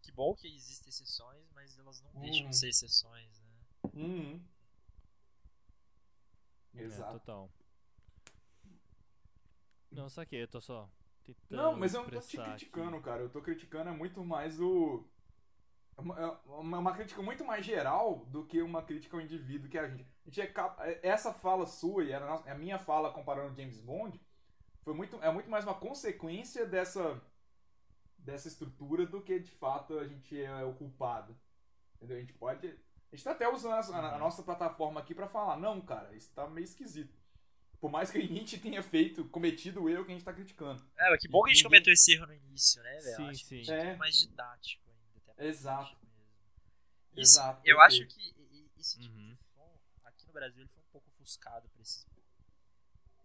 [SPEAKER 3] Que bom que existem exceções, mas elas não deixam
[SPEAKER 2] Uhum.
[SPEAKER 3] de ser exceções, né?
[SPEAKER 2] Uhum.
[SPEAKER 1] É,
[SPEAKER 2] Exato.
[SPEAKER 1] total. Não, saquei, eu tô só
[SPEAKER 2] Não, mas eu não tô te criticando,
[SPEAKER 1] aqui.
[SPEAKER 2] cara. Eu tô criticando é muito mais o. Uma, uma, uma crítica muito mais geral do que uma crítica ao indivíduo que a gente. A gente é cap- essa fala sua e a, nossa- a minha fala comparando James Bond foi muito, é muito mais uma consequência dessa, dessa estrutura do que de fato a gente é o culpado. Entendeu? A gente pode. A gente tá até usando a, a- a nossa plataforma aqui pra falar, não, cara, isso tá meio esquisito. Por mais que a gente tenha feito, cometido o erro que a gente tá criticando.
[SPEAKER 3] É, mas que bom que a gente
[SPEAKER 2] Ninguém-
[SPEAKER 3] cometeu esse erro no início, né, velho?
[SPEAKER 1] Sim,
[SPEAKER 3] Acho que a gente
[SPEAKER 1] sim.
[SPEAKER 3] é um
[SPEAKER 2] É.
[SPEAKER 3] pouco mais didático ainda.
[SPEAKER 2] Exato.
[SPEAKER 3] Isso,
[SPEAKER 2] Exato,
[SPEAKER 3] eu acho que esse tipo
[SPEAKER 1] Uhum.
[SPEAKER 3] de som, aqui no Brasil, ele foi um pouco ofuscado por esses,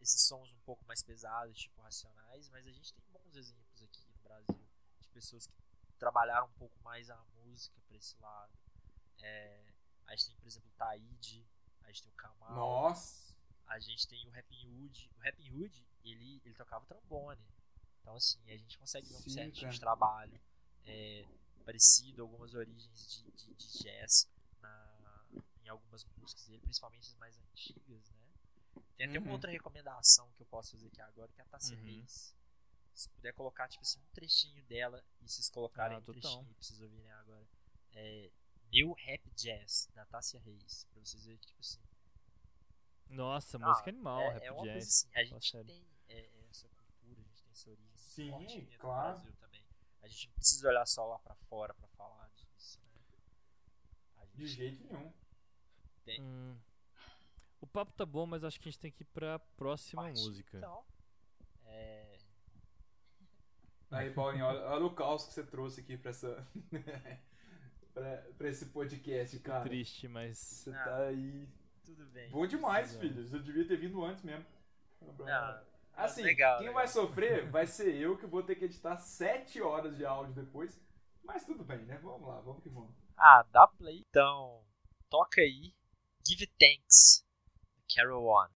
[SPEAKER 3] esses sons um pouco mais pesados, tipo racionais, mas a gente tem bons exemplos aqui no Brasil de pessoas que trabalharam um pouco mais a música pra esse lado. É, a gente tem, por exemplo, o Taíde, a gente tem o Kamal,
[SPEAKER 2] Nossa.
[SPEAKER 3] a gente tem o Rapping Hood. O Rapping Hood, ele, ele tocava trombone. Então, assim, a gente consegue ver um certo tipo de trabalho é, parecido, algumas origens de, de, de jazz na, em algumas músicas dele, principalmente as mais antigas, né? Tem até uma
[SPEAKER 2] Uhum.
[SPEAKER 3] outra recomendação que eu posso fazer aqui agora, que é a Tassia
[SPEAKER 1] Uhum.
[SPEAKER 3] Reis. Se puder colocar, tipo assim, um trechinho dela e vocês colocarem
[SPEAKER 1] Ah,
[SPEAKER 3] um trechinho pra vocês ouvirem agora. É New Rap Jazz, da Tassia Reis. Pra vocês verem que, tipo assim,
[SPEAKER 1] Nossa,
[SPEAKER 3] ah,
[SPEAKER 1] música animal,
[SPEAKER 3] é,
[SPEAKER 1] rap
[SPEAKER 3] é
[SPEAKER 1] jazz.
[SPEAKER 3] assim, a gente
[SPEAKER 1] sério.
[SPEAKER 3] tem é, é, essa cultura, a gente tem essa origem
[SPEAKER 2] Sim,
[SPEAKER 3] forte
[SPEAKER 2] claro.
[SPEAKER 3] Brasil também. A gente não precisa olhar só lá pra fora pra falar disso, né? A
[SPEAKER 2] De
[SPEAKER 3] gente
[SPEAKER 2] jeito nenhum.
[SPEAKER 3] tem.
[SPEAKER 1] Hum. O papo tá bom, mas acho que a gente tem que ir pra próxima
[SPEAKER 3] Partir,
[SPEAKER 1] música.
[SPEAKER 3] Então, é,
[SPEAKER 2] Aí, Paulinho, olha, olha o caos que você trouxe aqui pra essa. pra, pra esse podcast, cara.
[SPEAKER 1] Triste, mas.
[SPEAKER 2] Você
[SPEAKER 3] Ah,
[SPEAKER 2] tá aí.
[SPEAKER 3] tudo bem.
[SPEAKER 2] Bom demais,
[SPEAKER 1] Precisamos.
[SPEAKER 2] filho. Você devia ter vindo antes mesmo.
[SPEAKER 3] Ah,
[SPEAKER 2] Assim,
[SPEAKER 3] legal,
[SPEAKER 2] quem
[SPEAKER 3] legal.
[SPEAKER 2] vai sofrer vai ser eu que vou ter que editar 7 horas de áudio depois. Mas tudo bem, né? Vamos lá, vamos que vamos.
[SPEAKER 3] Ah, dá play. Então, toca aí. Give Thanks. Carol One.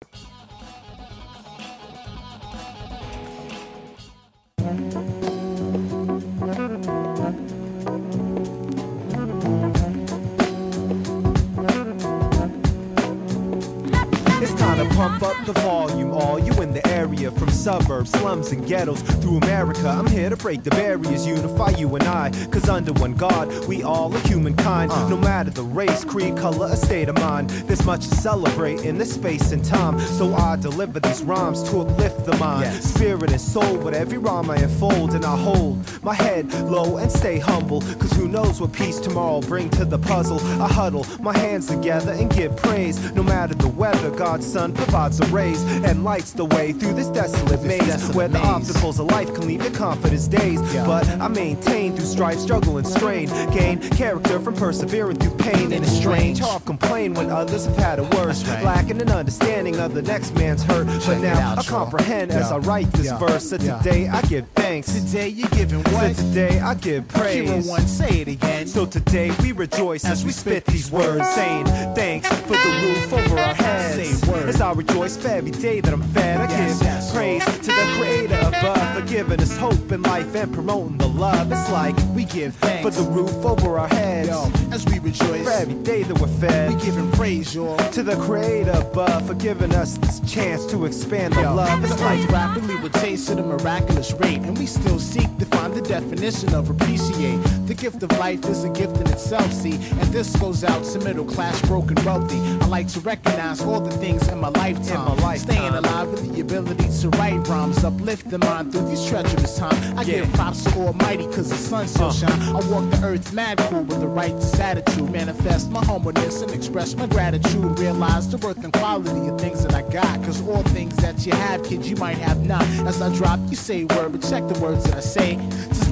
[SPEAKER 6] It's to pump up the volume. All you in the area, from suburbs, slums, and ghettos through America. I'm here to break the barriers, unify you and I. Cause under one God, we all are humankind. Uh. No matter the race, creed, color, or state of mind. There's much to celebrate in this space and time. So I deliver these rhymes to uplift the mind. Spirit and soul, with every rhyme I unfold. And I hold my head low and stay humble. Cause who knows what peace tomorrow bring to the puzzle. I huddle my hands together and give praise. No matter the weather, God's Son provides a rays and lights the way through this desolate maze. where the obstacles of life can leave your confidence days. But I maintain through strife, struggle, and strain. Gain character from persevering through pain. And it's strange how I've when others have had it worse. Lacking an understanding of the next man's hurt. but now I comprehend as I write this verse. So today I give thanks.
[SPEAKER 7] Today you're giving what?
[SPEAKER 6] So today I give praise.
[SPEAKER 7] Hero one, say it again.
[SPEAKER 6] So today we rejoice as we spit these words, saying thanks for the roof over our heads.
[SPEAKER 7] Say word.
[SPEAKER 6] I rejoice for every day that I'm fed, I
[SPEAKER 7] Yes,
[SPEAKER 6] give
[SPEAKER 7] yes.
[SPEAKER 6] praise to the Creator above for giving us hope in life and promoting the love. It's like
[SPEAKER 7] we give thanks.
[SPEAKER 6] for the roof over our heads,
[SPEAKER 7] Yo, as we rejoice,
[SPEAKER 6] for every day that we're fed.
[SPEAKER 7] we giving praise, y'all.
[SPEAKER 6] to the Creator above for giving us this chance to expand the love. It's
[SPEAKER 7] the
[SPEAKER 6] like
[SPEAKER 7] rapidly rotates at a miraculous rate, and we still seek to find the definition of appreciate. The gift of life is a gift in itself, see, and this goes out to middle class, broken, wealthy. I like to recognize all the things in my lifetime.
[SPEAKER 6] In my lifetime.
[SPEAKER 7] Staying alive with the ability to write rhymes, uplift the mind through these treacherous times. I
[SPEAKER 6] Yeah.
[SPEAKER 7] give props to Almighty, cause the sun still
[SPEAKER 6] Uh.
[SPEAKER 7] shine. I walk the earth mad cool with the righteous attitude. Manifest my humbleness and express my gratitude. Realize the worth and quality of things that I got. Cause all things that you have, kids, you might have not. As I drop, you say word, but check the words that I say.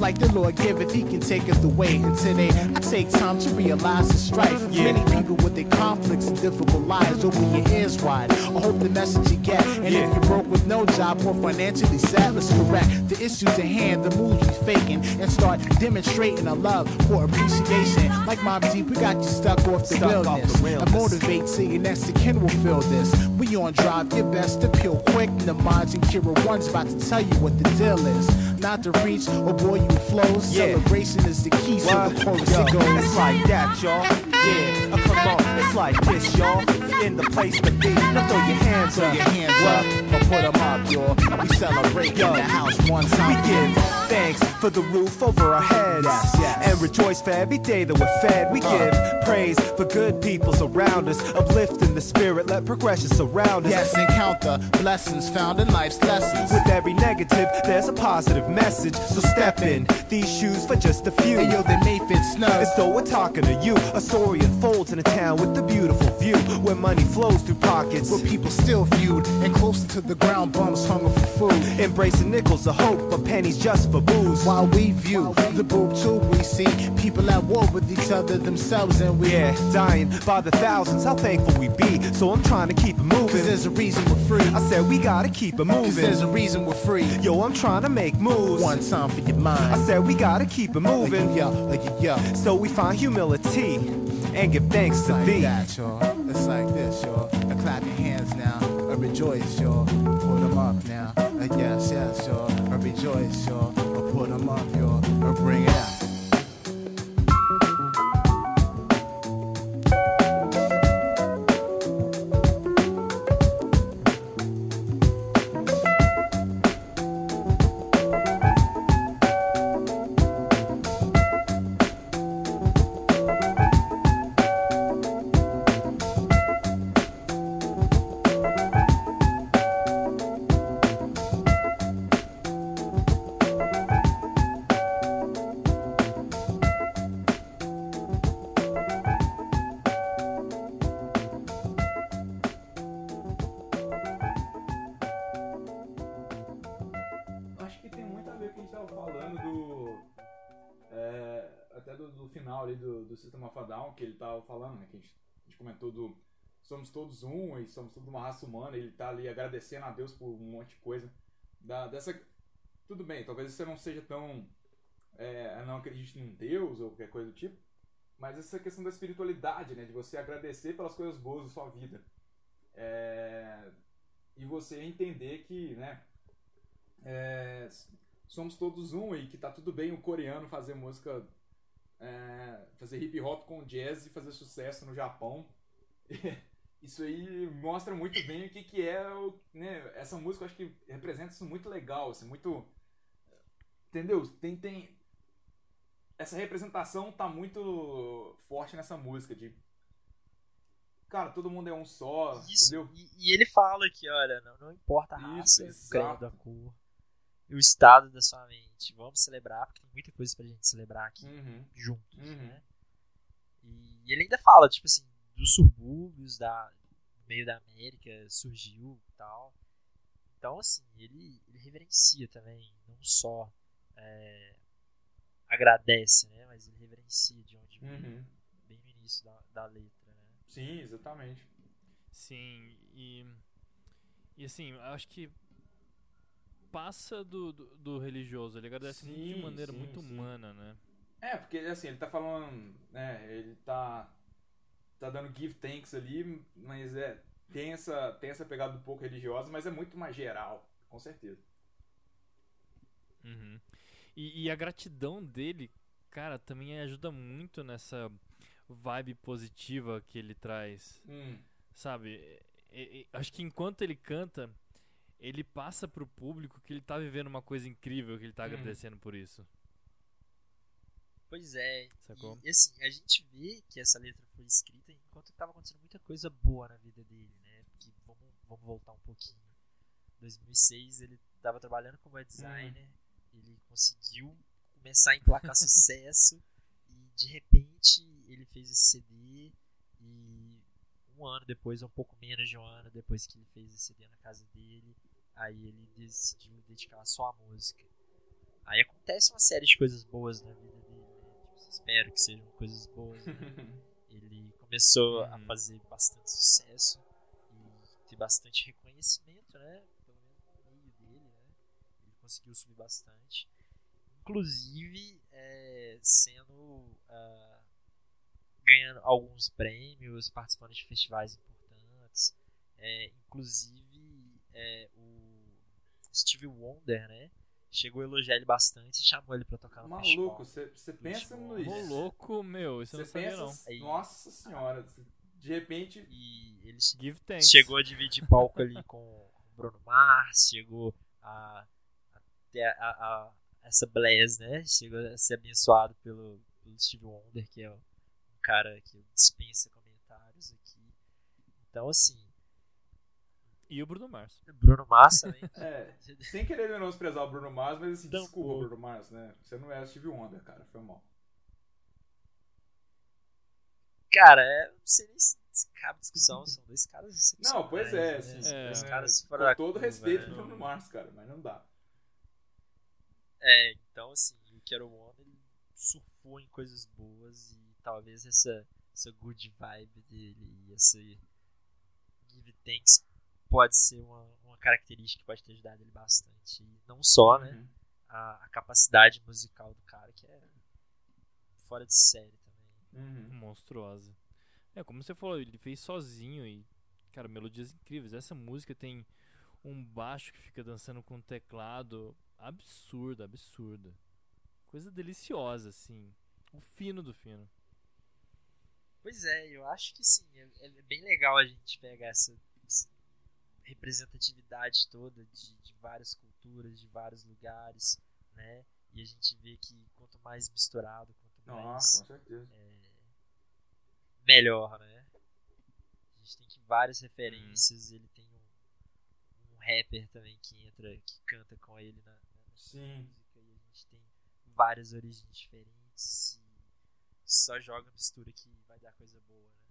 [SPEAKER 7] Like the Lord giveth, he can take it away. And today, I take time to realize the strife.
[SPEAKER 6] Yeah.
[SPEAKER 7] Many people with their conflicts and difficult lives. Open your ears wide. I hope the message you get. And
[SPEAKER 6] Yeah.
[SPEAKER 7] if you're broke with no job or financially sad, let's correct the issues at hand, the moves we faking, and start demonstrating a love for appreciation. Like Mob Deep, we got you stuck off the
[SPEAKER 6] Stuck off
[SPEAKER 7] realness.
[SPEAKER 6] the realness.
[SPEAKER 7] And motivate so your next to kin will feel this. We on drive, your best to peel quick. Namaj and Kira One's about to tell you what the deal is. Not to reach or boy, you with flows.
[SPEAKER 6] Yeah.
[SPEAKER 7] Celebration is the key, so
[SPEAKER 6] What?
[SPEAKER 7] the chorus
[SPEAKER 6] Yo,
[SPEAKER 7] it goes.
[SPEAKER 6] It's like that, y'all. Yeah, come on. It's like this, y'all. You're in the place to be. Now throw your hands up.
[SPEAKER 7] your hands up or put 'em up, y'all. We celebrate
[SPEAKER 6] Yo.
[SPEAKER 7] in the house one time.
[SPEAKER 6] We give thanks for the roof over our heads.
[SPEAKER 7] Yes, yes.
[SPEAKER 6] And rejoice for every day that we're fed. We
[SPEAKER 7] Uh.
[SPEAKER 6] give praise for good people around us. Uplifting the spirit, let progression surround us.
[SPEAKER 7] Yes, and count the blessings found in life's lessons.
[SPEAKER 6] With every negative, there's a positive message. So step in these shoes for just a few.
[SPEAKER 7] Hey yo, they may fit snug.
[SPEAKER 6] And so we're talking to you. A story unfolds in a town with the beautiful view where money flows through pockets.
[SPEAKER 7] Where people still feud and closer to the ground, bums hunger for food.
[SPEAKER 6] Embracing nickels of hope, but pennies just for booze.
[SPEAKER 7] While we view the boob tube, we see people at war with each other themselves, and we
[SPEAKER 6] Yeah, dying by the thousands, how thankful we be. So I'm trying to keep it
[SPEAKER 7] Cause
[SPEAKER 6] moving.
[SPEAKER 7] there's a reason we're free.
[SPEAKER 6] I said we gotta keep it
[SPEAKER 7] Cause there's a reason we're free.
[SPEAKER 6] Yo, I'm trying to make moves.
[SPEAKER 7] One time for your mind.
[SPEAKER 6] I said we gotta keep it
[SPEAKER 7] Like,
[SPEAKER 6] moving.
[SPEAKER 7] yo, like, yo.
[SPEAKER 6] So we find humility and give thanks
[SPEAKER 7] It's
[SPEAKER 6] to
[SPEAKER 7] like that, y'all. It's like this, y'all. Uh, clap your hands now. Uh, rejoice, y'all. Put them up now. Uh, yes, yes, y'all. Uh, rejoice, y'all. Uh, put them up, y'all. Uh, bring it
[SPEAKER 2] Que ele tava falando, né? Que a gente, a gente comentou do somos todos um e somos toda uma raça humana, ele tá ali agradecendo a Deus por um monte de coisa. Da, dessa. Tudo bem, talvez você não seja tão. É, não acredite num Deus ou qualquer coisa do tipo. Mas essa questão da espiritualidade, né? De você agradecer pelas coisas boas da sua vida. É, e você entender que, né? É, somos todos um e que tá tudo bem o coreano fazer música. É, fazer hip hop com jazz e fazer sucesso no Japão. Isso aí mostra muito bem o que, que é o, né, essa música. Eu acho que representa isso muito legal, assim, muito. Entendeu? Tem, tem, essa representação tá muito forte nessa música de cara, todo mundo é um só,
[SPEAKER 3] Isso,
[SPEAKER 2] entendeu?
[SPEAKER 3] e, e ele fala que, olha, não, não importa a
[SPEAKER 2] Isso,
[SPEAKER 3] raça, o
[SPEAKER 2] exato.
[SPEAKER 3] credo, a cor, o estado da sua mente. Vamos celebrar, porque tem muita coisa pra gente celebrar aqui
[SPEAKER 2] Uhum,
[SPEAKER 3] juntos,
[SPEAKER 2] uhum.
[SPEAKER 3] né? E ele ainda fala, tipo assim, dos subúrbios da, do meio da América surgiu e tal. Então, assim, ele, ele reverencia também, não só é, agradece, né? Mas ele reverencia de onde veio,
[SPEAKER 2] Uhum.
[SPEAKER 3] bem no início da, da letra, né?
[SPEAKER 2] Sim, exatamente.
[SPEAKER 1] Sim, e. E assim, eu acho que passa do, do, do religioso, ele agradece muito de
[SPEAKER 2] Sim,
[SPEAKER 1] maneira
[SPEAKER 2] sim,
[SPEAKER 1] muito
[SPEAKER 2] sim.
[SPEAKER 1] humana, né?
[SPEAKER 2] É, porque assim, ele tá falando, né, ele tá tá dando give thanks ali, mas é tem essa tem essa pegada um pouco religiosa, mas é muito mais geral, com certeza.
[SPEAKER 1] Uhum. E, e a gratidão dele, cara, também ajuda muito nessa vibe positiva que ele traz.
[SPEAKER 2] Hum,
[SPEAKER 1] Sabe? E- e- acho que enquanto ele canta, ele passa pro público que ele tá vivendo uma coisa incrível, que ele tá
[SPEAKER 2] Uhum.
[SPEAKER 1] agradecendo por isso.
[SPEAKER 3] Pois é.
[SPEAKER 1] Sacou?
[SPEAKER 3] E, assim, a gente vê que essa letra foi escrita enquanto estava acontecendo muita coisa boa na vida dele, né? Porque vamos, vamos voltar um pouquinho. Em 2006 ele estava trabalhando como web designer, ele conseguiu começar a emplacar sucesso e de repente ele fez esse CD e um ano depois, ou um pouco menos de um ano depois que ele fez esse CD na casa dele, aí ele decidiu dedicar só à música. Aí acontece uma série de coisas boas na vida dele, né? Tipo, espero que sejam coisas boas. né? Ele começou a
[SPEAKER 1] Uhum.
[SPEAKER 3] fazer bastante sucesso e ter bastante reconhecimento, né? Pelo menos no meio dele, né? Ele conseguiu subir bastante. Inclusive, é, sendo. ah, ganhando alguns prêmios, participando de festivais importantes. É, inclusive, é, o Steve Wonder, né? Chegou a elogiar ele bastante e chamou ele pra tocar no
[SPEAKER 2] maluco,
[SPEAKER 3] festival.
[SPEAKER 2] você pensa no
[SPEAKER 1] Ô,
[SPEAKER 2] isso.
[SPEAKER 1] louco, meu, isso eu não sabia
[SPEAKER 2] pensa,
[SPEAKER 1] não.
[SPEAKER 3] Aí-
[SPEAKER 2] nossa senhora, de repente,
[SPEAKER 3] E ele
[SPEAKER 1] Give thanks.
[SPEAKER 3] chegou a dividir palco ali com o Bruno Mars, chegou a, a ter a, a- essa bless, né? Chegou a ser abençoado pelo, pelo Steve Wonder, que é um cara que dispensa comentários aqui. Então, assim,
[SPEAKER 1] E o Bruno Mars.
[SPEAKER 3] Bruno Mars também.
[SPEAKER 2] é, sem querer menosprezar o Bruno Mars, mas assim,
[SPEAKER 3] Tampouco.
[SPEAKER 2] desculpa, Bruno Mars, né? Você não é o Steve Wonder, cara, foi mal.
[SPEAKER 3] Cara, é, não sei nem se cabe discussão, são dois caras.
[SPEAKER 2] Não, pois é,
[SPEAKER 3] né?
[SPEAKER 2] assim,
[SPEAKER 1] é,
[SPEAKER 3] dois
[SPEAKER 1] é,
[SPEAKER 3] caras
[SPEAKER 2] com
[SPEAKER 3] fora da
[SPEAKER 2] todo respeito
[SPEAKER 3] né?
[SPEAKER 2] pro Bruno Mars, cara, mas não dá.
[SPEAKER 3] É, então assim, o Quero One ele surfou em coisas boas e talvez essa, essa good vibe dele e esse give thanks pode ser uma, uma característica que pode ter ajudado ele bastante. E não só, né,
[SPEAKER 2] Uhum.
[SPEAKER 3] a, a capacidade musical do cara, que é fora de série também.
[SPEAKER 2] Uhum.
[SPEAKER 1] Monstruosa. É, como você falou, ele fez sozinho e, cara, melodias incríveis. Essa música tem um baixo que fica dançando com um teclado absurda, absurda. Coisa deliciosa, assim. O fino do fino.
[SPEAKER 3] Pois é, eu acho que sim, é, é bem legal a gente pegar essa essa representatividade toda de, de várias culturas, de vários lugares, né? E a gente vê que quanto mais misturado, quanto mais
[SPEAKER 2] certeza.
[SPEAKER 3] melhor, né? A gente tem que várias referências, ele tem um, um rapper também que entra, que canta com ele na, na
[SPEAKER 2] Sim.
[SPEAKER 3] música, e a gente tem várias origens diferentes e só joga mistura que vai dar coisa boa, né?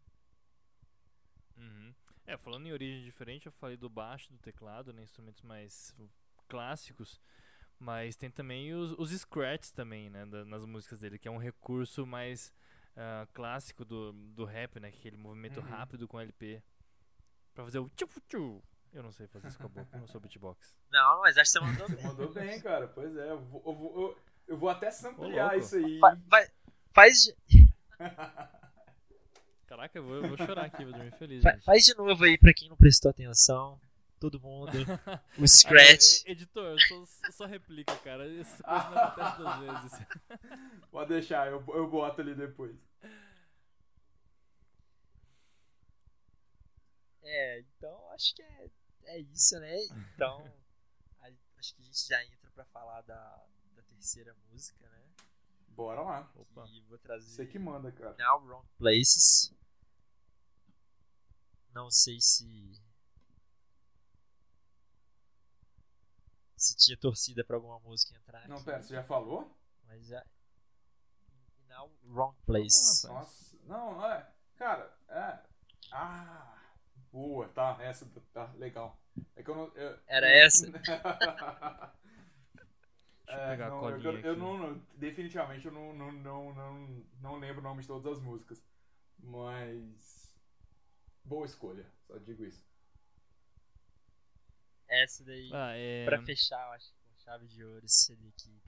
[SPEAKER 1] Uhum. É, falando em origem diferente, eu falei do baixo, do teclado, né, instrumentos mais clássicos, mas tem também os, os scratches também, né, da- nas músicas dele, que é um recurso mais ah, clássico do, do rap, né? Aquele movimento
[SPEAKER 2] Uhum.
[SPEAKER 1] rápido com LP. Pra fazer o tchu tchu. Eu não sei fazer isso com a boca, eu não sou beatbox.
[SPEAKER 3] Não, mas acho que você mandou bem.
[SPEAKER 2] Mandou bem, cara. Pois é, eu vou, eu vou, eu- eu vou até samplear isso aí.
[SPEAKER 3] Fa- vai- faz, de-
[SPEAKER 1] Caraca, eu vou, eu vou chorar aqui, vou dormir feliz.
[SPEAKER 3] fa-
[SPEAKER 1] gente.
[SPEAKER 3] faz de novo aí pra quem não prestou atenção. Todo mundo. O Scratch.
[SPEAKER 1] E- editor, eu só, só replica, cara. Essa coisa não acontece duas vezes.
[SPEAKER 2] Pode deixar, eu, eu boto ali depois.
[SPEAKER 3] É, então acho que é, é isso, né? Então, a- acho que a gente já entra pra falar da, da terceira música, né?
[SPEAKER 2] Bora lá.
[SPEAKER 1] Opa.
[SPEAKER 3] E vou trazer
[SPEAKER 2] Você que manda, cara.
[SPEAKER 3] Now Wrong Places. Não sei se. Se tinha torcida pra alguma música entrar.
[SPEAKER 2] Não,
[SPEAKER 3] aqui,
[SPEAKER 2] pera, você já falou?
[SPEAKER 3] Mas já. Now Wrong Places.
[SPEAKER 1] Ah.
[SPEAKER 2] Nossa, não, é. Cara, é. Ah, boa, tá. Essa tá legal. É que eu não. eu-
[SPEAKER 3] Era essa?
[SPEAKER 1] Deixa eu
[SPEAKER 2] É,
[SPEAKER 1] pegar a
[SPEAKER 2] não, eu,
[SPEAKER 1] colinha
[SPEAKER 2] eu, eu
[SPEAKER 1] aqui.
[SPEAKER 2] não, não- definitivamente eu não, não, não, não, não lembro o nome de todas as músicas. Mas. Boa escolha, só digo isso.
[SPEAKER 3] Essa daí.
[SPEAKER 1] Ah, é.
[SPEAKER 3] Pra fechar, eu acho que com chave de ouro, esse CD aqui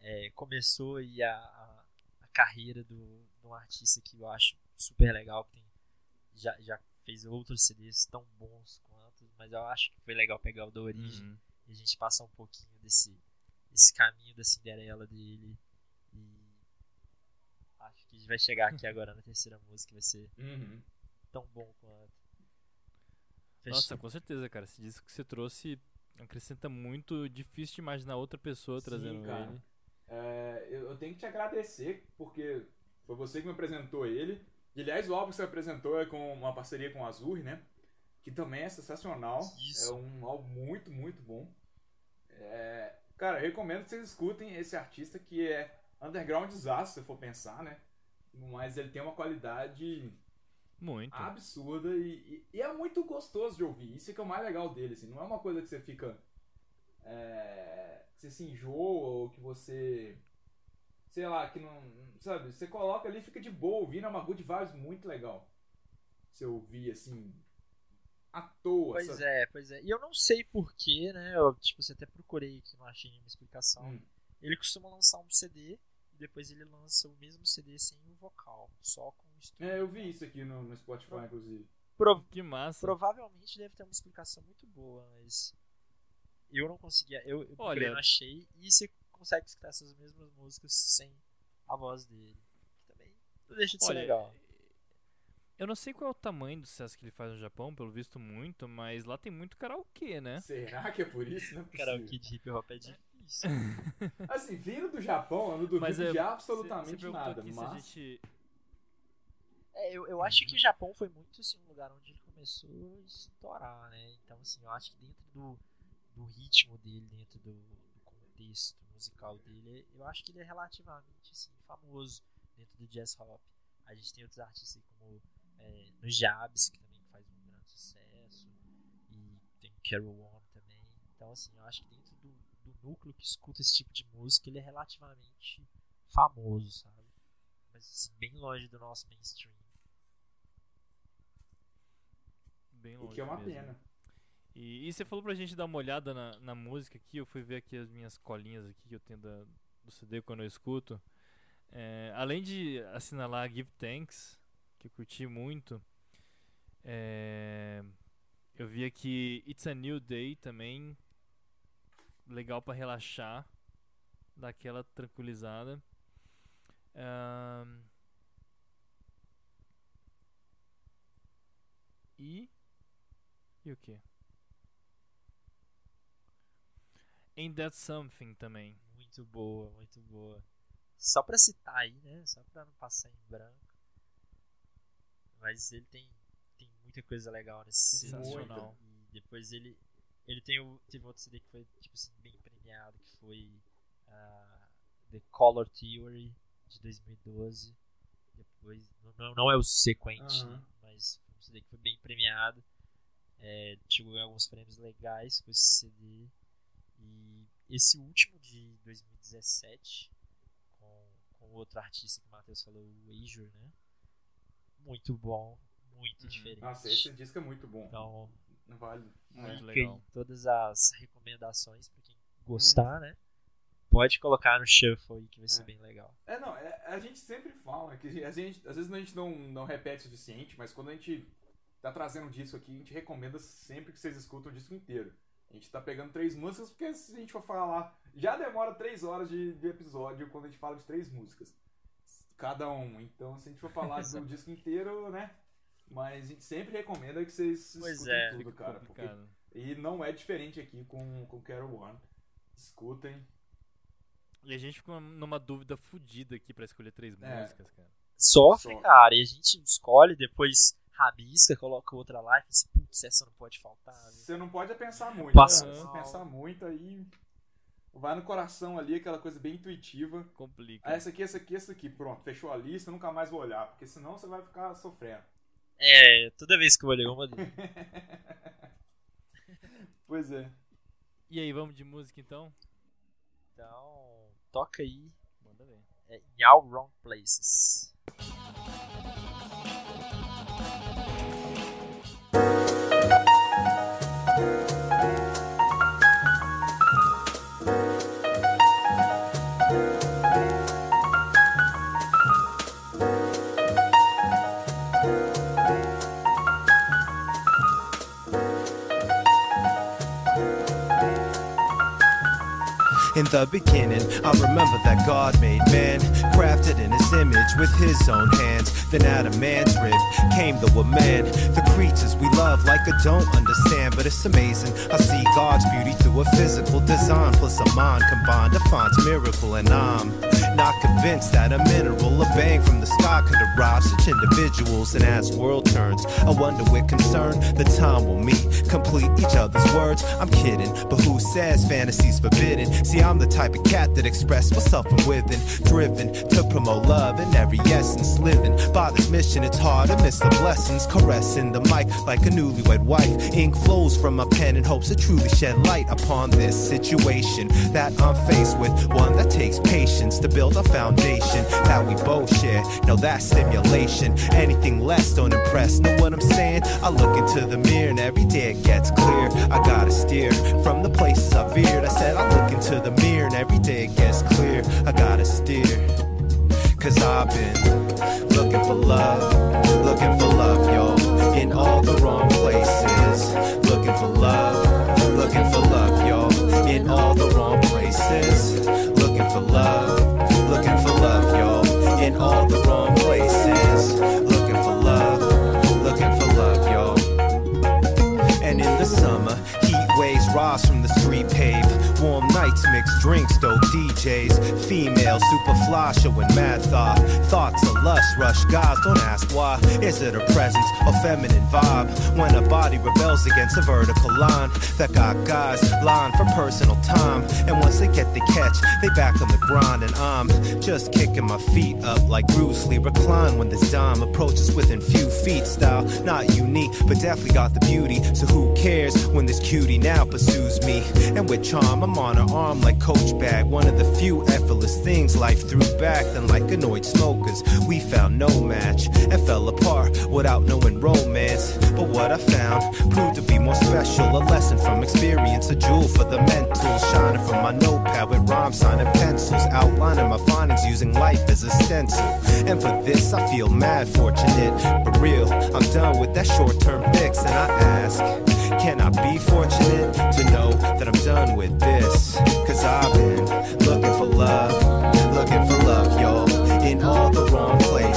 [SPEAKER 3] é, começou aí a, a, a carreira do, de um artista que eu acho super legal, que tem, já, já fez outros CDs tão bons quanto, mas eu acho que foi legal pegar o da origem
[SPEAKER 1] Uhum.
[SPEAKER 3] e a gente passar um pouquinho desse, desse caminho da Cinderela dele. E acho que a gente vai chegar aqui agora na terceira música, vai ser
[SPEAKER 2] Uhum.
[SPEAKER 3] tão bom quanto.
[SPEAKER 1] Nossa,
[SPEAKER 3] Fechou.
[SPEAKER 1] com certeza, cara. Esse disco que você trouxe acrescenta muito. Difícil de imaginar outra pessoa
[SPEAKER 2] Sim,
[SPEAKER 1] trazendo
[SPEAKER 2] cara.
[SPEAKER 1] ele.
[SPEAKER 2] É, eu, eu tenho que te agradecer, porque foi você que me apresentou ele. E, aliás, o álbum que você apresentou é com uma parceria com a Azur, né? Que também é sensacional.
[SPEAKER 3] Isso.
[SPEAKER 2] É um álbum muito, muito bom. É, cara, eu recomendo que vocês escutem esse artista que é underground desastre, se for pensar, né? Mas ele tem uma qualidade
[SPEAKER 1] Muito.
[SPEAKER 2] absurda e, e- e é muito gostoso de ouvir. Isso é que é o mais legal dele, assim. Não é uma coisa que você fica. é, que você se enjoa ou que você. Sei lá, que não. Sabe? Você coloca ali e fica de boa ouvindo. É uma good vibes muito legal. Você ouvir assim. À toa.
[SPEAKER 3] Pois
[SPEAKER 2] sabe?
[SPEAKER 3] é, pois é. E eu não sei porquê, né? Eu, tipo, você até procurei aqui, não achei nenhuma explicação.
[SPEAKER 2] Hum.
[SPEAKER 3] Ele costuma lançar um CD e depois ele lança o mesmo CD sem o vocal, só com o estúdio.
[SPEAKER 2] É, eu vi isso aqui no, no Spotify, inclusive.
[SPEAKER 3] Pro-
[SPEAKER 1] Que massa.
[SPEAKER 3] provavelmente deve ter uma explicação muito boa, mas eu não conseguia. Eu, eu
[SPEAKER 1] Olha-
[SPEAKER 3] não achei. E você consegue escutar essas mesmas músicas sem a voz dele. Que também não deixa de ser
[SPEAKER 1] Olha,
[SPEAKER 3] legal.
[SPEAKER 1] Eu não sei qual é o tamanho do sucesso que ele faz no Japão, pelo visto muito, mas lá tem muito karaokê, né?
[SPEAKER 2] Será que é por isso? Não é possível.
[SPEAKER 3] Karaokê de hip hop é difícil.
[SPEAKER 2] Assim, vindo do Japão, eu não duvido
[SPEAKER 1] Mas é,
[SPEAKER 2] de absolutamente
[SPEAKER 1] você perguntou
[SPEAKER 2] nada.
[SPEAKER 1] aqui
[SPEAKER 2] Mas.
[SPEAKER 1] a gente
[SPEAKER 3] É, eu, eu acho que o Japão foi muito assim, um lugar onde ele começou a estourar, né? Então, assim, eu acho que dentro do, do ritmo dele, dentro do, do contexto musical dele, eu acho que ele é relativamente assim, famoso dentro do jazz hop. A gente tem outros artistas aí como é, no Jabs, que também faz um grande sucesso, e tem o Carol One também. Então, assim, eu acho que dentro do, do núcleo que escuta esse tipo de música, ele é relativamente famoso, sabe? Mas assim, bem longe do nosso mainstream.
[SPEAKER 1] bem
[SPEAKER 2] O
[SPEAKER 1] longe
[SPEAKER 2] que é uma
[SPEAKER 1] mesmo.
[SPEAKER 2] pena.
[SPEAKER 1] E, e você falou pra gente dar uma olhada na, na música aqui, eu fui ver aqui as minhas colinhas aqui que eu tenho da- do CD quando eu escuto. É, além de assinalar Give Thanks, que eu curti muito, é, eu vi aqui It's a New Day também, legal pra relaxar, dar aquela tranquilizada. Ahn, e. E o que? Ain't That Something também.
[SPEAKER 3] Muito boa, muito boa. Só pra citar aí, né? Só pra não passar em branco. Mas ele tem, tem muita coisa legal nesse CD.
[SPEAKER 1] Sensacional.
[SPEAKER 3] E depois ele, ele tem o, teve outro CD que foi tipo assim, bem premiado, que foi ah, The Color Theory de 2012. Depois, não, não é o sequente,
[SPEAKER 2] Aham.
[SPEAKER 3] né, mas foi um CD que foi bem premiado. É, tive alguns prêmios legais com esse CD. E esse último de 2017, com, com com outro artista que o Matheus falou, o Azure, né? Muito bom, muito
[SPEAKER 1] Uhum.
[SPEAKER 3] diferente.
[SPEAKER 2] Nossa, esse disco é muito bom.
[SPEAKER 3] Então,
[SPEAKER 2] Não vale.
[SPEAKER 1] Muito legal.
[SPEAKER 3] todas as recomendações pra quem gostar, né? Pode colocar no shuffle aí que vai ser
[SPEAKER 2] É.
[SPEAKER 3] bem legal.
[SPEAKER 2] É, não, é- a gente sempre fala que a gente, às vezes a gente não, não repete o suficiente, mas quando a gente tá trazendo um disco aqui, a gente recomenda sempre que vocês escutem o disco inteiro. A gente tá pegando três músicas, porque se a gente for falar, já demora três horas de, de episódio quando a gente fala de três músicas. Cada um. Então, se a gente for falar do disco inteiro, né? Mas a gente sempre recomenda que vocês
[SPEAKER 3] Pois
[SPEAKER 2] escutem
[SPEAKER 3] é.
[SPEAKER 2] tudo, cara. porque- e não é diferente aqui com, com Carol One. Escutem.
[SPEAKER 1] E a gente ficou numa dúvida fodida aqui pra escolher três
[SPEAKER 2] É.
[SPEAKER 1] músicas, cara.
[SPEAKER 3] Sofre,
[SPEAKER 2] Sofre.
[SPEAKER 3] cara, e a gente escolhe, depois rabisca, coloca outra lá e fala assim, putz, essa não pode faltar. né?
[SPEAKER 2] Você não pode pensar muito.
[SPEAKER 3] Passa
[SPEAKER 2] né? Pensar muito, aí vai no coração ali, aquela coisa bem intuitiva.
[SPEAKER 1] Complica.
[SPEAKER 2] Ah, essa aqui, essa aqui, essa aqui. Pronto, fechou a lista, nunca mais vou olhar, porque senão você vai ficar sofrendo.
[SPEAKER 3] É, toda vez que eu olhei uma dele.
[SPEAKER 2] Pois é.
[SPEAKER 1] E aí, vamos de música então?
[SPEAKER 3] Então, toca aí
[SPEAKER 1] Manda ver.
[SPEAKER 3] é, In All Wrong Places.
[SPEAKER 6] In the beginning, I remember that God made man, crafted in his image with his own hands. Then out of man's rib came the woman. The creatures we love like I don't understand, but it's amazing. I see God's beauty through a physical design, plus a mind combined defines miracle, and I'm not convinced that a mineral, a bang from the sky could arrive such individuals. And as world turns, I wonder with concern the time will meet, complete each other's words. I'm kidding, but who says fantasy's forbidden? See, I'm the type of cat that express myself from within, driven to promote love in every essence, living by this mission. It's hard to miss the blessings, caressing the mic like a newlywed wife. Ink flows from my pen in hopes to truly shed light upon this situation that I'm faced with. One that takes patience to build a foundation that we both share. No, that's stimulation. Anything less don't impress. Know what I'm saying? I look into the mirror and every day it gets clear. I gotta steer from the places I veered. I said I look into the mirror and every day it gets clear. I gotta steer. Cause I've been looking for love, looking for love, yo, in all the wrong places. Looking for love, looking for love, yo, in all the wrong places. Looking for love, nights, mixed drinks, dope DJs. Female, super fly, showing mad thought. Thoughts of lust, rush guys, don't ask why. Is it a presence or feminine vibe? When a body rebels against a vertical line that got guys lying for personal time. And once they get the catch, they back on the grind. And I'm just kicking my feet up like Bruce Lee. Recline when this dime approaches within few feet. Style not unique, but definitely got the beauty. So who cares when this cutie now pursues me? And with charm, I'm on her arm like Coach Bag. One of the few effortless things life threw back. Then, like annoyed smokers, we found no match and fell apart without knowing romance. But what I found proved to be more special. A lesson from experience, a jewel for the mental. Shining from my notepad with rhymes, signing pencils. Outlining my findings using life as a stencil. And for this, I feel mad fortunate. But real, I'm done with that short term fix. And I ask, can I be fortunate to know that I'm done with this? Cause I've been looking for love, looking for love, yo, in all the wrong places.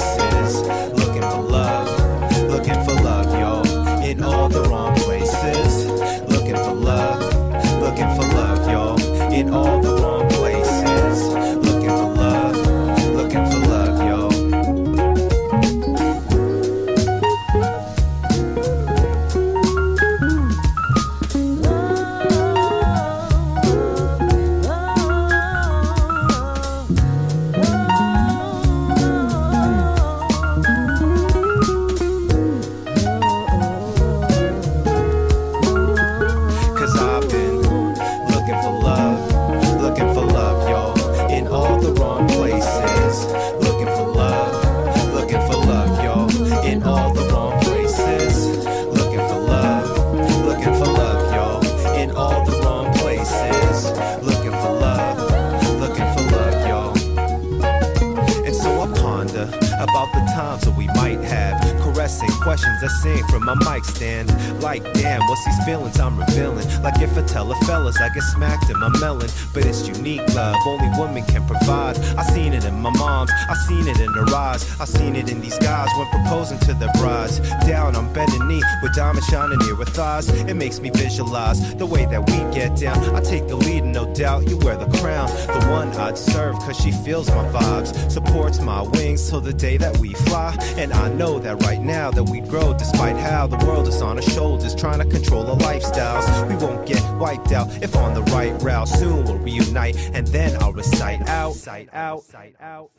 [SPEAKER 6] That sing from my mic stand. Like, damn, what's these feelings I'm revealing? Like if I tell a fellas I get smacked in my melon, but it's unique love, only women can provide. I seen it in my mom's, I seen it in her eyes, I seen it in these guys when proposing to their brides. Down on bending knee with diamonds shining near her thighs, it makes me visualize the way that we get down. I take the lead, and no doubt you wear the crown, the one I'd serve, cause she feels my vibes, supports my wings till the day that we fly. And I know that right now that we grow, despite how the world is on our shoulders, trying to control our lifestyles. We won't get wiped out if on the right route. Soon we'll reunite, and then I'll recite out, sight out, sight out.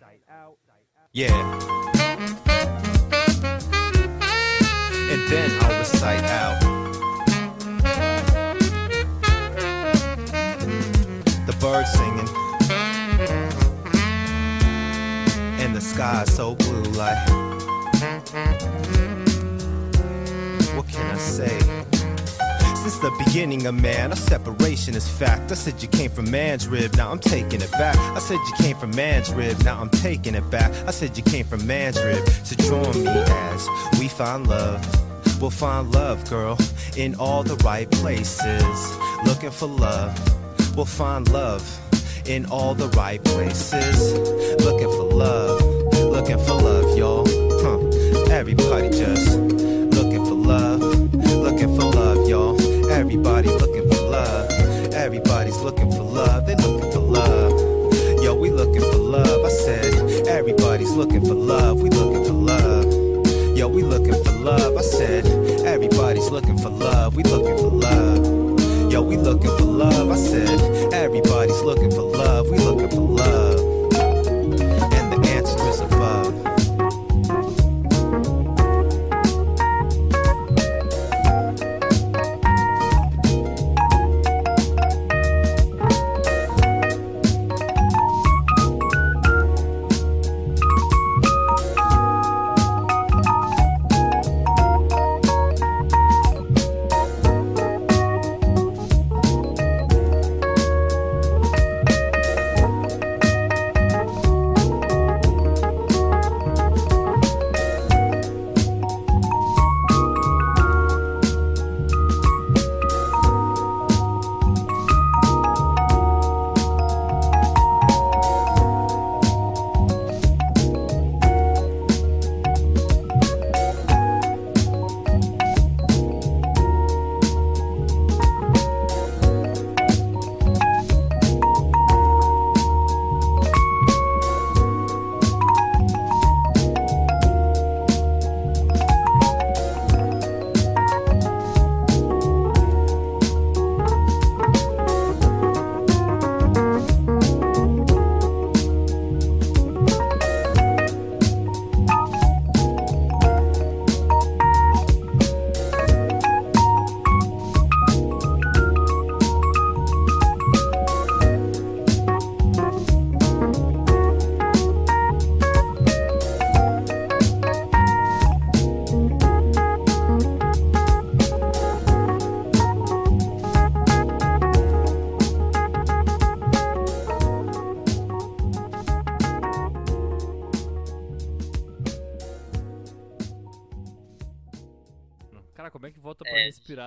[SPEAKER 6] Yeah. And then I'll recite out. The birds singing. And the sky so blue like I say? Since the beginning of man, a separation is fact. I said you came from man's rib, now I'm taking it back. I said you came from man's rib, now I'm taking it back. I said you came from man's rib, so join me as we find love. We'll find love, girl, in all the right places. Looking for love, we'll find love in all the right places. Looking for love, looking for love, y'all. Huh. Everybody just Everybody looking for love. Everybody's looking for love. They looking for love. Yo, we looking for love. I said, everybody's looking for love. We looking for love. Yo, we looking for love. I said, everybody's looking for love. We looking for love. Yo, we looking for love. I said, everybody's looking for love. We looking for love.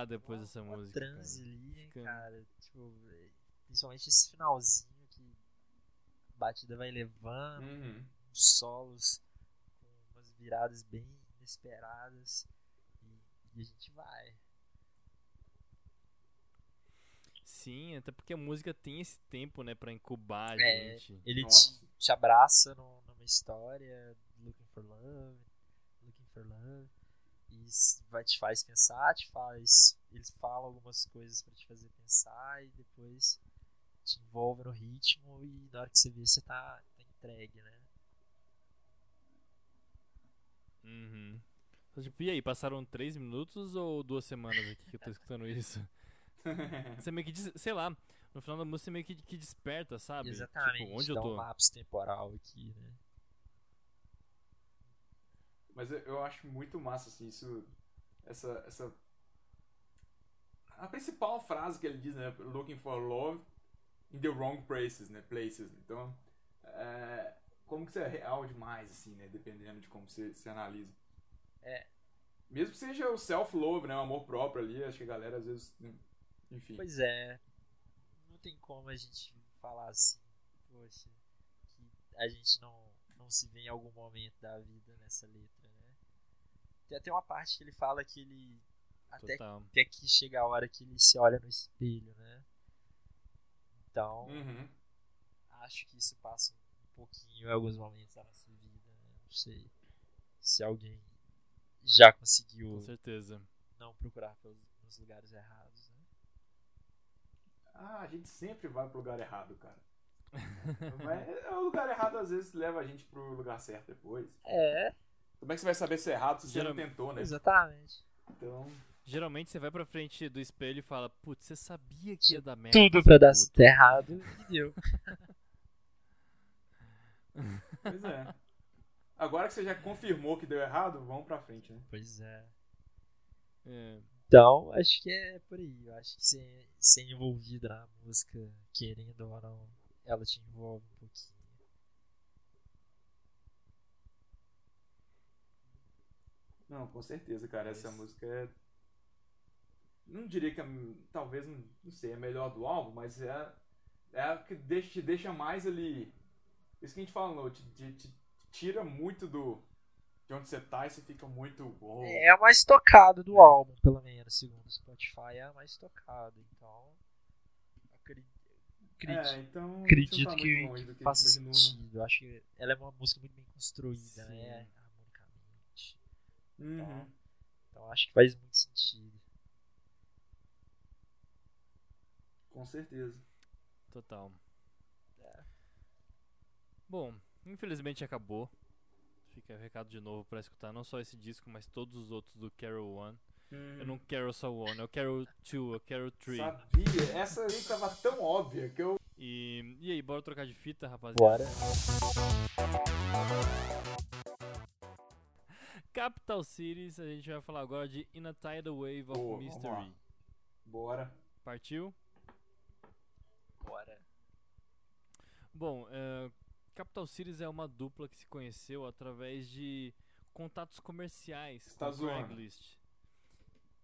[SPEAKER 1] Depois dessa música? cara?
[SPEAKER 3] transe ali, cara. Tipo, principalmente esse finalzinho que a batida vai levando,
[SPEAKER 2] Uhum.
[SPEAKER 3] uns solos com umas viradas bem inesperadas. E, e a gente vai.
[SPEAKER 1] Sim, até porque a música tem esse tempo, né, pra incubar a
[SPEAKER 3] É,
[SPEAKER 1] gente.
[SPEAKER 3] Ele
[SPEAKER 2] Nossa.
[SPEAKER 3] te, te abraça no- numa história, looking for love, looking for love, vai te faz pensar, te faz, eles falam algumas coisas pra te fazer pensar e depois te envolve no ritmo e na hora que você vê você tá, tá entregue, né?
[SPEAKER 1] Uhum. Então, tipo, e aí, passaram três minutos ou duas semanas aqui que eu tô escutando isso? Você meio que, des- sei lá, no final da música você meio que, que desperta, sabe?
[SPEAKER 3] Exatamente,
[SPEAKER 1] Tipo, onde eu tô?
[SPEAKER 3] um lapso temporal aqui, né?
[SPEAKER 2] Mas eu, eu acho muito massa, assim, isso. Essa, essa. A principal frase que ele diz, né? Looking for love in the wrong places, né? Places. Então, é, como que isso é real demais, assim, né? Dependendo de como você, você analisa.
[SPEAKER 3] É.
[SPEAKER 2] Mesmo que seja o self-love, né? O amor próprio ali, acho que a galera às vezes. Enfim.
[SPEAKER 3] Pois é. Não tem como a gente falar assim, poxa, que a gente não, não se vê em algum momento da vida nessa letra, né? Tem até uma parte que ele fala que ele. Até,
[SPEAKER 1] Total.
[SPEAKER 3] até que chega a hora que ele se olha no espelho, né? Então,
[SPEAKER 2] Uhum.
[SPEAKER 3] acho que isso passa um pouquinho em alguns momentos da nossa vida, né? Não sei se alguém já conseguiu
[SPEAKER 1] Com certeza.
[SPEAKER 3] não procurar pelos, nos lugares errados, né?
[SPEAKER 2] Ah, a gente sempre vai pro lugar errado, cara. Mas é, o lugar errado às vezes leva a gente pro lugar certo depois.
[SPEAKER 3] É,
[SPEAKER 2] Como é que você vai saber se é errado se você não
[SPEAKER 1] Geralmente-
[SPEAKER 2] tentou, né?
[SPEAKER 3] exatamente.
[SPEAKER 2] Então.
[SPEAKER 1] Geralmente você vai pra frente do espelho e fala, putz, você sabia que ia dar merda.
[SPEAKER 3] Tudo pra dar
[SPEAKER 1] puto."
[SPEAKER 3] errado e deu.
[SPEAKER 2] Pois é. Agora que você já confirmou que deu errado, vamos pra frente, né?
[SPEAKER 3] Pois é.
[SPEAKER 1] É,
[SPEAKER 3] Então, acho que é por aí. Eu acho que ser, ser envolvido na música, querendo ou não, ela te envolve um pouquinho.
[SPEAKER 2] Não, com certeza, cara. Essa
[SPEAKER 1] Mas-
[SPEAKER 2] música é. Não diria que é. Talvez, não sei, é a melhor do álbum, mas é. É a que deixa, te deixa mais ali. Isso que a gente falou, te, te- te tira muito do. De onde você tá e você fica muito. uou.
[SPEAKER 3] É a mais tocada do álbum, pelo menos, segundo o Spotify, é a mais tocada. Então, acredito,
[SPEAKER 2] É, então.
[SPEAKER 3] acredito
[SPEAKER 2] tá
[SPEAKER 3] que,
[SPEAKER 2] muito longe do
[SPEAKER 3] que faça
[SPEAKER 2] né?
[SPEAKER 3] sentido. Eu acho que ela é uma música muito bem construída, né?
[SPEAKER 1] Sim.
[SPEAKER 3] Harmonicamente.
[SPEAKER 2] Uhum.
[SPEAKER 3] Então, acho que faz muito sentido.
[SPEAKER 2] Com certeza.
[SPEAKER 1] total.
[SPEAKER 3] É.
[SPEAKER 1] Bom, infelizmente acabou. Fica o recado de novo pra escutar não só esse disco, mas todos os outros do Carol One. Eu não quero só o One, eu quero Two, eu quero Three.
[SPEAKER 2] Sabia, essa aí tava tão óbvia que eu.
[SPEAKER 1] E, e aí, bora trocar de fita, rapaziada?
[SPEAKER 3] Bora.
[SPEAKER 1] Capital Cities, a gente vai falar agora de In a Tidal Wave of
[SPEAKER 2] Boa.
[SPEAKER 1] Mystery.
[SPEAKER 2] Bora.
[SPEAKER 1] Partiu?
[SPEAKER 3] Bora.
[SPEAKER 1] Bom, eh, Capital Cities é uma dupla que se conheceu através de contatos comerciais
[SPEAKER 2] Você
[SPEAKER 1] com
[SPEAKER 2] tá zoando.
[SPEAKER 1] Craigslist.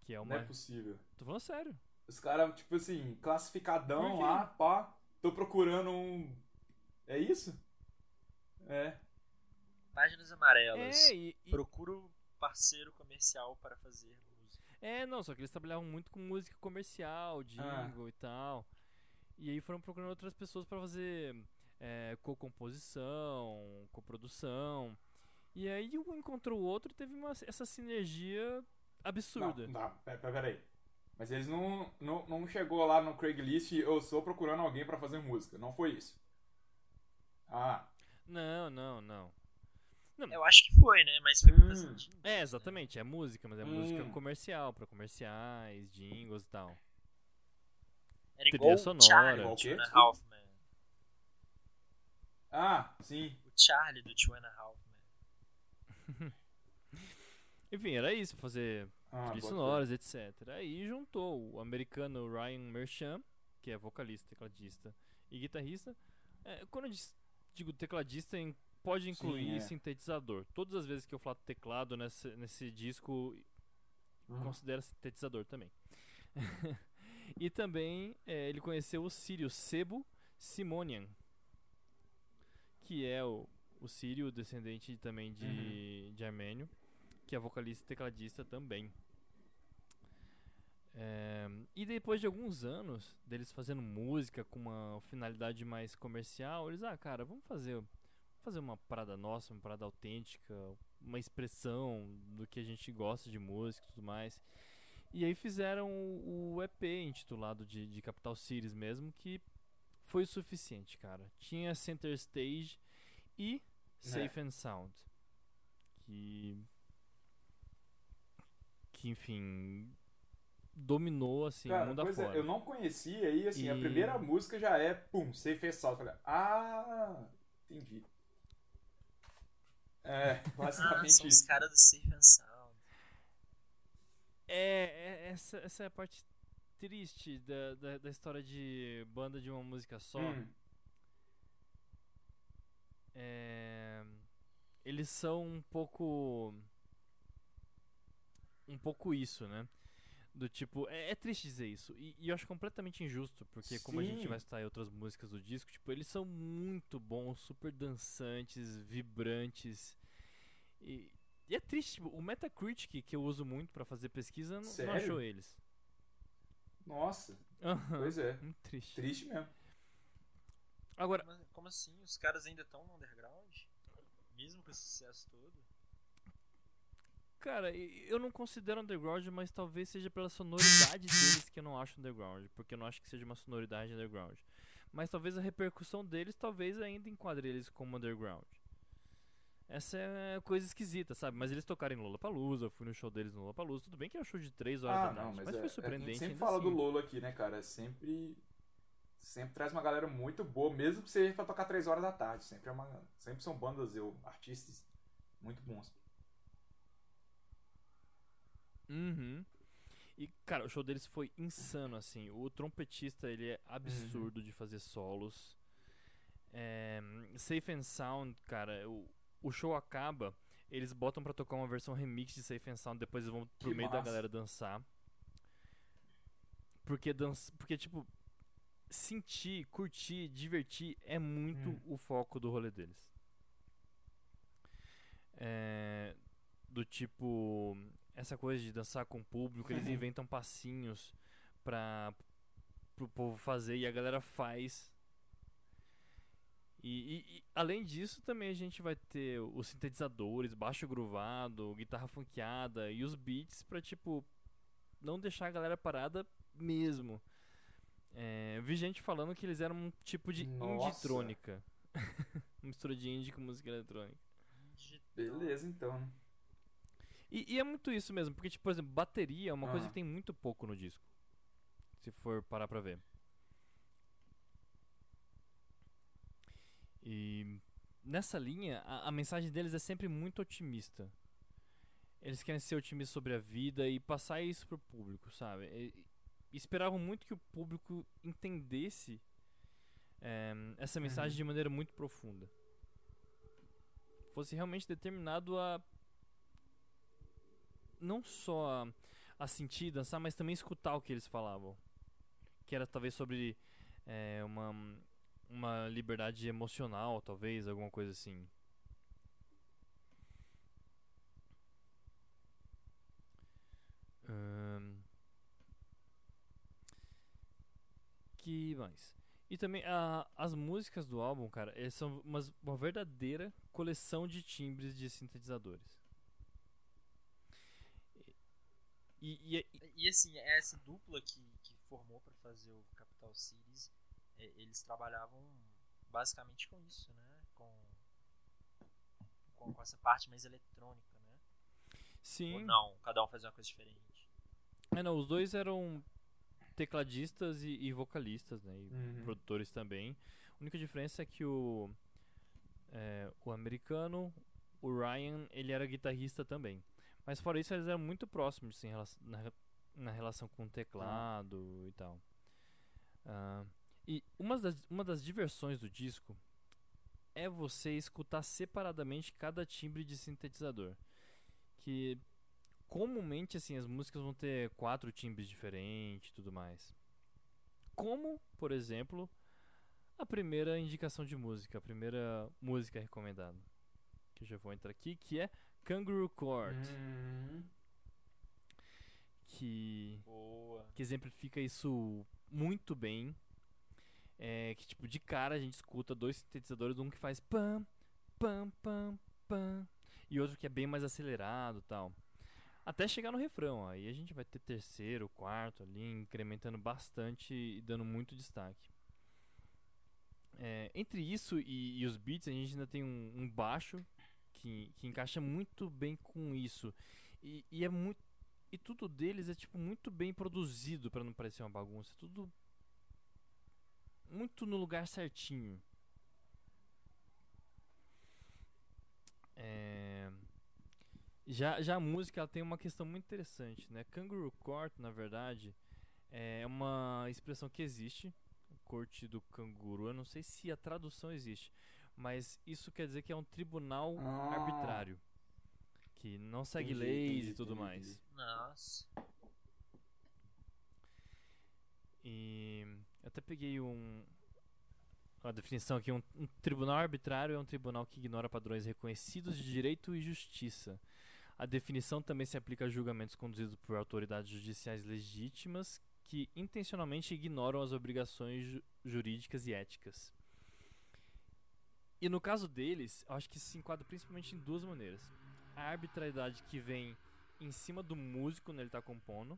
[SPEAKER 1] Que é
[SPEAKER 2] Não
[SPEAKER 1] uma.
[SPEAKER 2] é possível.
[SPEAKER 1] Tô falando sério.
[SPEAKER 2] Os caras, tipo assim, classificadão lá, pá. Tô procurando um. É isso? É.
[SPEAKER 3] Páginas amarelas.
[SPEAKER 1] É, e, e-
[SPEAKER 3] Procuro parceiro comercial para fazer música.
[SPEAKER 1] é, não, só que eles trabalhavam muito com música comercial, jingle e tal. E aí foram procurando outras pessoas pra fazer é, co-composição, coprodução. E aí um encontrou o outro e teve uma, essa sinergia absurda.
[SPEAKER 2] Não, não, pera, pera, peraí. Mas eles não, não, não chegou lá no Craigslist eu estou procurando alguém pra fazer música. Não foi isso. Ah,
[SPEAKER 1] Não, não, não.
[SPEAKER 3] Eu acho que foi, né? Mas foi
[SPEAKER 2] Hum.
[SPEAKER 3] jingle,
[SPEAKER 1] É, exatamente, é música, mas é
[SPEAKER 2] Hum.
[SPEAKER 1] música comercial, pra comerciais, jingles e tal.
[SPEAKER 3] Era
[SPEAKER 1] Trilha
[SPEAKER 3] igual o
[SPEAKER 1] sonora.
[SPEAKER 3] Charlie
[SPEAKER 2] Igual
[SPEAKER 3] do
[SPEAKER 2] o quê?
[SPEAKER 3] Two and a. Half Men.
[SPEAKER 2] ah, sim.
[SPEAKER 3] O Charlie do Two and a Half Men.
[SPEAKER 1] Enfim, era isso, fazer
[SPEAKER 2] Ah,
[SPEAKER 1] trilhas sonoras, etc. Aí juntou o americano Ryan Merchant, que é vocalista, tecladista e guitarrista. É, quando eu digo tecladista, em- pode incluir
[SPEAKER 2] é.
[SPEAKER 1] sintetizador. Todas as vezes que eu falo teclado nesse, nesse disco,
[SPEAKER 2] fé. Hum.
[SPEAKER 1] considera sintetizador também. e também é, ele conheceu o Sírio Sebo Simonian, que é o, o Sírio, descendente também de, de armênio, que é vocalista e tecladista também. É, e depois de alguns anos deles fazendo música com uma finalidade mais comercial, eles, ah, cara, vamos fazer, fazer uma parada nossa, uma parada autêntica, uma expressão do que a gente gosta de música e tudo mais. E aí fizeram o, EP intitulado de, de Capital Cities mesmo, que foi o suficiente, cara. Tinha Center Stage e Safe and Sound. Que. Que, enfim. Dominou, assim, o
[SPEAKER 2] Cara,
[SPEAKER 1] mundo
[SPEAKER 2] pois é,
[SPEAKER 1] afora.
[SPEAKER 2] eu não conhecia e assim, a
[SPEAKER 1] E-
[SPEAKER 2] primeira música já é, pum, Safe and Sound. Falei, ah, entendi. É,
[SPEAKER 3] Ah,
[SPEAKER 2] basicamente
[SPEAKER 3] os
[SPEAKER 2] isso.
[SPEAKER 3] caras do Safe and Sound.
[SPEAKER 1] É, é- essa, essa é a parte triste da, da, da história de banda de uma música só.
[SPEAKER 2] Hum,
[SPEAKER 1] é, eles são um pouco um pouco isso, né? Do tipo, é, é triste dizer isso, e, e eu acho completamente injusto, porque como a gente
[SPEAKER 2] Sim.
[SPEAKER 1] vai citar em outras músicas do disco, tipo, eles são muito bons, super dançantes, vibrantes, e, e é triste, tipo, o Metacritic que eu uso muito pra fazer pesquisa não, não achou eles.
[SPEAKER 2] Nossa,
[SPEAKER 1] Aham,
[SPEAKER 2] pois é.
[SPEAKER 1] Muito triste.
[SPEAKER 2] Triste mesmo.
[SPEAKER 1] Agora,
[SPEAKER 3] Como, como assim? Os caras ainda estão no underground? Mesmo com esse sucesso todo?
[SPEAKER 1] Cara, eu não considero underground, mas talvez seja pela sonoridade deles que eu não acho underground, porque eu não acho que seja uma sonoridade underground. Mas talvez a repercussão deles talvez ainda enquadre eles como underground. Essa é coisa esquisita, sabe? Mas eles tocaram em Lollapalooza, eu fui no show deles no Lollapalooza, tudo bem que é um show de 3 horas
[SPEAKER 2] Ah,
[SPEAKER 1] da tarde,
[SPEAKER 2] não, mas,
[SPEAKER 1] mas,
[SPEAKER 2] é,
[SPEAKER 1] foi
[SPEAKER 2] é,
[SPEAKER 1] surpreendente
[SPEAKER 2] A gente sempre fala do
[SPEAKER 1] assim.
[SPEAKER 2] Lolo aqui, né, cara? Sempre. Sempre traz uma galera muito boa, mesmo que seja pra tocar 3 horas da tarde. Sempre, é uma, sempre são bandas, eu, artistas muito bons.
[SPEAKER 1] Uhum. E, cara, o show deles foi insano, assim. O trompetista, ele é absurdo de fazer solos. É, Safe and Sound, cara, o, o show acaba, eles botam pra tocar uma versão remix de Safe and Sound, depois eles vão pro
[SPEAKER 2] Que
[SPEAKER 1] meio da
[SPEAKER 2] massa.
[SPEAKER 1] galera dançar. Porque, dança, porque, tipo, sentir, curtir, divertir é muito
[SPEAKER 2] Hum.
[SPEAKER 1] o foco do rolê deles. É, do tipo, essa coisa de dançar com o público, eles inventam passinhos pra pro povo fazer e a galera faz. E, e- e, além disso, também a gente vai ter os sintetizadores, baixo groovado, guitarra funkeada e os beats pra, tipo, não deixar a galera parada mesmo. É, eu vi gente falando que eles eram um tipo de
[SPEAKER 2] Nossa.
[SPEAKER 1] indie-trônica. Mistura de indie com música eletrônica.
[SPEAKER 2] Beleza, então.
[SPEAKER 1] E, e é muito isso mesmo, porque, tipo, por exemplo, bateria é uma coisa
[SPEAKER 2] Ah.
[SPEAKER 1] que tem muito pouco no disco. Se for parar pra ver. E nessa linha, a, a mensagem deles é sempre muito otimista. Eles querem ser otimistas sobre a vida e passar isso pro público, sabe? E- esperavam muito que o público entendesse eh, essa mensagem de maneira muito profunda. Fosse realmente determinado a não só a, sentir dançar, mas também escutar o que eles falavam. Que era talvez sobre é, uma, uma liberdade emocional, talvez, alguma coisa assim. Ahn. que mais? E também a- as músicas do álbum, cara, são umas- uma verdadeira coleção de timbres de sintetizadores. E, e, e-
[SPEAKER 3] E assim, essa dupla que, que formou pra fazer o Capital Cities, é, eles trabalhavam basicamente com isso, né? Com, com, com essa parte mais eletrônica, né? Ou
[SPEAKER 1] sim,
[SPEAKER 3] não, cada um fazia uma coisa diferente.
[SPEAKER 1] é, não, os dois eram tecladistas e, e vocalistas, né? E
[SPEAKER 2] Uhum.
[SPEAKER 1] produtores também. A única diferença é que o é, o americano, o Ryan, ele era guitarrista também. Mas fora isso, eles eram muito próximos assim, na, re- na relação com o teclado e tal. Ah, e uma das, uma das diversões do disco é você escutar separadamente cada timbre de sintetizador. Que comumente assim as músicas vão ter quatro timbres diferentes e tudo mais. Como, por exemplo, a primeira indicação de música, a primeira música recomendada. Que eu já vou entrar aqui, que é Kangaroo Court,
[SPEAKER 2] Hum,
[SPEAKER 1] que
[SPEAKER 3] Boa.
[SPEAKER 1] que exemplifica isso muito bem. É que tipo de cara a gente escuta dois sintetizadores, um que faz pam pam pam pam e outro que é bem mais acelerado, tal. Até chegar no refrão, aí a gente vai ter terceiro, quarto ali, incrementando bastante e dando muito destaque. É, entre isso e, e os beats, a gente ainda tem um, um baixo que, que encaixa muito bem com isso. E, e é muito e tudo deles é tipo muito bem produzido pra não parecer uma bagunça, tudo muito no lugar certinho. É, Já, já a música ela tem uma questão muito interessante, né? Kangaroo Court, na verdade, é uma expressão que existe, corte do canguru. Eu não sei se a tradução existe, Mas isso quer dizer que é um tribunal
[SPEAKER 2] Ah.
[SPEAKER 1] arbitrário. Que não segue
[SPEAKER 2] Entendi,
[SPEAKER 1] leis
[SPEAKER 2] entendi,
[SPEAKER 1] e tudo
[SPEAKER 2] entendi,
[SPEAKER 1] mais.
[SPEAKER 3] Nossa.
[SPEAKER 1] E eu até peguei um a definição aqui, um, um tribunal arbitrário é um tribunal que ignora padrões reconhecidos de direito e justiça. A definição também se aplica a julgamentos conduzidos por autoridades judiciais legítimas que intencionalmente ignoram as obrigações ju- jurídicas e éticas. E no caso deles, eu acho que se enquadra principalmente em duas maneiras. A arbitrariedade que vem em cima do músico quando ele tá compondo,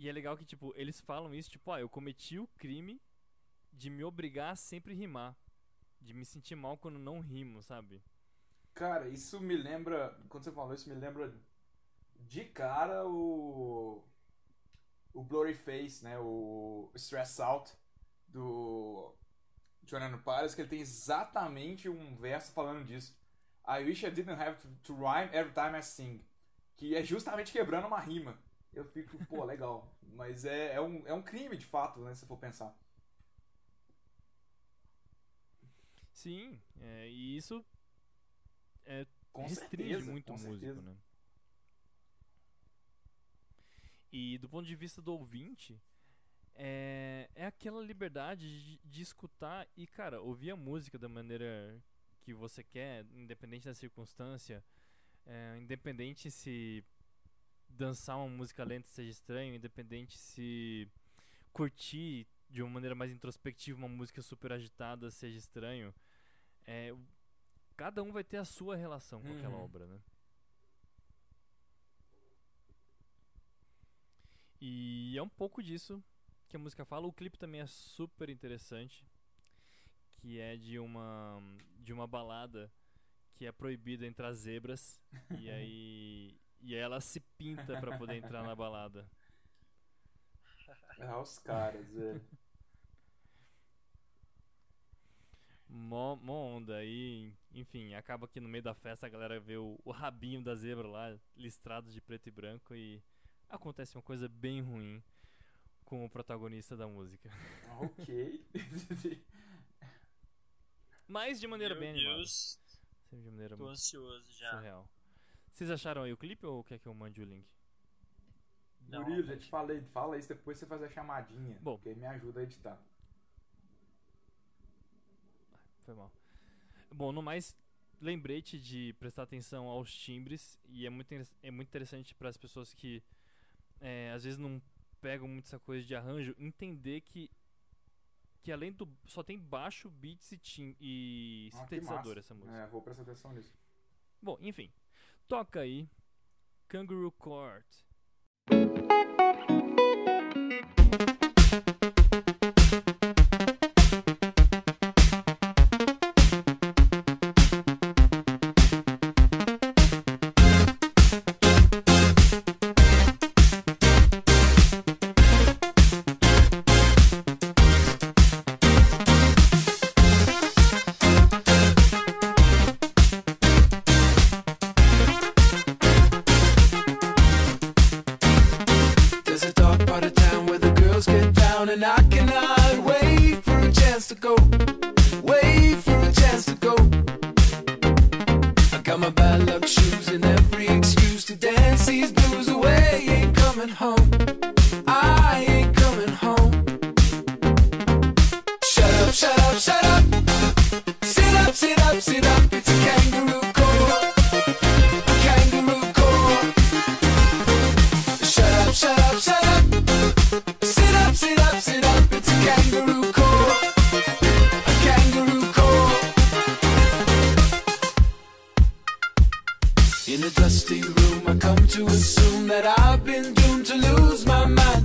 [SPEAKER 1] e é legal que, tipo, eles falam isso, tipo, ah, eu cometi o crime de me obrigar a sempre rimar. De me sentir mal quando não rimo, sabe?
[SPEAKER 2] Cara, isso me lembra. Quando você falou isso, me lembra de cara o. O Blurry Face, né? O Stress Out do Jonathan Paris, que ele tem exatamente um verso falando disso. I wish I didn't have to, to rhyme every time I sing. Que é justamente quebrando uma rima. Eu fico, pô, legal. Mas é, é, um, é um crime de fato, né? Se for pensar.
[SPEAKER 1] Sim, é, e isso é,
[SPEAKER 2] Com
[SPEAKER 1] restringe
[SPEAKER 2] certeza,
[SPEAKER 1] muito o músico,
[SPEAKER 2] certeza.
[SPEAKER 1] né? E do ponto de vista do ouvinte, é, é aquela liberdade de, de escutar e, cara, ouvir a música da maneira que você quer, independente da circunstância, é, independente se dançar uma música lenta seja estranho, independente se curtir de uma maneira mais introspectiva uma música super agitada seja estranho. É, cada um vai ter a sua relação com aquela
[SPEAKER 2] Uhum.
[SPEAKER 1] obra, né? E é um pouco disso que a música fala. O clipe também é super interessante, que é de uma de uma balada que é proibida entre as zebras e aí e ela se pinta pra poder entrar na balada.
[SPEAKER 2] Ah, os caras, velho.
[SPEAKER 1] Mó, mó onda aí, enfim, acaba que no meio da festa a galera vê o, o rabinho da zebra lá, listrado de preto e branco e acontece uma coisa bem ruim com o protagonista da música.
[SPEAKER 2] ok.
[SPEAKER 1] Mas de maneira
[SPEAKER 3] Meu
[SPEAKER 1] bem animada.
[SPEAKER 3] Deus,
[SPEAKER 1] Sempre de maneira
[SPEAKER 3] tô ansioso já.
[SPEAKER 1] surreal. Vocês acharam aí o clipe ou quer que eu mande o link?
[SPEAKER 3] Não,
[SPEAKER 2] Murilo, já te falei, fala isso depois você faz a chamadinha.
[SPEAKER 1] Bom.
[SPEAKER 2] Porque aí me ajuda a editar.
[SPEAKER 1] Foi mal. Bom, no mais, lembrete de prestar atenção aos timbres e é muito, é muito interessante para as pessoas que é, às vezes não pegam muito essa coisa de arranjo, entender que que além do só tem baixo, beats e, tim, e
[SPEAKER 2] Ah,
[SPEAKER 1] sintetizador essa música.
[SPEAKER 2] É, vou prestar atenção nisso.
[SPEAKER 1] Bom, enfim, toca aí Kangaroo Court.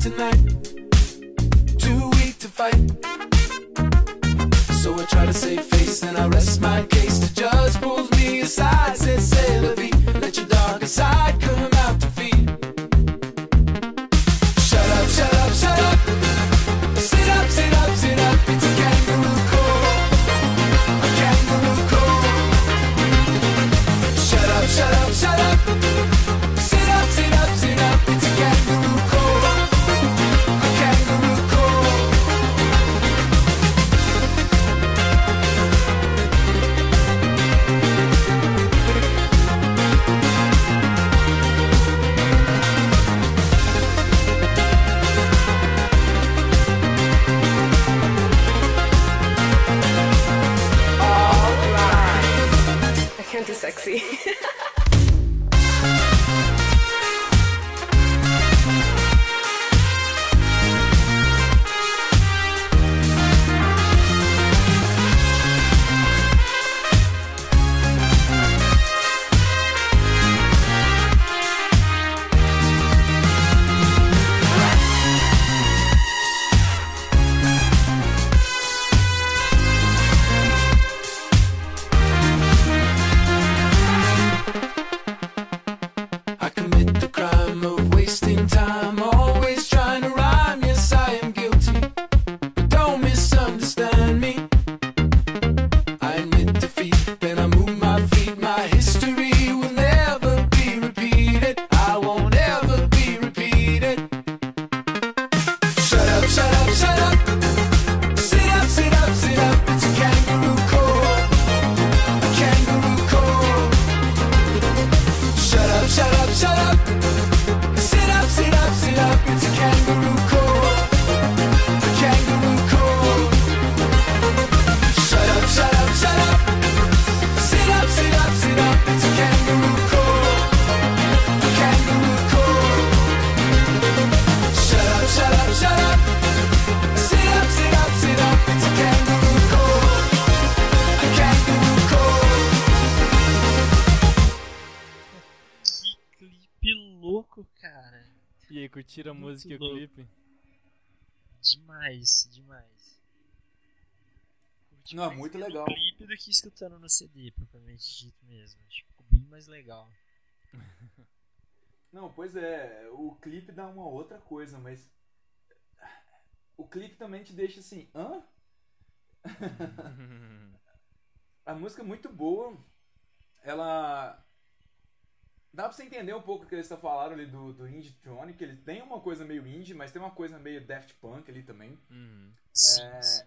[SPEAKER 5] Tonight. Too weak to fight. So I try to save face and I rest my case.
[SPEAKER 3] Muito
[SPEAKER 2] legal.
[SPEAKER 3] clipe do que escutando no CD, propriamente dito mesmo. Acho que ficou bem mais legal.
[SPEAKER 2] Não, pois é, o clipe dá uma outra coisa, mas. O clipe também te deixa assim, hã? A música é muito boa. Ela. Dá pra você entender um pouco o que eles estão falando ali do, do Indie Tronic. Ele tem uma coisa meio indie, mas tem uma coisa meio Daft Punk ali também.
[SPEAKER 1] Uhum.
[SPEAKER 3] Sim,
[SPEAKER 2] É,
[SPEAKER 3] sim.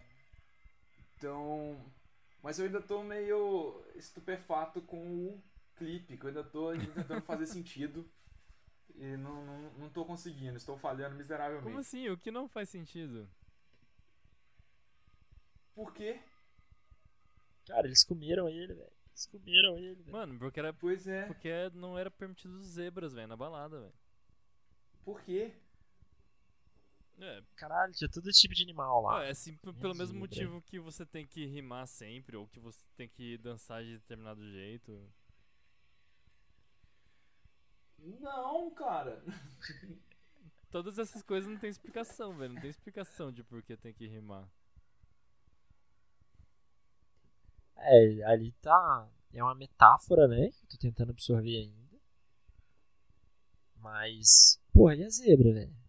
[SPEAKER 2] Então. Mas eu ainda tô meio estupefato com o clipe, que eu ainda tô tentando fazer sentido. E não, não, não tô conseguindo, estou falhando miseravelmente.
[SPEAKER 1] Como assim? O que não faz sentido?
[SPEAKER 2] Por quê?
[SPEAKER 3] Cara, eles comeram ele, velho. Eles comeram ele, velho.
[SPEAKER 1] Mano, porque era
[SPEAKER 2] Pois é,
[SPEAKER 1] porque não era permitido zebras, velho, na balada, velho.
[SPEAKER 2] por quê?
[SPEAKER 1] É,
[SPEAKER 3] Caralho, tinha todo esse tipo de animal lá.
[SPEAKER 1] É assim, pelo mesmo motivo que você tem que rimar sempre, ou que você tem que dançar de determinado jeito.
[SPEAKER 2] Não, cara.
[SPEAKER 1] Todas essas coisas não tem explicação, velho. Não tem explicação de por que tem que rimar.
[SPEAKER 3] É, ali tá. É uma metáfora, né? Que eu tô tentando absorver ainda. Mas. Porra, e a zebra, velho?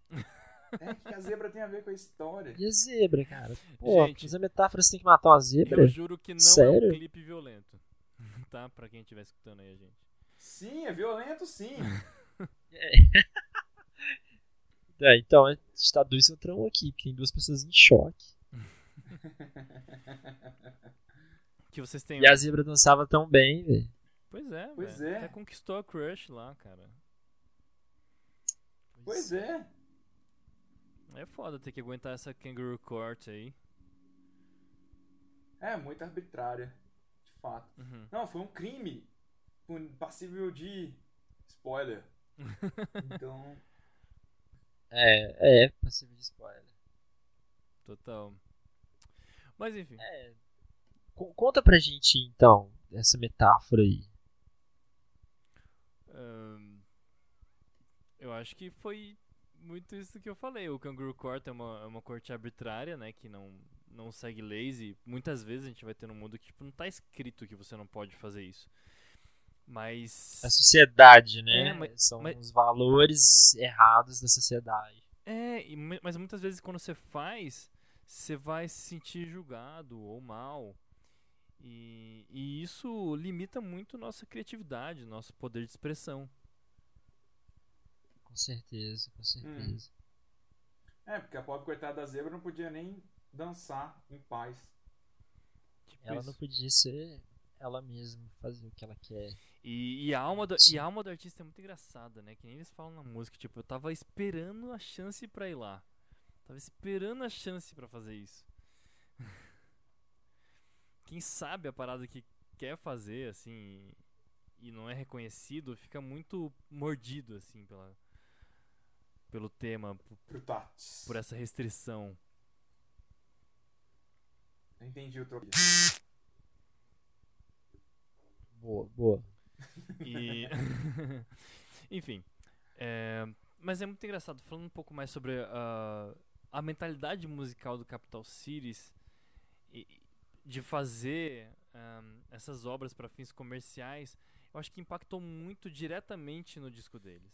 [SPEAKER 2] É que a zebra tem a ver com a história.
[SPEAKER 3] E a zebra, cara? Pô,
[SPEAKER 1] Gente,
[SPEAKER 3] a metáfora você tem que matar uma zebra?
[SPEAKER 1] Eu juro que não é
[SPEAKER 3] Sério?
[SPEAKER 1] um clipe violento. Tá? Pra quem estiver escutando aí a gente.
[SPEAKER 2] Sim, é violento sim.
[SPEAKER 3] É, então, a gente tá dois contra um aqui, porque tem duas pessoas em choque.
[SPEAKER 1] Que vocês têm.
[SPEAKER 3] E a zebra dançava tão bem, velho.
[SPEAKER 1] Pois é,
[SPEAKER 2] Pois
[SPEAKER 1] velho.
[SPEAKER 2] é.
[SPEAKER 1] Até conquistou a crush lá, cara.
[SPEAKER 2] Pois é.
[SPEAKER 1] É foda ter que aguentar essa kangaroo court aí.
[SPEAKER 2] É muito arbitrária, de fato.
[SPEAKER 1] Uhum.
[SPEAKER 2] Não, foi um crime passível de spoiler. Então,
[SPEAKER 3] É, é, passivo de spoiler.
[SPEAKER 1] Total. Mas enfim.
[SPEAKER 3] É. Co- Conta pra gente, então, essa metáfora aí.
[SPEAKER 1] eu acho que foi muito isso que eu falei. O Kangaroo Court é uma, é uma corte arbitrária, né? Que não, não segue leis e muitas vezes a gente vai ter num mundo que tipo, não tá escrito que você não pode fazer isso. Mas.
[SPEAKER 3] A sociedade, né?
[SPEAKER 1] É, mas-
[SPEAKER 3] São
[SPEAKER 1] mas-
[SPEAKER 3] os valores errados da sociedade.
[SPEAKER 1] É, mas muitas vezes quando você faz, você vai se sentir julgado ou mal. E, e isso limita muito nossa criatividade, nosso poder de expressão.
[SPEAKER 3] Com certeza, com certeza.
[SPEAKER 2] é, porque a pobre coitada da zebra não podia nem dançar em paz.
[SPEAKER 1] Tipo
[SPEAKER 3] Ela
[SPEAKER 1] isso.
[SPEAKER 3] não podia ser ela mesma, fazer o que ela quer.
[SPEAKER 1] E, e a alma do,
[SPEAKER 3] Sim.
[SPEAKER 1] e a alma do artista é muito engraçada, né? Que nem eles falam na música, tipo, eu tava esperando a chance pra ir lá. Tava esperando a chance pra fazer isso. Quem sabe a parada que quer fazer, assim, e não é reconhecido, fica muito mordido, assim, pela, pelo tema, por, por essa restrição.
[SPEAKER 2] Não entendi o trocadilho.
[SPEAKER 3] Boa, boa.
[SPEAKER 1] E. Enfim. é, Mas é muito engraçado. Falando um pouco mais sobre a, a mentalidade musical do Capital Cities e- de fazer ahm, essas obras para fins comerciais, eu acho que impactou muito diretamente no disco deles.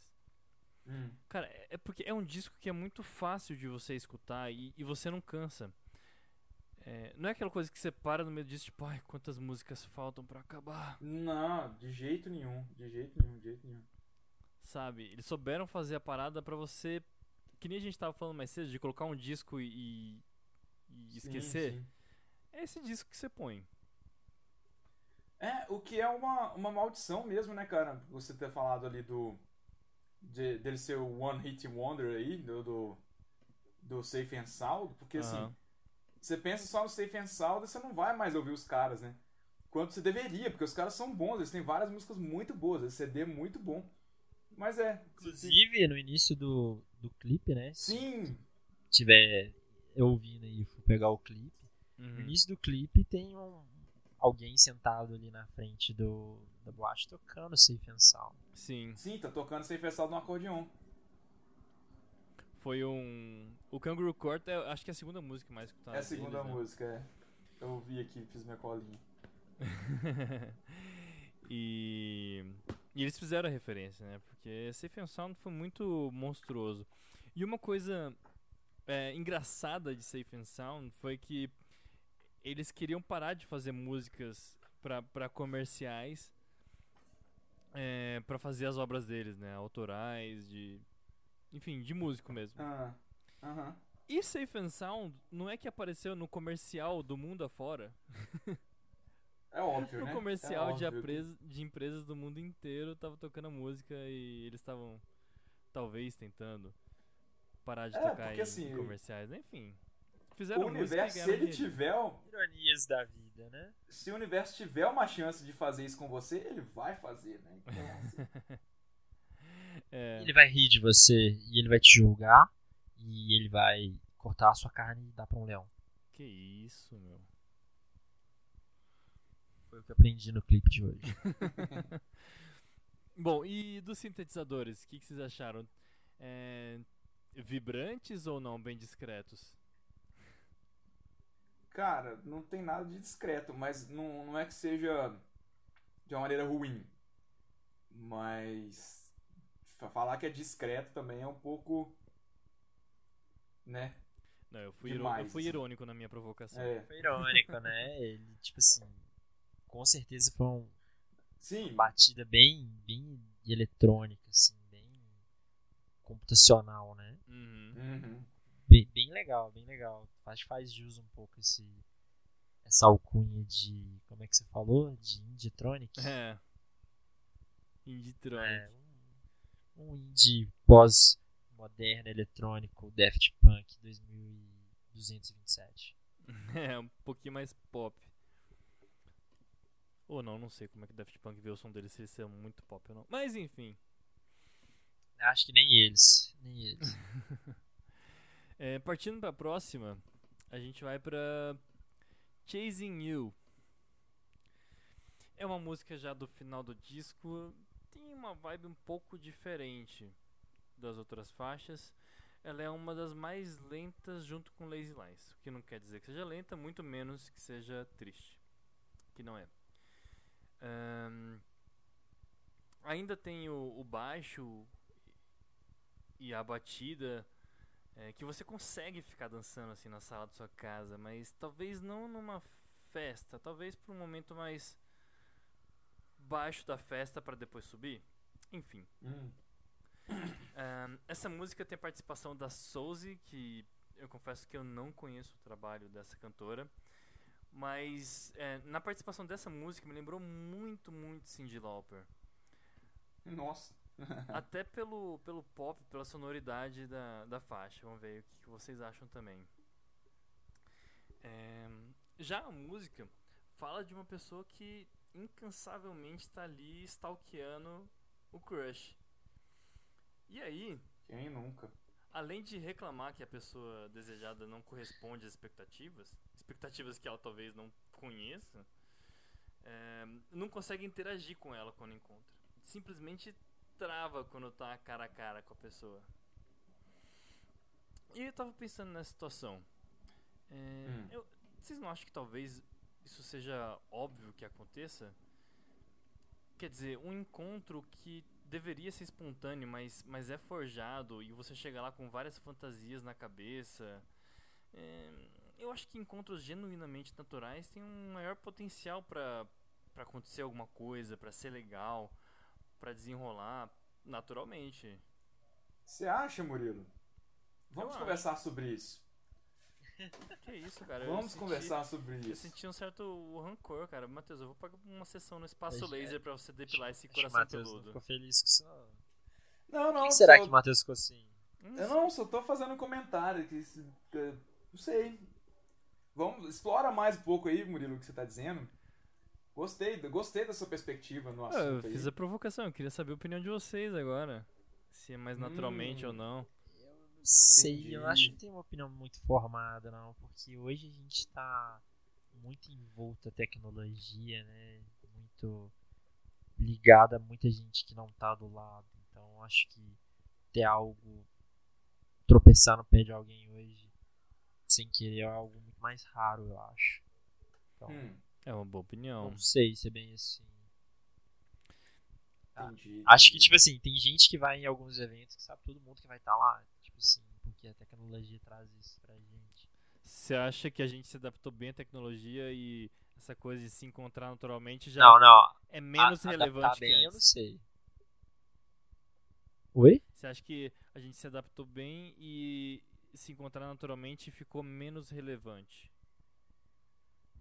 [SPEAKER 2] Hum.
[SPEAKER 1] Cara, é é porque é um disco que é muito fácil de você escutar e, e você não cansa. É, não é aquela coisa que você para no meio disso, tipo, ai, quantas músicas faltam pra acabar.
[SPEAKER 2] Não, de jeito nenhum. De jeito nenhum, de jeito nenhum.
[SPEAKER 1] Sabe? Eles souberam fazer a parada pra você. Que nem a gente tava falando mais cedo, de colocar um disco e. e
[SPEAKER 2] Sim,
[SPEAKER 1] esquecer.
[SPEAKER 2] sim.
[SPEAKER 1] É esse disco que você põe.
[SPEAKER 2] É, o que é uma, uma maldição mesmo, né, cara? Você ter falado ali do. De, dele ser o One Hit Wonder aí, do, do, do Safe and Sound, porque assim,
[SPEAKER 1] Aham.
[SPEAKER 2] você pensa só no Safe and Sound e você não vai mais ouvir os caras, né? Quanto você deveria, porque os caras são bons, eles têm várias músicas muito boas, esse CD é muito bom. Mas é.
[SPEAKER 3] Inclusive, no início do, do clipe, né? Se
[SPEAKER 2] Sim,
[SPEAKER 3] tiver ouvindo aí e for pegar o clipe, no
[SPEAKER 1] Uhum.
[SPEAKER 3] início do clipe tem um, alguém sentado ali na frente do, da boate tocando Safe and Sound.
[SPEAKER 1] Sim,
[SPEAKER 2] Sim, tá tocando sem festival no acordeon.
[SPEAKER 1] foi um. O Kangaroo Court, é, acho que é a segunda música mais escutada.
[SPEAKER 2] é a segunda
[SPEAKER 1] deles, né?
[SPEAKER 2] música, é. Eu ouvi aqui, fiz minha colinha.
[SPEAKER 1] e, e eles fizeram a referência, né? Porque Safe and Sound foi muito monstruoso. E uma coisa é, engraçada de Safe and Sound foi que eles queriam parar de fazer músicas para comerciais é, para fazer as obras deles, né? Autorais, de. Enfim, de músico mesmo.
[SPEAKER 2] Ah, aham.
[SPEAKER 1] E Safe and Sound não é que apareceu no comercial do mundo afora?
[SPEAKER 2] É óbvio,
[SPEAKER 1] No
[SPEAKER 2] né?
[SPEAKER 1] comercial
[SPEAKER 2] é
[SPEAKER 1] de,
[SPEAKER 2] óbvio.
[SPEAKER 1] de empresas do mundo inteiro tava tocando a música e eles estavam talvez tentando parar de
[SPEAKER 2] É,
[SPEAKER 1] tocar
[SPEAKER 2] porque
[SPEAKER 1] em,
[SPEAKER 2] assim,
[SPEAKER 1] em comerciais, enfim.
[SPEAKER 2] O
[SPEAKER 1] Fizeram e
[SPEAKER 2] universo, se ele
[SPEAKER 1] dinheiro.
[SPEAKER 2] tiver,
[SPEAKER 3] Ironias da vida, né?
[SPEAKER 2] se o universo tiver uma chance de fazer isso com você, ele vai fazer, né? Então, assim,
[SPEAKER 1] É,
[SPEAKER 3] Ele vai rir de você e ele vai te julgar e ele vai cortar a sua carne e dar pra um leão.
[SPEAKER 1] que isso, meu.
[SPEAKER 3] Foi o que eu aprendi no clipe de hoje.
[SPEAKER 1] Bom, e dos sintetizadores, o que, que vocês acharam? É, vibrantes ou não, bem discretos?
[SPEAKER 2] Cara, não tem nada de discreto, mas não, não é que seja de uma maneira ruim. Mas fa- falar que é discreto também é um pouco, né?
[SPEAKER 1] Não, eu fui,
[SPEAKER 2] Demais,
[SPEAKER 1] eu fui irônico na minha provocação.
[SPEAKER 2] É.
[SPEAKER 3] Foi irônico, né? Ele, tipo assim, com certeza foi um-
[SPEAKER 2] Sim,
[SPEAKER 3] uma batida bem, bem eletrônica, assim, bem computacional, né?
[SPEAKER 1] Uhum.
[SPEAKER 2] Uhum.
[SPEAKER 3] Bem, bem legal, bem legal. Acho que faz jus um pouco esse, essa alcunha de, como é que você falou? De Indietronic?
[SPEAKER 1] É. Indie
[SPEAKER 3] É, um, um indie pós-moderno eletrônico Daft Punk 2227.
[SPEAKER 1] É, um pouquinho mais pop. Ou não, não sei como é que Daft Punk vê o som deles, se eles são muito pop ou não. Mas enfim.
[SPEAKER 3] Acho que nem eles, nem eles.
[SPEAKER 1] É, partindo pra próxima, a gente vai pra Chasing You. É uma música já do final do disco, tem uma vibe um pouco diferente das outras faixas. Ela é uma das mais lentas junto com Lazy Lines, o que não quer dizer que seja lenta, muito menos que seja triste, que não é. Ahn, ainda tem o, o baixo e a batida é, que você consegue ficar dançando assim na sala da sua casa, mas talvez não numa festa, talvez para um momento mais baixo da festa para depois subir. Enfim,
[SPEAKER 2] Hum.
[SPEAKER 1] Ahn, essa música tem a participação da Souzy, que eu confesso que eu não conheço o trabalho dessa cantora, mas é, na participação dessa música me lembrou muito, muito Cyndi Lauper.
[SPEAKER 2] Nossa.
[SPEAKER 1] Até pelo, pelo pop, pela sonoridade da, da faixa. Vamos ver o que, vocês acham também. É, já a música fala de uma pessoa que incansavelmente está ali stalkeando o crush. E aí,
[SPEAKER 2] Quem nunca?
[SPEAKER 1] além de reclamar que a pessoa desejada não corresponde às expectativas, expectativas que ela talvez não conheça, é, não consegue interagir com ela quando encontra. Simplesmente trava quando tá cara a cara com a pessoa. E eu tava pensando nessa situação. É,
[SPEAKER 2] Hum.
[SPEAKER 1] eu- vocês não acham que talvez isso seja óbvio que aconteça? Quer dizer, um encontro que deveria ser espontâneo, mas, mas é forjado e você chega lá com várias fantasias na cabeça. É, eu acho que encontros genuinamente naturais têm um maior potencial pra acontecer alguma coisa, pra ser legal, pra desenrolar naturalmente.
[SPEAKER 2] Você acha, Murilo? Vamos conversar sobre isso.
[SPEAKER 1] Que isso, cara? eu
[SPEAKER 2] Vamos
[SPEAKER 1] senti-
[SPEAKER 2] conversar sobre
[SPEAKER 1] Eu
[SPEAKER 2] isso.
[SPEAKER 1] senti um certo rancor, cara. Matheus, eu vou pagar uma sessão no espaço
[SPEAKER 3] Acho-
[SPEAKER 1] laser pra você depilar esse coração
[SPEAKER 3] Matheus não
[SPEAKER 1] peludo.
[SPEAKER 3] ficou feliz com isso. não.
[SPEAKER 2] Não, não.
[SPEAKER 3] Por que será
[SPEAKER 2] só-
[SPEAKER 3] que o Matheus ficou assim?
[SPEAKER 2] Eu não, só tô fazendo um comentário. Que, é, não sei. Vamos, explora mais um pouco aí, Murilo, o que você tá dizendo. Gostei, gostei da sua perspectiva no
[SPEAKER 1] Ah, eu
[SPEAKER 2] assunto aí.
[SPEAKER 1] fiz a provocação, eu queria saber a opinião de vocês agora. Se é mais naturalmente
[SPEAKER 2] Hum.
[SPEAKER 1] ou não.
[SPEAKER 3] Eu não sei,
[SPEAKER 2] Entendi.
[SPEAKER 3] eu acho que não tenho uma opinião muito formada, não. Porque hoje a gente tá muito envolto a tecnologia, né? Muito ligada a muita gente que não tá do lado. Então acho que ter algo tropeçar no pé de alguém hoje sem querer é algo muito mais raro, eu acho. Então,
[SPEAKER 2] Hum,
[SPEAKER 5] É uma boa opinião.
[SPEAKER 3] não sei se é bem assim. Ah,
[SPEAKER 2] entendi,
[SPEAKER 3] Acho que, tipo assim, tem gente que vai em alguns eventos que sabe todo mundo que vai estar lá. Tipo assim, porque a tecnologia traz isso pra gente.
[SPEAKER 5] Você acha que a gente se adaptou bem à tecnologia e essa coisa de se encontrar naturalmente já
[SPEAKER 3] Não, não.
[SPEAKER 5] é menos
[SPEAKER 3] a-
[SPEAKER 5] relevante
[SPEAKER 3] adaptar
[SPEAKER 5] que
[SPEAKER 3] bem, eu não
[SPEAKER 5] antes?
[SPEAKER 3] sei. Oi?
[SPEAKER 5] Você acha que a gente se adaptou bem e se encontrar naturalmente ficou menos relevante?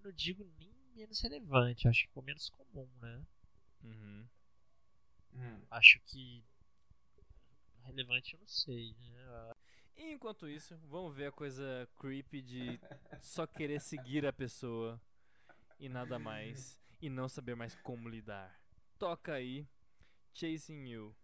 [SPEAKER 3] Não digo nem menos relevante, acho que ficou menos comum, né?
[SPEAKER 5] Uhum.
[SPEAKER 2] Hum.
[SPEAKER 3] Acho que relevante eu não sei, né?
[SPEAKER 5] E enquanto isso, vamos ver a coisa creepy de só querer seguir a pessoa e nada mais e não saber mais como lidar. Toca aí, Chasing You.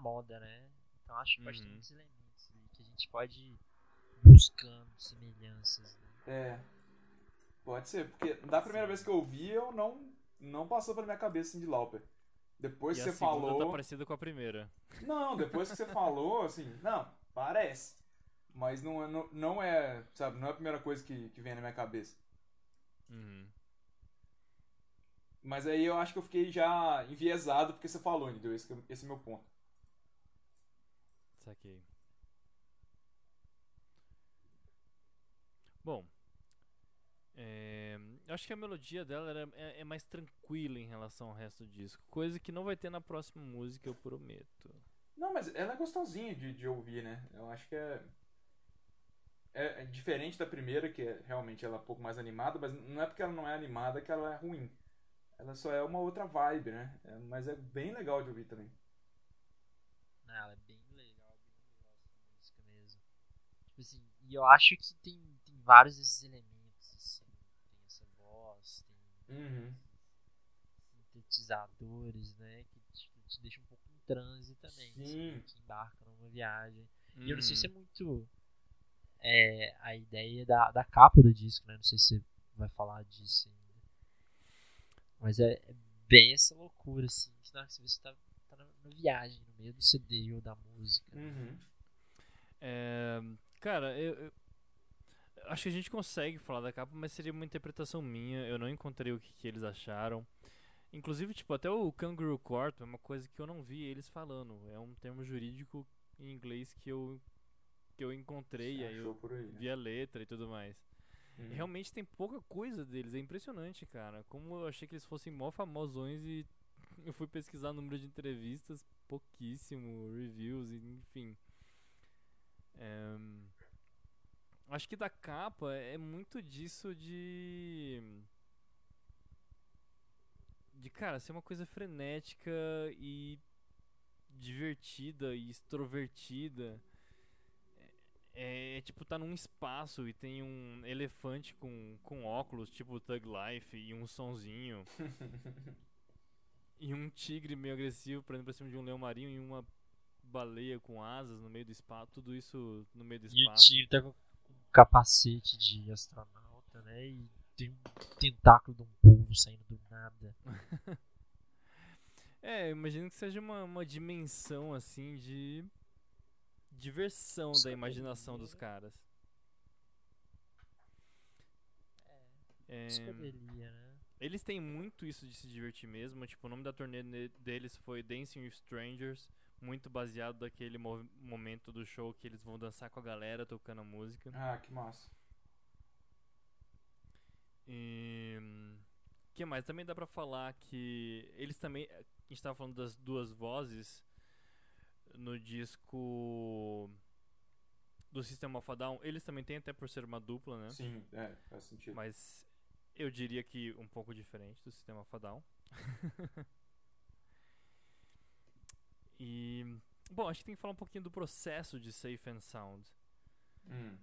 [SPEAKER 3] Moda, né? Então acho que
[SPEAKER 1] Uhum.
[SPEAKER 3] muitos elementos ali que a gente pode ir buscando semelhanças. Né?
[SPEAKER 2] É. Pode ser, porque da primeira vez que eu ouvi, eu não, não passou pela minha cabeça Cindy Lauper. Depois
[SPEAKER 1] e
[SPEAKER 2] que
[SPEAKER 1] a
[SPEAKER 2] você
[SPEAKER 1] segunda
[SPEAKER 2] falou.
[SPEAKER 1] tá parecida com a primeira.
[SPEAKER 2] Não, depois que você falou, assim, não, parece. Mas não, é- não, não é, sabe, não é a primeira coisa que, que vem na minha cabeça.
[SPEAKER 1] Uhum.
[SPEAKER 2] Mas aí eu acho que eu fiquei já enviesado porque você falou, entendeu? Esse, é- esse é o meu ponto.
[SPEAKER 1] Saquei. Bom, é, eu acho que a melodia dela era- é, é mais tranquila em relação ao resto do disco. Coisa que não vai ter na próxima música, eu prometo.
[SPEAKER 2] Não, mas ela é gostosinha de, de ouvir, né? Eu acho que é, é. é diferente da primeira, que é, realmente ela é um pouco mais animada, mas não é porque ela não é animada que ela é ruim. Ela só é uma outra vibe, né? É, mas é bem legal de ouvir também.
[SPEAKER 3] Ela é bem legal, bem legal essa música mesmo. Tipo assim, e eu acho que tem, tem vários desses elementos, assim. Tem essa voz, tem
[SPEAKER 2] Uhum.
[SPEAKER 3] sintetizadores, né? Que te, te deixa um pouco em transe também.
[SPEAKER 2] Sim.
[SPEAKER 3] Assim, que embarca numa viagem. E eu não sei
[SPEAKER 1] Uhum.
[SPEAKER 3] se é muito é, a ideia da, da capa do disco, né? Não sei se você vai falar disso ainda. Mas é, é bem essa loucura, assim, que na hora que você tá, tá na, na viagem, no meio do CD ou da música.
[SPEAKER 2] Uhum.
[SPEAKER 1] É, cara, eu, eu- acho que a gente consegue falar da capa, mas seria uma interpretação minha. Eu não encontrei o que, que eles acharam. Inclusive, tipo, até o Kangaroo Court é uma coisa que eu não vi eles falando. É um termo jurídico em inglês que eu, que eu encontrei,
[SPEAKER 2] Você
[SPEAKER 1] aí eu
[SPEAKER 2] aí, né?
[SPEAKER 1] vi a letra e tudo mais.
[SPEAKER 2] Uhum.
[SPEAKER 1] Realmente tem pouca coisa deles, é impressionante, cara. Como eu achei que eles fossem mó famosões e eu fui pesquisar o número de entrevistas, pouquíssimo, reviews, enfim. É, acho que da capa é muito disso de. De, cara, ser uma coisa frenética e divertida e extrovertida. É, é, tipo, tá num espaço e tem um elefante com, com óculos, tipo Thug Life, e um sonzinho. e um tigre meio agressivo pra, pra cima de um leão marinho e uma baleia com asas no meio do espaço. Tudo isso no meio do
[SPEAKER 3] E o
[SPEAKER 1] espaço.
[SPEAKER 3] Tá com um capacete de astronauta, né? E tem um tentáculo de um polvo saindo do nada.
[SPEAKER 1] É, eu imagino que seja uma, uma dimensão assim de diversão da imaginação dos caras. É,
[SPEAKER 3] Psicodelia, né?
[SPEAKER 1] eles têm muito isso de se divertir mesmo. Tipo, o nome da turnê deles foi Dancing with Strangers, muito baseado daquele mo- momento do show que eles vão dançar com a galera tocando a música.
[SPEAKER 2] Ah, que massa.
[SPEAKER 1] E que mais? Também dá pra falar que eles também, a gente tava falando das duas vozes no disco do System of a Down, eles também têm até por ser uma dupla, né?
[SPEAKER 2] Sim, é, faz sentido.
[SPEAKER 1] Mas eu diria que um pouco diferente do System of a Down. e bom, acho que tem que falar um pouquinho do processo de Safe and Sound.
[SPEAKER 2] Hum.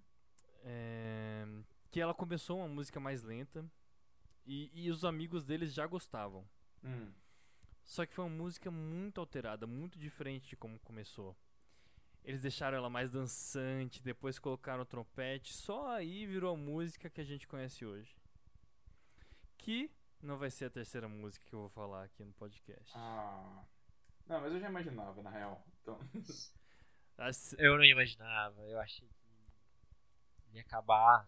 [SPEAKER 1] É, que ela começou uma música mais lenta e, e os amigos deles já gostavam.
[SPEAKER 2] Hum.
[SPEAKER 1] Só que foi uma música muito alterada, muito diferente de como começou. Eles deixaram ela mais dançante, depois colocaram o trompete, só aí virou a música que a gente conhece hoje. Que não vai ser a terceira música que eu vou falar aqui no podcast.
[SPEAKER 2] Ah. Não, mas eu já imaginava, na real. Então,
[SPEAKER 1] A se-
[SPEAKER 3] Eu não imaginava, eu achei que ia acabar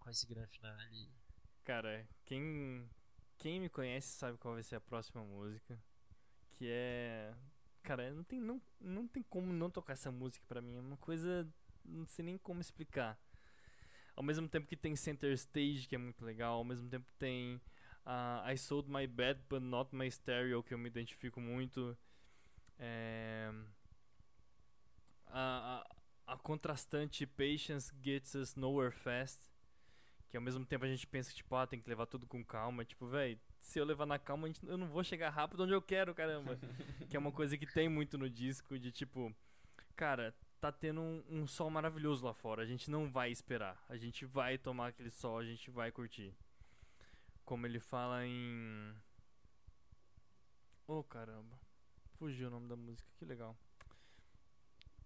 [SPEAKER 3] com esse grande finale.
[SPEAKER 1] Cara, quem, quem me conhece sabe qual vai ser a próxima música. Que é. Cara, não tem, não, não tem como não tocar essa música pra mim. É uma coisa. Não sei nem como explicar. Ao mesmo tempo que tem Center Stage, que é muito legal. Ao mesmo tempo tem ah, I Sold My Bed But Not My Stereo, que eu me identifico muito. É, a, a, a contrastante Patience Gets Us Nowhere Fast. Que ao mesmo tempo a gente pensa que, tipo, ah, tem que levar tudo com calma. Tipo, velho, se eu levar na calma, gente- eu não vou chegar rápido onde eu quero, caramba. que é uma coisa que tem muito no disco, de tipo, cara, tá tendo um, um sol maravilhoso lá fora. A gente não vai esperar. A gente vai tomar aquele sol, a gente vai curtir. Como ele fala em. Oh caramba. Fugiu o nome da música, que legal.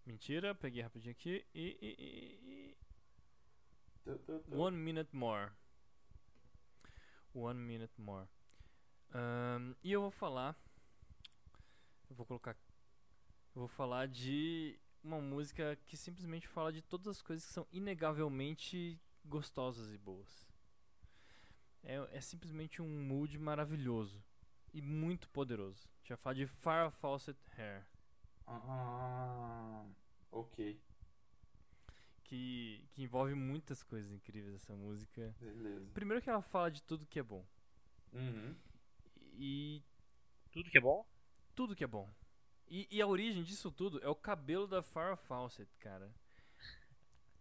[SPEAKER 1] Mentira, peguei rapidinho aqui e. e- e- e-. One Minute More. One Minute More. Ahn, e eu vou falar. Eu vou colocar. Eu vou falar de uma música que simplesmente fala de todas as coisas que são inegavelmente gostosas e boas. É, é simplesmente um mood maravilhoso e muito poderoso. A gente vai falar de Farrah Fawcett Hair.
[SPEAKER 2] Ah, ok,
[SPEAKER 1] Que, que envolve muitas coisas incríveis essa música.
[SPEAKER 2] beleza.
[SPEAKER 1] Primeiro que ela fala de tudo que é bom.
[SPEAKER 2] Uhum.
[SPEAKER 1] E
[SPEAKER 3] Tudo que é bom?
[SPEAKER 1] tudo que é bom. E, e a origem disso tudo é o cabelo da Farrah Fawcett, cara.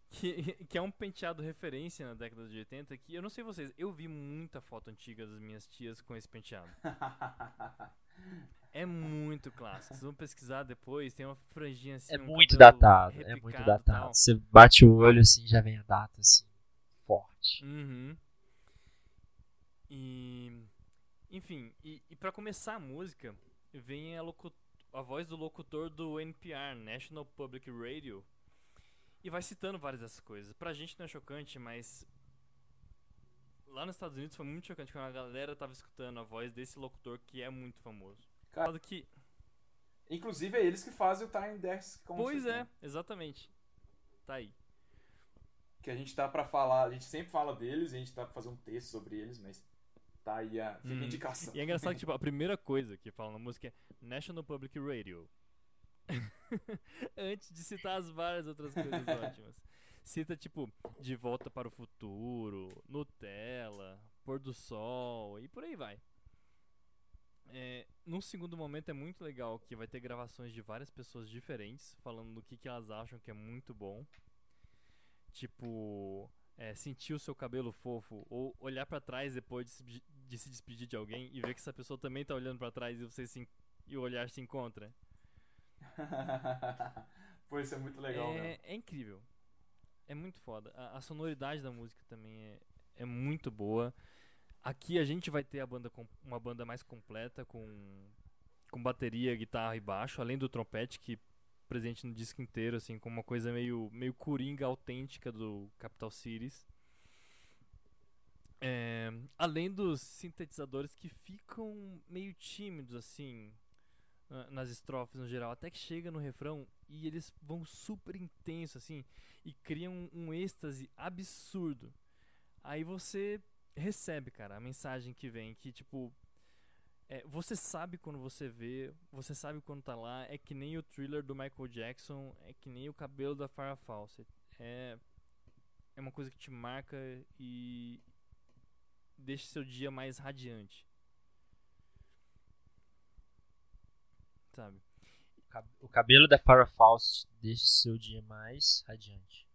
[SPEAKER 1] Que, que é um penteado referência na década de 80 que eu não sei vocês, eu vi muita foto antiga das minhas tias com esse penteado. É muito clássico. Vocês vão pesquisar depois, tem uma franjinha assim.
[SPEAKER 3] É
[SPEAKER 1] um
[SPEAKER 3] muito datado, é muito datado.
[SPEAKER 1] tal.
[SPEAKER 3] Você bate o olho assim, já vem a data assim, forte.
[SPEAKER 1] Uhum. E. Enfim, e, e para começar a música, vem a, locu- a voz do locutor do NPR, National Public Radio, e vai citando várias dessas coisas. Pra gente não é chocante, mas. Lá nos Estados Unidos foi muito chocante quando a galera tava escutando a voz desse locutor que é muito famoso.
[SPEAKER 2] Cara,
[SPEAKER 1] que.
[SPEAKER 2] Inclusive é eles que fazem o Time Desk com
[SPEAKER 1] Pois é,
[SPEAKER 2] né?
[SPEAKER 1] exatamente. Tá aí.
[SPEAKER 2] Que a gente tá pra falar, a gente sempre fala deles, a gente tá pra fazer um texto sobre eles, mas tá aí a
[SPEAKER 1] Hum.
[SPEAKER 2] indicação.
[SPEAKER 1] E é engraçado que, tipo, a primeira coisa que fala na música é National Public Radio. Antes de citar as várias outras coisas ótimas. Cita, tipo, De Volta para o Futuro, Nutella, Pôr do Sol e por aí vai. É, num segundo momento é muito legal que vai ter gravações de várias pessoas diferentes falando do que, que elas acham que é muito bom. Tipo, é, sentir o seu cabelo fofo ou olhar pra trás depois de se, de- se despedir de alguém e ver que essa pessoa também tá olhando pra trás e você se, e o olhar se encontra.
[SPEAKER 2] Pô, isso é muito legal,
[SPEAKER 1] é, é incrível. É muito foda. A, a sonoridade da música também é, é muito boa. Aqui a gente vai ter a banda uma banda mais completa com, com bateria, guitarra e baixo, além do trompete que presente no disco inteiro, assim, com uma coisa meio, meio coringa autêntica do Capital Cities. É, além dos sintetizadores que ficam meio tímidos, assim, nas estrofes no geral, até que chega no refrão e eles vão super intenso, assim, e criam um, êxtase absurdo. Aí você recebe, cara, a mensagem que vem, que tipo. é, você sabe quando você vê, você sabe quando tá lá, é que nem o thriller do Michael Jackson, é que nem o cabelo da Farrah Fawcett. É, é uma coisa que te marca e deixa seu dia mais radiante. Sabe?
[SPEAKER 3] O cab- O cabelo da Farrah Fawcett deixa seu dia mais radiante.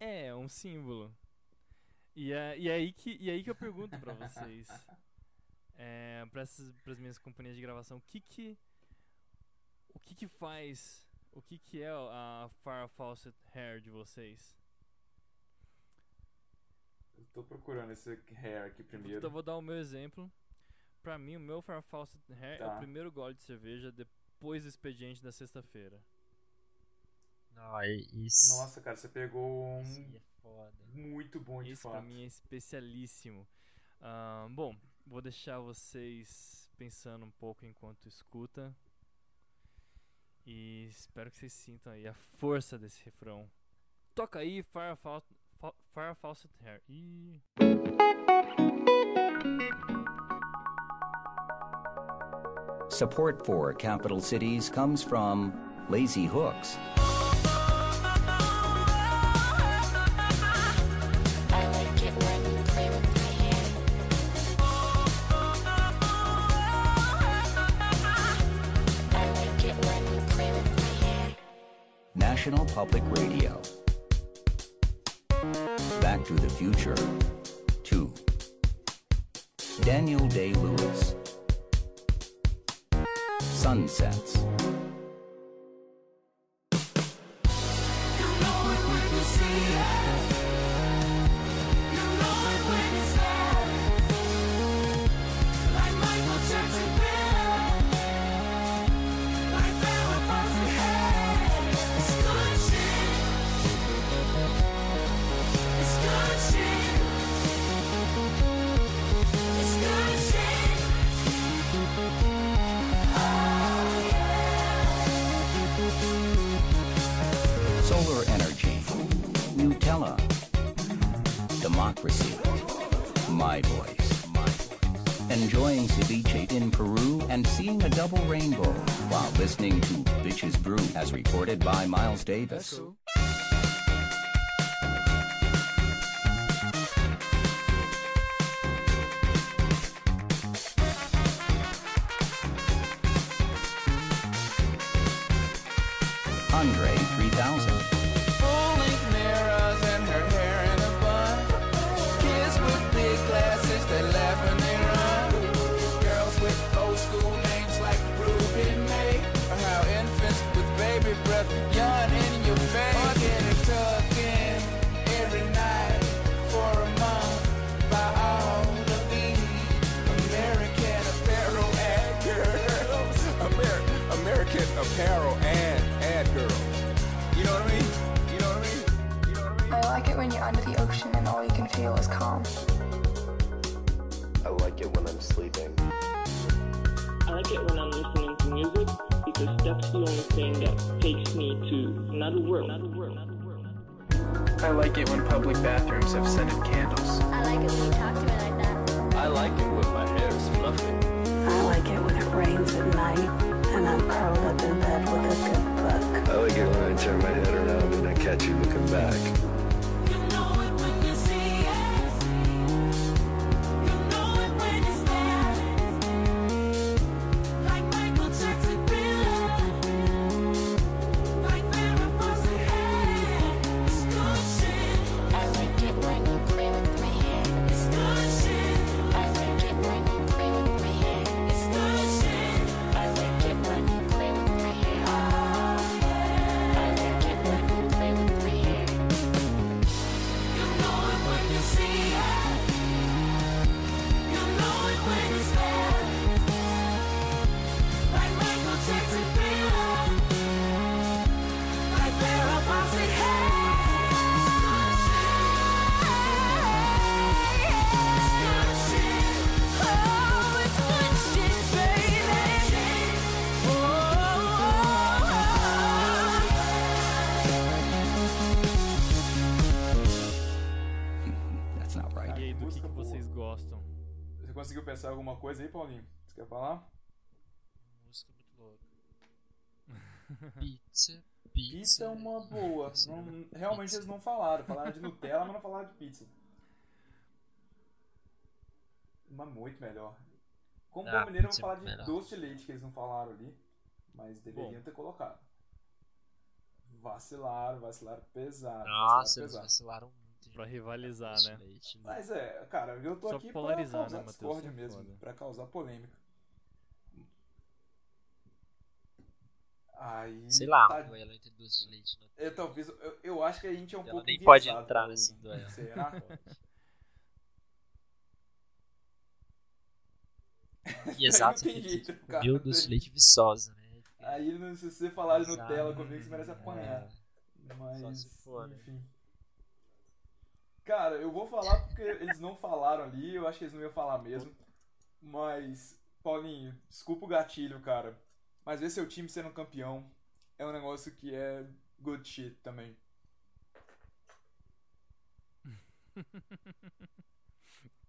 [SPEAKER 1] É, um símbolo. E é, e é aí, que, e é aí que eu pergunto pra vocês. É, para as minhas companhias de gravação, o que que. O que que faz. O que que é a Farrah Fawcett Hair de vocês?
[SPEAKER 2] Eu tô procurando esse hair aqui primeiro.
[SPEAKER 1] Então eu vou dar o meu exemplo. Pra mim, o meu Farrah Fawcett Hair é
[SPEAKER 2] Tá.
[SPEAKER 1] o primeiro gole de cerveja depois do expediente da sexta-feira.
[SPEAKER 3] Não, é isso.
[SPEAKER 2] Nossa, cara, você pegou
[SPEAKER 3] Isso
[SPEAKER 2] um
[SPEAKER 3] é foda.
[SPEAKER 2] muito bom de
[SPEAKER 1] Esse pra
[SPEAKER 2] fato.
[SPEAKER 1] mim é especialíssimo. Ah, bom, vou deixar vocês pensando um pouco enquanto escuta. E espero que vocês sintam aí a força desse refrão. Toca aí, Farrah Faw- Fa- Farrah Fawcett Hair. Ih.
[SPEAKER 8] Support for capital cities comes from Lazy Hooks.
[SPEAKER 9] I like it when you play with my hair. I like it when you play with my hair.
[SPEAKER 8] National Public Radio. Back to the Future 2. Daniel Day Lewis. Sunsets. Miles Davis. Andre
[SPEAKER 2] coisa aí, Paulinho? Você quer falar?
[SPEAKER 3] Música muito louca. Pizza, pizza.
[SPEAKER 2] Pizza é uma boa. Não- realmente
[SPEAKER 3] Pizza.
[SPEAKER 2] eles não falaram. Falaram de Nutella, mas não falaram de pizza. Mas muito melhor. Como
[SPEAKER 3] Ah,
[SPEAKER 2] mineiro, eu vou
[SPEAKER 3] é
[SPEAKER 2] falar de
[SPEAKER 3] melhor.
[SPEAKER 2] doce de leite que eles não falaram ali. Mas deveriam ter colocado. Vacilaram, vacilaram pesado.
[SPEAKER 3] Nossa,
[SPEAKER 2] vacilaram
[SPEAKER 3] eles
[SPEAKER 2] pesado.
[SPEAKER 3] vacilaram muito.
[SPEAKER 1] Pra rivalizar, né?
[SPEAKER 3] né?
[SPEAKER 2] Mas é, cara, eu tô
[SPEAKER 1] Só
[SPEAKER 2] aqui
[SPEAKER 1] polarizar,
[SPEAKER 2] pra causar
[SPEAKER 1] né, Matheus?
[SPEAKER 2] discórdia
[SPEAKER 1] é
[SPEAKER 2] mesmo,
[SPEAKER 1] foda.
[SPEAKER 2] pra causar polêmica. Aí.
[SPEAKER 3] Sei lá,
[SPEAKER 2] tá-
[SPEAKER 3] um duelo entre doce de leite
[SPEAKER 2] eu talvez. Eu, eu acho que a gente é um
[SPEAKER 3] Ela
[SPEAKER 2] pouco
[SPEAKER 3] nem pode entrar nesse duelo.
[SPEAKER 2] Será?
[SPEAKER 3] E exato, doce de leite viçosa, né?
[SPEAKER 2] Aí, não- se você falar de
[SPEAKER 3] Exato.
[SPEAKER 2] Nutella comigo, você merece apanhar.
[SPEAKER 3] É.
[SPEAKER 2] Mas,
[SPEAKER 3] Só se for, né?
[SPEAKER 2] Cara, eu vou falar porque eles não falaram ali, eu acho que eles não iam falar mesmo. Mas, Paulinho, desculpa o gatilho, cara. Mas ver seu time sendo campeão é um negócio que é good shit também.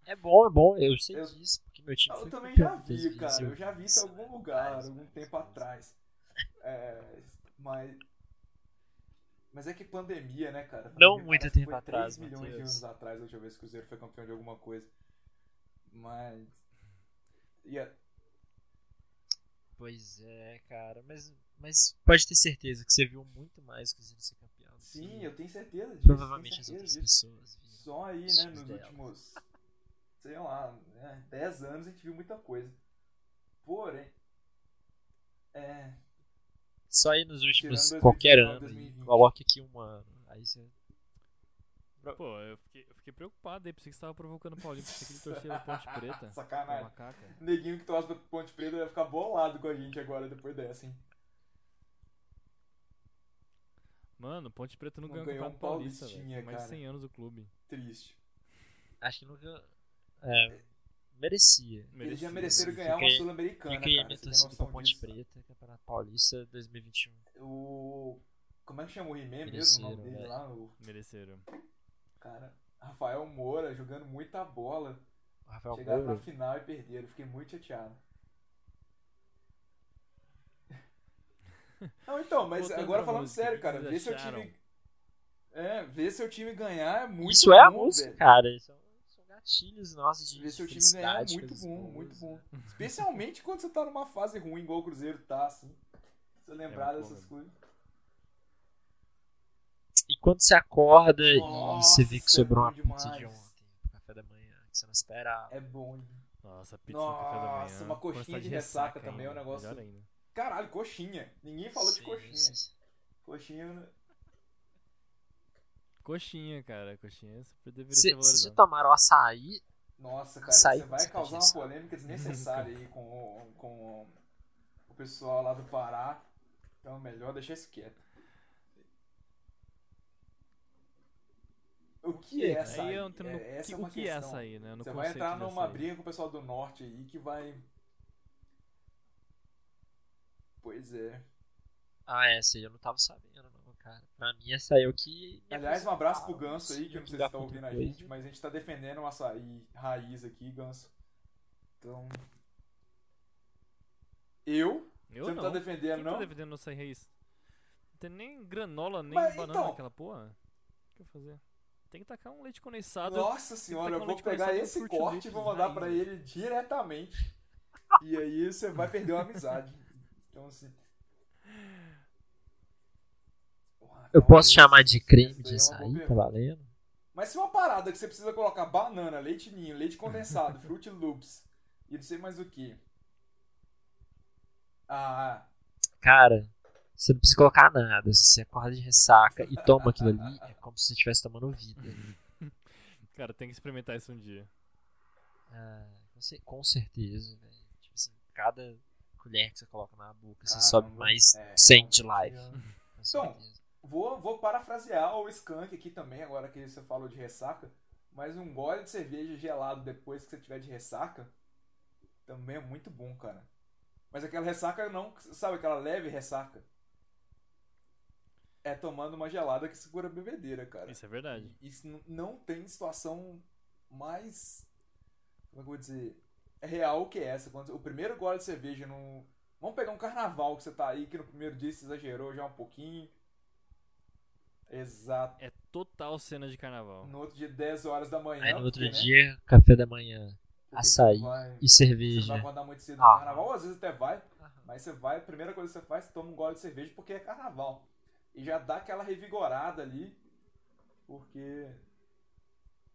[SPEAKER 3] É bom, é bom, eu sei
[SPEAKER 2] Eu-
[SPEAKER 3] disso, porque meu time
[SPEAKER 2] Eu também já vi, cara. Eu já vi isso em algum lugar, algum tempo atrás. É, mas. Mas é que pandemia, né, cara?
[SPEAKER 3] Não muito tempo
[SPEAKER 2] foi
[SPEAKER 3] atrás,
[SPEAKER 2] 3 milhões de
[SPEAKER 3] Matheus.
[SPEAKER 2] anos atrás, a última vez que o Cruzeiro foi campeão de alguma coisa. Mas. A-
[SPEAKER 3] Pois é, cara, mas, mas pode ter certeza que você viu muito mais que o Cruzeiro ser campeão.
[SPEAKER 2] Sim, eu tenho certeza disso.
[SPEAKER 3] Provavelmente
[SPEAKER 2] tenho
[SPEAKER 3] as
[SPEAKER 2] certeza
[SPEAKER 3] outras
[SPEAKER 2] disso.
[SPEAKER 3] pessoas viram.
[SPEAKER 2] Só aí, né, nos
[SPEAKER 3] dela.
[SPEAKER 2] últimos. Sei lá, né, 10 anos a gente viu muita coisa. Porém. É.
[SPEAKER 3] Só aí nos últimos
[SPEAKER 2] Tirando
[SPEAKER 3] qualquer
[SPEAKER 2] 2019,
[SPEAKER 3] ano. aí,
[SPEAKER 2] 2020.
[SPEAKER 3] Coloque aqui um ano. Aí você.
[SPEAKER 1] Pô, eu fiquei, eu fiquei preocupado aí, pensei que você tava provocando o Paulinho, pensei que ele torcia a Ponte Preta.
[SPEAKER 2] Sacanagem. Neguinho que torce pra Ponte Preta vai ficar bolado com a gente agora depois dessa, hein?
[SPEAKER 1] Mano, Ponte Preta não,
[SPEAKER 2] Não
[SPEAKER 1] ganhou
[SPEAKER 2] ganhou um
[SPEAKER 1] Paulista, velho. Mais de
[SPEAKER 2] cara.
[SPEAKER 1] 100 anos o clube.
[SPEAKER 2] Triste.
[SPEAKER 3] Acho que nunca. É. Merecia.
[SPEAKER 2] Eles já
[SPEAKER 1] Merecia.
[SPEAKER 2] mereceram ganhar uma
[SPEAKER 3] Fica aí-
[SPEAKER 2] Sul-Americana,
[SPEAKER 3] a
[SPEAKER 2] cara. Você tem
[SPEAKER 3] torcida pra Ponte
[SPEAKER 2] disso?
[SPEAKER 3] Preta, Campeonato Paulista 2021.
[SPEAKER 2] O... Como é que chama o He-Man mesmo? O
[SPEAKER 3] Mereceram,
[SPEAKER 2] nome dele
[SPEAKER 3] velho.
[SPEAKER 2] lá? O...
[SPEAKER 1] Mereceram.
[SPEAKER 2] Cara... Rafael Moura jogando muita bola.
[SPEAKER 3] Rafael
[SPEAKER 2] Chegaram
[SPEAKER 3] Moura.
[SPEAKER 2] na final e perderam. Fiquei muito chateado. Não, então, mas
[SPEAKER 1] Voltando
[SPEAKER 2] agora falando
[SPEAKER 1] música,
[SPEAKER 2] sério,
[SPEAKER 1] o
[SPEAKER 2] cara, ver seu
[SPEAKER 1] acharam?
[SPEAKER 2] time. É, ver seu time ganhar é muito
[SPEAKER 3] Isso é a
[SPEAKER 2] bom,
[SPEAKER 3] música,
[SPEAKER 2] velho.
[SPEAKER 3] cara. São, são gatilhos nossos de
[SPEAKER 2] Ver seu time ganhar é muito bom, muito bom. Especialmente quando você tá numa fase ruim, igual o Cruzeiro tá, assim. Você lembrar
[SPEAKER 1] bom
[SPEAKER 2] dessas coisas.
[SPEAKER 3] E quando você acorda e
[SPEAKER 2] Nossa,
[SPEAKER 3] você vê que
[SPEAKER 2] é
[SPEAKER 3] sobrou uma
[SPEAKER 2] bom
[SPEAKER 3] pizza de
[SPEAKER 2] demais.
[SPEAKER 3] ontem café da manhã, que você não esperava.
[SPEAKER 2] É bom.
[SPEAKER 1] Nossa, pizza no café da manhã.
[SPEAKER 2] Nossa, uma coxinha de ressaca também é um negócio-. Caralho, coxinha. Ninguém falou de
[SPEAKER 3] Sim,
[SPEAKER 2] coxinha.
[SPEAKER 3] sim.
[SPEAKER 2] Coxinha.
[SPEAKER 1] Coxinha, cara. Coxinha super deveria ser
[SPEAKER 3] Vocês já tomaram açaí?
[SPEAKER 2] Nossa, cara,
[SPEAKER 3] Açaí
[SPEAKER 2] você vai causar uma polêmica desnecessária aí com, o- com o pessoal lá do Pará. Então, melhor deixar isso quieto. O que é açaí?
[SPEAKER 1] Aí eu entro no
[SPEAKER 2] É, essa é uma
[SPEAKER 1] o que é
[SPEAKER 2] questão.
[SPEAKER 1] açaí, né? No
[SPEAKER 2] Você vai entrar numa
[SPEAKER 1] açaí.
[SPEAKER 2] briga com o pessoal do norte aí que vai. Pois é.
[SPEAKER 3] Ah, essa aí eu não tava sabendo, cara. Pra mim, essa é o que. me
[SPEAKER 2] Aliás, um abraço pro Ganso aí, que eu não sei se tá ouvindo a gente, mas a gente tá defendendo o açaí raiz aqui, Ganso. Então. Eu?
[SPEAKER 1] Eu
[SPEAKER 2] Você
[SPEAKER 1] não.
[SPEAKER 2] não tá defendendo,
[SPEAKER 1] Quem
[SPEAKER 2] não?
[SPEAKER 1] tá defendendo açaí raiz? Não tem nem granola, nem
[SPEAKER 2] Mas,
[SPEAKER 1] banana
[SPEAKER 2] então-
[SPEAKER 1] naquela porra. O que eu vou fazer? Tem que tacar um leite condensado.
[SPEAKER 2] Nossa senhora, eu vou pegar esse corte e vou mandar pra ele diretamente. E aí você vai perder uma amizade. Então assim. Porra,
[SPEAKER 3] Eu posso chamar de creme de
[SPEAKER 2] daí é
[SPEAKER 3] açaí, tá valendo?
[SPEAKER 2] Mas se uma parada que você precisa colocar banana, leite ninho, leite condensado, Fruit Loops e não sei mais o que. Ah,
[SPEAKER 3] Cara, você não precisa colocar nada. Se você acorda de ressaca e toma aquilo ali, é como se você estivesse tomando vida.
[SPEAKER 1] Cara, tem que experimentar isso um dia.
[SPEAKER 3] Ah, com cer- com certeza, velho. Tipo assim, cada colher que você coloca na boca, você
[SPEAKER 2] Caramba.
[SPEAKER 3] sobe mais
[SPEAKER 2] É,
[SPEAKER 3] 100 de. Com
[SPEAKER 2] Então,
[SPEAKER 3] certeza.
[SPEAKER 2] Vou, vou parafrasear o Skank aqui também, agora que você falou de ressaca. Mas um gole de cerveja gelado depois que você tiver de ressaca também é muito bom, cara. Mas aquela ressaca não, sabe aquela leve ressaca? É tomando uma gelada que segura a bebedeira, cara.
[SPEAKER 1] Isso é verdade.
[SPEAKER 2] Isso não tem situação mais. Como é que eu vou dizer? É real que essa. Quando o primeiro gole de cerveja no. Vamos pegar um carnaval que você tá aí, que no primeiro dia você exagerou já um pouquinho. Exato.
[SPEAKER 1] É total cena de carnaval.
[SPEAKER 2] No outro dia, 10 horas da manhã.
[SPEAKER 3] Aí no outro
[SPEAKER 2] porque, né,
[SPEAKER 3] dia, café da manhã,
[SPEAKER 2] porque
[SPEAKER 3] açaí
[SPEAKER 2] vai-
[SPEAKER 3] e
[SPEAKER 2] Você não
[SPEAKER 3] cerveja.
[SPEAKER 2] vai acordar muito cedo
[SPEAKER 3] Ah.
[SPEAKER 2] no carnaval, às vezes até vai, mas você vai, a primeira coisa que você faz, você toma um gole de cerveja porque é carnaval. E já dá aquela revigorada ali, porque.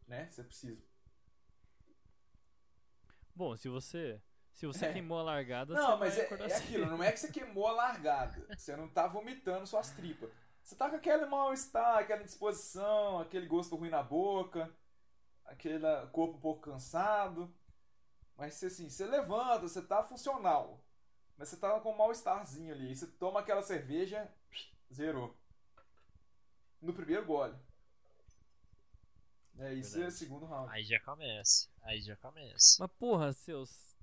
[SPEAKER 2] Né? Você precisa.
[SPEAKER 1] Bom, se você. Se você
[SPEAKER 2] É.
[SPEAKER 1] queimou a largada,
[SPEAKER 2] Não,
[SPEAKER 1] você
[SPEAKER 2] mas
[SPEAKER 1] vai
[SPEAKER 2] é, é aquilo, não é que você queimou a largada. Você não tá vomitando suas tripas. Você tá com aquele mal-estar, aquela indisposição, aquele gosto ruim na boca, aquele corpo um pouco cansado. Mas você, assim, você levanta, você tá funcional. Mas você tá com um mal-estarzinho ali. Aí você toma aquela cerveja, zerou. No primeiro gole. É, isso é o segundo round.
[SPEAKER 3] Aí já começa. Aí já começa.
[SPEAKER 1] Mas porra, seus.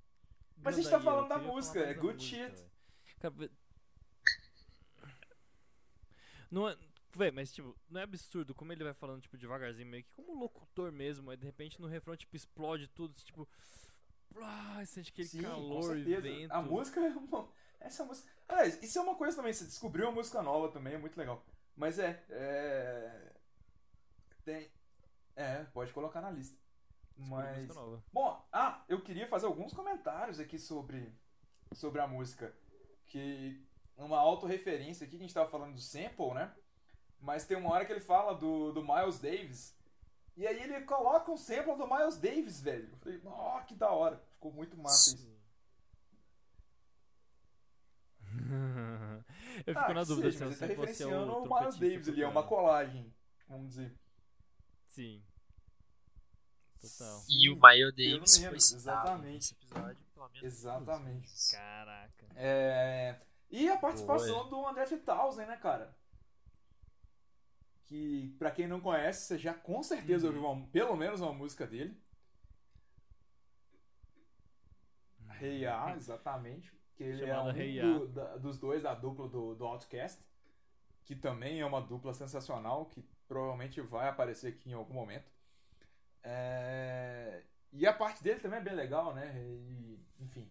[SPEAKER 2] Mas a gente tá falando da música, é good
[SPEAKER 1] música,
[SPEAKER 2] shit.
[SPEAKER 1] velho. Não é. Véi, mas tipo, não é absurdo como ele vai falando, tipo, devagarzinho, meio que como locutor mesmo, aí de repente no refrão, tipo, explode tudo, tipo. Ah, sente aquele
[SPEAKER 2] Sim,
[SPEAKER 1] calor e vento.
[SPEAKER 2] A música é uma... Essa música... Aliás, isso é uma coisa também, você descobriu uma música nova também, é muito legal. Mas é... é... Tem... É, pode colocar na lista.
[SPEAKER 1] Descobri
[SPEAKER 2] Mas...
[SPEAKER 1] música nova.
[SPEAKER 2] Bom, ah, eu queria fazer alguns comentários aqui sobre, sobre a música. Que... Uma autorreferência aqui, que a gente tava falando do sample, né? Mas tem uma hora que ele fala do, do Miles Davis. E aí ele coloca um sample do Miles Davis, velho. Eu falei, ó, que da hora. Ficou muito massa isso.
[SPEAKER 1] eu fico
[SPEAKER 2] Ah,
[SPEAKER 1] na dúvida
[SPEAKER 2] seja,
[SPEAKER 1] se
[SPEAKER 2] mas
[SPEAKER 1] você
[SPEAKER 2] ele tá
[SPEAKER 1] fosse
[SPEAKER 2] referenciando
[SPEAKER 1] o
[SPEAKER 2] o Miles Davis ali, é uma colagem, vamos dizer.
[SPEAKER 1] Sim. Total.
[SPEAKER 3] E o Miles
[SPEAKER 2] pelo
[SPEAKER 3] Davis foi
[SPEAKER 2] menos, exatamente.
[SPEAKER 3] episódio, pelo menos
[SPEAKER 2] Exatamente.
[SPEAKER 1] Caraca.
[SPEAKER 2] É, E a participação
[SPEAKER 3] Boa.
[SPEAKER 2] do André 3000, né, cara? Que, pra quem não conhece, você já com certeza
[SPEAKER 1] Uhum.
[SPEAKER 2] ouviu uma- pelo menos uma música dele. Hey Ya, exatamente. Que ele
[SPEAKER 1] Chamada
[SPEAKER 2] é um
[SPEAKER 1] Hey
[SPEAKER 2] do- da- dos dois da dupla do, do Outcast. Que também é uma dupla sensacional, que provavelmente vai aparecer aqui em algum momento. É, E a parte dele também é bem legal, né? E, enfim.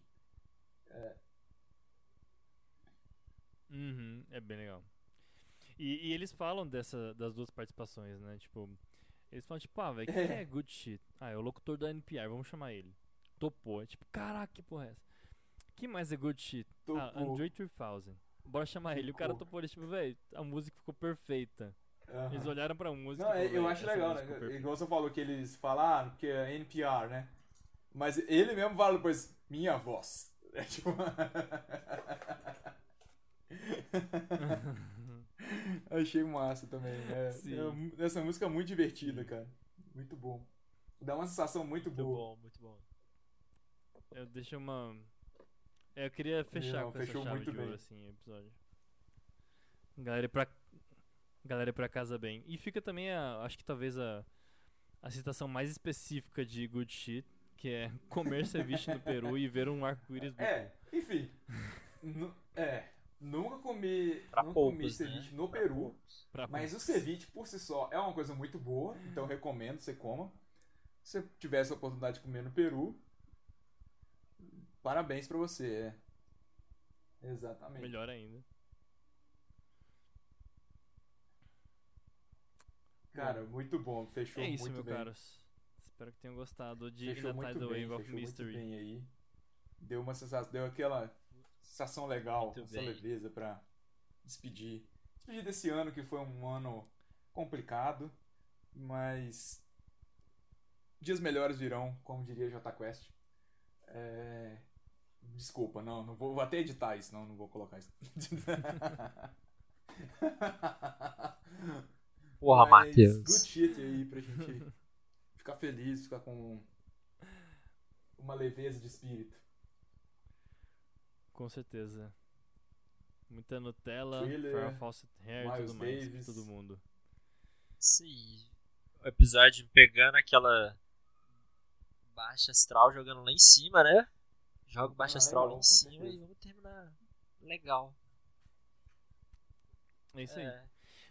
[SPEAKER 1] Uhum, é bem legal. E, e eles falam dessa, das duas participações, né? Tipo, eles falam, tipo, ah, velho, quem
[SPEAKER 2] É.
[SPEAKER 1] é good shit? Ah, é o locutor da NPR, vamos chamar ele. Topou. É tipo, caraca, que porra é essa? Quem mais é good shit? Ah,
[SPEAKER 2] Topou.
[SPEAKER 1] Andre 3000. Bora chamar ele. O cara
[SPEAKER 2] Topou.
[SPEAKER 1] ele, tipo, velho, a música ficou perfeita.
[SPEAKER 2] Aham.
[SPEAKER 1] Eles olharam pra música
[SPEAKER 2] Não, é- eu
[SPEAKER 1] "Véi,
[SPEAKER 2] acho legal, né?
[SPEAKER 1] perfeita."
[SPEAKER 2] Igual você falou que eles falaram, que é NPR, né? Mas ele mesmo fala depois, minha voz. É tipo. Achei massa também. É,
[SPEAKER 1] Sim.
[SPEAKER 2] é mu- essa música é muito divertida, cara. Muito bom. Dá uma sensação muito,
[SPEAKER 3] Muito
[SPEAKER 2] boa.
[SPEAKER 3] bom, muito bom.
[SPEAKER 1] Eu deixo uma. É, eu queria fechar
[SPEAKER 2] Não,
[SPEAKER 1] com essa chave
[SPEAKER 2] muito
[SPEAKER 1] de ouro, assim, o episódio. Galera ir pra. Galera ir pra casa bem. E fica também a. Acho que talvez a. A citação mais específica de Good Shit, que é comer ceviche no Peru e ver um arco-íris do.
[SPEAKER 2] É, enfim. Nu- é. Nunca comi,
[SPEAKER 3] Pra
[SPEAKER 2] nunca comi
[SPEAKER 3] poucos, né?
[SPEAKER 2] ceviche no
[SPEAKER 3] Pra
[SPEAKER 2] Peru.
[SPEAKER 3] poucos.
[SPEAKER 2] Mas o ceviche por si só é uma coisa muito boa, então eu recomendo que você coma. Se você tivesse a oportunidade de comer no Peru, parabéns pra você. É. Exatamente.
[SPEAKER 1] Melhor ainda.
[SPEAKER 2] Cara, muito bom. Fechou
[SPEAKER 1] é isso,
[SPEAKER 2] muito
[SPEAKER 1] meu
[SPEAKER 2] bem.
[SPEAKER 1] caros. Espero que tenham gostado de
[SPEAKER 2] Fechou
[SPEAKER 1] Tidal
[SPEAKER 2] bem,
[SPEAKER 1] Wave of
[SPEAKER 2] fechou muito
[SPEAKER 1] Mystery.
[SPEAKER 2] bem aí. Deu uma sensação, deu aquela sensação legal,
[SPEAKER 3] Muito
[SPEAKER 2] essa
[SPEAKER 3] bem.
[SPEAKER 2] leveza pra despedir. Despedir desse ano que foi um ano complicado, mas dias melhores virão, como diria J Quest. É, Desculpa, não, não vou, vou até editar isso, não, não vou colocar isso.
[SPEAKER 3] Porra, Matheus.
[SPEAKER 2] Good shit aí pra gente ficar feliz, ficar com uma leveza de espírito.
[SPEAKER 1] Com certeza. Muita Nutella,
[SPEAKER 2] Thriller,
[SPEAKER 1] Farrah Fawcett Hair e
[SPEAKER 2] Miles
[SPEAKER 1] tudo mais.
[SPEAKER 2] Davis.
[SPEAKER 1] Todo mundo.
[SPEAKER 3] Sim. O episódio pegando aquela baixa astral, jogando lá em cima, né? Joga baixa
[SPEAKER 2] Ah,
[SPEAKER 3] astral
[SPEAKER 2] legal,
[SPEAKER 3] lá em cima
[SPEAKER 2] certeza.
[SPEAKER 3] e vamos terminar legal.
[SPEAKER 1] É isso aí.
[SPEAKER 3] É.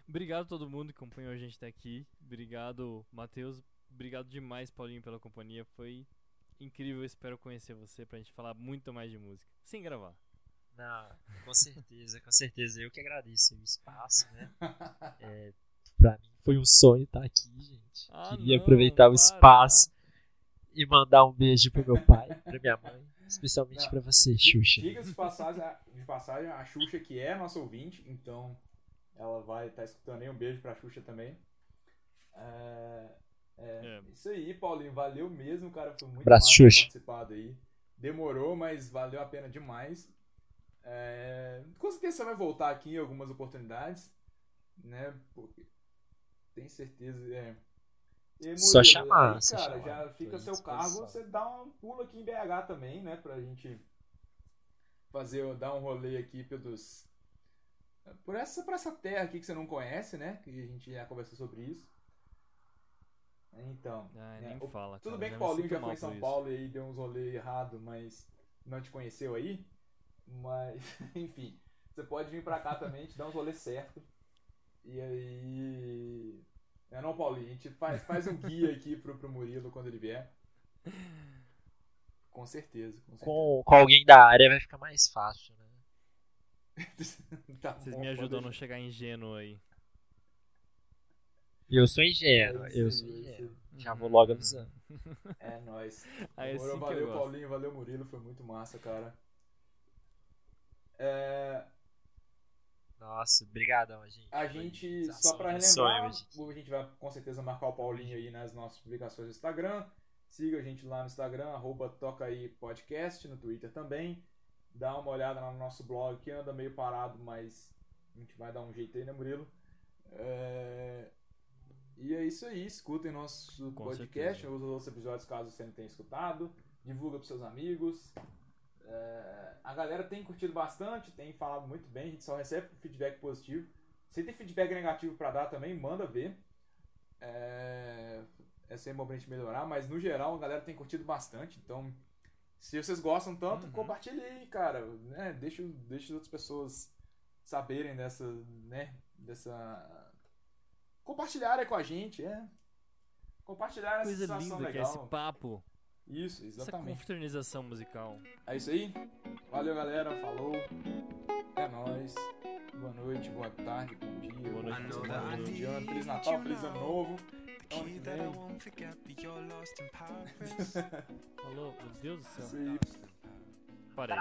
[SPEAKER 1] Obrigado a todo mundo que acompanhou a gente até aqui. Obrigado, Matheus. Obrigado demais, Paulinho, pela companhia. Foi incrível. Espero conhecer você pra gente falar muito mais de música. Sem gravar.
[SPEAKER 3] Não, com certeza, com certeza. Eu que agradeço o espaço, né? É, pra mim foi um sonho estar aqui, gente.
[SPEAKER 1] Ah,
[SPEAKER 3] Queria
[SPEAKER 1] não,
[SPEAKER 3] aproveitar o
[SPEAKER 1] para.
[SPEAKER 3] espaço e mandar um beijo pro meu pai, pra minha mãe, especialmente
[SPEAKER 2] Não,
[SPEAKER 3] pra você, Xuxa.
[SPEAKER 2] Diga-se de passagem, a- de passagem, a Xuxa que é nossa ouvinte, então ela vai estar escutando aí. Um beijo pra Xuxa também. É, é,
[SPEAKER 1] É.
[SPEAKER 2] Isso aí, Paulinho. Valeu mesmo, cara. Foi muito
[SPEAKER 3] Abraço,
[SPEAKER 2] massa participado aí. Demorou, mas valeu a pena demais. É, com certeza você vai voltar aqui em algumas oportunidades, né? Porque tem certeza. É. E,
[SPEAKER 3] Só
[SPEAKER 2] Murilo,
[SPEAKER 3] chamar,
[SPEAKER 2] aí,
[SPEAKER 3] só
[SPEAKER 2] cara,
[SPEAKER 3] chamar.
[SPEAKER 2] já fica seu cargo, você dá um pulo aqui em BH também, né? Pra gente fazer, dar um rolê aqui pelos. Por essa, por essa terra aqui que você não conhece, né? Que a gente já conversou sobre isso. Então. Né,
[SPEAKER 1] nem
[SPEAKER 2] o-
[SPEAKER 1] fala,
[SPEAKER 2] Tudo
[SPEAKER 1] cara,
[SPEAKER 2] bem que o Paulinho já foi em São
[SPEAKER 1] isso.
[SPEAKER 2] Paulo e aí deu uns rolês errado, mas não te conheceu aí. Mas, enfim, você pode vir pra cá também, gente dá uns rolês certo. E aí. É não, Paulinho, a gente faz, faz um guia aqui pro, pro Murilo quando ele vier. Com certeza, com certeza.
[SPEAKER 3] Com, com alguém da área vai ficar mais fácil, né?
[SPEAKER 2] Tá
[SPEAKER 1] Vocês
[SPEAKER 2] bom,
[SPEAKER 1] me ajudam a não chegar ingênuo aí.
[SPEAKER 3] Eu sou ingênuo,
[SPEAKER 2] isso
[SPEAKER 3] eu sou ingênuo.
[SPEAKER 2] aí.
[SPEAKER 3] Já vou logo avisando.
[SPEAKER 2] É nóis.
[SPEAKER 1] Aí é
[SPEAKER 2] Demorou,
[SPEAKER 1] assim
[SPEAKER 2] valeu. Paulinho, valeu, Murilo, foi muito massa, cara. É,
[SPEAKER 3] Nossa, brigadão, gente.
[SPEAKER 2] A
[SPEAKER 3] Foi
[SPEAKER 2] gente,
[SPEAKER 3] realização
[SPEAKER 2] só pra
[SPEAKER 3] sonho,
[SPEAKER 2] relembrar, a gente vai com certeza marcar o Paulinho aí nas nossas publicações do Instagram. Siga a gente lá no Instagram, arroba Toca aí Podcast, no Twitter também. Dá uma olhada lá no nosso blog, que anda meio parado, mas a gente vai dar um jeito aí, né, Murilo? É, E é isso aí, escutem nosso
[SPEAKER 1] Com
[SPEAKER 2] podcast,
[SPEAKER 1] certeza.
[SPEAKER 2] os outros episódios caso você não tenha escutado. Divulga pros seus amigos. É, A galera tem curtido bastante, tem falado muito bem, a gente só recebe feedback positivo. Se tem feedback negativo pra dar também, manda ver. É, é sempre bom pra gente melhorar, mas no geral a galera tem curtido bastante, então se vocês gostam tanto,
[SPEAKER 1] Uhum.
[SPEAKER 2] compartilhe aí, cara, né? Deixa, deixa as outras pessoas saberem dessa, né, dessa compartilharem com a gente, é. compartilhar essa
[SPEAKER 1] Coisa
[SPEAKER 2] sensação
[SPEAKER 1] linda que é
[SPEAKER 2] legal.
[SPEAKER 1] esse papo.
[SPEAKER 2] Isso,
[SPEAKER 1] Essa
[SPEAKER 2] exatamente.
[SPEAKER 1] confraternização musical.
[SPEAKER 2] É isso aí. Valeu, galera. Falou. É nóis. Boa noite, boa tarde, bom dia.
[SPEAKER 1] Boa noite,
[SPEAKER 2] bom
[SPEAKER 1] boa tarde.
[SPEAKER 2] feliz ano, Feliz Natal, feliz ano novo.
[SPEAKER 1] Falou, meu Deus do
[SPEAKER 2] Isso
[SPEAKER 1] céu.
[SPEAKER 2] aí.
[SPEAKER 1] Parei.